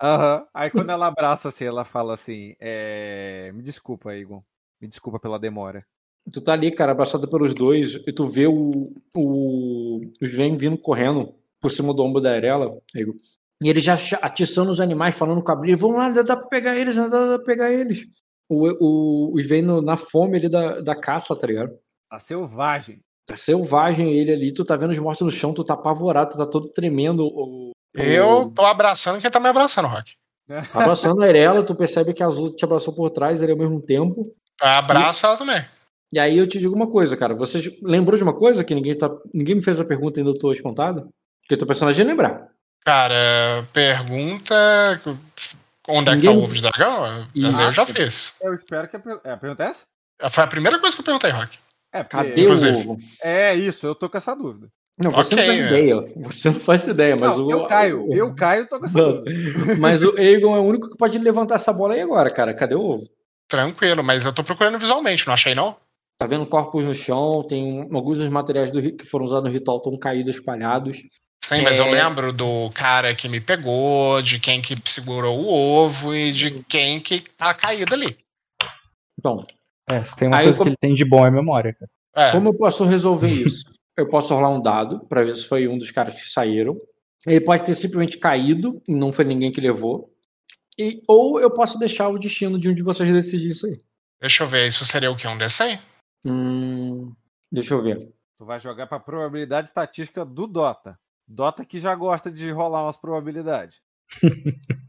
Aham. Aí quando ela abraça assim, ela fala assim: é... Me desculpa, Aegon. Me desculpa pela demora. Tu tá ali, cara, abraçado pelos dois, e tu vê o, o, os Vem vindo correndo por cima do ombro da Arela, Igor. E ele já atiçando os animais, falando com a Brilha, vamos lá, dá, dá pra pegar eles, dá, dá pra pegar eles. O, o, os Vem no- na fome ali da, da caça, tá ligado? A selvagem. Tá selvagem ele ali, tu tá vendo os mortos no chão, tu tá apavorado, tu tá todo tremendo. O, o- Eu tô abraçando quem tá me abraçando, Rock. Tá abraçando a Arela, tu percebe que a Azul te abraçou por trás ali ao mesmo tempo. Abraça ela também. E aí eu te digo uma coisa, cara. Você lembrou de uma coisa que ninguém, tá, ninguém me fez a pergunta e ainda eu tô espantado? Que teu personagem ia lembrar. Cara, pergunta. Onde é que tá Ninguém- o ovo de dragão? Isso. Eu já fiz. Eu espero que a, é, a pergunta é essa? Foi a primeira coisa que eu perguntei, Rock. É, Cadê Inclusive. o ovo? é isso, eu tô com essa dúvida. Não, você Ok, não faz é. ideia. Você não faz ideia, mas Não, o. eu caio, eu caio e tô com essa Não. dúvida. Mas o Aegon é o único que pode levantar essa bola aí agora, cara. Cadê o ovo? Tranquilo, mas eu tô procurando visualmente, não achei não? Tá vendo corpos no chão, tem alguns dos materiais do, que foram usados no ritual estão caídos, espalhados. Sim, mas É. eu lembro do cara que me pegou, de quem que segurou o ovo e de quem que tá caído ali. Então, É, se tem uma coisa eu que ele tem de bom é memória, cara. É, Como eu posso resolver isso? Eu posso rolar um dado pra ver se foi um dos caras que saíram. Ele pode ter simplesmente caído e não foi ninguém que levou. E, ou eu posso deixar o destino de um de vocês decidir isso aí. deixa eu ver, isso seria o que? Um D100? Hum, deixa eu ver. Tu vai jogar pra probabilidade estatística do Dota. Dota que já gosta de rolar umas probabilidades.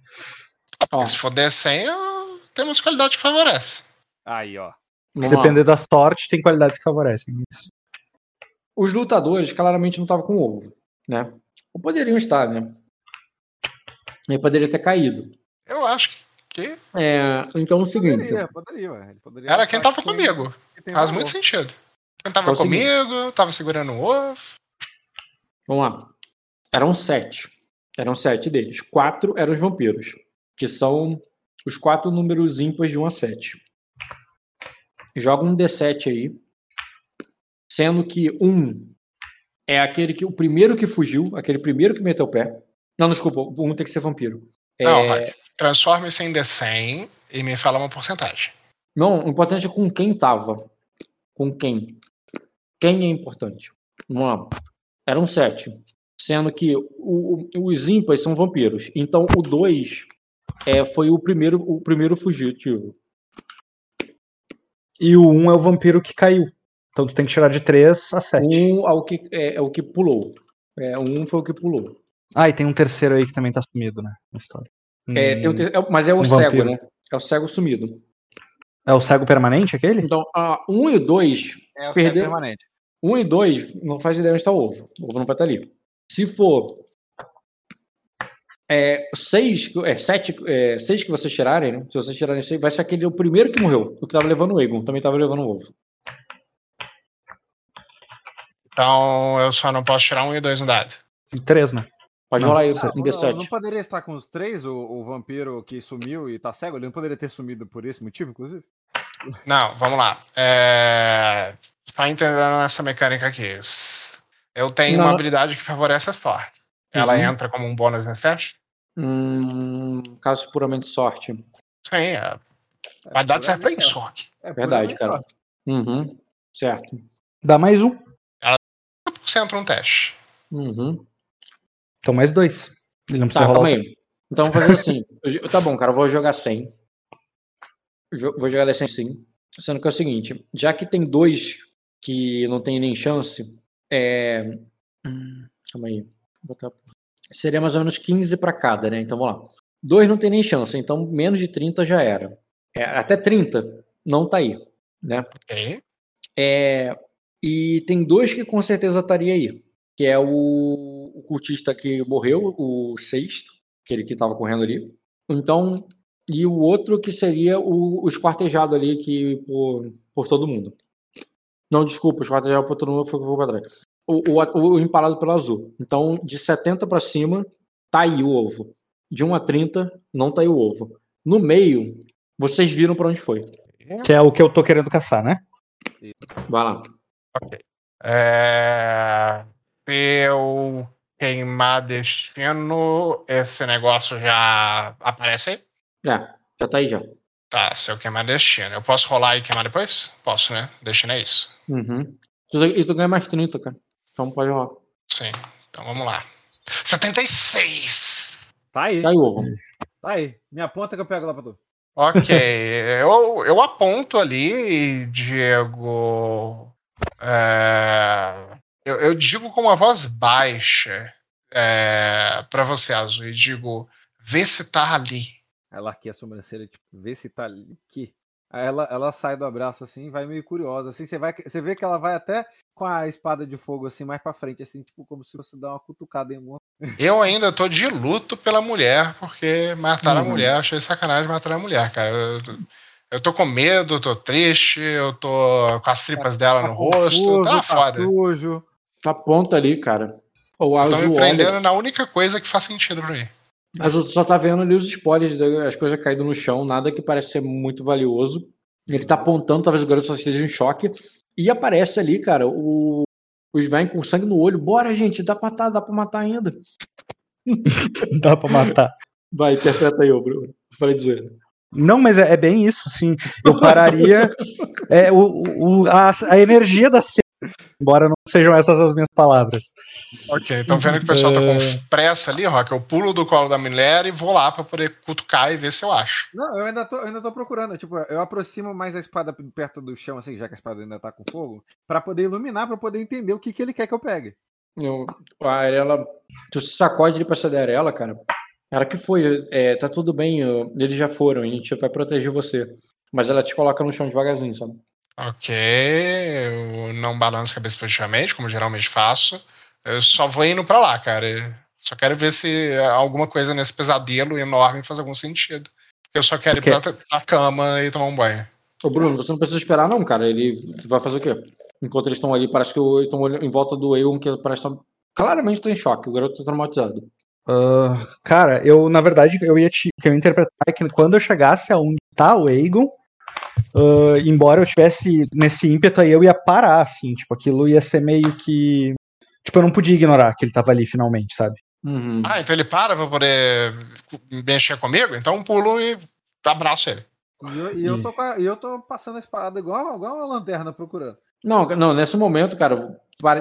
Ó, Se for D100, eu... temos qualidade que favorece. Aí, ó. Se depender da sorte, tem qualidades que favorecem. Isso. Os lutadores claramente não estavam com ovo, né? Ou poderiam estar, né? Ele poderia ter caído. Eu acho que É, então é o seguinte. Poderia, poderia, ué. Poderia era quem tava comigo. Faz valor. muito sentido. Quem tava Então é o seguinte. comigo, tava segurando o ovo. Vamos lá. Eram sete. Eram sete deles. Quatro eram os vampiros, que são os quatro números ímpares de 1 a 7. Joga um D7 aí, sendo que um é aquele que o primeiro que fugiu, aquele primeiro que meteu o pé. Não, desculpa, um tem que ser vampiro. Não, É, Rock. Transforme-se em D100 e me fala uma porcentagem. não, o importante é com quem tava. Com quem. quem é importante? Vamos lá. Eram sete. Sendo que o- o- os ímpares são vampiros. Então o dois é, foi o primeiro, o primeiro fugitivo. E o 1 é o vampiro que caiu. Então tu tem que tirar de 3 a 7. Um é o que, é, é o que pulou. É, um foi o que pulou. Ah, e tem um terceiro aí que também tá sumido, né? Na história. É, Hum, tem um ter- é mas é o um cego, vampiro. né? É o cego sumido. é o cego permanente aquele? Então, a um e dois É o Perdeu- cego permanente. Um e dois, não faz ideia onde está o ovo. O ovo não vai estar ali. Se for é, seis, que- é, sete, é, seis que vocês tirarem, né? Se vocês tirarem seis, vai ser aquele o primeiro que morreu. O que estava levando o Egon. Também estava levando o ovo. Então eu só não posso tirar um e dois no dado. Três, né? Pode Não, rolar aí um Não, não D7. poderia estar com os três, o, o vampiro que sumiu e tá cego? Ele não poderia ter sumido por esse motivo, inclusive? Não, vamos lá. É... Só entendendo essa mecânica aqui. Eu tenho Não. uma habilidade que favorece a sorte. Ela Uhum. entra como um bônus nesse teste? Hum, caso puramente sorte. Sim, é. Vai dar serve pra isso. É Verdade, cara. sorte. Uhum. Certo. Dá mais um. 50% no teste. Uhum. Então mais dois. Ele não precisa Tá, rolar. calma outro. aí. Então vamos fazer assim. Eu- tá bom, cara, eu vou jogar 100. Jo- Vou jogar 100 sim. Sendo que é o seguinte, já que tem dois que não tem nem chance, é... Calma aí. Botar- Seria mais ou menos 15 para cada, né? Então vamos lá. Dois não tem nem chance, então menos de 30 já era. É, até 30 não tá aí, né? É, e tem dois que com certeza estaria aí. Que é o, o cultista que morreu, o sexto, aquele que estava correndo ali. Então, e o outro que seria o, o esquartejado ali que, por, por todo mundo. Não, desculpa, o esquartejado por todo mundo foi o que foi pra trás. O, o, o empalado pelo azul. Então, de 70 para cima, tá aí o ovo. De 1 a 30, não tá aí o ovo. No meio, vocês viram para onde foi. Que é o que eu tô querendo caçar, né? Vai lá. Ok. É... Se eu queimar destino, esse negócio já aparece aí? É, já tá aí já. Tá, se eu queimar destino. Eu posso rolar e queimar depois? Posso, né? Destino é isso. Uhum. Tu- E tu ganha mais 30, cara. Então pode rolar. Sim. Então vamos lá. 76! Tá aí, Tá aí ovo. tá aí. Me aponta que eu pego lá pra tu. Ok. eu, eu aponto ali, Diego. é, eu, eu digo com uma voz baixa é, para você, Azul, e digo: vê se tá ali. Ela arqueia a sobrancelha, tipo, vê se tá ali. Aqui. Aí ela, ela sai do abraço assim e vai meio curiosa. Assim, você, vai, você vê que ela vai até com a espada de fogo assim, mais pra frente, assim, tipo, como se você dá uma cutucada em alguma. Eu ainda tô de luto pela mulher, porque mataram Uhum. a mulher. Achei sacanagem matar a mulher, cara. Eu, eu tô com medo, tô triste, eu tô com as tripas dela no rosto. Tá foda. sujo. Tá ponto ali, cara. O Tô me prendendo na única coisa que faz sentido pra mim. Azul tu só tá vendo ali os spoilers, das coisas caídas no chão, nada que parece ser muito valioso. Ele tá apontando, talvez o garoto só esteja em choque. E aparece ali, cara, o. O Sven com sangue no olho. Bora, gente, dá pra matar, dá pra matar ainda. Dá pra matar. Vai, interpreta aí, ô Bruno. Falei de zoeira. Não, mas é, é bem isso, sim. Eu pararia. é, o, o- a, a energia da cena, embora não sejam essas as minhas palavras. Ok, então vendo que o pessoal tá É. com pressa ali, Rock, eu pulo do colo da mulher e vou lá pra poder cutucar e ver se eu acho. Não, eu ainda tô, eu ainda tô procurando. Tipo, eu aproximo mais a espada perto do chão, assim, já que a espada ainda tá com fogo, pra poder iluminar, pra poder entender o que, que ele quer que eu pegue. Eu, a Arela, tu se sacode ali pra essa da Arela, cara. Cara, que foi? É, tá tudo bem, eu- eles já foram, a gente vai proteger você. Mas ela te coloca no chão devagarzinho, sabe? Ok, eu não balanço a cabeça positivamente, como geralmente faço. Eu só vou indo pra lá, cara. Só quero ver se alguma coisa nesse pesadelo enorme faz algum sentido. Eu só quero Ok. ir pra, pra cama e tomar um banho. Ô, Bruno, você não precisa esperar, não, cara. Ele vai fazer o quê? Enquanto eles estão ali, parece que eles estão olhando em volta do Egon, que parece que tá, claramente tá em choque. O garoto tá traumatizado. Ah, cara, eu, na verdade, eu ia te, o que eu ia interpretar é que quando eu chegasse aonde tá o Aegon, ah, embora eu tivesse nesse ímpeto aí, eu ia parar, assim, tipo, aquilo ia ser meio que. Tipo, eu não podia ignorar que ele tava ali finalmente, sabe? Uhum. Ah, então ele para pra poder mexer comigo? Então um pulo e abraço ele. E eu, e eu tô, com a- e eu tô passando a espada igual, igual uma lanterna procurando. Não, não, nesse momento, cara,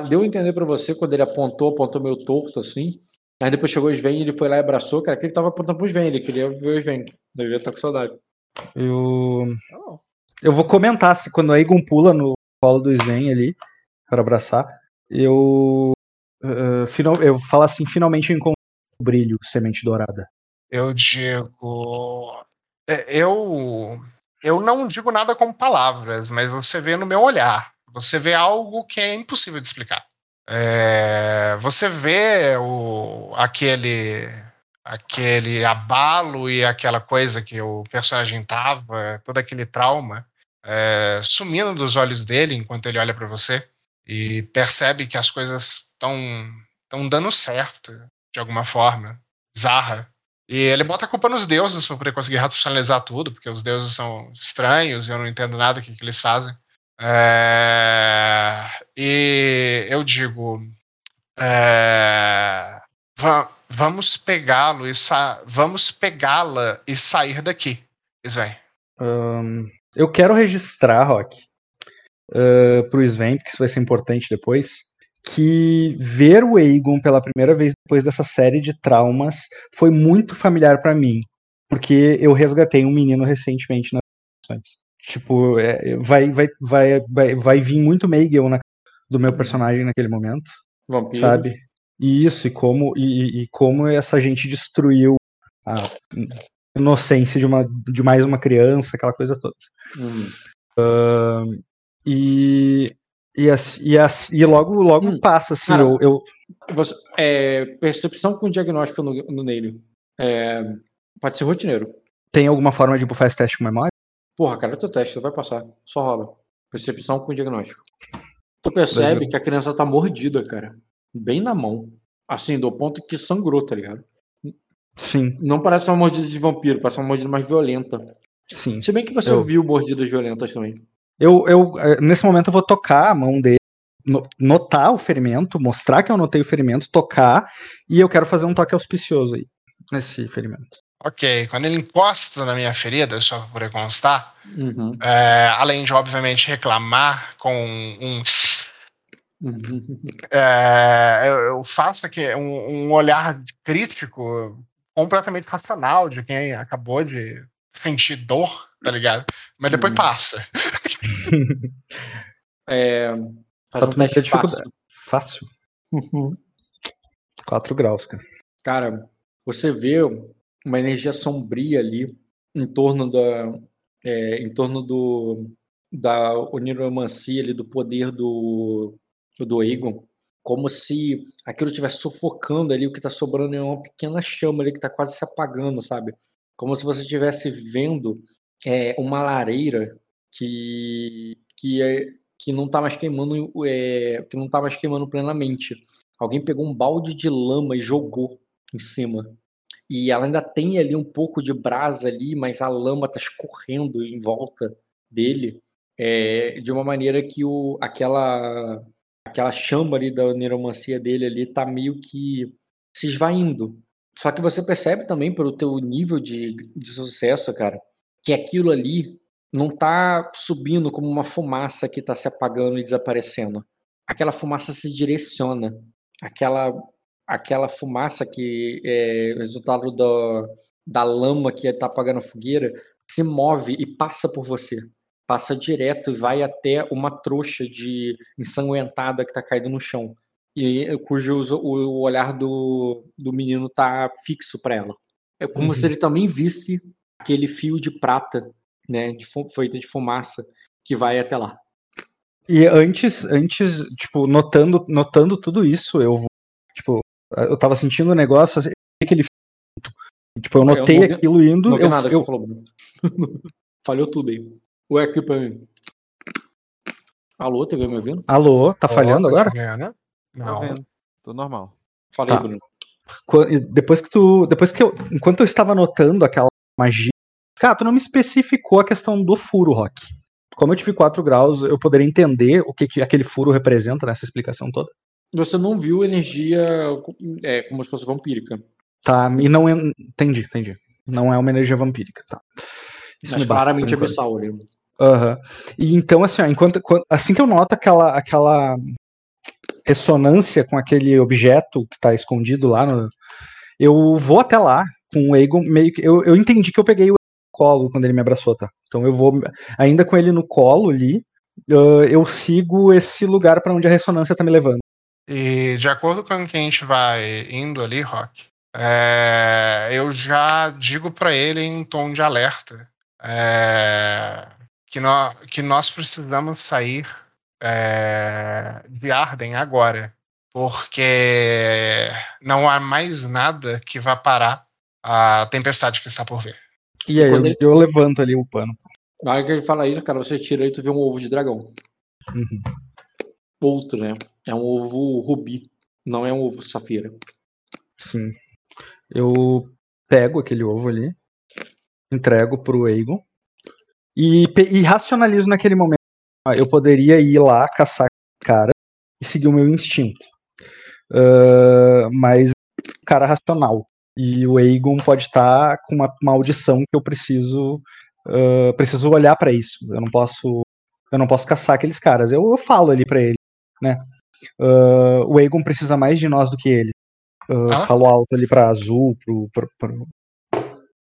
deu a entender pra você quando ele apontou, apontou meio torto assim. Aí depois chegou o Sven, ele foi lá e abraçou, cara, que ele tava apontando pro Sven, ele queria ver o Sven. Devia estar com saudade. Eu, Tá bom. Eu vou comentar se quando a Egon pula no colo do Sven ali para abraçar, eu eh, final, eu falo assim, finalmente eu o brilho, semente dourada. Eu digo. é, Eu. Eu não digo nada com palavras, mas você vê no meu olhar. Você vê algo que é impossível de explicar. É, você vê o, aquele, aquele abalo e aquela coisa que o personagem tava, todo aquele trauma, é, sumindo dos olhos dele enquanto ele olha para você e percebe que as coisas estão estão dando certo de alguma forma, bizarra. E ele bota a culpa nos deuses para poder conseguir racionalizar tudo, porque os deuses são estranhos e eu não entendo nada do que, que eles fazem. É, E eu digo. é, Vamos pegá-lo e sa... vamos pegá-la e sair daqui. Sven. Ahn, eu quero registrar, Rock, uh, pro Sven, porque isso vai ser importante depois, que ver o Aegon pela primeira vez depois dessa série de traumas foi muito familiar pra mim, porque eu resgatei um menino recentemente nas ações. Tipo, é, vai, vai, vai, vai, vai vir muito Meigel na do meu personagem naquele momento, Vampiro. sabe? E isso, e como, e, e como essa gente destruiu a inocência de, uma, de mais uma criança, aquela coisa toda. Hum. Ahn, e, e, e, e logo, logo Hum, passa, assim, cara, eu, eu, Você- é, percepção com diagnóstico no, no nele. É, pode ser rotineiro. tem alguma forma de buffar esse teste com memória? Porra, cara, é teu teste, tu vai passar. Só rola. Percepção com diagnóstico. Tu percebe que a criança tá mordida, cara. Bem na mão. Assim, do ponto que sangrou, tá ligado? Sim, Não parece uma mordida de vampiro, parece uma mordida mais violenta. sim. Se bem que você Eu- viu mordidas violentas também. Eu, eu, eh, nesse momento eu vou tocar a mão dele, no- notar o ferimento, mostrar que eu notei o ferimento, tocar, e eu quero fazer um toque auspicioso aí, nesse ferimento. Ok, quando ele encosta na minha ferida, só para poder constar, Uhum. é, além de obviamente reclamar com um. É, eu, eu faço aqui um, um olhar crítico, completamente racional de quem acabou de sentir dor, tá ligado? Mas depois Uhum. passa. É, faz um teste fácil. Fácil. 4 graus, cara. Cara, você vê uma energia sombria ali em torno da, é, em torno do da oniromancia ali, do poder do do Aegon, como se aquilo estivesse sufocando ali, o que está sobrando é uma pequena chama ali que está quase se apagando, sabe? Como se você estivesse vendo é, uma lareira que que, é, que não está mais queimando, é, que não tá mais queimando plenamente. Alguém pegou um balde de lama e jogou em cima. E ela ainda tem ali um pouco de brasa ali, mas a lama tá escorrendo em volta dele é, de uma maneira que o, aquela aquela chama ali da neuromancia dele ali tá meio que se esvaindo. Só que você percebe também pelo teu nível de, de sucesso, cara, que aquilo ali não tá subindo como uma fumaça que tá se apagando e desaparecendo. Aquela fumaça se direciona. Aquela aquela fumaça que é resultado da, da lama que está apagando a fogueira se move e passa por você. Passa direto e vai até uma trouxa de ensanguentada que está caída no chão. E cujo os- o olhar do, do menino tá fixo para ela. É como se ele também visse aquele fio de prata, né, de, feito de fumaça, que vai até lá. E antes, antes, tipo, notando, notando tudo isso, eu vou, tipo, eu tava sentindo o negócio, assim, aquele tipo, eu Eu notei não vi- aquilo indo, Não eu, nada eu falou. Falhou tudo aí. Ué, aqui pra mim. Alô, tá me ouvindo? alô, tá falhando agora? Né? Tô Não. vendo. Tô normal. Falei, Tá. Bruno. Depois que tu, depois que eu, enquanto eu estava notando aquela magia, cara, tu não me especificou a questão do furo, Rock. Como eu tive 4 graus, eu poderia entender o que, que aquele furo representa nessa explicação toda. Você não viu energia é, como se fosse vampírica. Tá, e não en- entendi, entendi. Não é uma energia vampírica, tá. Isso mas claramente enquanto. abissal ali. Aham. E então, assim, ó, enquanto, quan- assim que eu noto aquela, aquela ressonância com aquele objeto que tá escondido lá, no- eu vou até lá com o Egon meio que. Eu, eu entendi que eu peguei o colo quando ele me abraçou, tá? Então eu vou, ainda com ele no colo ali, ah, eu sigo esse lugar pra onde a ressonância tá me levando. E de acordo com quem a gente vai indo ali, Rock, é, eu já digo pra ele em tom de alerta é, que, nó- que nós precisamos sair é, de Arden agora, porque não há mais nada que vá parar a tempestade que está por vir. E aí eu, ele- eu levanto ali o pano. Na hora que ele fala isso, cara, você tira e tu vê um ovo de dragão. Uhum. Outro, né? É um ovo rubi. Não é um ovo safira. Sim. Eu pego aquele ovo ali, entrego pro Aegon e, e racionalizo naquele momento. Ah, Eu poderia ir lá caçar cara e seguir o meu instinto. Ah, mas cara é racional. E o Aegon pode estar com uma maldição que eu preciso ah, preciso olhar pra isso. Eu não posso eu não posso caçar aqueles caras. Eu, eu falo ali pra ele, né? Ah, o Aegon precisa mais de nós do que ele. Ah, Ah? Falo alto ali pra Azul, pro, pro, pro-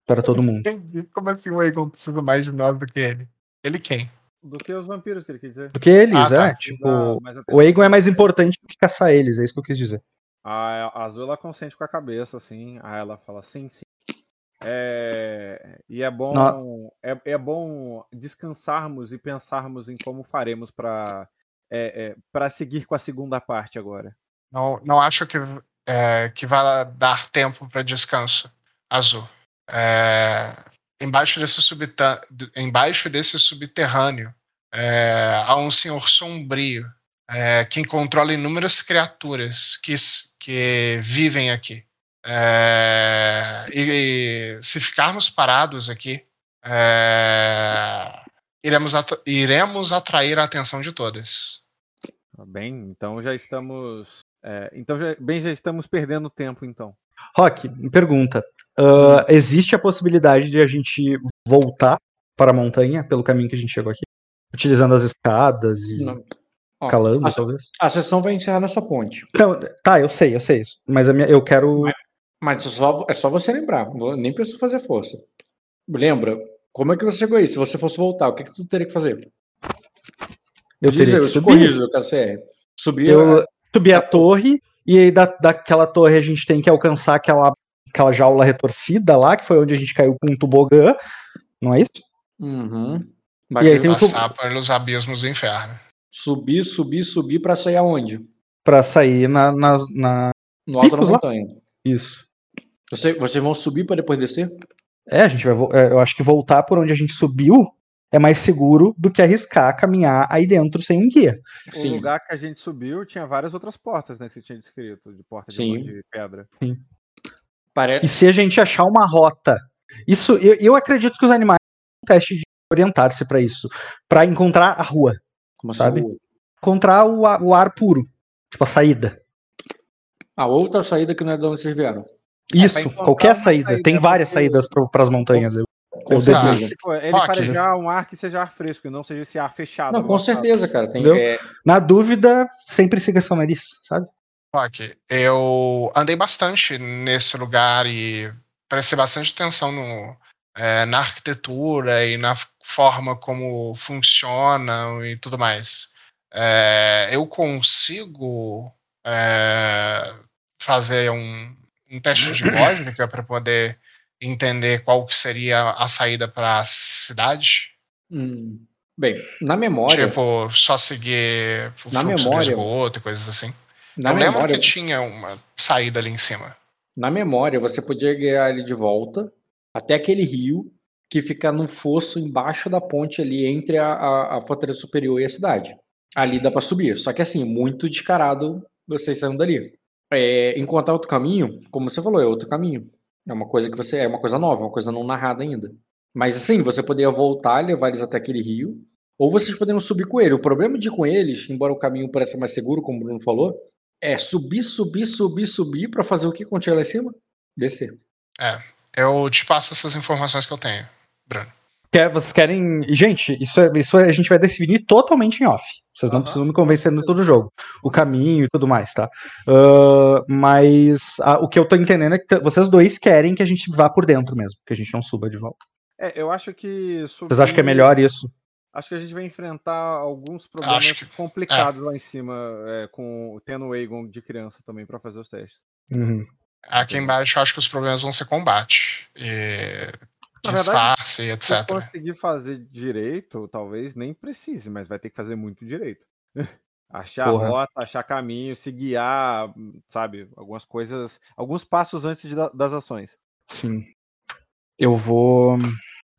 para todo mundo. Entendi. Como assim o Egon precisa mais de nós do que ele? Ele quem? Do que os vampiros que ele quis dizer. Porque eles, Ah, tá. é, tipo, Dá mais o atenção. Aegon é mais importante do que caçar eles, é isso que eu quis dizer. A, a Azul ela consente com a cabeça, assim. Aí ela fala sim, sim. É, e é bom, é, é bom descansarmos e pensarmos em como faremos para é, é, para seguir com a segunda parte agora. Não, não acho que, é, que vai dar tempo para descanso, Azul. É, embaixo, desse embaixo desse subterrâneo é, há um senhor sombrio é, que controla inúmeras criaturas que, que vivem aqui. É, e se ficarmos parados aqui, é, iremos, iremos atrair a atenção de todas. Bem, então já estamos. é, então já, bem, já estamos perdendo tempo, então. Rock, pergunta: ah, existe a possibilidade de a gente voltar para a montanha pelo caminho que a gente chegou aqui? Utilizando as escadas e. Ó, calando, a, talvez? a sessão vai encerrar nessa ponte. Não, tá, eu sei, eu sei. Mas a minha, eu quero. Mas é só, é só você lembrar. Nem precisa fazer força. Lembra, como é que você chegou aí? Se você fosse voltar, o que, que tu teria que fazer? Eu Diz teria aí, que eu subir. corrijo, eu quero ser. Subir. Eu subi a torre e aí da, daquela torre a gente tem que alcançar aquela, aquela jaula retorcida lá, que foi onde a gente caiu com um tobogã. Não é isso? Uhum. E Mas aí você tem Passar pelos abismos do inferno. subir, subir, subir pra sair aonde? Pra sair na, nas- na. No alto da Picos lá? montanha. Isso. Você, vocês vão subir pra depois descer? É, a gente vai. é, Eu acho que voltar por onde a gente subiu é mais seguro do que arriscar caminhar aí dentro sem um guia. O lugar que a gente subiu tinha várias outras portas, né? Que você tinha descrito, de porta de, Sim. de pedra. Parece. E se a gente achar uma rota, isso eu, eu acredito que os animais têm um teste de orientar-se pra isso, Pra encontrar a rua, Como sabe? rua? encontrar o, o ar puro, tipo a saída. A outra saída que não é de onde vocês vieram. Isso, encontrar qualquer saída. saída, Tem é várias saídas para as montanhas. Com certeza. Tipo, ele Rock, farejar um ar que seja ar fresco e não seja esse ar fechado. Não, com certeza, cara. Tem, é, Na dúvida, sempre siga seu nariz, sabe? Ok, eu andei bastante nesse lugar e prestei bastante atenção no, é, na arquitetura e na forma como funcionam e tudo mais. É, eu consigo é, fazer um, um teste de lógica para poder entender qual que seria a saída para a cidade? hum, bem, na memória. Tipo, só seguir o Na memória- do esgoto e coisas assim. na eu lembro memória, que tinha uma saída ali em cima. na memória, você podia guiar ele de volta até aquele rio que fica no fosso embaixo da ponte ali entre a, a, a fortaleza superior e a cidade. Ali dá pra subir. Só que assim, muito descarado vocês saindo dali. É, encontrar outro caminho, como você falou, é outro caminho. É uma coisa que você. É uma coisa nova, uma coisa não narrada ainda. Mas assim, você poderia voltar, levar eles até aquele rio. Ou vocês poderiam subir com ele. O problema de ir com eles, embora o caminho pareça mais seguro, como o Bruno falou, é subir, subir, subir, subir pra fazer o que quando lá em cima? Descer. Eu te passo essas informações que eu tenho, Bruno. Quer, vocês querem. Gente, isso, é- isso a gente vai definir totalmente em off. Vocês não Aham. precisam me convencer no todo jogo. O caminho e tudo mais, tá? Ah, mas ah, o que eu tô entendendo é que vocês dois querem que a gente vá por dentro mesmo, que a gente não suba de volta. É, eu acho que. Vocês acham que é melhor isso? Acho que a gente vai enfrentar alguns problemas Acho que- complicados lá em cima, é, com tendo o Aegon de criança também pra fazer os testes. Uhum. Aqui embaixo eu acho que os problemas vão ser combate. E Na verdade, disfarce, Se etc. conseguir fazer direito, talvez nem precise, mas vai ter que fazer muito direito. achar Porra. rota, achar caminho, se guiar, sabe? Algumas coisas, alguns passos antes de da- das ações. Sim. Eu vou.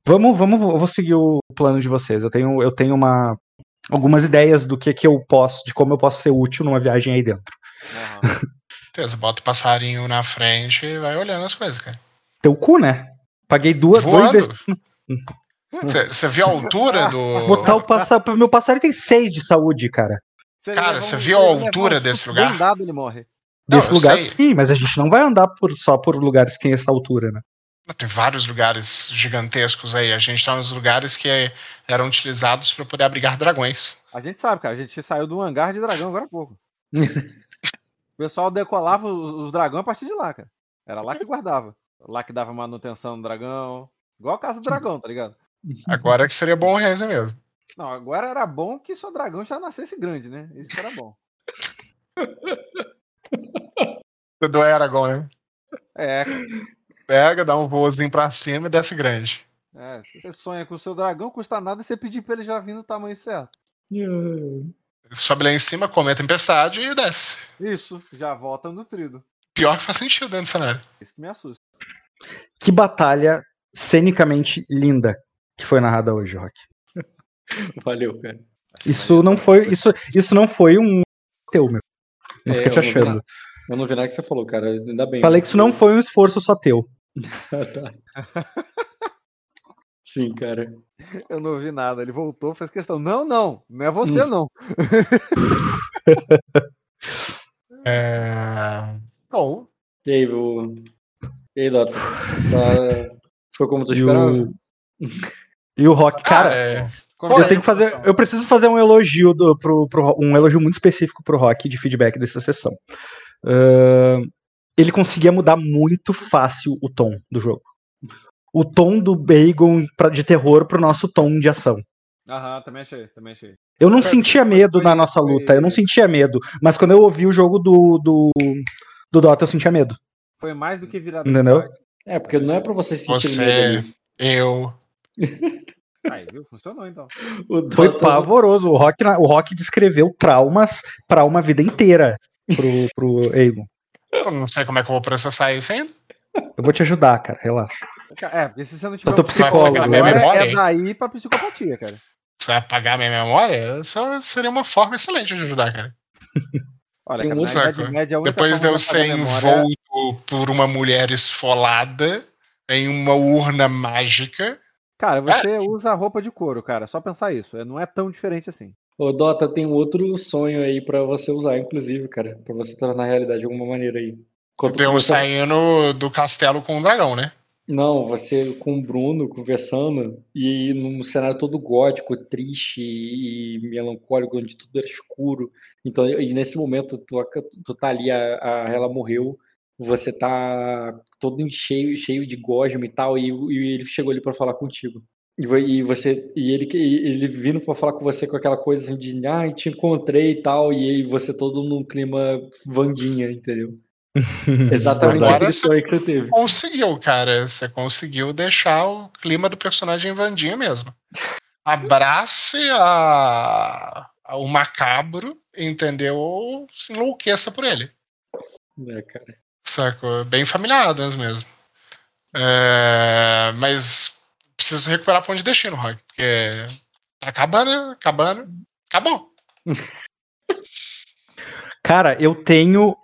Vamos, vamos, eu vou seguir o plano de vocês. Eu tenho, eu tenho uma, algumas ideias do que, que eu posso, de como eu posso ser útil numa viagem aí dentro. Beleza, bota o passarinho na frente e vai olhando as coisas, cara. Teu cu, né? Paguei duas, dois Voando. desses. Você você viu a altura do. Botar o passar. Meu passarinho tem seis de saúde, cara. Cara, você viu a levar altura desse lugar? Bem dado, ele morre. Não, Desse eu lugar, sei. sim, mas a gente não vai andar por, só por lugares que tem essa altura, né? Tem vários lugares gigantescos aí. A gente tá nos lugares que eram utilizados para poder abrigar dragões. A gente sabe, cara. A gente saiu do hangar de dragão agora há pouco. o pessoal decolava os, os dragões a partir de lá, cara. Era lá que guardava. Lá que dava manutenção no dragão. Igual a casa do dragão, tá ligado? Agora que seria bom o Renzo mesmo. Não, agora era bom que só dragão já nascesse grande, né? Isso que era bom. Do Aragorn, né? É, Pega, dá um voozinho pra cima e desce grande. é, se você sonha com o seu dragão, custa nada você pedir pra ele já vir no tamanho certo. Sobe lá em cima, come a tempestade e desce. Isso, já volta nutrido. Pior que faz sentido dentro do cenário. Isso que me assusta. Que batalha cenicamente linda que foi narrada hoje, Rock. Valeu, cara. Isso não foi. Isso, isso não foi um teu, meu. Não É, fica te eu não vi achando. nada. Eu não vi nada que você falou, cara. Ainda bem. Falei que isso não foi um esforço só teu. Ah, tá. Sim, cara. Eu não ouvi nada. Ele voltou, fez questão. Não, não, não é você, não. É. Bom. E aí, o... E aí, Dota? Tá- Foi como tu E esperava? o, e o Rock, cara. é, Eu tenho que fazer. Eu preciso fazer um elogio do, pro, pro- um elogio muito específico pro Rock de feedback dessa sessão. Ahn, ele conseguia mudar muito fácil o tom do jogo. O tom do Bagon pra- de terror pro nosso tom de ação. Aham, também achei, também achei. Eu não sentia medo na nossa luta, eu não sentia medo. Mas quando eu ouvi o jogo do, do, do Dota, eu sentia medo. Foi mais do que virada de Entendeu? tarde. É, porque não é pra você sentir Você, medo ali. eu. Aí, viu? Funcionou então. O Foi Dota- pavoroso. O Rock, o Rock descreveu traumas pra uma vida inteira pro, pro Aegon. Eu não sei como é que eu vou processar isso ainda. Eu vou te ajudar, cara, relaxa. É, porque se você não tiver Eu tô um psicólogo minha memória, é daí pra psicopatia, cara. Você vai apagar minha memória? Isso seria uma forma excelente de ajudar, cara. Olha, Tem cara, um. Idade Média, Depois de forma eu de apagar ser memória- envolto por uma mulher esfolada em uma urna mágica. Cara, você usa roupa de couro, cara. Só pensar isso. é- Não é tão diferente assim. Ô, Dota, tem outro sonho aí pra você usar, inclusive, cara. Pra você tornar realidade de alguma maneira aí. Quando Deu começou- saindo do castelo com o dragão, né? Não, você com o Bruno conversando e num cenário todo gótico, triste e melancólico, onde tudo era escuro. Então, e nesse momento, tu, tu tá ali, a, a ela morreu, você tá todo cheio, cheio de gosma e tal, e, e ele chegou ali pra falar contigo. E, vo- você e ele, ele vindo pra falar com você com aquela coisa assim de, ah, te encontrei e tal, e você todo num clima Vandinha, entendeu? Exatamente Agora sonho que você teve. Conseguiu, cara. Você conseguiu deixar o clima do personagem Vandinha mesmo. Abrace a, a- o macabro, entendeu? Ou se enlouqueça por ele. É, cara. Sacou? Bem familiar Adams mesmo. É, mas preciso recuperar ponto de destino, Rock. Porque tá acabando, né? Acabando. Acabou. Cara, eu tenho